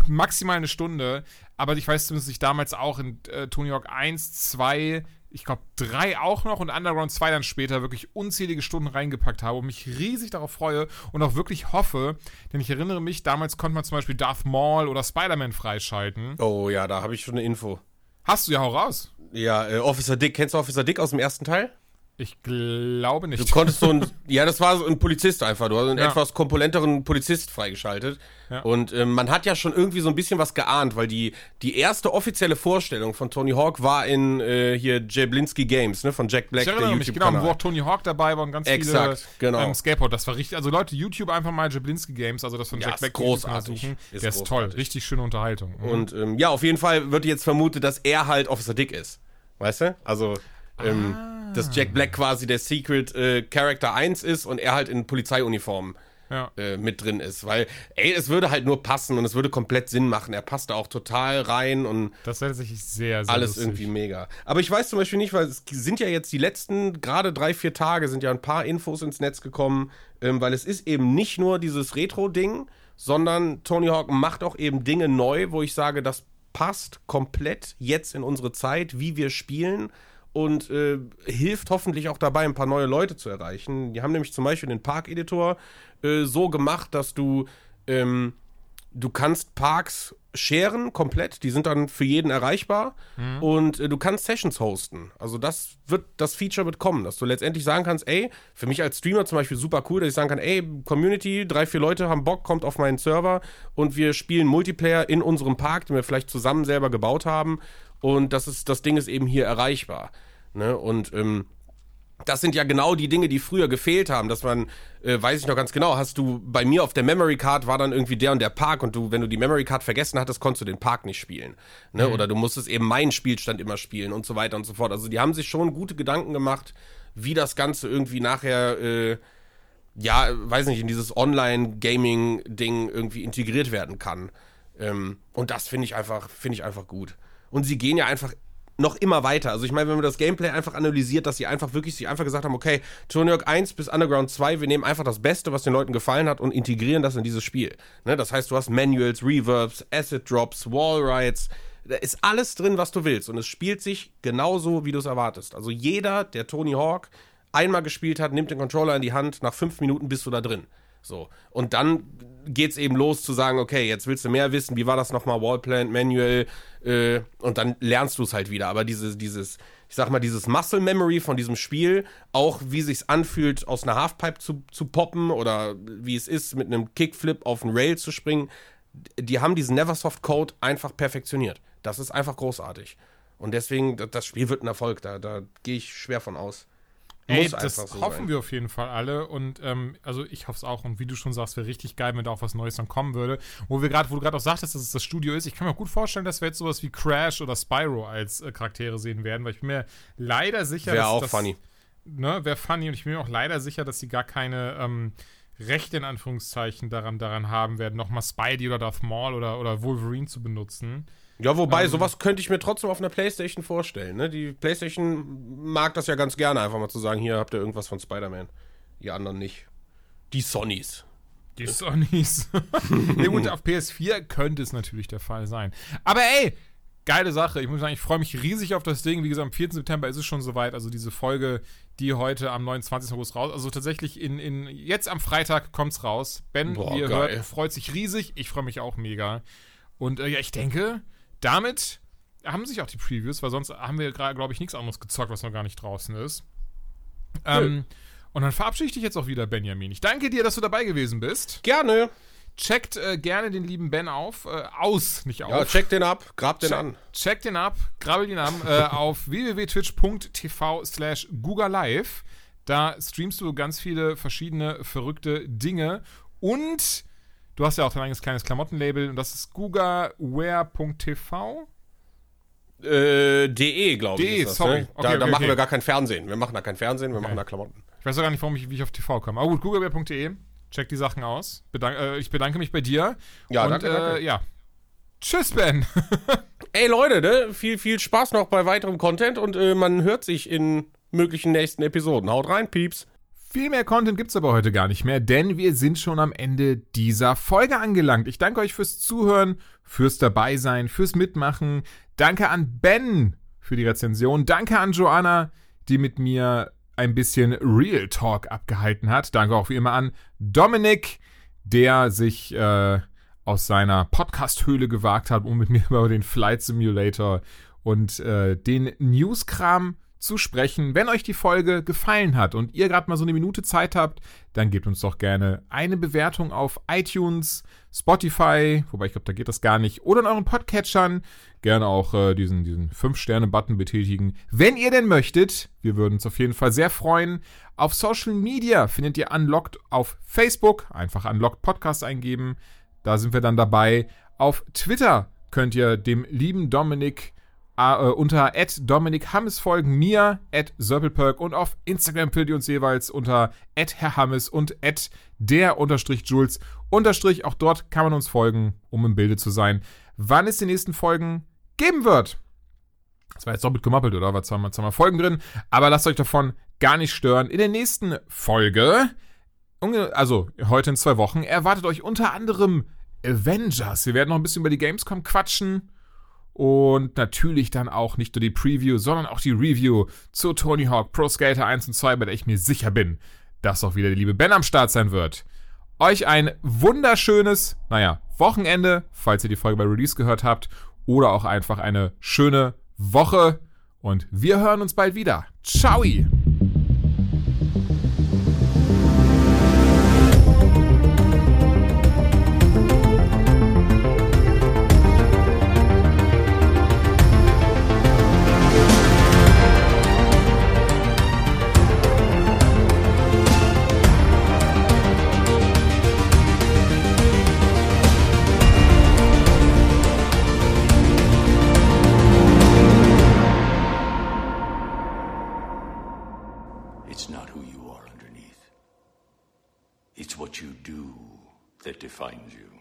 maximal eine Stunde. Aber ich weiß zumindest, dass ich damals auch in äh, Tony Hawk 1, 2, ich glaube 3 auch noch und Underground 2 dann später wirklich unzählige Stunden reingepackt habe und mich riesig darauf freue und auch wirklich hoffe, denn ich erinnere mich, damals konnte man zum Beispiel Darth Maul oder Spider-Man freischalten. Oh ja, da habe ich schon eine Info. Hast du ja, hau raus. Ja, äh, Officer Dick. Kennst du Officer Dick aus dem ersten Teil? Ich glaube nicht. Du konntest so ein, <laughs> ja, das war so ein Polizist einfach. Du hast einen Ja. etwas komponenteren Polizist freigeschaltet. Ja. Und ähm, man hat ja schon irgendwie so ein bisschen was geahnt, weil die, die erste offizielle Vorstellung von Tony Hawk war in äh, hier Jablinski Games, ne, von Jack Black, ich erinnere mich, genau, wo auch Tony Hawk dabei war und ganz Exakt, viele genau. ähm, Skateboard. Das war richtig, also Leute, YouTube einfach mal Jablinski Games, also das von Ja, Jack ist Black großartig. suchen. Ist Der ist toll, großartig. richtig schöne Unterhaltung. Mhm. Und ähm, ja, auf jeden Fall wird jetzt vermutet, dass er halt Officer Dick ist. Weißt du? Also, ähm, Ah. dass Jack Black quasi der Secret äh, Character 1 ist und er halt in Polizeiuniform ja. äh, mit drin ist. Weil, ey, es würde halt nur passen und es würde komplett Sinn machen. Er passt da auch total rein und Das wäre tatsächlich sehr, sehr alles lustig. irgendwie mega. Aber ich weiß zum Beispiel nicht, weil es sind ja jetzt die letzten, gerade drei, vier Tage, sind ja ein paar Infos ins Netz gekommen, ähm, weil es ist eben nicht nur dieses Retro-Ding, sondern Tony Hawk macht auch eben Dinge neu, wo ich sage, das passt komplett jetzt in unsere Zeit, wie wir spielen und äh, hilft hoffentlich auch dabei, ein paar neue Leute zu erreichen. Die haben nämlich zum Beispiel den Park-Editor äh, so gemacht, dass du ähm, du kannst Parks sharen komplett, die sind dann für jeden erreichbar und äh, du kannst Sessions hosten. Also das wird, das Feature wird kommen, dass du letztendlich sagen kannst, ey, für mich als Streamer zum Beispiel super cool, dass ich sagen kann, ey, Community, drei, vier Leute haben Bock, kommt auf meinen Server und wir spielen Multiplayer in unserem Park, den wir vielleicht zusammen selber gebaut haben und das ist, das Ding ist eben hier erreichbar. Ne? Und ähm, das sind ja genau die Dinge, die früher gefehlt haben, dass man, äh, weiß ich noch ganz genau, hast du bei mir auf der Memory Card war dann irgendwie der und der Park und du, wenn du die Memory Card vergessen hattest, konntest du den Park nicht spielen. Ne? Oder du musstest eben meinen Spielstand immer spielen und so weiter und so fort. Also die haben sich schon gute Gedanken gemacht, wie das Ganze irgendwie nachher, äh, ja, weiß nicht, in dieses Online-Gaming-Ding irgendwie integriert werden kann. Ähm, und das finde ich einfach, finde ich einfach gut. Und sie gehen ja einfach noch immer weiter. Also ich meine, wenn man das Gameplay einfach analysiert, dass sie einfach wirklich sich einfach gesagt haben, okay, Tony Hawk 1 bis Underground 2, wir nehmen einfach das Beste, was den Leuten gefallen hat und integrieren das in dieses Spiel. Ne? Das heißt, du hast Manuals, Reverbs, Asset Drops, Wall Rides, da ist alles drin, was du willst und es spielt sich genauso, wie du es erwartest. Also jeder, der Tony Hawk einmal gespielt hat, nimmt den Controller in die Hand, nach fünf Minuten bist du da drin. So. Und dann geht's eben los zu sagen, okay, jetzt willst du mehr wissen, wie war das nochmal, Wallplant, Manual, äh, und dann lernst du es halt wieder. Aber dieses, dieses, ich sag mal, dieses Muscle Memory von diesem Spiel, auch wie sich's anfühlt, aus einer Halfpipe zu, zu poppen oder wie es ist, mit einem Kickflip auf einen Rail zu springen, die haben diesen Neversoft Code einfach perfektioniert. Das ist einfach großartig. Und deswegen, das- das Spiel wird ein Erfolg, da, da gehe ich schwer von aus. Ey, das so hoffen sein. wir auf jeden Fall alle und ähm, also ich hoffe es auch und wie du schon sagst, wäre richtig geil, wenn da auch was Neues dann kommen würde. Wo wir gerade, wo du gerade auch sagtest, dass es das Studio ist, ich kann mir gut vorstellen, dass wir jetzt sowas wie Crash oder Spyro als äh, Charaktere sehen werden, weil ich bin mir leider sicher, Wäre dass auch das, funny. Ne, wäre funny und ich bin mir auch leider sicher, dass sie gar keine ähm, Rechte in Anführungszeichen daran, daran haben werden, nochmal Spidey oder Darth Maul oder, oder Wolverine zu benutzen. Ja, wobei, Ähm. sowas könnte ich mir trotzdem auf einer Playstation vorstellen. Ne? Die Playstation mag das ja ganz gerne, einfach mal zu sagen, hier habt ihr irgendwas von Spider-Man. Die anderen nicht. Die Sonys. Die Sonys. <laughs> ja, gut, auf PS4 könnte es natürlich der Fall sein. Aber ey, geile Sache. Ich muss sagen, ich freue mich riesig auf das Ding. Wie gesagt, am 4. September ist es schon soweit. Also diese Folge, die heute am 29. August raus. Also tatsächlich in, in jetzt am Freitag kommt's raus. Ben, Boah, wie ihr geil. hört, freut sich riesig. Ich freue mich auch mega. Und äh, ja, ich denke, damit haben sich auch die Previews, weil sonst haben wir gerade, glaube ich, nichts anderes gezockt, was noch gar nicht draußen ist. Ähm, und dann verabschiede ich dich jetzt auch wieder, Benjamin. Ich danke dir, dass du dabei gewesen bist. Gerne. Checkt äh, gerne den lieben Ben auf, äh, aus, nicht auf. Ja, check den ab, grab den Check, an. check den ab, grabbel ihn an äh, <laughs> auf www.twitch.tv slash Live. Da streamst du ganz viele verschiedene verrückte Dinge und du hast ja auch dein eigenes kleines Klamottenlabel und das ist gugaware.tv. Äh, de, glaube ich. De, sorry. Ne? Okay, da okay, da machen okay. wir gar kein Fernsehen. Wir machen da kein Fernsehen, wir machen da Klamotten. Ich weiß auch gar nicht, warum ich, wie ich auf TV komme. Aber gut, googleware.de. Check die Sachen aus. Bedank, äh, ich bedanke mich bei dir. Ja, und, danke, danke. Äh, ja. Tschüss, Ben. <laughs> Ey Leute, ne? viel, viel Spaß noch bei weiterem Content und äh, man hört sich in möglichen nächsten Episoden. Haut rein, Pieps. Viel mehr Content gibt's aber heute gar nicht mehr, denn wir sind schon am Ende dieser Folge angelangt. Ich danke euch fürs Zuhören, fürs Dabeisein, fürs Mitmachen. Danke an Ben für die Rezension. Danke an Joanna, die mit mir ein bisschen Real Talk abgehalten hat. Danke auch wie immer an Dominik, der sich äh, aus seiner Podcast-Höhle gewagt hat, um mit mir <laughs> über den Flight Simulator und äh, den Newskram zu sprechen. Wenn euch die Folge gefallen hat und ihr gerade mal so eine Minute Zeit habt, dann gebt uns doch gerne eine Bewertung auf iTunes, Spotify, wobei ich glaube, da geht das gar nicht, oder in euren Podcatchern. Gerne auch äh, diesen, diesen 5-Sterne-Button betätigen, wenn ihr denn möchtet. Wir würden uns auf jeden Fall sehr freuen. Auf Social Media findet ihr Unlocked auf Facebook. Einfach Unlocked Podcast eingeben. Da sind wir dann dabei. Auf Twitter könnt ihr dem lieben Dominik äh, unter Dominik Hammes folgen, mir, Sörpelperk und auf Instagram findet ihr uns jeweils unter Herr Hammes und der unterstrich Jules unterstrich. Auch dort kann man uns folgen, um im Bilde zu sein, wann es die nächsten Folgen geben wird. Das war jetzt doppelt gemoppelt, oder? War zweimal, zweimal Folgen drin. Aber lasst euch davon gar nicht stören. In der nächsten Folge, also heute in zwei Wochen, erwartet euch unter anderem Avengers. Wir werden noch ein bisschen über die Gamescom quatschen. Und natürlich dann auch nicht nur die Preview, sondern auch die Review zu Tony Hawk Pro Skater 1 und 2, bei der ich mir sicher bin, dass auch wieder der liebe Ben am Start sein wird. Euch ein wunderschönes, naja, Wochenende, falls ihr die Folge bei Release gehört habt, oder auch einfach eine schöne Woche. Und wir hören uns bald wieder. Ciao! That defines you.